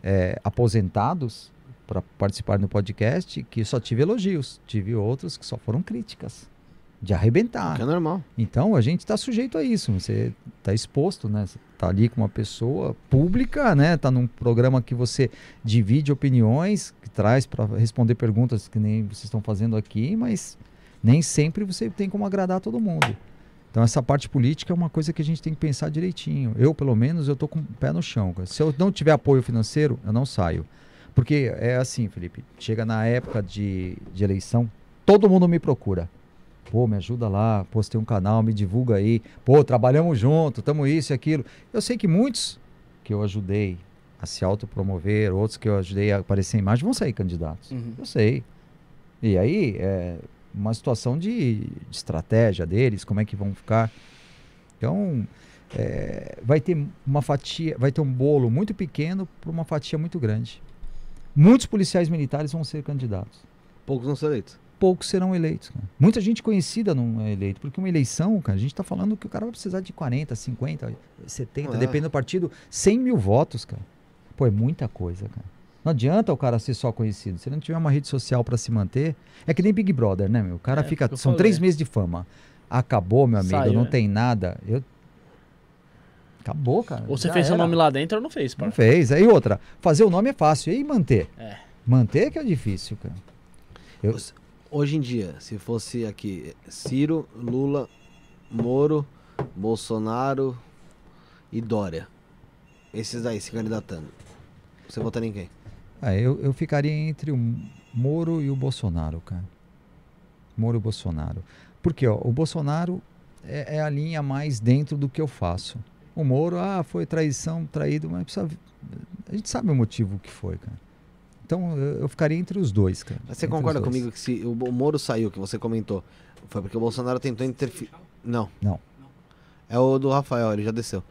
é, aposentados para participar no podcast que só tive elogios. Tive outros que só foram críticas. De arrebentar. Que é normal. Então a gente está sujeito a isso. Você está exposto, né? Você está ali com uma pessoa pública, né? Está num programa que você divide opiniões, que traz para responder perguntas que nem vocês estão fazendo aqui, mas nem sempre você tem como agradar todo mundo. Então essa parte política é uma coisa que a gente tem que pensar direitinho. Eu, pelo menos, eu tô com o pé no chão. Se eu não tiver apoio financeiro, eu não saio. Porque é assim, Felipe, chega na época de, de eleição, todo mundo me procura. Pô, me ajuda lá, postei um canal, me divulga aí. Pô, trabalhamos junto, tamo isso e aquilo. Eu sei que muitos que eu ajudei a se autopromover, outros que eu ajudei a aparecer em imagem, vão sair candidatos. Uhum. Eu sei. E aí, é uma situação de, de estratégia deles, como é que vão ficar. Então, é, vai ter uma fatia, vai ter um bolo muito pequeno para uma fatia muito grande. Muitos policiais militares vão ser candidatos. Poucos não são eleitos. Poucos serão eleitos. cara. Muita gente conhecida não é eleito, porque uma eleição, cara, a gente está falando que o cara vai precisar de 40, 50, 70, Ah. depende do partido, 100 mil votos, cara. Pô, é muita coisa, cara. Não adianta o cara ser só conhecido. Se ele não tiver uma rede social para se manter, é que nem Big Brother, né, meu? O cara É, fica. São falei. três meses de fama. Acabou, meu amigo. Saiu, não né? tem nada. Eu... Acabou, cara. Ou você Já fez seu nome lá dentro ou não fez, Não parça? fez. Aí outra. Fazer o nome é fácil. E manter? É. Manter que é difícil, cara. Eu- Hoje em dia, se fosse aqui Ciro, Lula, Moro, Bolsonaro e Dória. Esses aí se candidatando. Você votaria em quem? Ah, eu, eu ficaria entre o Moro e o Bolsonaro, cara. Moro e Bolsonaro. Porque ó, o Bolsonaro é, é a linha mais dentro do que eu faço. O Moro, ah, foi traição, traído, mas precisa, a gente sabe o motivo que foi, cara. Então eu, eu ficaria entre os dois, cara. Mas você Entre concorda comigo que se o Moro saiu, que você comentou, foi porque o Bolsonaro tentou interferir. Não. Não. É o do Rafael, ele já desceu.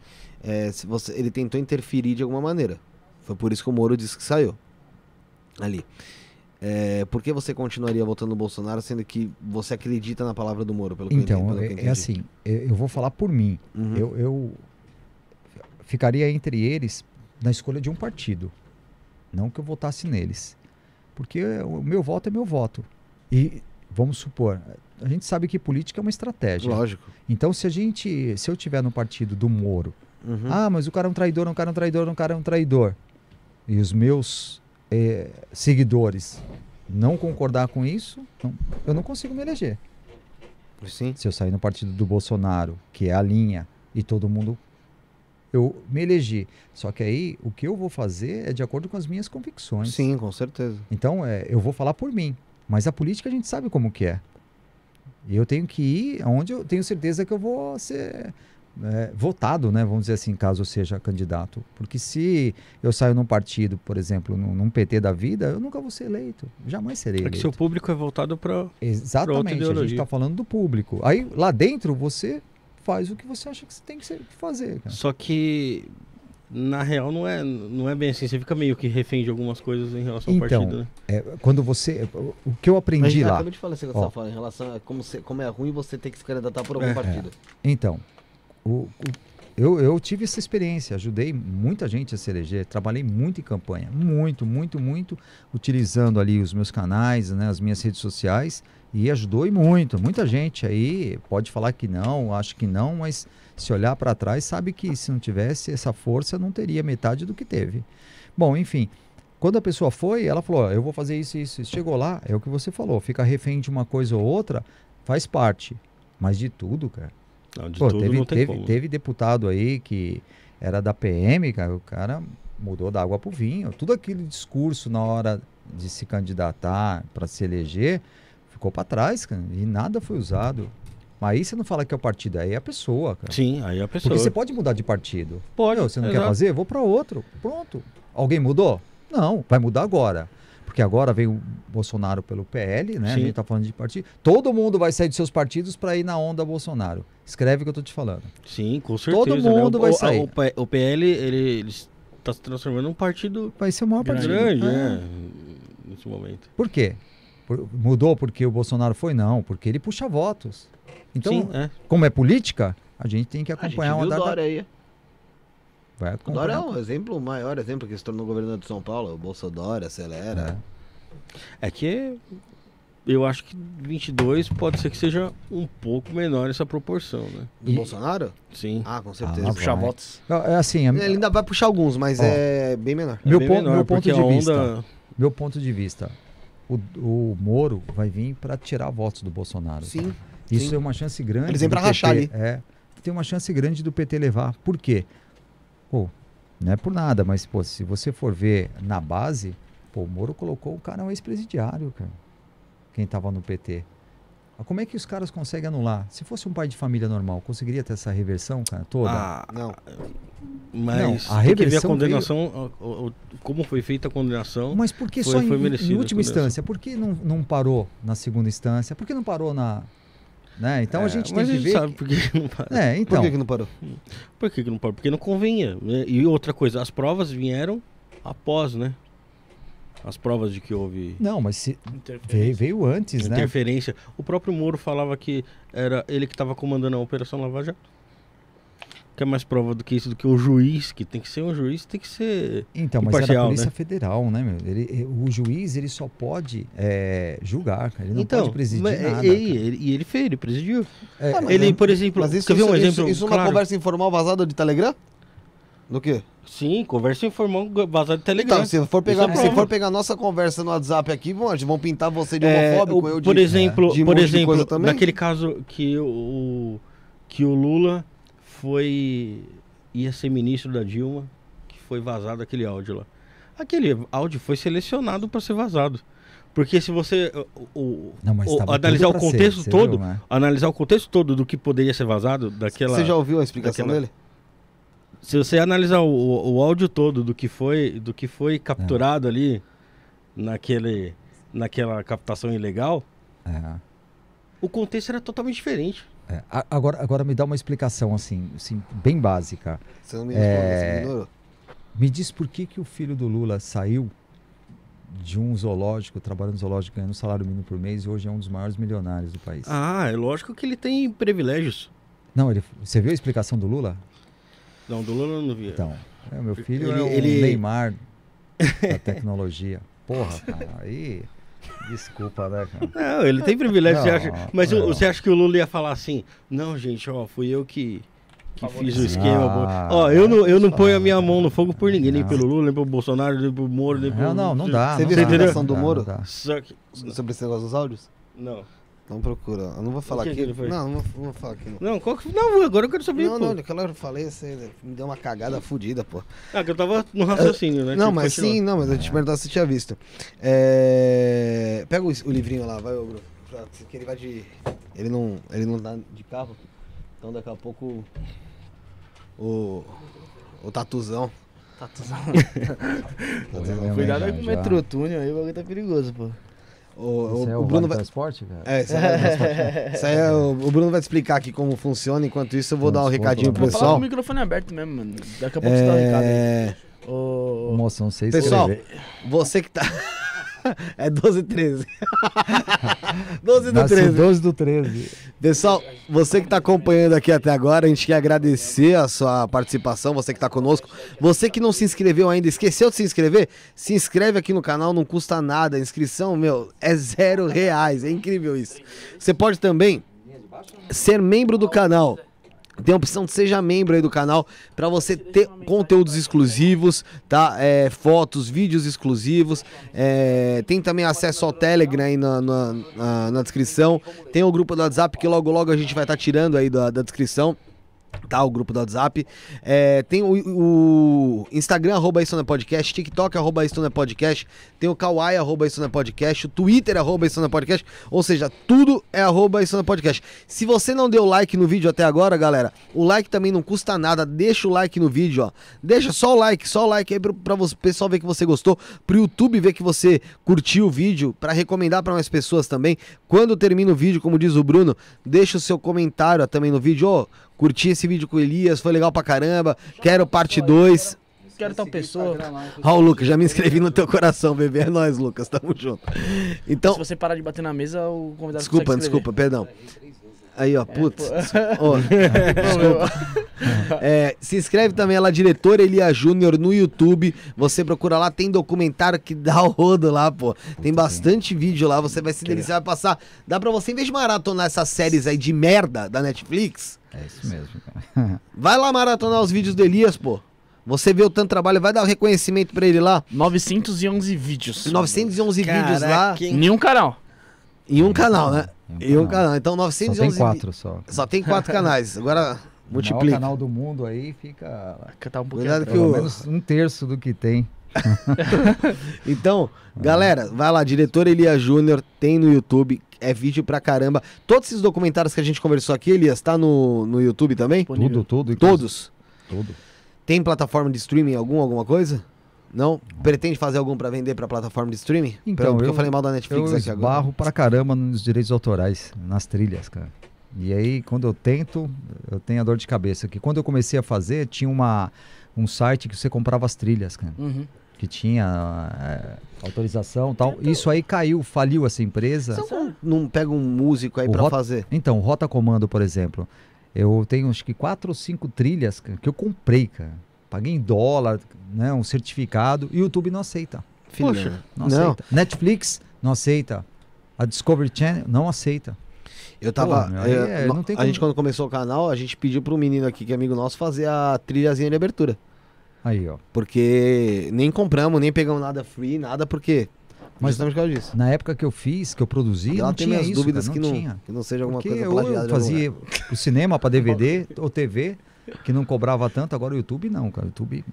É, se você, ele tentou interferir de alguma maneira. Foi por isso que o Moro disse que saiu. Ali. É, por que você continuaria votando no Bolsonaro, sendo que você acredita na palavra do Moro? Pelo que eu Então, pelo eu é, é assim, é, eu vou falar por mim. Uhum. Eu, eu ficaria entre eles na escolha de um partido. Não que eu votasse neles. Porque o meu voto é meu voto. E vamos supor, a gente sabe que política é uma estratégia. Lógico. Então, se a gente, se eu tiver no partido do Moro, Uhum. ah, mas o cara é um traidor, um cara é um traidor, um cara é um traidor. E os meus eh, seguidores não concordar com isso, não- eu não consigo me eleger. Sim. Se eu sair no partido do Bolsonaro, que é a linha, e todo mundo. Eu me elegi. Só que aí o que eu vou fazer é de acordo com as minhas convicções. Sim, com certeza. Então é, eu vou falar por mim. Mas a política a gente sabe como que é. E eu tenho que ir aonde eu tenho certeza que eu vou ser é, votado, né? Vamos dizer assim, caso eu seja candidato. Porque se eu saio num partido, por exemplo, num, num PT da vida, eu nunca vou ser eleito. Jamais serei É que eleito. seu público é voltado para. Exatamente, a gente está falando do público. Aí lá dentro você faz o que você acha que você tem que ser- que fazer. cara. Só que na real não é, não é bem assim. Você fica meio que refém de algumas coisas em relação ao Então, partido, né? É, quando você. O que eu aprendi Mas, lá. Acabei de falar você Ó. tá falando, em relação a como, se- como é ruim você ter que se candidatar por algum É. partido. Então, o- o- eu, eu tive essa experiência, ajudei muita gente a se eleger, trabalhei muito em campanha, muito, muito, muito, utilizando ali os meus canais, né, as minhas redes sociais, e ajudou e muito. Muita gente aí pode falar que não, acho que não, mas se olhar para trás, sabe que se não tivesse essa força, não teria metade do que teve. Bom, enfim. Quando a pessoa foi, ela falou: "Ó, Eu vou fazer isso, isso, isso. Chegou lá, é o que você falou, fica refém de uma coisa ou outra, faz parte. Mas de tudo, cara. Não, de Pô, tudo teve, não tem teve, como. teve deputado aí que era da PM, cara, o cara mudou da água pro vinho. Tudo aquele discurso na hora de se candidatar para se eleger ficou para trás, cara, e nada foi usado. Mas aí você não fala que é o partido, aí é a pessoa, cara. Sim, aí a pessoa. Porque você pode mudar de partido. pode. Meu, você não quer exato. fazer? Vou para outro. Pronto. Alguém mudou? Não, vai mudar agora. Porque agora veio o Bolsonaro pelo PL, né? A Sim. gente tá falando de partido. Todo mundo vai sair dos seus partidos para ir na onda Bolsonaro. Escreve o que eu tô te falando. Sim, com certeza. Todo né? mundo O- vai sair. O, o PL, ele, ele está se transformando num partido Vai ser o maior partido. grande, É. né? Nesse momento. Por quê? Por- mudou porque o Bolsonaro foi? Não, porque ele puxa votos. Então, Sim, é. como é política, a gente tem que A gente acompanhar viu uma o data. Dória aí. Vai O Dória é acompanhar. um exemplo, o maior exemplo que se tornou governador de São Paulo. O Bolsonaro, acelera. É. É que eu acho que 22 pode ser que seja um pouco menor essa proporção, né? Do E- Bolsonaro? Sim. Ah, com Ah, certeza. vai. Puxar votos. Não, É assim, a- Ele ainda vai puxar alguns, mas Ó. é bem menor. meu, bem pon- menor, meu ponto de a vista. onda- Meu ponto de vista. O, o Moro vai vir para tirar votos do Bolsonaro. Sim. Isso sim. é uma chance grande. Eles vêm pra rachar PT, É. Tem uma chance grande do PT levar. Por quê? Pô, não é por nada, mas pô, se você for ver na base, pô, o Moro colocou o cara um ex-presidiário, cara. Quem tava no PT. Como é que os caras conseguem anular? Se fosse um pai de família normal, conseguiria ter essa reversão, cara, toda? Ah, Não. mas Não, a tem que ver a reversão condenação, o- o- o- como foi feita a condenação. Mas por que foi- só em, foi em última a instância? Por que não, não parou na segunda instância? Por que não parou na. Né? Então a É, gente tem mas que a gente ver. sabe por que não para. É, Por então. que, que não parou? Por que, que não pode? Porque não convinha. né? E outra coisa, as provas vieram após, né? As provas de que houve Não, mas se, veio, veio antes, né? interferência. O próprio Moro falava que era ele que estava comandando a Operação Lava Jato. Quer mais prova do que isso, do que o juiz, que tem que ser um juiz, tem que ser. Então, mas é da Imparcial, Polícia né? Federal, né, meu? Ele, e- o juiz, ele só pode é, julgar, cara. Ele não então, pode presidir mas- nada. e, ele, e ele fez, ele presidiu. É, Ah, mas ele, é- por exemplo, Mas isso, quer ver um isso, exemplo? isso, isso numa claro? conversa informal vazada de Telegram? Do quê? Sim, conversa informal vazada de Telegram. Então, se for pegar, Isso é se for pegar nossa conversa no WhatsApp aqui, vão, vão pintar você de É, homofóbico, o- eu de... por exemplo, de um por exemplo, coisa também. naquele caso que o que o Lula foi ia ser ministro da Dilma, que foi vazado aquele áudio lá. Aquele áudio foi selecionado para ser vazado. Porque se você o, Não, o- analisar o ser, contexto você todo, viu, né? analisar o contexto todo do que poderia ser vazado daquela Você já ouviu a explicação daquela- dele? Se você analisar o, o, o áudio todo do que foi do que foi capturado ali naquele naquela captação ilegal, É. o contexto era totalmente diferente. É, a- agora, agora me dá uma explicação assim, assim bem básica. Você não me respondeu, É. você me diz por que, que o filho do Lula saiu de um zoológico, trabalhando no zoológico, ganhando um salário mínimo por mês e hoje é um dos maiores milionários do país. Ah, é lógico que ele tem privilégios. Não, ele, você viu a explicação do Lula? Não, do Lula eu não vi. Então, é, meu filho Ele- é o ele- Neymar da tecnologia. Porra, cara, aí. Desculpa, né, cara? Não, ele tem privilégio, você Não, acha. Mas não. você acha que o Lula ia falar assim? Não, gente, ó, fui eu que, que fiz o esquema. pô." Ah, ó, eu não, eu não ponho a minha mão no fogo por ninguém, nem não. pelo Lula, nem pelo Bolsonaro, nem pelo Moro, nem pelo. Não, não, não dá. Você não viu dá, a não dá, do não Moro? dá. Só que. Sobre esse negócio dos áudios? Não. Não procura. Eu não vou falar que aqui. que? Não, não vou, não vou falar aqui. Não. Não, qual que... não, agora eu quero saber. Não, pô. não, aquela hora eu falei, você me deu uma cagada fodida, pô. Ah, que eu tava no raciocínio, né? Não, que mas sim, não, mas eu te perguntar se você tinha visto. É... Pega o, o livrinho lá, vai, ô Bruno. Pra- Que ele vai de. Ele não. Ele não dá de carro. Então daqui a pouco o. O tatuzão. Tá tuzão. Tatuzão. Cuidado Já, aí com o metrotúnio aí, o bagulho tá perigoso, pô. O, Esse o, é o o Bruno Vale vai. Transporte, cara? É, isso aí, é- isso aí é o, o Bruno vai te explicar aqui como funciona. Enquanto isso, eu vou dar um recadinho pro vamos Vou falar com pessoal. o microfone aberto mesmo, mano. Daqui a pouco você dá o recado aí. É... Ô, Moção, você Pessoal, escrever. você que tá. é 12 e 13. 12 do Nasci 13. 12 do 13. Pessoal, você que está acompanhando aqui até agora, a gente quer agradecer a sua participação, você que está conosco. Você que não se inscreveu ainda, esqueceu de se inscrever? Se inscreve aqui no canal, não custa nada. A inscrição, meu, é zero reais. É incrível isso. Você pode também ser membro do canal. Tem a opção de seja membro aí do canal para você ter conteúdos exclusivos, tá? É, fotos, vídeos exclusivos. É, tem também acesso ao Telegram aí na, na, na- descrição. Tem o grupo do WhatsApp que logo logo a gente vai estar tirando aí da, da descrição. Tá, o grupo do WhatsApp. É, tem o, o Instagram, arroba isso podcast, TikTok, arroba isso podcast, tem o Kawaii, arroba isso podcast, o Twitter, arroba isso podcast, ou seja, tudo é arroba isso não podcast. Se você não deu like no vídeo até agora, galera, o like também não custa nada, deixa o like no vídeo, ó. Deixa só o like, só o like aí pro, pra você, pessoal ver que você gostou, pro YouTube ver que você curtiu o vídeo, pra recomendar pra mais pessoas também. Quando termina o vídeo, como diz o Bruno, deixa o seu comentário também no vídeo, ó, curti esse vídeo com o Elias, foi legal pra caramba, quero parte 2. Quero tal pessoa. Ó, o Lucas, já me inscrevi no teu coração, bebê. É nóis, Lucas, tamo junto. Então, Se você parar de bater na mesa, o convidado desculpa, desculpa, perdão. Aí, É, ó, putz. Ó, desculpa. É, se inscreve também lá, diretor Elia Júnior no YouTube. Você procura lá, tem documentário que dá o rodo lá, pô. Tem bastante vídeo lá, você vai se deliciar, vai passar. Dá pra você, em vez de maratonar essas séries aí de merda da Netflix, É isso mesmo, cara. vai lá maratonar os vídeos do Elias, pô. Você vê o tanto trabalho, vai dar um reconhecimento pra ele lá. 911 vídeos. 911 vídeos lá Caraca, hein? Nenhum canal. Em um canal, né? Em Em um canal. Então Só 911 tem vi- quatro só. Só tem quatro canais. Agora O maior multiplica. canal do mundo aí fica Tá um pouquinho Cuidado que pelo o- menos um terço do que tem. Então, galera, vai lá, diretor Elias Júnior, tem no YouTube, é vídeo pra caramba. Todos esses documentários que a gente conversou aqui, Elias, tá no, no YouTube também? Tudo, tudo. Todos? Tudo. Tem plataforma de streaming algum, alguma coisa? Não? Pretende fazer algum pra vender pra plataforma de streaming? Então, Porque eu, eu- falei mal da Netflix Eu aqui agora. esbarro pra caramba nos direitos autorais, nas trilhas, cara. E aí, quando eu tento, eu tenho a dor de cabeça. Que quando eu comecei a fazer, tinha uma, um site que você comprava as trilhas, cara. Uhum. Que tinha é, autorização e tal. Isso aí caiu, faliu essa empresa. Você não, não pega um músico aí Rota- fazer? Então, Rota Comando, por exemplo. Eu tenho acho que quatro ou cinco trilhas cara, que eu comprei, cara. Paguei em dólar, né? Um certificado. E o YouTube não aceita. Filho, Poxa? Não, Não, aceita. Netflix não aceita. A Discovery Channel não aceita. eu tava. Pô, é, no- não tem a como- gente, quando começou o canal, a gente pediu pro menino aqui, que é amigo nosso, fazer a trilhazinha de abertura. Aí, ó. Porque nem compramos, nem pegamos nada free, nada, porque. Mas- justamente por causa disso. Na época que eu fiz, que eu produzi, ela não tem tinha minhas isso, dúvidas cara, que, não não, tinha. que não seja alguma Porque coisa eu, plagiada. fazia o cinema para DVD ou TV, que não cobrava tanto, agora o YouTube não, cara. O YouTube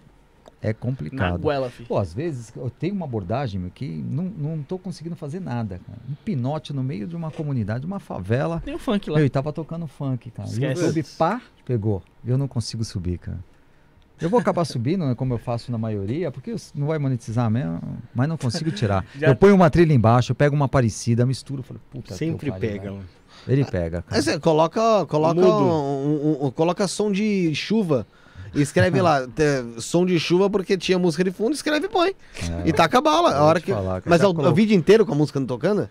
é Na complicado. goela, filho. Pô, às vezes eu tenho uma abordagem meu, que não, não tô conseguindo fazer nada, cara. Um pinote no meio de uma comunidade, uma favela. Tem o funk lá. Meu, e tava tocando funk, cara. E o Esquece. YouTube, pá, pegou. Eu não consigo subir, cara. Eu vou acabar subindo, né, como eu faço na maioria, porque não vai monetizar mesmo, mas não consigo tirar. Já- Eu ponho uma trilha embaixo, eu pego uma parecida, misturo, falo, puta que Sempre pega, mano. Ele pega, cara. Mas é, coloca, coloca, um- um- um- coloca som de chuva escreve lá, te- som de chuva porque tinha música de fundo, escreve e põe. É, E taca a bala. A hora que... falar, cara. Mas é o, é o vídeo inteiro com a música não tocando?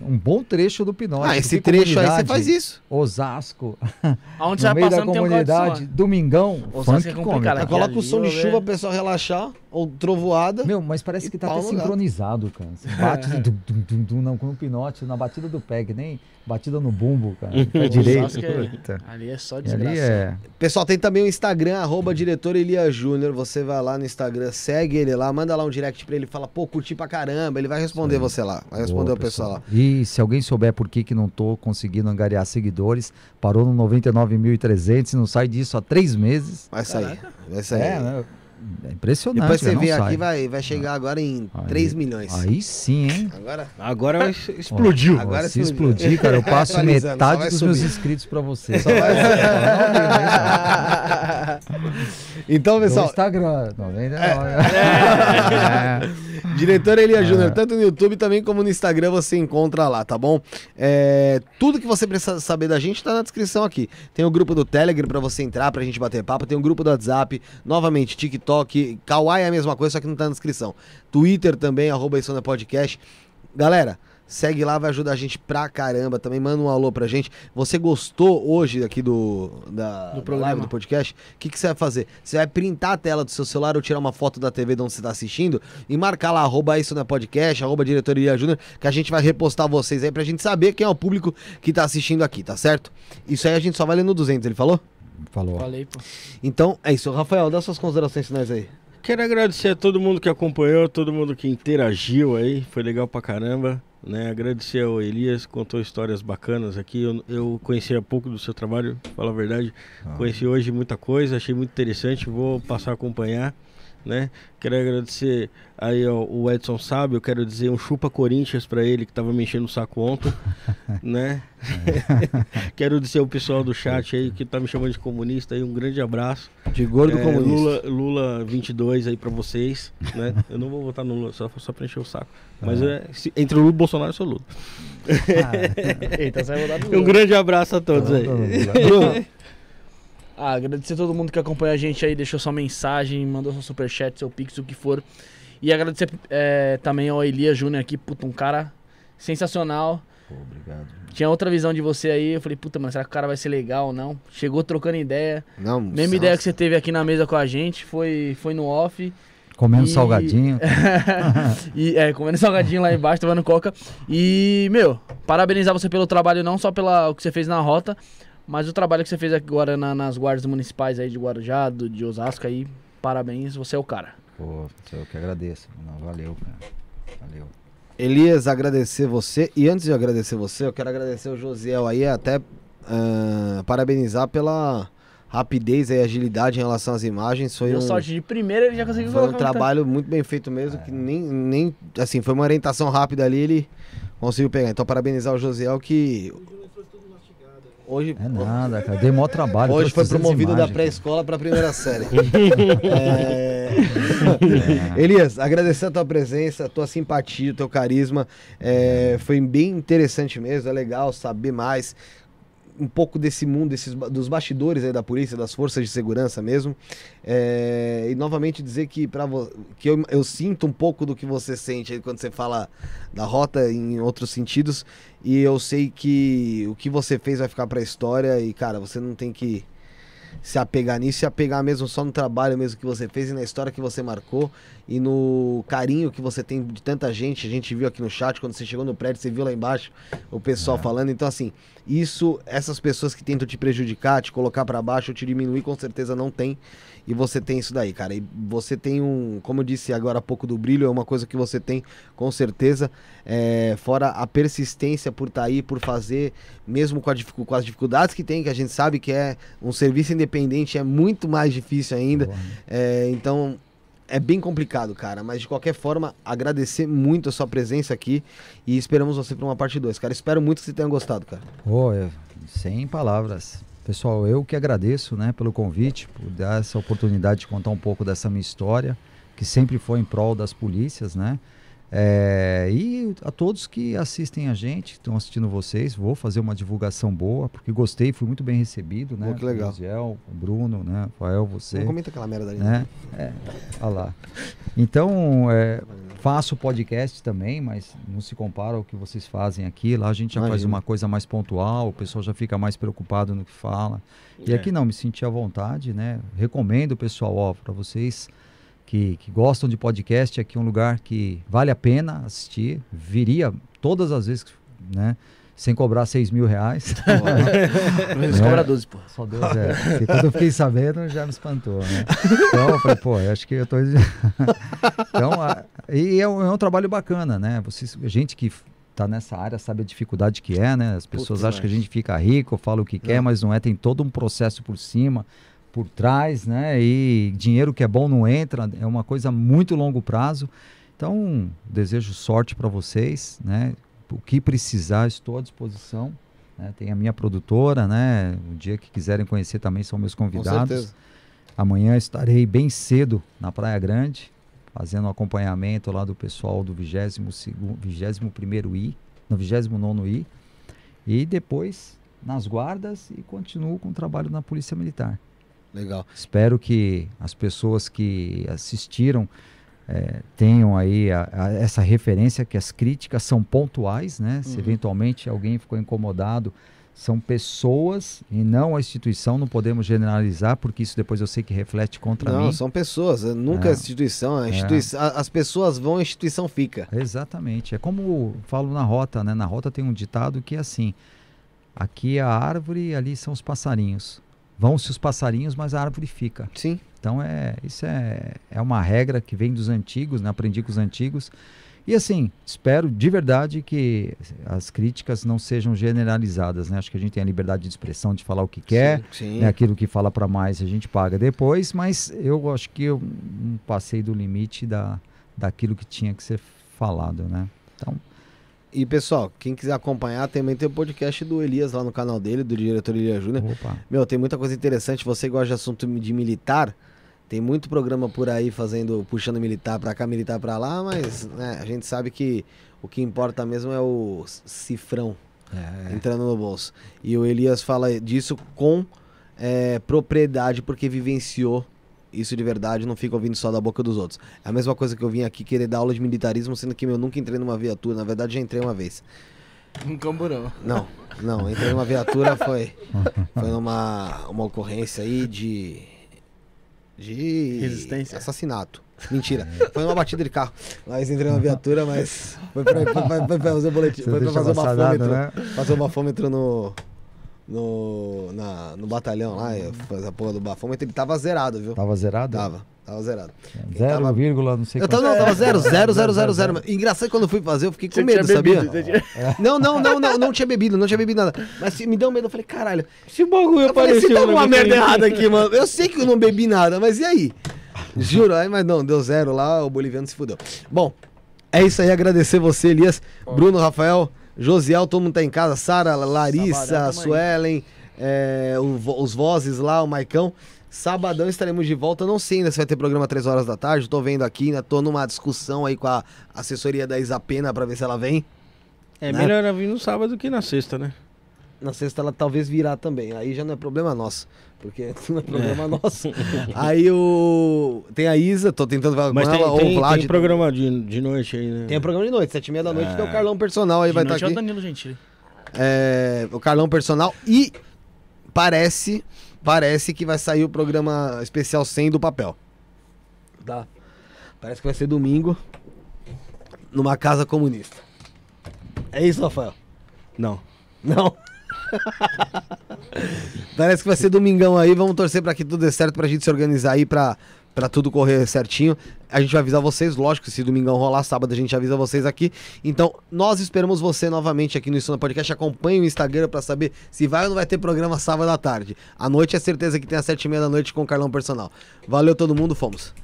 Um bom trecho do Pinote. Ah, esse trecho aí você faz isso. Osasco, Aonde no você vai meio da um comunidade, domingão, Osasco funk é complicado, Coloca o som de chuva pro pessoal relaxar, ou trovoada. Meu, mas parece que tá até sincronizado, cara. Você bate dum, dum, dum, dum, não, com o pinote, na batida do pé, que nem batida no bumbo, cara. Pé direito. É-. Ali é só E desgraça. ali é. Pessoal, tem também o Instagram, arroba diretor Elia Júnior. Você vai lá no Instagram, segue ele lá, manda lá um direct pra ele, fala, pô, curti pra caramba. Ele vai responder você lá. Vai responder Boa, o pessoal lá. E se alguém souber por que, que não tô conseguindo angariar seguidores, parou no 99.300 e não sai disso há três meses. Vai sair. Vai sair. É, né? É impressionante. Depois você cara, não vê aqui, vai, vai chegar agora em Aí- 3 milhões. Aí sim, hein? Agora, Agora vai- explodiu. Agora Agora, se explodiu. explodir, cara, eu passo metade dos meus subir. inscritos pra você. Só vai- então, No pessoal, Instagram, 99. É. Diretor Elia É. Júnior, tanto no YouTube também como no Instagram você encontra lá, tá bom? É, tudo que você precisa saber da gente tá na descrição aqui. Tem o grupo do Telegram pra você entrar, pra gente bater papo, tem o grupo do WhatsApp, novamente, TikTok, Kawaii é a mesma coisa, só que não tá na descrição. Twitter também, arroba isso na podcast. Galera, segue lá, vai ajudar a gente pra caramba. Também manda um alô pra gente. Você gostou hoje aqui do, da, Do da programa. live, do podcast? O que, que você vai fazer? Você vai printar a tela do seu celular ou tirar uma foto da TV de onde você tá assistindo e marcar lá, arroba isso na podcast, arroba diretoria júnior, que a gente vai repostar vocês aí pra gente saber quem é o público que tá assistindo aqui, tá certo? Isso aí a gente só vai ler no 200, ele falou? Falou. Falei, pô. Então, é isso. Rafael, dá suas considerações finais aí. Quero agradecer a todo mundo que acompanhou, todo mundo que interagiu aí, foi legal pra caramba. Né? Agradecer ao Elias, contou histórias bacanas aqui. Eu, eu conhecia pouco do seu trabalho, fala a verdade. Ah. Conheci hoje muita coisa, achei muito interessante, vou passar a acompanhar. Né? Quero agradecer aí ao o Edson Sábio, eu quero dizer um chupa Corinthians pra ele que tava me enchendo o saco ontem, né? quero dizer o pessoal do chat aí que tá me chamando de comunista aí, um grande abraço. De gordo É, comunista. Lula, Lula 22 aí pra vocês, né? Eu não vou votar no Lula, só, só pra encher o saco. Mas é, se- entre o Lula e o Bolsonaro, eu sou Lula. Eita, você vai mudar Um grande abraço a todos aí. Bruno, Ah, agradecer a todo mundo que acompanha a gente aí, deixou sua mensagem, mandou seu superchat, seu pix, o que for. E agradecer é, também ao Elia Júnior aqui, puta, um cara sensacional. Pô, obrigado. Tinha outra visão de você aí, eu falei, puta, mano, será que o cara vai ser legal ou não? Chegou trocando ideia. não, Mesma nossa. ideia que você teve aqui na mesa com a gente, foi, foi no off. Comendo E- salgadinho. e é, comendo salgadinho lá embaixo, tomando coca. E, meu, parabenizar você pelo trabalho, não só pelo que você fez na rota, mas o trabalho que você fez agora na- nas guardas municipais aí de Guarujá, do, de Osasco aí. Parabéns, você é o cara. Pô, eu que agradeço. Não, valeu, cara. Valeu. Elias, agradecer você. E antes de agradecer você, eu quero agradecer o Josiel aí, até ah, parabenizar pela rapidez e agilidade em relação às imagens. Foi Deu um, sorte de primeira, ele já conseguiu foi um trabalho muito bem feito mesmo, que nem, nem. Assim, foi uma orientação rápida ali, ele conseguiu pegar. Então, parabenizar o Josiel que. Hoje, É nada, cara. Dei maior trabalho. hoje foi 300 promovido da imagens, pré-escola para a primeira série. É, Elias, agradecer a tua presença, a tua simpatia, o teu carisma. É, foi bem interessante mesmo, é legal saber mais um pouco desse mundo, desses, dos bastidores aí da polícia, das forças de segurança mesmo. É, e novamente dizer que, pra que eu, eu sinto um pouco do que você sente aí quando você fala da rota em outros sentidos. E eu sei que o que você fez vai ficar pra história e, cara, você não tem que se apegar nisso, se apegar mesmo só no trabalho mesmo que você fez e na história que você marcou e no carinho que você tem de tanta gente. A gente viu aqui no chat, quando você chegou no prédio, você viu lá embaixo o pessoal falando. Então, assim, isso, essas pessoas que tentam te prejudicar, te colocar pra baixo, te diminuir, com certeza não tem. E você tem isso daí, cara. E você tem um, como eu disse agora há pouco do brilho, é uma coisa que você tem, com certeza. É, fora a persistência por estar aí, por fazer, mesmo com, dificu- com as dificuldades que tem, que a gente sabe que é um serviço independente, é muito mais difícil ainda. É, então, é bem complicado, cara. Mas de qualquer forma, agradecer muito a sua presença aqui e esperamos você para uma parte 2, cara. Espero muito que você tenha gostado, cara. É, sem palavras. Pessoal, eu que agradeço né, pelo convite, por dar essa oportunidade de contar um pouco dessa minha história, que sempre foi em prol das polícias, né? É, e a todos que assistem a gente, estão assistindo vocês, vou fazer uma divulgação boa, porque gostei, fui muito bem recebido, né? Pô, que legal. O o Bruno, né? Rafael, você. Não comenta aquela merda ali. né? É, olha lá. Então, é, faço podcast também, mas não se compara ao que vocês fazem aqui. Lá a gente já faz Imagino. uma coisa mais pontual, o pessoal já fica mais preocupado no que fala. E É. aqui não, me senti à vontade, né? Recomendo, pessoal, ó, para vocês que, que gostam de podcast, aqui é um lugar que vale a pena assistir. Viria todas as vezes, né? Sem cobrar 6 mil reais. Eles É. cobram 12, pô. Só Deus é. Porque quando eu fiquei sabendo, já me espantou, né? Então, eu falei, pô, eu acho que eu tô. então, a- e é um, é um trabalho bacana, né? Vocês, gente que tá nessa área sabe a dificuldade que é, né? As pessoas Puta, acham que a gente fica rico, fala o que quer, Não. mas não é. Tem todo um processo por cima, por trás, né? E dinheiro que é bom não entra, é uma coisa a muito longo prazo. Então, desejo sorte para vocês, né? O que precisar, estou à disposição. né? Tem a minha produtora, né? O dia que quiserem conhecer também são meus Com convidados. certeza. Amanhã estarei bem cedo na Praia Grande, fazendo um acompanhamento lá do pessoal do 22º, 21º I, no 29º I. E depois nas guardas e continuo com o trabalho na Polícia Militar. Legal. Espero que as pessoas que assistiram eh, tenham aí a- a- essa referência que as críticas são pontuais, né? Se Uhum. eventualmente alguém ficou incomodado, são pessoas e não a instituição, não podemos generalizar, porque isso depois eu sei que reflete contra Não, mim. são pessoas. é Nunca é É. instituição. A instituição a- As pessoas vão, a instituição fica. Exatamente. É como falo na rota, né? Na rota tem um ditado que é assim: aqui é a árvore e ali são os passarinhos. Vão-se os passarinhos, mas a árvore fica. Sim. Então é isso é, é uma regra que vem dos antigos, né? aprendi com os antigos. E assim, espero de verdade que as críticas não sejam generalizadas, né? Acho que a gente tem a liberdade de expressão de falar o que quer, Sim. sim. né? Aquilo que fala para mais a gente paga depois, mas eu acho que eu passei do limite da, daquilo que tinha que ser falado, né? Então, E pessoal, quem quiser acompanhar, também tem o podcast do Elias lá no canal dele, do diretor Elias Júnior. Meu, tem muita coisa interessante. Você gosta de assunto de militar, tem muito programa por aí fazendo, puxando militar pra cá, militar pra lá, mas né, a gente sabe que o que importa mesmo é o cifrão entrando no bolso. E o Elias fala disso com é, propriedade, porque vivenciou isso de verdade, não fica ouvindo só da boca dos outros. É a mesma coisa que eu vim aqui querer dar aula de militarismo, sendo que meu, eu nunca entrei numa viatura. Na verdade, já entrei uma vez. Um camburão. Não, não, entrei numa viatura, foi, foi numa uma ocorrência aí de. De. Resistência. assassinato. Mentira, foi numa batida de carro. Mas entrei numa viatura, mas. Foi pra, foi foi pra fazer o boletim, Você foi pra fazer o bafômetro. né? Fazer o bafômetro no. No, na, no batalhão lá, fazer a porra do bafômetro, ele tava zerado, viu? Tava zerado? Tava, tava zerado. Zero tava- vírgula, não sei Eu tava, quanto. não, tava zero, zero, zero, zero, zero. Engraçado que quando eu fui fazer, eu fiquei com Você medo, tinha sabia? bebido, você tinha- Não, não, não, não, não tinha bebido, não tinha bebido nada. Mas se- me deu medo, eu falei, caralho. Esse bagulho Eu falei, se apareceu. tá na alguma minha merda errada aqui, mano. Eu sei que eu não bebi nada, mas e aí? Juro, aí, mas não, deu zero lá, o boliviano se fudeu. Bom, é isso aí, agradecer você, Elias, Bruno, Rafael, Josiel, todo mundo tá em casa, Sara, Larissa, Sabadão, aí. Suelen, é, o os vozes lá, o Maicão. Sabadão estaremos de volta. Não sei ainda se vai ter programa 3 horas da tarde. Tô vendo aqui, ainda tô numa discussão aí com a assessoria da Isapena pra ver se ela vem. É Né? melhor ela vir no sábado que na sexta, né? Na sexta ela talvez virá também. Aí já não é problema nosso. Porque não é problema nosso. Aí o. Tem a Isa, tô tentando falar Mas com tem, ela, ou tem, o Vlad. tem programa de, de noite aí, né? Tem um programa de noite, sete e meia da noite, Ah. tem o Carlão Personal aí, vai De estar noite é o aqui. Danilo Gentili. É, o Carlão Personal. E parece, parece que vai sair o programa especial sem do papel. Tá? Parece que vai ser domingo. Numa casa comunista. É isso, Rafael? Não. Não. Parece que vai ser domingão aí. Vamos torcer pra que tudo dê certo pra gente se organizar aí pra, pra tudo correr certinho. A gente vai avisar vocês, lógico, se domingão rolar, sábado a gente avisa vocês aqui. Então, nós esperamos você novamente aqui no no Podcast. Acompanhe o Instagram pra saber se vai ou não vai ter programa sábado à tarde. À noite é certeza que tem às sete e meia da noite com o Carlão Personal. Valeu todo mundo, fomos.